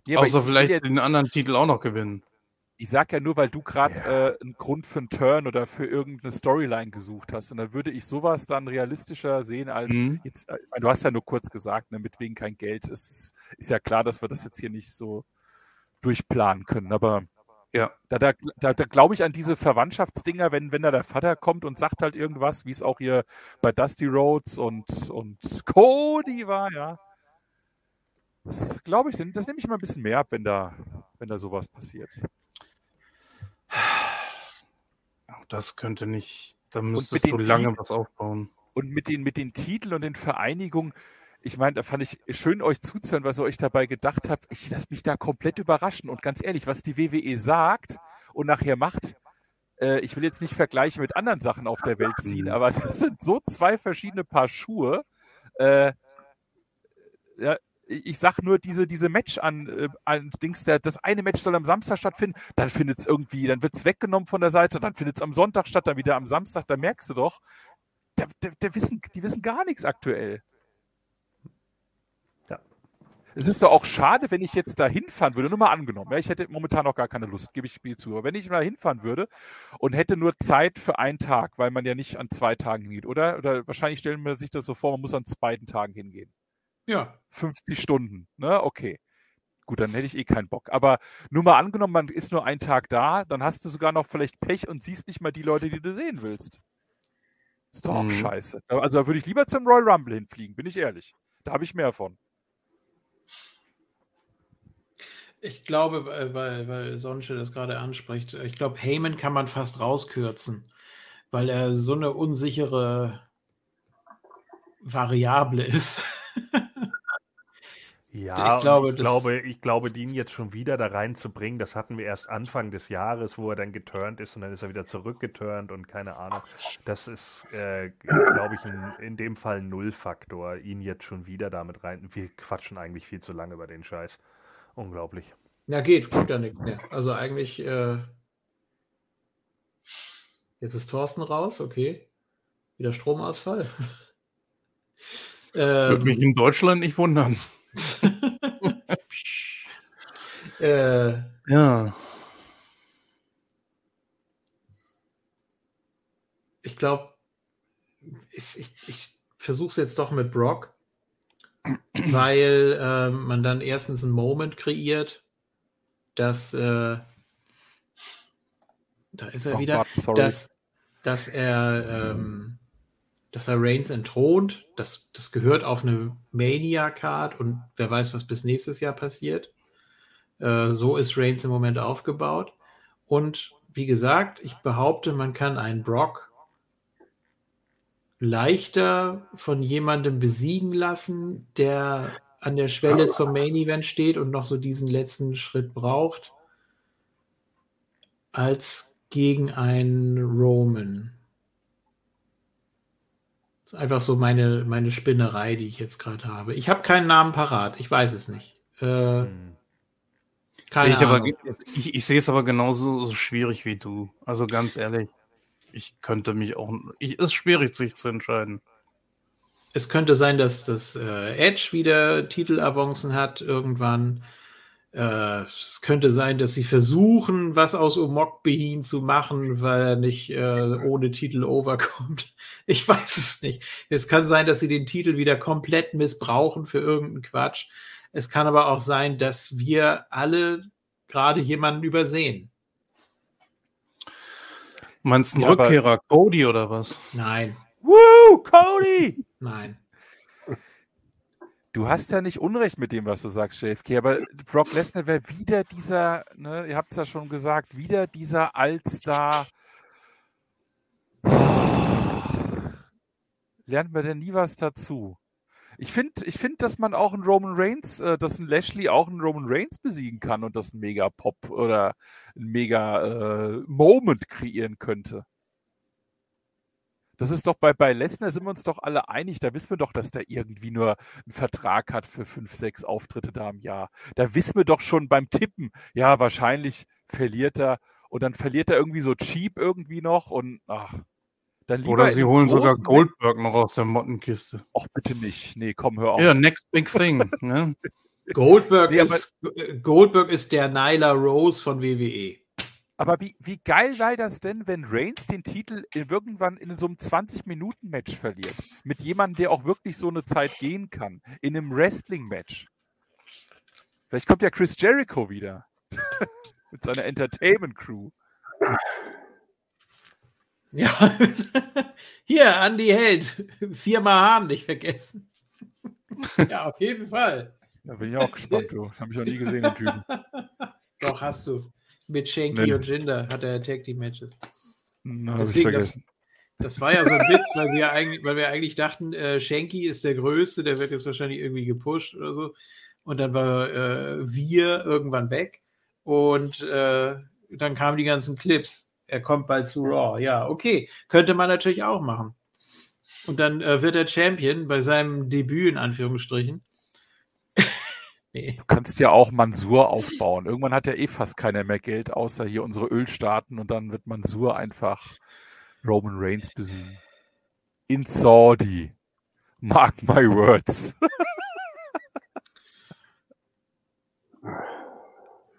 Aber Außer ich, ich, vielleicht ja, den anderen Titel auch noch gewinnen. Ich sag ja nur, weil du gerade äh, einen Grund für einen Turn oder für irgendeine Storyline gesucht hast. Und dann würde ich sowas dann realistischer sehen als Mhm. jetzt, äh, ich meine, du hast ja nur kurz gesagt, ne, mit wegen kein Geld. Es ist, ist ja klar, dass wir das jetzt hier nicht so durchplanen können. Aber Ja. da, da, da, da glaube ich an diese Verwandtschaftsdinger, wenn, wenn da der Vater kommt und sagt halt irgendwas, wie es auch hier bei Dusty Rhodes und, und Cody war, ja. Das glaube ich, das nehme ich mal ein bisschen mehr ab, wenn da, wenn da sowas passiert. Auch das könnte nicht, da müsstest du lange Team- was aufbauen. Und mit den, mit den Titeln und den Vereinigungen, ich meine, da fand ich schön, euch zuzuhören, was ihr euch dabei gedacht habt. Ich lasse mich da komplett überraschen. Und ganz ehrlich, was die WWE sagt und nachher macht, äh, ich will jetzt nicht Vergleiche mit anderen Sachen auf der Welt ziehen, aber das sind so zwei verschiedene Paar Schuhe. Äh, ich sag nur diese, diese Match an, äh, an Dings, der, das eine Match soll am Samstag stattfinden, dann findet es irgendwie, dann wird es weggenommen von der Seite, dann findet es am Sonntag statt, dann wieder am Samstag, da merkst du doch, der, der, der wissen, die wissen gar nichts aktuell. Ja. Es ist doch auch schade, wenn ich jetzt da hinfahren würde, nur mal angenommen, ja, ich hätte momentan noch gar keine Lust, gebe ich Spiel zu, aber wenn ich mal hinfahren würde und hätte nur Zeit für einen Tag, weil man ja nicht an zwei Tagen hingeht, oder? Oder wahrscheinlich stellen wir sich das so vor, man muss an beiden Tagen hingehen. Ja. 50 Stunden, ne? Okay. Gut, dann hätte ich eh keinen Bock. Aber nur mal angenommen, man ist nur einen Tag da, dann hast du sogar noch vielleicht Pech und siehst nicht mal die Leute, die du sehen willst. Ist doch auch Mhm. scheiße. Also da würde ich lieber zum Royal Rumble hinfliegen, bin ich ehrlich. Da habe ich mehr von. Ich glaube, weil, weil, weil Sonsche das gerade anspricht, ich glaube, Heyman kann man fast rauskürzen, weil er so eine unsichere Variable ist. Ja, Ich glaube, ich, glaube, ich glaube, den jetzt schon wieder da reinzubringen, das hatten wir erst Anfang des Jahres, wo er dann geturnt ist und dann ist er wieder zurückgeturnt und keine Ahnung. Das ist, äh, glaube ich, ein, in dem Fall ein Nullfaktor, ihn jetzt schon wieder damit rein. Wir quatschen eigentlich viel zu lange über den Scheiß. Unglaublich. Ja, geht, tut ja nichts mehr. Also eigentlich, äh, jetzt ist Thorsten raus, okay. Wieder Stromausfall. Würde mich ähm, in Deutschland nicht wundern. Äh, Ja. ich glaube, ich, ich, ich versuche es jetzt doch mit Brock, weil ähm, man dann erstens einen Moment kreiert, dass äh, da ist er Oh, wieder, sorry. dass, dass er ähm, dass er Reigns entthront. Das, das gehört auf eine Mania-Card und wer weiß, was bis nächstes Jahr passiert. Äh, so ist Reigns im Moment aufgebaut. Und wie gesagt, ich behaupte, man kann einen Brock leichter von jemandem besiegen lassen, der an der Schwelle zum Main Event steht und noch so diesen letzten Schritt braucht, als gegen einen Roman. Ist einfach so meine, meine Spinnerei, die ich jetzt gerade habe. Ich habe keinen Namen parat, ich weiß es nicht. Äh, Hm. ich, aber, ich, ich sehe es aber genauso so schwierig wie du. Also ganz ehrlich, ich könnte mich auch. Ich, ist schwierig, sich zu entscheiden. Es könnte sein, dass das äh, Edge wieder Titelavancen hat irgendwann. Äh, es könnte sein, dass sie versuchen, was aus Omok Behin zu machen, weil er nicht äh, ohne Titel overkommt. Ich weiß es nicht. Es kann sein, dass sie den Titel wieder komplett missbrauchen für irgendeinen Quatsch. Es kann aber auch sein, dass wir alle gerade jemanden übersehen. Meinst du einen Ja, Rückkehrer, Cody oder was? Nein, Woo, Cody! nein. Du hast ja nicht Unrecht mit dem, was du sagst, JFK, aber Brock Lesnar wäre wieder dieser, ne, ihr habt es ja schon gesagt, wieder dieser Allstar. Lernt man denn nie was dazu? Ich finde, ich find, dass man auch einen Roman Reigns, äh, dass ein Lashley auch einen Roman Reigns besiegen kann und das ein mega Pop oder ein mega äh, Moment kreieren könnte. Das ist doch bei, bei Lesnar sind wir uns doch alle einig. Da wissen wir doch, dass der irgendwie nur einen Vertrag hat für fünf, sechs Auftritte da im Jahr. Da wissen wir doch schon beim Tippen, ja, wahrscheinlich verliert er und dann verliert er irgendwie so cheap irgendwie noch und ach. Dann Oder sie holen sogar Goldberg noch aus der Mottenkiste. Ach, bitte nicht. Nee, komm, hör auf. Ja, next big thing. ne? Goldberg, Nee, ist, Goldberg ist der Nyla Rose von. WWE. Aber wie, wie geil wäre das denn, wenn Reigns den Titel in, irgendwann in so einem 20-Minuten-Match verliert? Mit jemandem, der auch wirklich so eine Zeit gehen kann. In einem Wrestling-Match. Vielleicht kommt ja Chris Jericho wieder. Mit seiner Entertainment-Crew. Ja, hier, Andy Held. Viermal Hahn nicht vergessen. ja, auf jeden Fall. Da bin ich auch gespannt, du. Habe ich noch nie gesehen, den Typen. Doch, hast du. Mit Shanky Nee. und Jinder hat er Tag Team Matches. Hm, Habe ich Deswegen, das, das war ja so ein Witz, weil, sie ja eigentlich, weil wir eigentlich dachten, äh, Shanky ist der Größte, der wird jetzt wahrscheinlich irgendwie gepusht oder so. Und dann war äh, wir irgendwann weg. Und äh, dann kamen die ganzen Clips. Er kommt bald zu Raw. Ja, okay. Könnte man natürlich auch machen. Und dann äh, wird er Champion bei seinem Debüt in Anführungsstrichen. Nee. Du kannst ja auch Mansur aufbauen. Irgendwann hat ja eh fast keiner mehr Geld, außer hier unsere Ölstaaten. Und dann wird Mansur einfach Roman Reigns besiegen. In Saudi. Mark my words.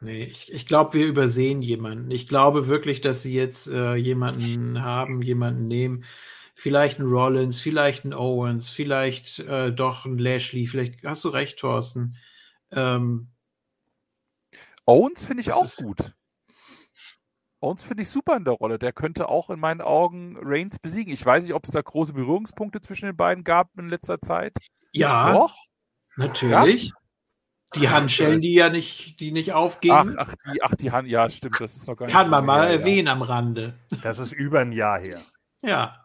Nee, ich, ich glaube, wir übersehen jemanden. Ich glaube wirklich, dass sie jetzt äh, jemanden haben, jemanden nehmen. Vielleicht einen Rollins, vielleicht einen Owens, vielleicht äh, doch einen Lashley. Vielleicht hast du recht, Thorsten. Ähm, Owens finde ich auch ist- gut. Owens finde ich super in der Rolle. Der könnte auch in meinen Augen Reigns besiegen. Ich weiß nicht, ob es da große Berührungspunkte zwischen den beiden gab in letzter Zeit. ja, Doch. natürlich. Die Handschellen, die ja nicht, die nicht Ach, aufgingen, ach, die, ach, die Hand, ja, stimmt, das ist noch gar nicht kann so man mal her, ja. erwähnen am Rande. Das ist über ein Jahr her. Ja.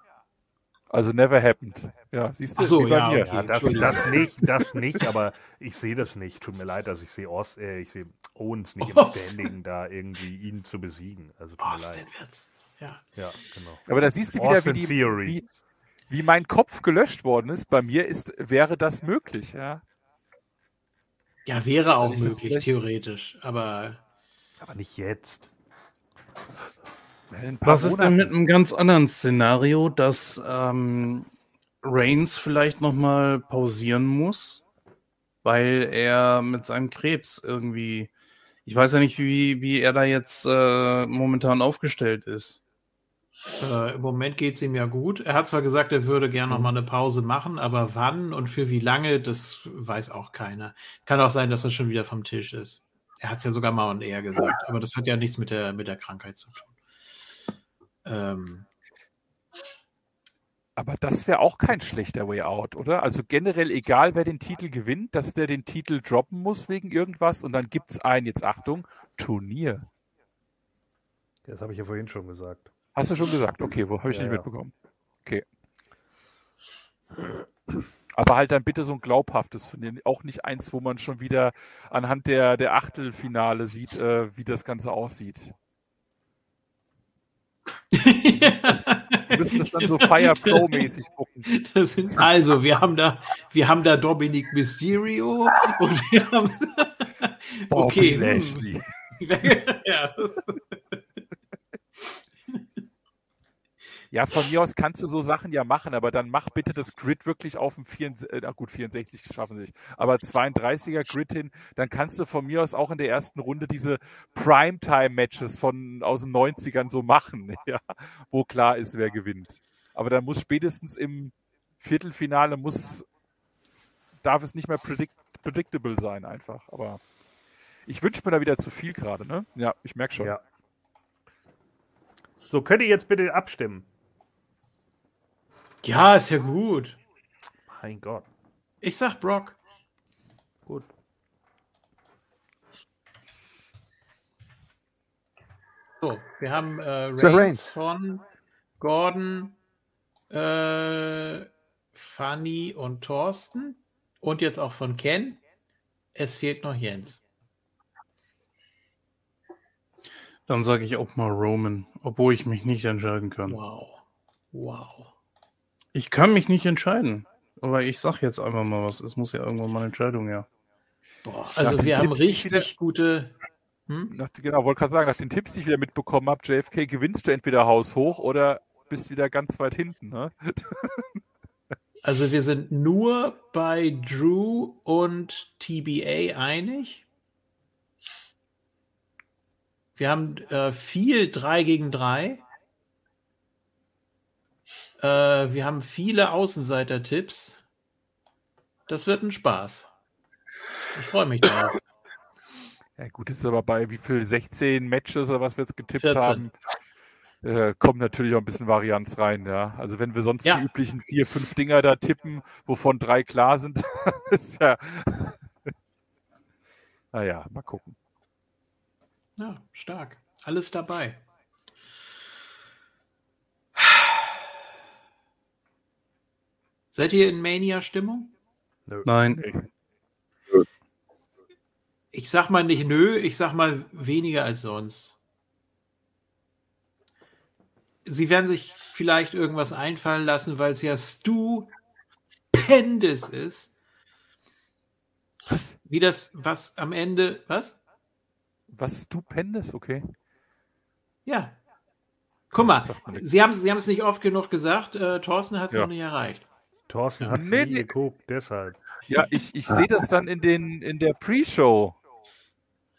Also never happened. Ja, siehst du, so, wie bei ja, mir. okay. Ja, das, das nicht, das nicht, aber ich sehe das nicht. Tut mir leid, dass ich sehe Ost, äh, ich sehe Owens nicht im Ost. Standing, da irgendwie ihn zu besiegen. Also tut mir Austin leid. wird's. Ja. Ja, genau. Aber da siehst du wieder, wie, die, Theory. wie, wie mein Kopf gelöscht worden ist. Bei mir ist, wäre das möglich, ja. ja, wäre auch das möglich, theoretisch. Aber Aber nicht jetzt. Was ist denn mit einem ganz anderen Szenario, dass ähm, Reigns vielleicht nochmal pausieren muss, weil er mit seinem Krebs irgendwie, ich weiß ja nicht, wie, wie er da jetzt äh, momentan aufgestellt ist. Äh, Im Moment geht es ihm ja gut. Er hat zwar gesagt, er würde gerne noch mal eine Pause machen, aber wann und für wie lange, das weiß auch keiner. Kann auch sein, dass er schon wieder vom Tisch ist. Er hat es ja sogar mal und eher gesagt, aber das hat ja nichts mit der, mit der Krankheit zu tun. Ähm, Aber das wäre auch kein schlechter Way out, oder? Also generell, egal wer den Titel gewinnt, dass der den Titel droppen muss wegen irgendwas und dann gibt es ein, jetzt Achtung, Turnier. Das habe ich ja vorhin schon gesagt. Hast du schon gesagt? Okay, wo habe ich Ja, nicht ja. mitbekommen. Okay. Aber halt dann bitte so ein glaubhaftes Turnier, auch nicht eins, wo man schon wieder anhand der, der Achtelfinale sieht, äh, wie das Ganze aussieht. Wir müssen das dann so Fire Pro-mäßig gucken. Sind, also, wir haben da, wir haben da Dominic Mysterio und wir haben. Okay. hm. Lashley. ja, das, Ja, von mir aus kannst du so Sachen ja machen, aber dann mach bitte das Grid wirklich auf dem 64, äh, gut, 64 schaffen sie nicht, aber 32er Grid hin, dann kannst du von mir aus auch in der ersten Runde diese Primetime-Matches von aus den 90ern so machen, ja, wo klar ist, wer gewinnt. Aber dann muss spätestens im Viertelfinale muss, darf es nicht mehr predict, predictable sein einfach, aber ich wünsche mir da wieder zu viel gerade, ne? Ja, ich merke schon. Ja. So, könnt ihr jetzt bitte abstimmen? Ja, ist ja gut. Mein Gott. Ich sag Brock. Gut. So, wir haben äh, Reigns. von Gordon, äh, Fanny und Thorsten und jetzt auch von Ken. Es fehlt noch Jens. Dann sage ich auch mal Roman, obwohl ich mich nicht entscheiden kann. Wow. Wow. Ich kann mich nicht entscheiden. Aber ich sag jetzt einfach mal was. Es muss ja irgendwann mal eine Entscheidung her. Boah, also wir haben Tipps, richtig gute. Hm? Nach, genau, wollte gerade sagen, nach den Tipps, die ich wieder mitbekommen habe, JFK, gewinnst du entweder Haus hoch oder bist wieder ganz weit hinten. Ne? Also wir sind nur bei Drew und TBA einig. Wir haben äh, viel 3 gegen 3. Äh, wir haben viele Außenseiter-Tipps. Das wird ein Spaß. Ich freue mich drauf. Ja, gut, ist aber bei wie viel? 16 Matches oder was wir jetzt getippt 14. haben, äh, kommt natürlich auch ein bisschen Varianz rein. Ja? Also, wenn wir sonst Ja. die üblichen vier, fünf Dinger da tippen, wovon drei klar sind, ist ja. naja, mal gucken. Ja, stark. Alles dabei. Seid ihr in Mania-Stimmung? Nein. Ich sag mal nicht nö, ich sag mal weniger als sonst. Sie werden sich vielleicht irgendwas einfallen lassen, weil es ja stupendous ist. Was? Wie das, was am Ende, was? Was stupendes, okay. Ja. Guck mal, Sie haben es nicht oft genug gesagt, äh, Thorsten hat es Ja. noch nicht erreicht. Thorsten hat Nee, nie geguckt, deshalb. Ja, ich, ich sehe das dann in, den, in der Pre-Show.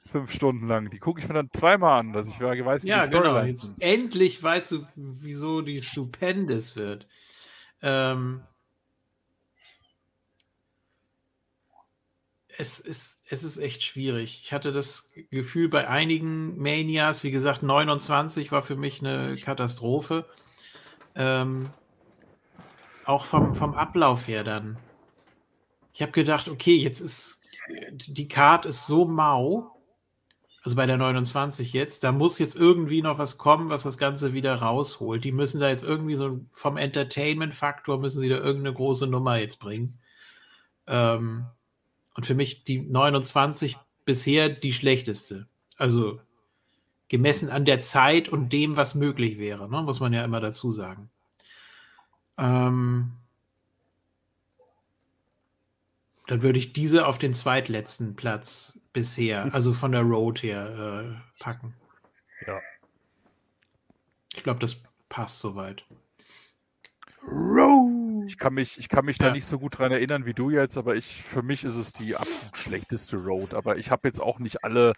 Fünf Stunden lang. Die gucke ich mir dann zweimal an, dass ich weiß, wie Ja, die genau. Storylines Jetzt sind. endlich weißt du, wieso die stupendous wird. Ähm, es, ist, es ist echt schwierig. Ich hatte das Gefühl bei einigen Manias, wie gesagt, 29 war für mich eine Katastrophe. Ähm, auch vom, vom Ablauf her dann. Ich habe gedacht, okay, jetzt ist die Card ist so mau, also bei der 29 jetzt, da muss jetzt irgendwie noch was kommen, was das Ganze wieder rausholt. Die müssen da jetzt irgendwie so vom Entertainment-Faktor müssen sie da irgendeine große Nummer jetzt bringen. Ähm, und für mich die 29 bisher die schlechteste. Also gemessen an der Zeit und dem, was möglich wäre, ne? muss man ja immer dazu sagen. Ähm, dann würde ich diese auf den zweitletzten Platz bisher, also von der Road her, äh, packen. Ja. Ich glaube, das passt soweit. Ich kann mich, ich kann mich da Ja. nicht so gut dran erinnern wie du jetzt, aber ich, für mich ist es die absolut schlechteste Road. Aber ich habe jetzt auch nicht alle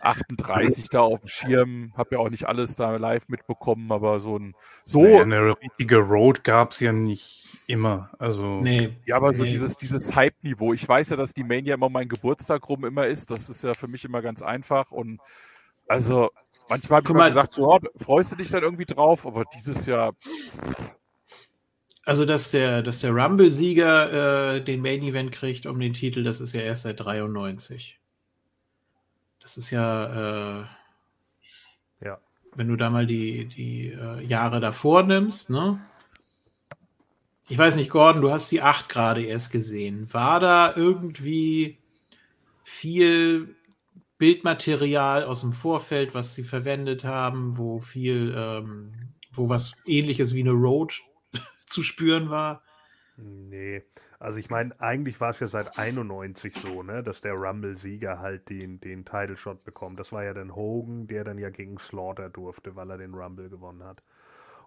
38 da auf dem Schirm, habe ja auch nicht alles da live mitbekommen, aber so ein, so, Naja, eine richtige Road gab es ja nicht immer. Also Nee. ja, aber so Nee. dieses, dieses Hype-Niveau. Ich weiß ja, dass die Mania immer mein Geburtstag rum immer ist. Das ist ja für mich immer ganz einfach und also manchmal habe ich mal mal. gesagt, so, oh, freust du dich dann irgendwie drauf, aber dieses Jahr, Also, dass der, dass der Rumble-Sieger äh, den Main Event kriegt um den Titel, das ist ja erst seit 93. Das ist ja, äh, Ja. wenn du da mal die, die äh, Jahre davor nimmst, ne? Ich weiß nicht, Gordon, du hast die 8 gerade erst gesehen. War da irgendwie viel Bildmaterial aus dem Vorfeld, was sie verwendet haben, wo viel, ähm, wo was ähnliches wie eine Road zu spüren war? Nee, also ich meine, eigentlich war es ja seit 91 so, ne, dass der Rumble-Sieger halt den, den Title-Shot bekommt. Das war ja dann Hogan, der dann ja gegen Slaughter durfte, weil er den Rumble gewonnen hat.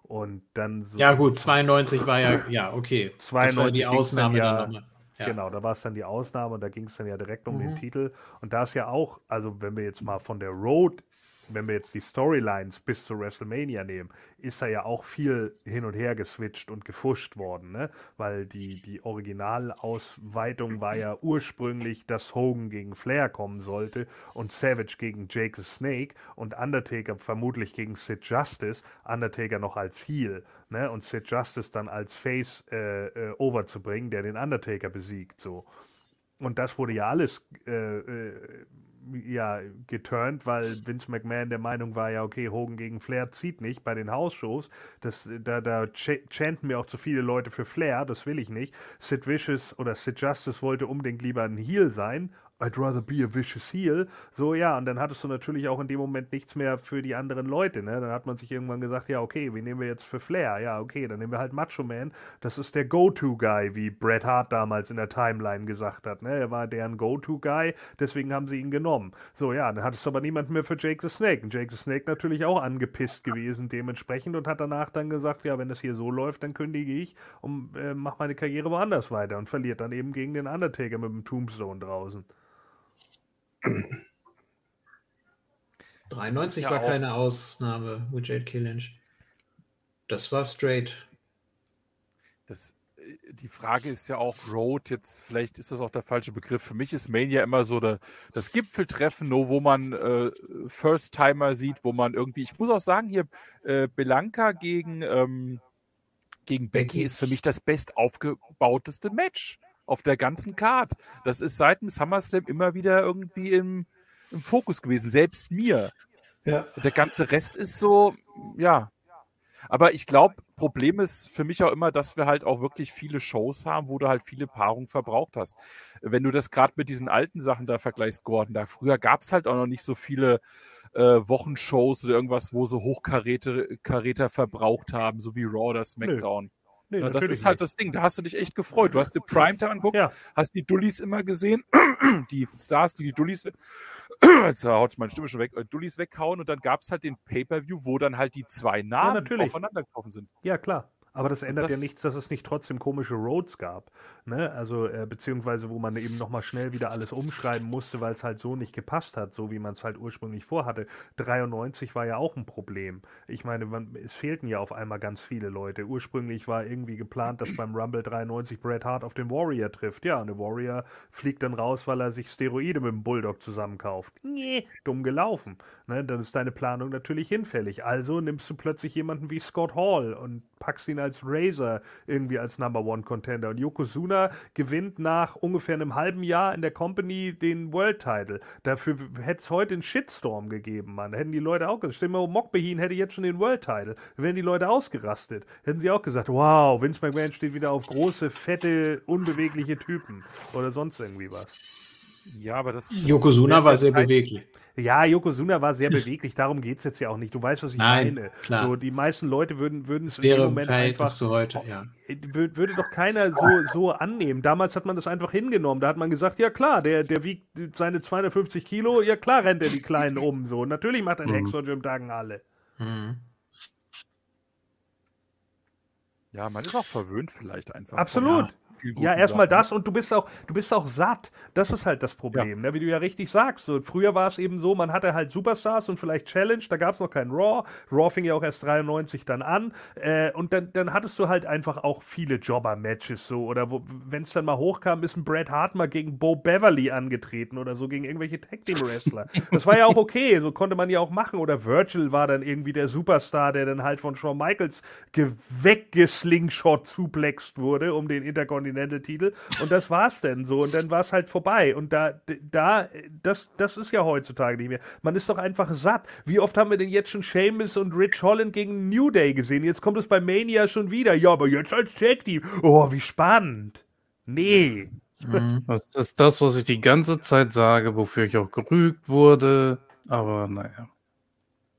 Und dann so. Ja, gut, 92 war ja, ja, okay. Das war 92 die ging's dann Ausnahme ja- dann nochmal. Ja. Genau, da war es dann die Ausnahme und da ging es dann ja direkt um den Mhm. Titel. Und da ist ja auch, also wenn wir jetzt mal von der Road, wenn wir jetzt die Storylines bis zu WrestleMania nehmen, ist da ja auch viel hin und her geswitcht und gefuscht worden, ne? Weil die, die Originalausweitung war ja ursprünglich, dass Hogan gegen Flair kommen sollte und Savage gegen Jake the Snake und Undertaker vermutlich gegen Sid Justice, Undertaker noch als Heel, ne? Und Sid Justice dann als Face äh, äh, overzubringen, der den Undertaker besiegt, so. Und das wurde ja alles äh, äh, ja, geturnt, weil Vince McMahon der Meinung war, ja, okay, Hogan gegen Flair zieht nicht bei den Hausshows. Das, da, da ch chanten mir auch zu viele Leute für Flair, das will ich nicht. Sid Vicious oder Sid Justice wollte unbedingt lieber ein Heel sein. I'd rather be a vicious heel. So, ja, und dann hattest du natürlich auch in dem Moment nichts mehr für die anderen Leute, ne? Dann hat man sich irgendwann gesagt, ja, okay, wen nehmen wir jetzt für Flair? Ja, okay, dann nehmen wir halt Macho Man. Das ist der Go-To-Guy, wie Bret Hart damals in der Timeline gesagt hat, ne? Er war deren Go-To-Guy, deswegen haben sie ihn genommen. So, ja, dann hattest du aber niemanden mehr für Jake the Snake. Und Jake the Snake natürlich auch angepisst gewesen dementsprechend und hat danach dann gesagt, ja, wenn das hier so läuft, dann kündige ich und äh, mach meine Karriere woanders weiter und verliert dann eben gegen den Undertaker mit dem Tombstone draußen. 93 ja war keine Ausnahme mit Jade Killinch. Das war straight. Das, äh, die Frage ist ja auch Road, jetzt vielleicht ist das auch der falsche Begriff. Für mich ist Mania immer so der, das Gipfeltreffen, nur wo man äh, First-Timer sieht, wo man irgendwie, ich muss auch sagen, hier äh, Belanca gegen, ähm, gegen Becky Becky. ist für mich das best aufgebauteste Match auf der ganzen Card. Das ist seit dem SummerSlam immer wieder irgendwie im, im Fokus gewesen, selbst mir. Ja. Der ganze Rest ist so, ja. Aber ich glaube, Problem ist für mich auch immer, dass wir halt auch wirklich viele Shows haben, wo du halt viele Paarungen verbraucht hast. Wenn du das gerade mit diesen alten Sachen da vergleichst, Gordon, da früher gab es halt auch noch nicht so viele äh, Wochenshows oder irgendwas, wo so Hochkaräter Karäter verbraucht haben, so wie Raw oder SmackDown. Nee, Ja, das ist halt nicht. das Ding. Da hast du dich echt gefreut. Du hast die Primetime angeguckt, Ja. hast die Dullis immer gesehen, die Stars, die die Dullis, jetzt haut meine Stimme schon weg, äh, Dullis weghauen und dann gab es halt den Pay-Per-View, wo dann halt die zwei Namen natürlich. aufeinander getroffen sind. Ja, klar. Aber das ändert ja das- nichts, dass es nicht trotzdem komische Roads gab. Ne? Also, äh, beziehungsweise wo man eben nochmal schnell wieder alles umschreiben musste, weil es halt so nicht gepasst hat, so wie man es halt ursprünglich vorhatte. 93 war ja auch ein Problem. Ich meine, man, es fehlten ja auf einmal ganz viele Leute. Ursprünglich war irgendwie geplant, dass beim Rumble 93 Bret Hart auf den Warrior trifft. Ja, und der Warrior fliegt dann raus, weil er sich Steroide mit dem Bulldog zusammenkauft. Nee, dumm gelaufen. Ne? Dann ist deine Planung natürlich hinfällig. Also nimmst du plötzlich jemanden wie Scott Hall und packst ihn als Razor irgendwie als Number One Contender. Und Yokozuna gewinnt nach ungefähr einem halben Jahr in der Company den World Title. Dafür hätte es heute einen Shitstorm gegeben, Mann. Hätten die Leute auch gesagt, stell mal, Mokbehin hätte jetzt schon den World Title. Wären die Leute ausgerastet. Hätten sie auch gesagt, wow, Vince McMahon steht wieder auf große, fette, unbewegliche Typen. Oder sonst irgendwie was. Ja, aber das. das Yokozuna war sehr Zeit- beweglich. Ja, Yokozuna war sehr beweglich, darum geht es jetzt ja auch nicht. Du weißt, was ich Nein, meine. klar. So, die meisten Leute würden, würden es Das in dem wäre im Moment einfach zu heute, ja. Wür- würde doch keiner so, so annehmen. Damals hat man das einfach hingenommen. Da hat man gesagt, ja klar, der, der wiegt seine 250 Kilo, ja klar rennt er die Kleinen um. So, natürlich macht ein Mhm. Hexer Jim Duggan alle. Mhm. Ja, man ist auch verwöhnt vielleicht einfach. Absolut. Ja, guten erstmal das und du bist auch, du bist auch satt. Das ist halt das Problem, ne? wie du ja richtig sagst. So, früher war es eben so, man hatte halt Superstars und vielleicht Challenge, da gab es noch keinen Raw. Raw fing ja auch erst 93 dann an. Äh, und dann, dann hattest du halt einfach auch viele Jobber-Matches so. Oder wenn es dann mal hochkam, ist ein Bret Hart mal gegen Bo Beverly angetreten oder so, gegen irgendwelche Tag-Team-Wrestler. das war ja auch okay, so konnte man ja auch machen. Oder Virgil war dann irgendwie der Superstar, der dann halt von Shawn Michaels ge- weggeslingshot-suplext wurde um den Intercontinental-Titel. Und das war's denn so. Und dann war es halt vorbei. Und da, da, das, das ist ja heutzutage nicht mehr. Man ist doch einfach satt. Wie oft haben wir denn jetzt schon Sheamus und Rich Holland gegen New Day gesehen? Jetzt kommt es bei Mania schon wieder. Ja, aber jetzt als Tag-Team. Oh, wie spannend. Nee. Das ist das, was ich die ganze Zeit sage, wofür ich auch gerügt wurde. Aber naja.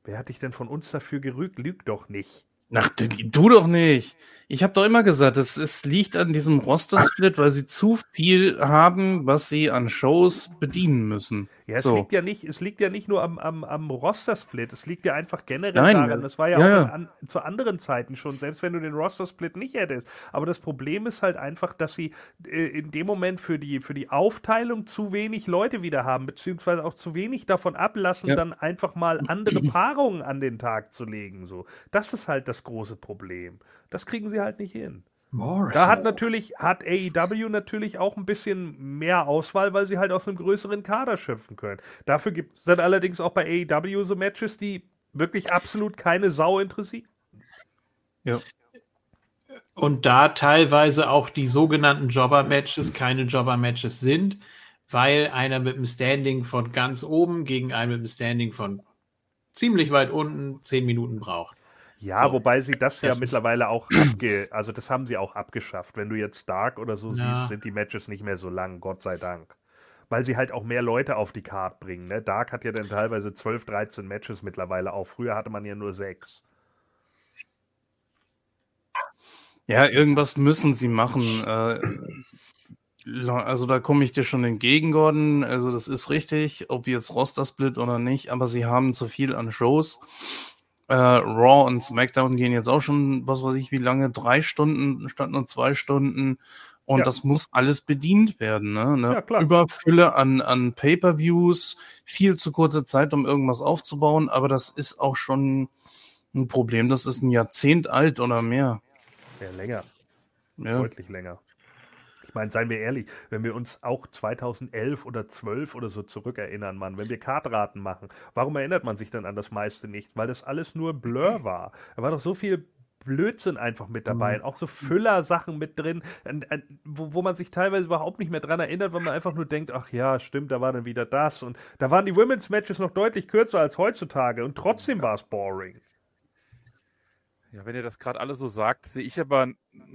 Wer hat dich denn von uns dafür gerügt? Lüg doch nicht. Ach, du, du doch nicht. Ich habe doch immer gesagt, es, es liegt an diesem Roster-Split, weil sie zu viel haben, was sie an Shows bedienen müssen. Ja, es So. liegt ja nicht, es liegt ja nicht nur am, am, am Roster-Split, es liegt ja einfach generell Nein, daran. Das war ja, ja, auch ja. in, an, zu anderen Zeiten schon, selbst wenn du den Roster-Split nicht hättest. Aber das Problem ist halt einfach, dass sie äh, in dem Moment für die, für die Aufteilung zu wenig Leute wieder haben, beziehungsweise auch zu wenig davon ablassen, Ja. dann einfach mal andere Paarungen an den Tag zu legen. So. Das ist halt das große Problem. Das kriegen sie halt nicht hin. Da hat natürlich, hat AEW natürlich auch ein bisschen mehr Auswahl, weil sie halt aus einem größeren Kader schöpfen können. Dafür gibt es dann allerdings auch bei AEW so Matches, die wirklich absolut keine Sau interessieren. Ja. Und da teilweise auch die sogenannten Jobber-Matches keine Jobber-Matches sind, weil einer mit einem Standing von ganz oben gegen einen mit einem Standing von ziemlich weit unten zehn Minuten braucht. Ja, So. wobei sie das ja Das ist- mittlerweile auch abge, also das haben sie auch abgeschafft. Wenn du jetzt Dark oder so Ja. siehst, sind die Matches nicht mehr so lang, Gott sei Dank. Weil sie halt auch mehr Leute auf die Card bringen. Ne? Dark hat ja dann teilweise 12, 13 Matches mittlerweile auch. Früher hatte man ja nur sechs. Ja, irgendwas müssen sie machen. Äh, also da komme ich dir schon entgegen, Gordon. Also das ist richtig, ob jetzt Roster-Split oder nicht, aber sie haben zu viel an Shows. Äh, Raw und SmackDown gehen jetzt auch schon, was weiß ich, wie lange, drei Stunden statt nur zwei Stunden. Und Ja. das muss alles bedient werden. Ne? Eine Ja. Überfülle an, an Pay-per-Views, viel zu kurze Zeit, um irgendwas aufzubauen, aber das ist auch schon ein Problem. Das ist ein Jahrzehnt alt oder mehr. Ja, länger. Ja. Deutlich länger. Ich meine, seien wir ehrlich, wenn wir uns auch 2011 oder 12 oder so zurückerinnern, Mann, wenn wir Kartraten machen, warum erinnert man sich dann an das meiste nicht? Weil das alles nur Blur war. Da war doch so viel Blödsinn einfach mit dabei, Mhm. auch so Füller-Sachen mit drin, an- an- wo, wo man sich teilweise überhaupt nicht mehr dran erinnert, weil man einfach nur denkt, ach ja, stimmt, da war dann wieder das und da waren die Women's Matches noch deutlich kürzer als heutzutage und trotzdem war es boring. Ja, wenn ihr das gerade alle so sagt, sehe ich aber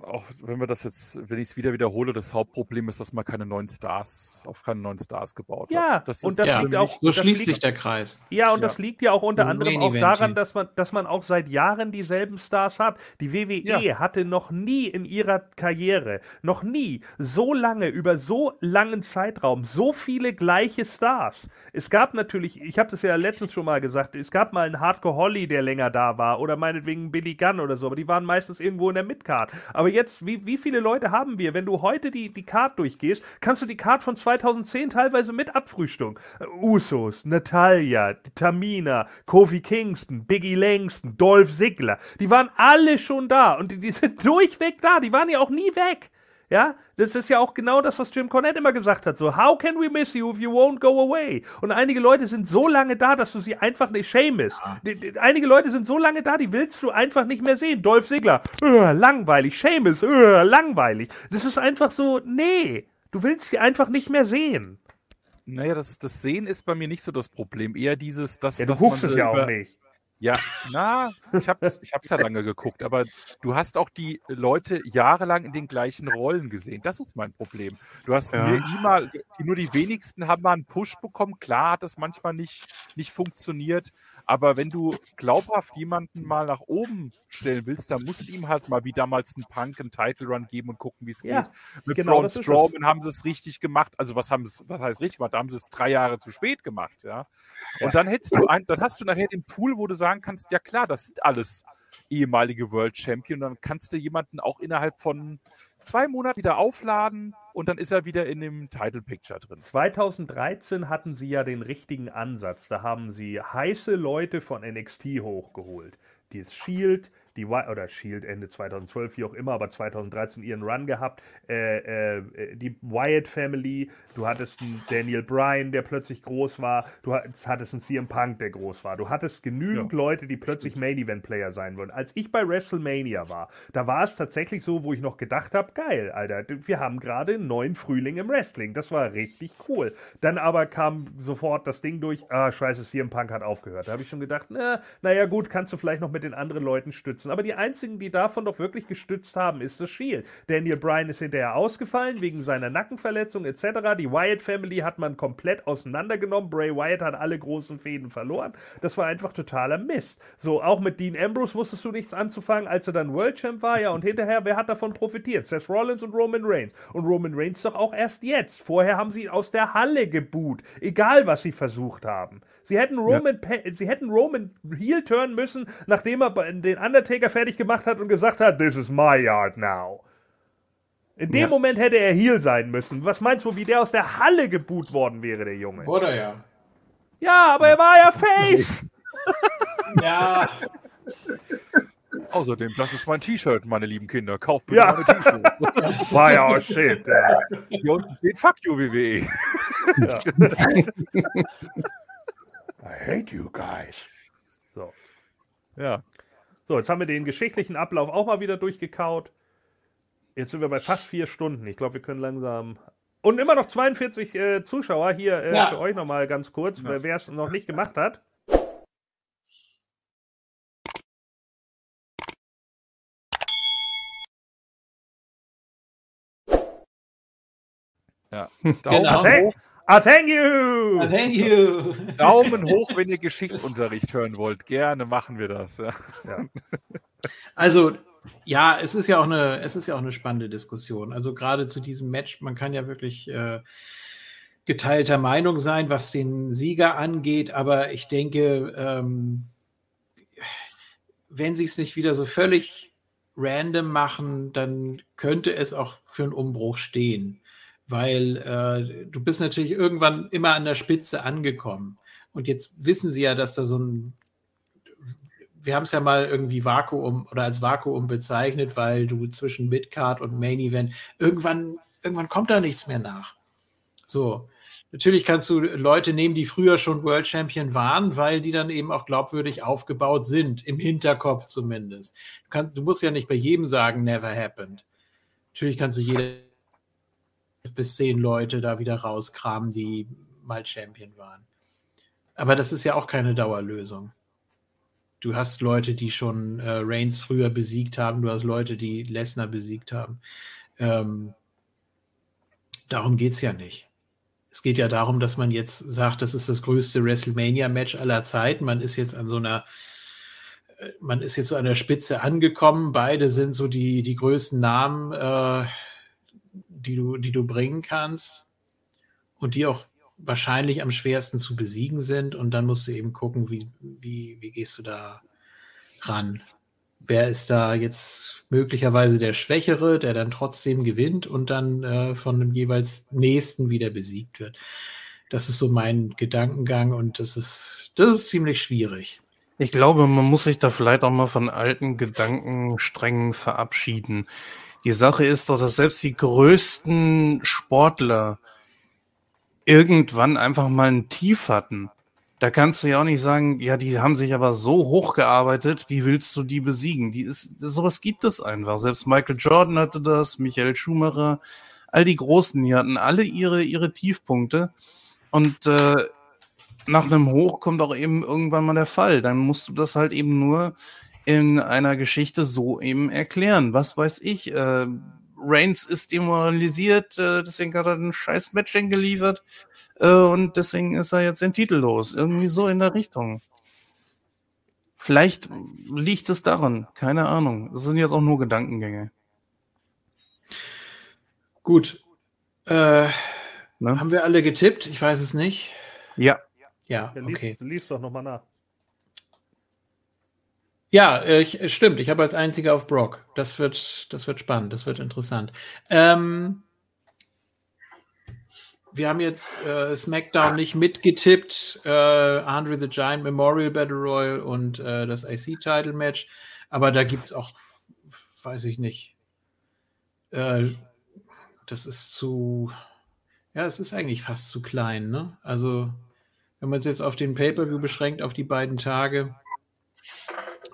auch, wenn wir das jetzt, wenn ich es wieder wiederhole, das Hauptproblem ist, dass man keine neuen Stars, auf keine neuen Stars gebaut Ja, hat. Das und ist das Ja, liegt auch So das schließt liegt- sich der Kreis. Ja, und Ja. das liegt ja auch unter So anderem auch daran, dass man, dass man auch seit Jahren dieselben Stars hat. Die WWE Ja. hatte noch nie in ihrer Karriere, noch nie so lange, über so langen Zeitraum, so viele gleiche Stars. Es gab natürlich, ich habe das ja letztens schon mal gesagt, es gab mal einen Hardcore Holly, der länger da war, oder meinetwegen Billy Gunn oder so, aber die waren meistens irgendwo in der Midcard. Aber jetzt, wie, wie viele Leute haben wir? Wenn du heute die, die Card durchgehst, kannst du die Card von 2010 teilweise mit abfrühstücken. Äh, Usos, Natalia, Tamina, Kofi Kingston, Biggie Langston, Dolph Ziggler, die waren alle schon da und die, die sind durchweg da, die waren ja auch nie weg. Ja, das ist ja auch genau das, was Jim Cornette immer gesagt hat. So, how can we miss you if you won't go away? Und einige Leute sind so lange da, dass du sie einfach nicht. Die, die, einige Leute sind so lange da, die willst du einfach nicht mehr sehen. Dolph Ziggler, äh, langweilig. Seamus, äh, langweilig. Das ist einfach so, nee, du willst sie einfach nicht mehr sehen. Naja, das, das Sehen ist bei mir nicht so das Problem. Eher dieses, dass, Ja, du dass man es ja über- auch nicht. Ja, na, ich hab's, ich hab's ja lange geguckt, aber du hast auch die Leute jahrelang in den gleichen Rollen gesehen. Das ist mein Problem. Du hast Ja. mir immer, nur die wenigsten haben mal einen Push bekommen. Klar hat das manchmal nicht, nicht funktioniert, aber wenn du glaubhaft jemanden mal nach oben stellen willst, dann musst du ihm halt mal wie damals einen Punk einen Title Run geben und gucken, wie es Ja, geht. Mit genau Braun. Strowman haben sie es richtig gemacht. Also was haben sie, was heißt richtig gemacht? Da haben sie es drei Jahre zu spät gemacht, ja. Und dann hättest du ein, dann hast du nachher den Pool, wo du sagen kannst, ja klar, das sind alles ehemalige World Champion. Dann kannst du jemanden auch innerhalb von zwei Monate wieder aufladen und dann ist er wieder in dem Title Picture drin. 2013 hatten sie ja den richtigen Ansatz. Da haben sie heiße Leute von NXT hochgeholt. Die Shield, die oder Shield Ende 2012, wie auch immer, aber 2013 ihren Run gehabt. Äh, äh, die Wyatt Family, du hattest einen Daniel Bryan, der plötzlich groß war. Du hattest einen CM Punk, der groß war. Du hattest genügend ja, Leute, die plötzlich stimmt. Main Event Player sein wollen. Als ich bei WrestleMania war, da war es tatsächlich so, wo ich noch gedacht habe, geil, Alter, wir haben gerade einen neuen Frühling im Wrestling. Das war richtig cool. Dann aber kam sofort das Ding durch, ah, scheiße, CM Punk hat aufgehört. Da habe ich schon gedacht, na, naja gut, kannst du vielleicht noch mit den anderen Leuten stützen. Aber die einzigen, die davon doch wirklich gestützt haben, ist das Shield. Daniel Bryan ist hinterher ausgefallen wegen seiner Nackenverletzung etc. Die Wyatt Family hat man komplett auseinandergenommen. Bray Wyatt hat alle großen Fäden verloren. Das war einfach totaler Mist. So, auch mit Dean Ambrose wusstest du nichts anzufangen, als er dann World Champ war. Ja, und hinterher, wer hat davon profitiert? Seth Rollins und Roman Reigns. Und Roman Reigns doch auch erst jetzt. Vorher haben sie ihn aus der Halle geboot. Egal, was sie versucht haben. Sie hätten Roman, ja. sie hätten Roman heel turn müssen, nachdem er den Undertaker fertig gemacht hat und gesagt hat, this is my yard now. In dem ja. Moment hätte er Heal sein müssen. Was meinst du, wie der aus der Halle geboot worden wäre, der Junge? Wurde ja. Ja, aber er war ja Face. ja. Außerdem, das ist mein T-Shirt, meine lieben Kinder. Kauft bitte ja. meine T-Shirts. War ja auch shit. Ja. Hier unten steht Fuck you, WWE. Ja. I hate you guys. So. Ja. So, jetzt haben wir den geschichtlichen Ablauf auch mal wieder durchgekaut. Jetzt sind wir bei fast vier Stunden. Ich glaube, wir können langsam. Und immer noch 42 äh, Zuschauer hier äh, ja. für euch nochmal ganz kurz, ja. wer es noch nicht gemacht hat. Ja. Daumen genau. hoch. Ah, thank you! Ah, thank you! Daumen hoch, wenn ihr Geschichtsunterricht hören wollt. Gerne machen wir das. Ja. Ja. Also, ja, es ist ja auch eine, es ist ja auch eine spannende Diskussion. Also gerade zu diesem Match, man kann ja wirklich äh, geteilter Meinung sein, was den Sieger angeht, aber ich denke, ähm, wenn sie es nicht wieder so völlig random machen, dann könnte es auch für einen Umbruch stehen weil äh, du bist natürlich irgendwann immer an der Spitze angekommen. Und jetzt wissen sie ja, dass da so ein, wir haben es ja mal irgendwie Vakuum oder als Vakuum bezeichnet, weil du zwischen Midcard und Main Event irgendwann, irgendwann kommt da nichts mehr nach. So. Natürlich kannst du Leute nehmen, die früher schon World Champion waren, weil die dann eben auch glaubwürdig aufgebaut sind, im Hinterkopf zumindest. Du, kannst, du musst ja nicht bei jedem sagen, never happened. Natürlich kannst du jeder bis zehn Leute da wieder rauskramen, die mal Champion waren. Aber das ist ja auch keine Dauerlösung. Du hast Leute, die schon äh, Reigns früher besiegt haben, du hast Leute, die Lesnar besiegt haben. Ähm, darum geht es ja nicht. Es geht ja darum, dass man jetzt sagt, das ist das größte WrestleMania-Match aller Zeiten. Man ist jetzt an so einer, äh, man ist jetzt so an der Spitze angekommen. Beide sind so die, die größten Namen äh, die du, die du bringen kannst und die auch wahrscheinlich am schwersten zu besiegen sind. Und dann musst du eben gucken, wie, wie, wie gehst du da ran. Wer ist da jetzt möglicherweise der Schwächere, der dann trotzdem gewinnt und dann äh, von dem jeweils Nächsten wieder besiegt wird? Das ist so mein Gedankengang und das ist, das ist ziemlich schwierig. Ich glaube, man muss sich da vielleicht auch mal von alten Gedankensträngen verabschieden. Die Sache ist doch, dass selbst die größten Sportler irgendwann einfach mal ein Tief hatten. Da kannst du ja auch nicht sagen, ja, die haben sich aber so hochgearbeitet, wie willst du die besiegen? Die ist, sowas gibt es einfach. Selbst Michael Jordan hatte das, Michael Schumacher, all die Großen, die hatten alle ihre, ihre Tiefpunkte. Und äh, nach einem Hoch kommt auch eben irgendwann mal der Fall. Dann musst du das halt eben nur in einer Geschichte so eben erklären. Was weiß ich, äh, Reigns ist demoralisiert, äh, deswegen hat er ein scheiß Matching geliefert äh, und deswegen ist er jetzt den Titel los. Irgendwie so in der Richtung. Vielleicht liegt es daran, keine Ahnung. Das sind jetzt auch nur Gedankengänge. Gut. Äh, ne? Haben wir alle getippt? Ich weiß es nicht. Ja. Ja, okay. Lies, lies doch nochmal nach. Ja, äh, ich, äh, stimmt. Ich habe als einziger auf Brock. Das wird, das wird spannend, das wird interessant. Ähm, wir haben jetzt äh, SmackDown nicht mitgetippt, äh, Andre the Giant Memorial Battle Royal und äh, das IC-Title Match, aber da gibt es auch, weiß ich nicht, äh, das ist zu, ja, es ist eigentlich fast zu klein, ne? Also, wenn man es jetzt auf den Pay-Per-View beschränkt, auf die beiden Tage,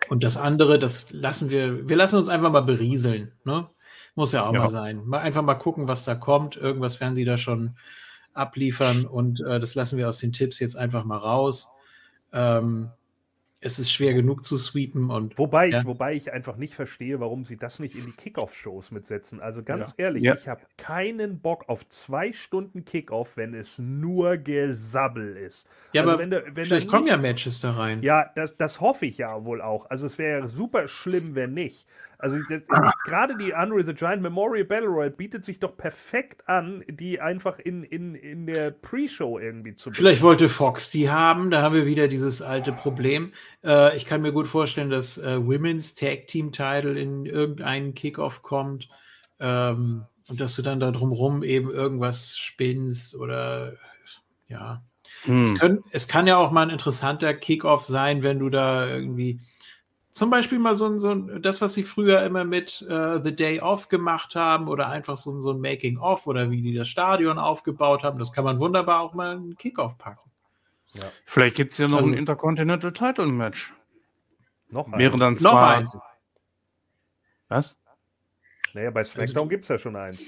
und das andere, das lassen wir, wir lassen uns einfach mal berieseln. Ne? Muss ja auch ja. mal sein. Mal einfach mal gucken, was da kommt. Irgendwas werden sie da schon abliefern und äh, das lassen wir aus den Tipps jetzt einfach mal raus. Ähm, es ist schwer genug zu sweepen und. Wobei, ja. ich, wobei ich einfach nicht verstehe, warum sie das nicht in die Kickoff-Shows mitsetzen. Also ganz ja. ehrlich, ja. ich habe keinen Bock auf zwei Stunden Kickoff, wenn es nur Gesabbel ist. Ja, also aber wenn du, wenn vielleicht kommen ja Matches da rein. Ja, das, das hoffe ich ja wohl auch. Also es wäre super schlimm, wenn nicht. Also gerade die Unreal the Giant Memorial Battle Royale bietet sich doch perfekt an, die einfach in, in, in der Pre-Show irgendwie zu Vielleicht wollte Fox die haben, da haben wir wieder dieses alte Problem. Äh, ich kann mir gut vorstellen, dass äh, Women's Tag Team Title in irgendeinen Kickoff kommt ähm, und dass du dann da drumrum eben irgendwas spinnst oder ja. Hm. Es, können, es kann ja auch mal ein interessanter Kickoff sein, wenn du da irgendwie zum Beispiel mal so ein, so ein, das, was sie früher immer mit uh, The Day Off gemacht haben oder einfach so, so ein Making-of oder wie die das Stadion aufgebaut haben, das kann man wunderbar auch mal in einen Kickoff packen. Ja. Vielleicht gibt es ja noch also, ein Intercontinental Title Match. Noch eins. Wäre dann zwar. Noch eins. Was? Naja, bei SmackDown also, gibt es ja schon eins.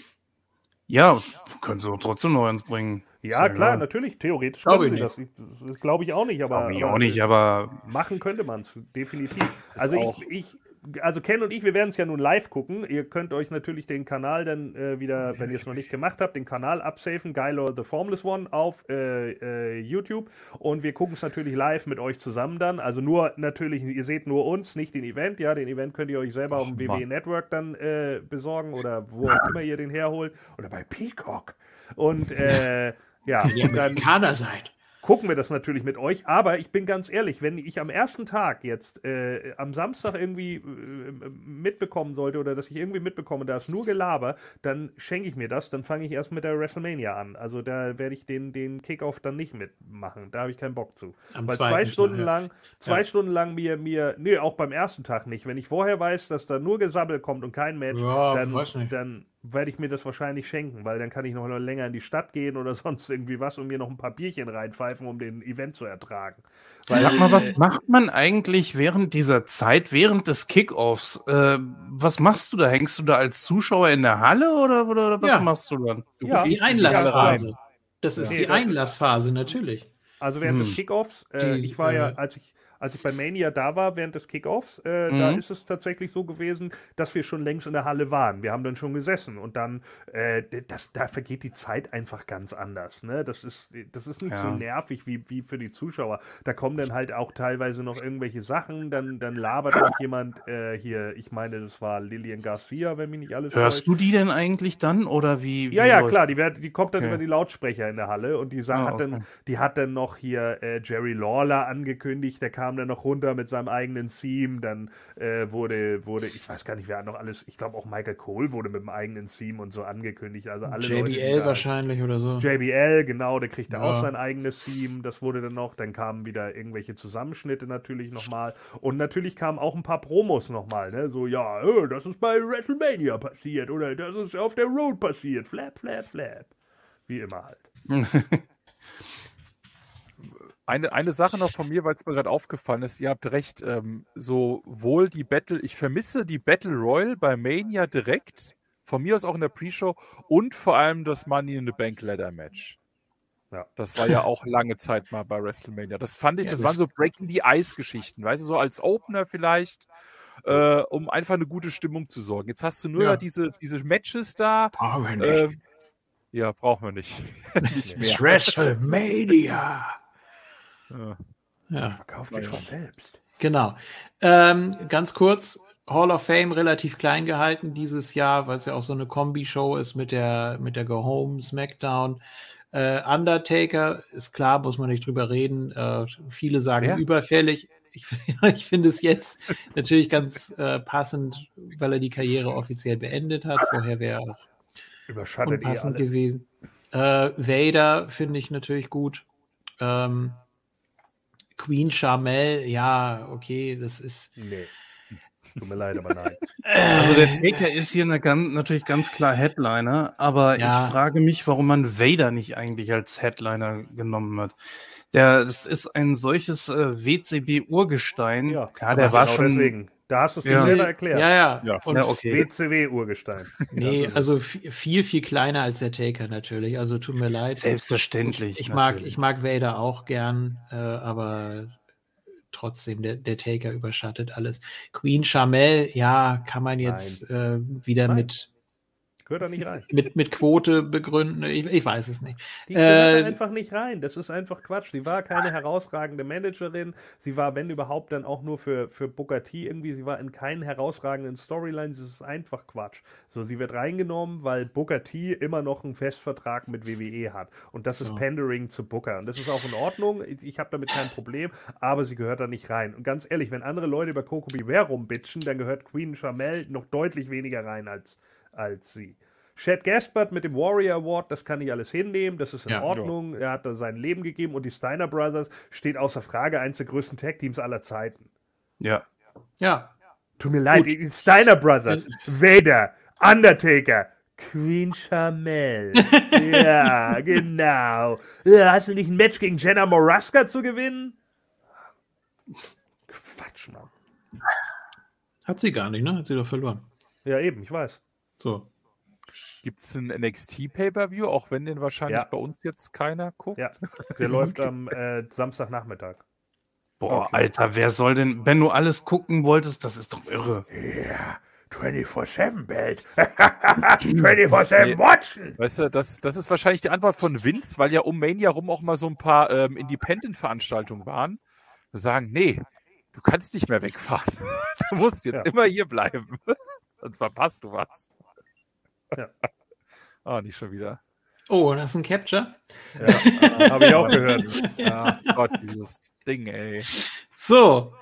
Ja, können sie trotzdem noch eins bringen. Ja, klar, ja. natürlich, theoretisch glaube ich das. Das glaube ich auch nicht, aber. Ich auch nicht, aber. Machen könnte man es, definitiv. Also ich, ich, also Ken und ich, wir werden es ja nun live gucken. Ihr könnt euch natürlich den Kanal dann äh, wieder, wenn ihr es noch nicht gemacht habt, den Kanal absafen, Geilo The Formless One auf äh, äh, YouTube. Und wir gucken es natürlich live mit euch zusammen dann. Also nur natürlich, ihr seht nur uns, nicht den Event. Ja, den Event könnt ihr euch selber auf dem WWE Network dann äh, besorgen oder wo auch immer ihr den herholt. Oder bei Peacock. Und äh, ja, die Amerikaner seid gucken wir das natürlich mit euch. Aber ich bin ganz ehrlich, wenn ich am ersten Tag jetzt äh, am Samstag irgendwie äh, mitbekommen sollte oder dass ich irgendwie mitbekomme, da ist nur Gelaber, dann schenke ich mir das. Dann fange ich erst mit der WrestleMania an. Also da werde ich den, den Kickoff dann nicht mitmachen. Da habe ich keinen Bock zu. Am Weil zwei Stunden Tag, lang, zwei ja. Stunden lang mir, mir, nee, auch beim ersten Tag nicht. Wenn ich vorher weiß, dass da nur Gesabbel kommt und kein Match, ja, dann, dann werde ich mir das wahrscheinlich schenken, weil dann kann ich noch länger in die Stadt gehen oder sonst irgendwie was und mir noch ein paar Bierchen reinpfeifen, um den Event zu ertragen. Weil, Sag mal, was äh, macht man eigentlich während dieser Zeit, während des Kickoffs? Äh, was machst du da? Hängst du da als Zuschauer in der Halle oder, oder, oder was ja. machst du dann? Du ja, die Einlassphase. Das ist ja. die Einlassphase, natürlich. Also während hm. des Kickoffs, äh, ich war ja, äh, als ich als ich bei Mania da war während des Kickoffs, äh, mhm. da ist es tatsächlich so gewesen, dass wir schon längst in der Halle waren. Wir haben dann schon gesessen und dann, äh, das, da vergeht die Zeit einfach ganz anders. Ne? Das, ist, das ist nicht ja. so nervig wie, wie für die Zuschauer. Da kommen dann halt auch teilweise noch irgendwelche Sachen, dann, dann labert auch jemand äh, hier, ich meine, das war Lillian Garcia, wenn mich nicht alles Hörst täuscht. du die denn eigentlich dann oder wie? wie ja, ja, klar, die, werd, die kommt dann okay. über die Lautsprecher in der Halle und die, oh, hat, okay. dann, die hat dann noch hier äh, Jerry Lawler angekündigt, der kam kam dann noch runter mit seinem eigenen Theme. Dann äh, wurde, wurde, ich weiß gar nicht, wer noch alles, ich glaube auch Michael Cole wurde mit dem eigenen Theme und so angekündigt. Also alle JBL Leute, wahrscheinlich oder so. JBL, genau, der kriegte ja. auch sein eigenes Theme. Das wurde dann noch. Dann kamen wieder irgendwelche Zusammenschnitte natürlich nochmal. Und natürlich kamen auch ein paar Promos nochmal. Ne? So, ja, oh, das ist bei WrestleMania passiert oder das ist auf der Road passiert. Flap, flap, flap. Wie immer halt. Eine, eine Sache noch von mir, weil es mir gerade aufgefallen ist, ihr habt recht, ähm, sowohl die Battle, ich vermisse die Battle Royal bei Mania direkt, von mir aus auch in der Pre-Show und vor allem das Money in the Bank Ladder Match. Ja. Das war ja auch lange Zeit mal bei WrestleMania. Das fand ich, ja, das, das waren so Breaking the Ice-Geschichten, weißt du, so als Opener vielleicht, äh, um einfach eine gute Stimmung zu sorgen. Jetzt hast du nur ja. diese, diese Matches da. Brauchen wir nicht. Äh, ja, brauchen wir nicht. nicht mehr. WrestleMania. Ja. ja. Verkauft sich schon selbst. Genau. Ähm, ganz kurz, Hall of Fame relativ klein gehalten dieses Jahr, weil es ja auch so eine Kombi-Show ist mit der, mit der Go Home, SmackDown. Äh, Undertaker ist klar, muss man nicht drüber reden. Äh, viele sagen Wer? überfällig. ich, ich finde es jetzt natürlich ganz äh, passend, weil er die Karriere offiziell beendet hat. Vorher wäre er auch Überschattet unpassend gewesen. Äh, Vader finde ich natürlich gut. Ähm, Queen Charmel, ja, okay, das ist. Nee. Tut mir leid, aber nein. Also der Taker ist hier eine ganz, natürlich ganz klar Headliner, aber Ja. ich frage mich, warum man Vader nicht eigentlich als Headliner genommen hat. Der, das ist ein solches äh, WCB-Urgestein. Ja, Ja, der war genau schon. deswegen. Da hast du es Ja. dir selber erklärt. Ja, ja. Ja. Und Ja, okay. WCW-Urgestein. Nee, also vi- viel, viel kleiner als der Taker natürlich. Also tut mir leid. Selbstverständlich. Ich, ich, mag, natürlich. ich mag Vader auch gern, äh, aber trotzdem, der, der Taker überschattet alles. Queen Charmel, ja, kann man jetzt äh, wieder Nein. mit, Gehört da nicht rein. mit, mit Quote begründen. Ich, ich weiß es nicht. Die gehört Äh, da einfach nicht rein. Das ist einfach Quatsch. Sie war keine herausragende Managerin. Sie war, wenn überhaupt, dann auch nur für, für Booker T irgendwie. Sie war in keinen herausragenden Storylines. Das ist einfach Quatsch. So, sie wird reingenommen, weil Booker T immer noch einen Festvertrag mit WWE hat. Und das ist So. Pandering zu Booker. Und das ist auch in Ordnung. Ich, ich habe damit kein Problem. Aber sie gehört da nicht rein. Und ganz ehrlich, wenn andere Leute über Coco Beware rumbitchen, dann gehört Queen Charmel noch deutlich weniger rein als, als sie. Chad Gaspard mit dem Warrior Award, das kann ich alles hinnehmen, das ist in Ja. Ordnung. Er hat da sein Leben gegeben und die Steiner Brothers steht außer Frage, eins der größten Tag-Teams aller Zeiten. Ja. Ja, Tut mir leid, Gut. die Steiner Brothers, Vader, Undertaker, Queen Charmel. ja, genau. Hast du nicht ein Match gegen Jenna Moraska zu gewinnen? Quatsch, Mann. hat sie gar nicht, ne? Hat sie doch verloren. Ja, eben, ich weiß. So. Gibt es ein NXT Pay-Per-View, auch wenn den wahrscheinlich Ja. bei uns jetzt keiner guckt? Ja, der läuft am äh, Samstagnachmittag. Boah, Okay. Alter, wer soll denn, wenn du alles gucken wolltest, das ist doch irre. Ja, 24-7-Belt. 24-7 watchen. Weißt du, das, das ist wahrscheinlich die Antwort von Vince, weil ja um Mania rum auch mal so ein paar ähm, Independent-Veranstaltungen waren. Sagen, nee, du kannst nicht mehr wegfahren. Du musst jetzt Ja. immer hier bleiben. Sonst verpasst du was. Ja. Ah, nicht schon wieder. Oh, das ist ein Capture. Ja, habe ich auch gehört. Ja, Gott, dieses Ding, ey. So.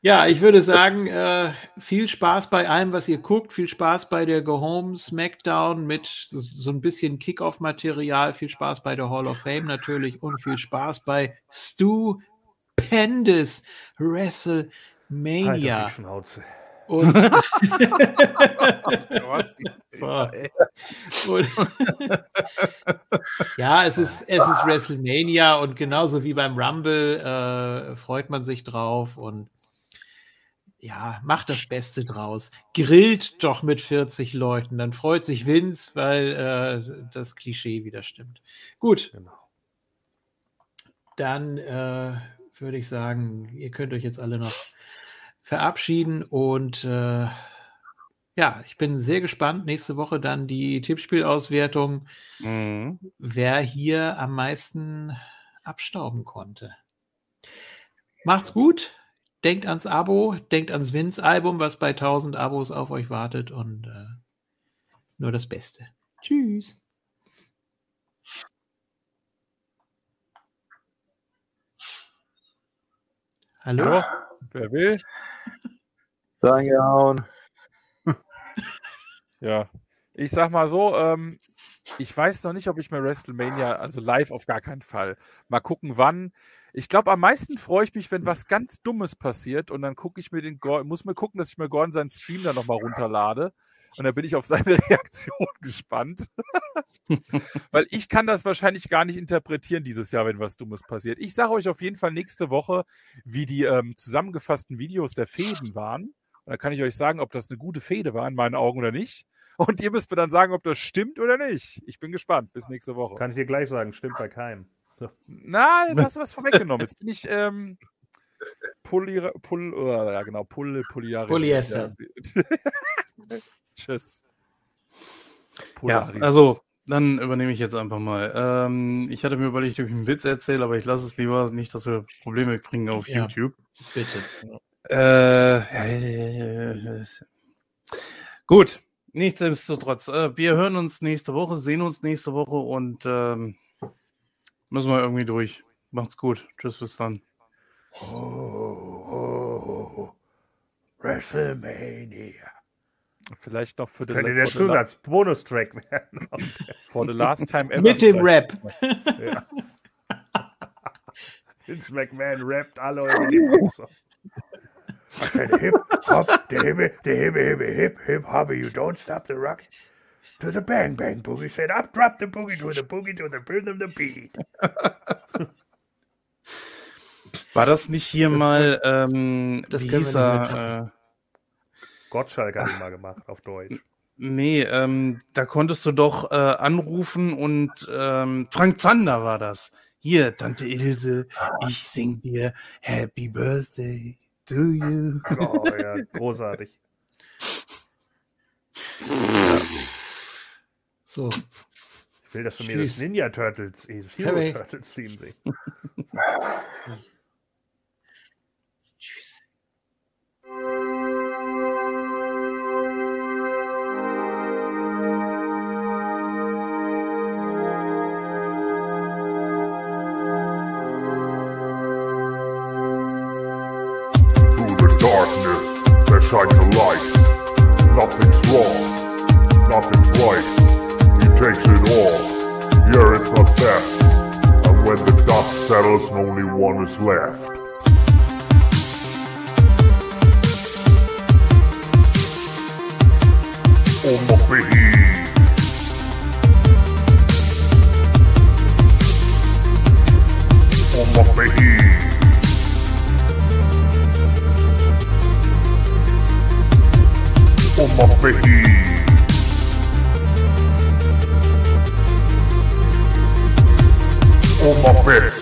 Ja, ich würde sagen, äh, viel Spaß bei allem, was ihr guckt. Viel Spaß bei der Go Home Smackdown mit so ein bisschen Kickoff-Material. Viel Spaß bei der Hall of Fame natürlich und viel Spaß bei Stu Pendis Halt WrestleMania. auf die Schnauze. Und, so. und ja, es ist, es ist WrestleMania und genauso wie beim Rumble äh, freut man sich drauf und ja, macht das Beste draus. Grillt doch mit 40 Leuten, dann freut sich Vince, weil äh, das Klischee wieder stimmt. Gut, Genau. dann äh, würde ich sagen, ihr könnt euch jetzt alle noch verabschieden und äh, ja, ich bin sehr gespannt. Nächste Woche dann die Tippspielauswertung, Mhm. wer hier am meisten abstauben konnte. Macht's gut. Denkt ans Abo, denkt ans Vince-Album, was bei 1000 Abos auf euch wartet und äh, nur das Beste. Tschüss. Hallo? Ja, wer will? Reingehauen. Ja. Ich sag mal so, ähm, ich weiß noch nicht, ob ich mir WrestleMania, also live auf gar keinen Fall. Mal gucken, wann. Ich glaube, am meisten freue ich mich, wenn was ganz Dummes passiert und dann gucke ich mir den Gordon, muss mir gucken, dass ich mir Gordon seinen Stream dann nochmal runterlade. Und dann bin ich auf seine Reaktion gespannt. Weil ich kann das wahrscheinlich gar nicht interpretieren dieses Jahr, wenn was Dummes passiert. Ich sage euch auf jeden Fall nächste Woche, wie die ähm, zusammengefassten Videos der Fäden waren. Und dann kann ich euch sagen, ob das eine gute Fehde war in meinen Augen oder nicht. Und ihr müsst mir dann sagen, ob das stimmt oder nicht. Ich bin gespannt. Bis nächste Woche. Kann ich dir gleich sagen, stimmt bei keinem. Na, jetzt hast du was vorweggenommen. Jetzt bin ich ähm, Polyra, Pol, oh, ja genau, Poly, Polyaris. Polyester. Tschüss. Ja, Polaris. also dann übernehme ich jetzt einfach mal. Ähm, ich hatte mir überlegt, ob ich einen Witz erzähle, aber ich lasse es lieber nicht, dass wir Probleme kriegen auf Ja. YouTube. Bitte. Äh, gut, nichtsdestotrotz. Äh, wir hören uns nächste Woche, sehen uns nächste Woche und ähm, müssen wir irgendwie durch. Macht's gut. Tschüss, bis dann. Oh. WrestleMania. Vielleicht noch für den Könnte der for the la- Zusatz-Bonus-Track werden. for the last time ever. Mit dem. Rap. ja. Vince McMahon rappt alle eure I said hip hop, the hippie, the hippie, hippie, hip hip hopper, you don't stop the rock to the bang bang boogie. Said up, drop the boogie to the boogie to the rhythm the beat. War das nicht hier mal, ähm, das wie hieß er? Äh, Gottschalk hat ihn mal gemacht auf Deutsch. nee, ähm, da konntest du doch äh, anrufen und ähm, Frank Zander war das. Hier, Tante Ilse, ich sing dir Happy Birthday to you. Oh ja, großartig. So. Ich will, dass du mir das. Ninja Turtles, äh, das Hero. Turtles Theme singst. Nothing's wrong, nothing's right. He takes it all. Yeah, it's the best. And when the dust settles, only one is left. Oh my. Oh my. Oh my baby. Oh my baby.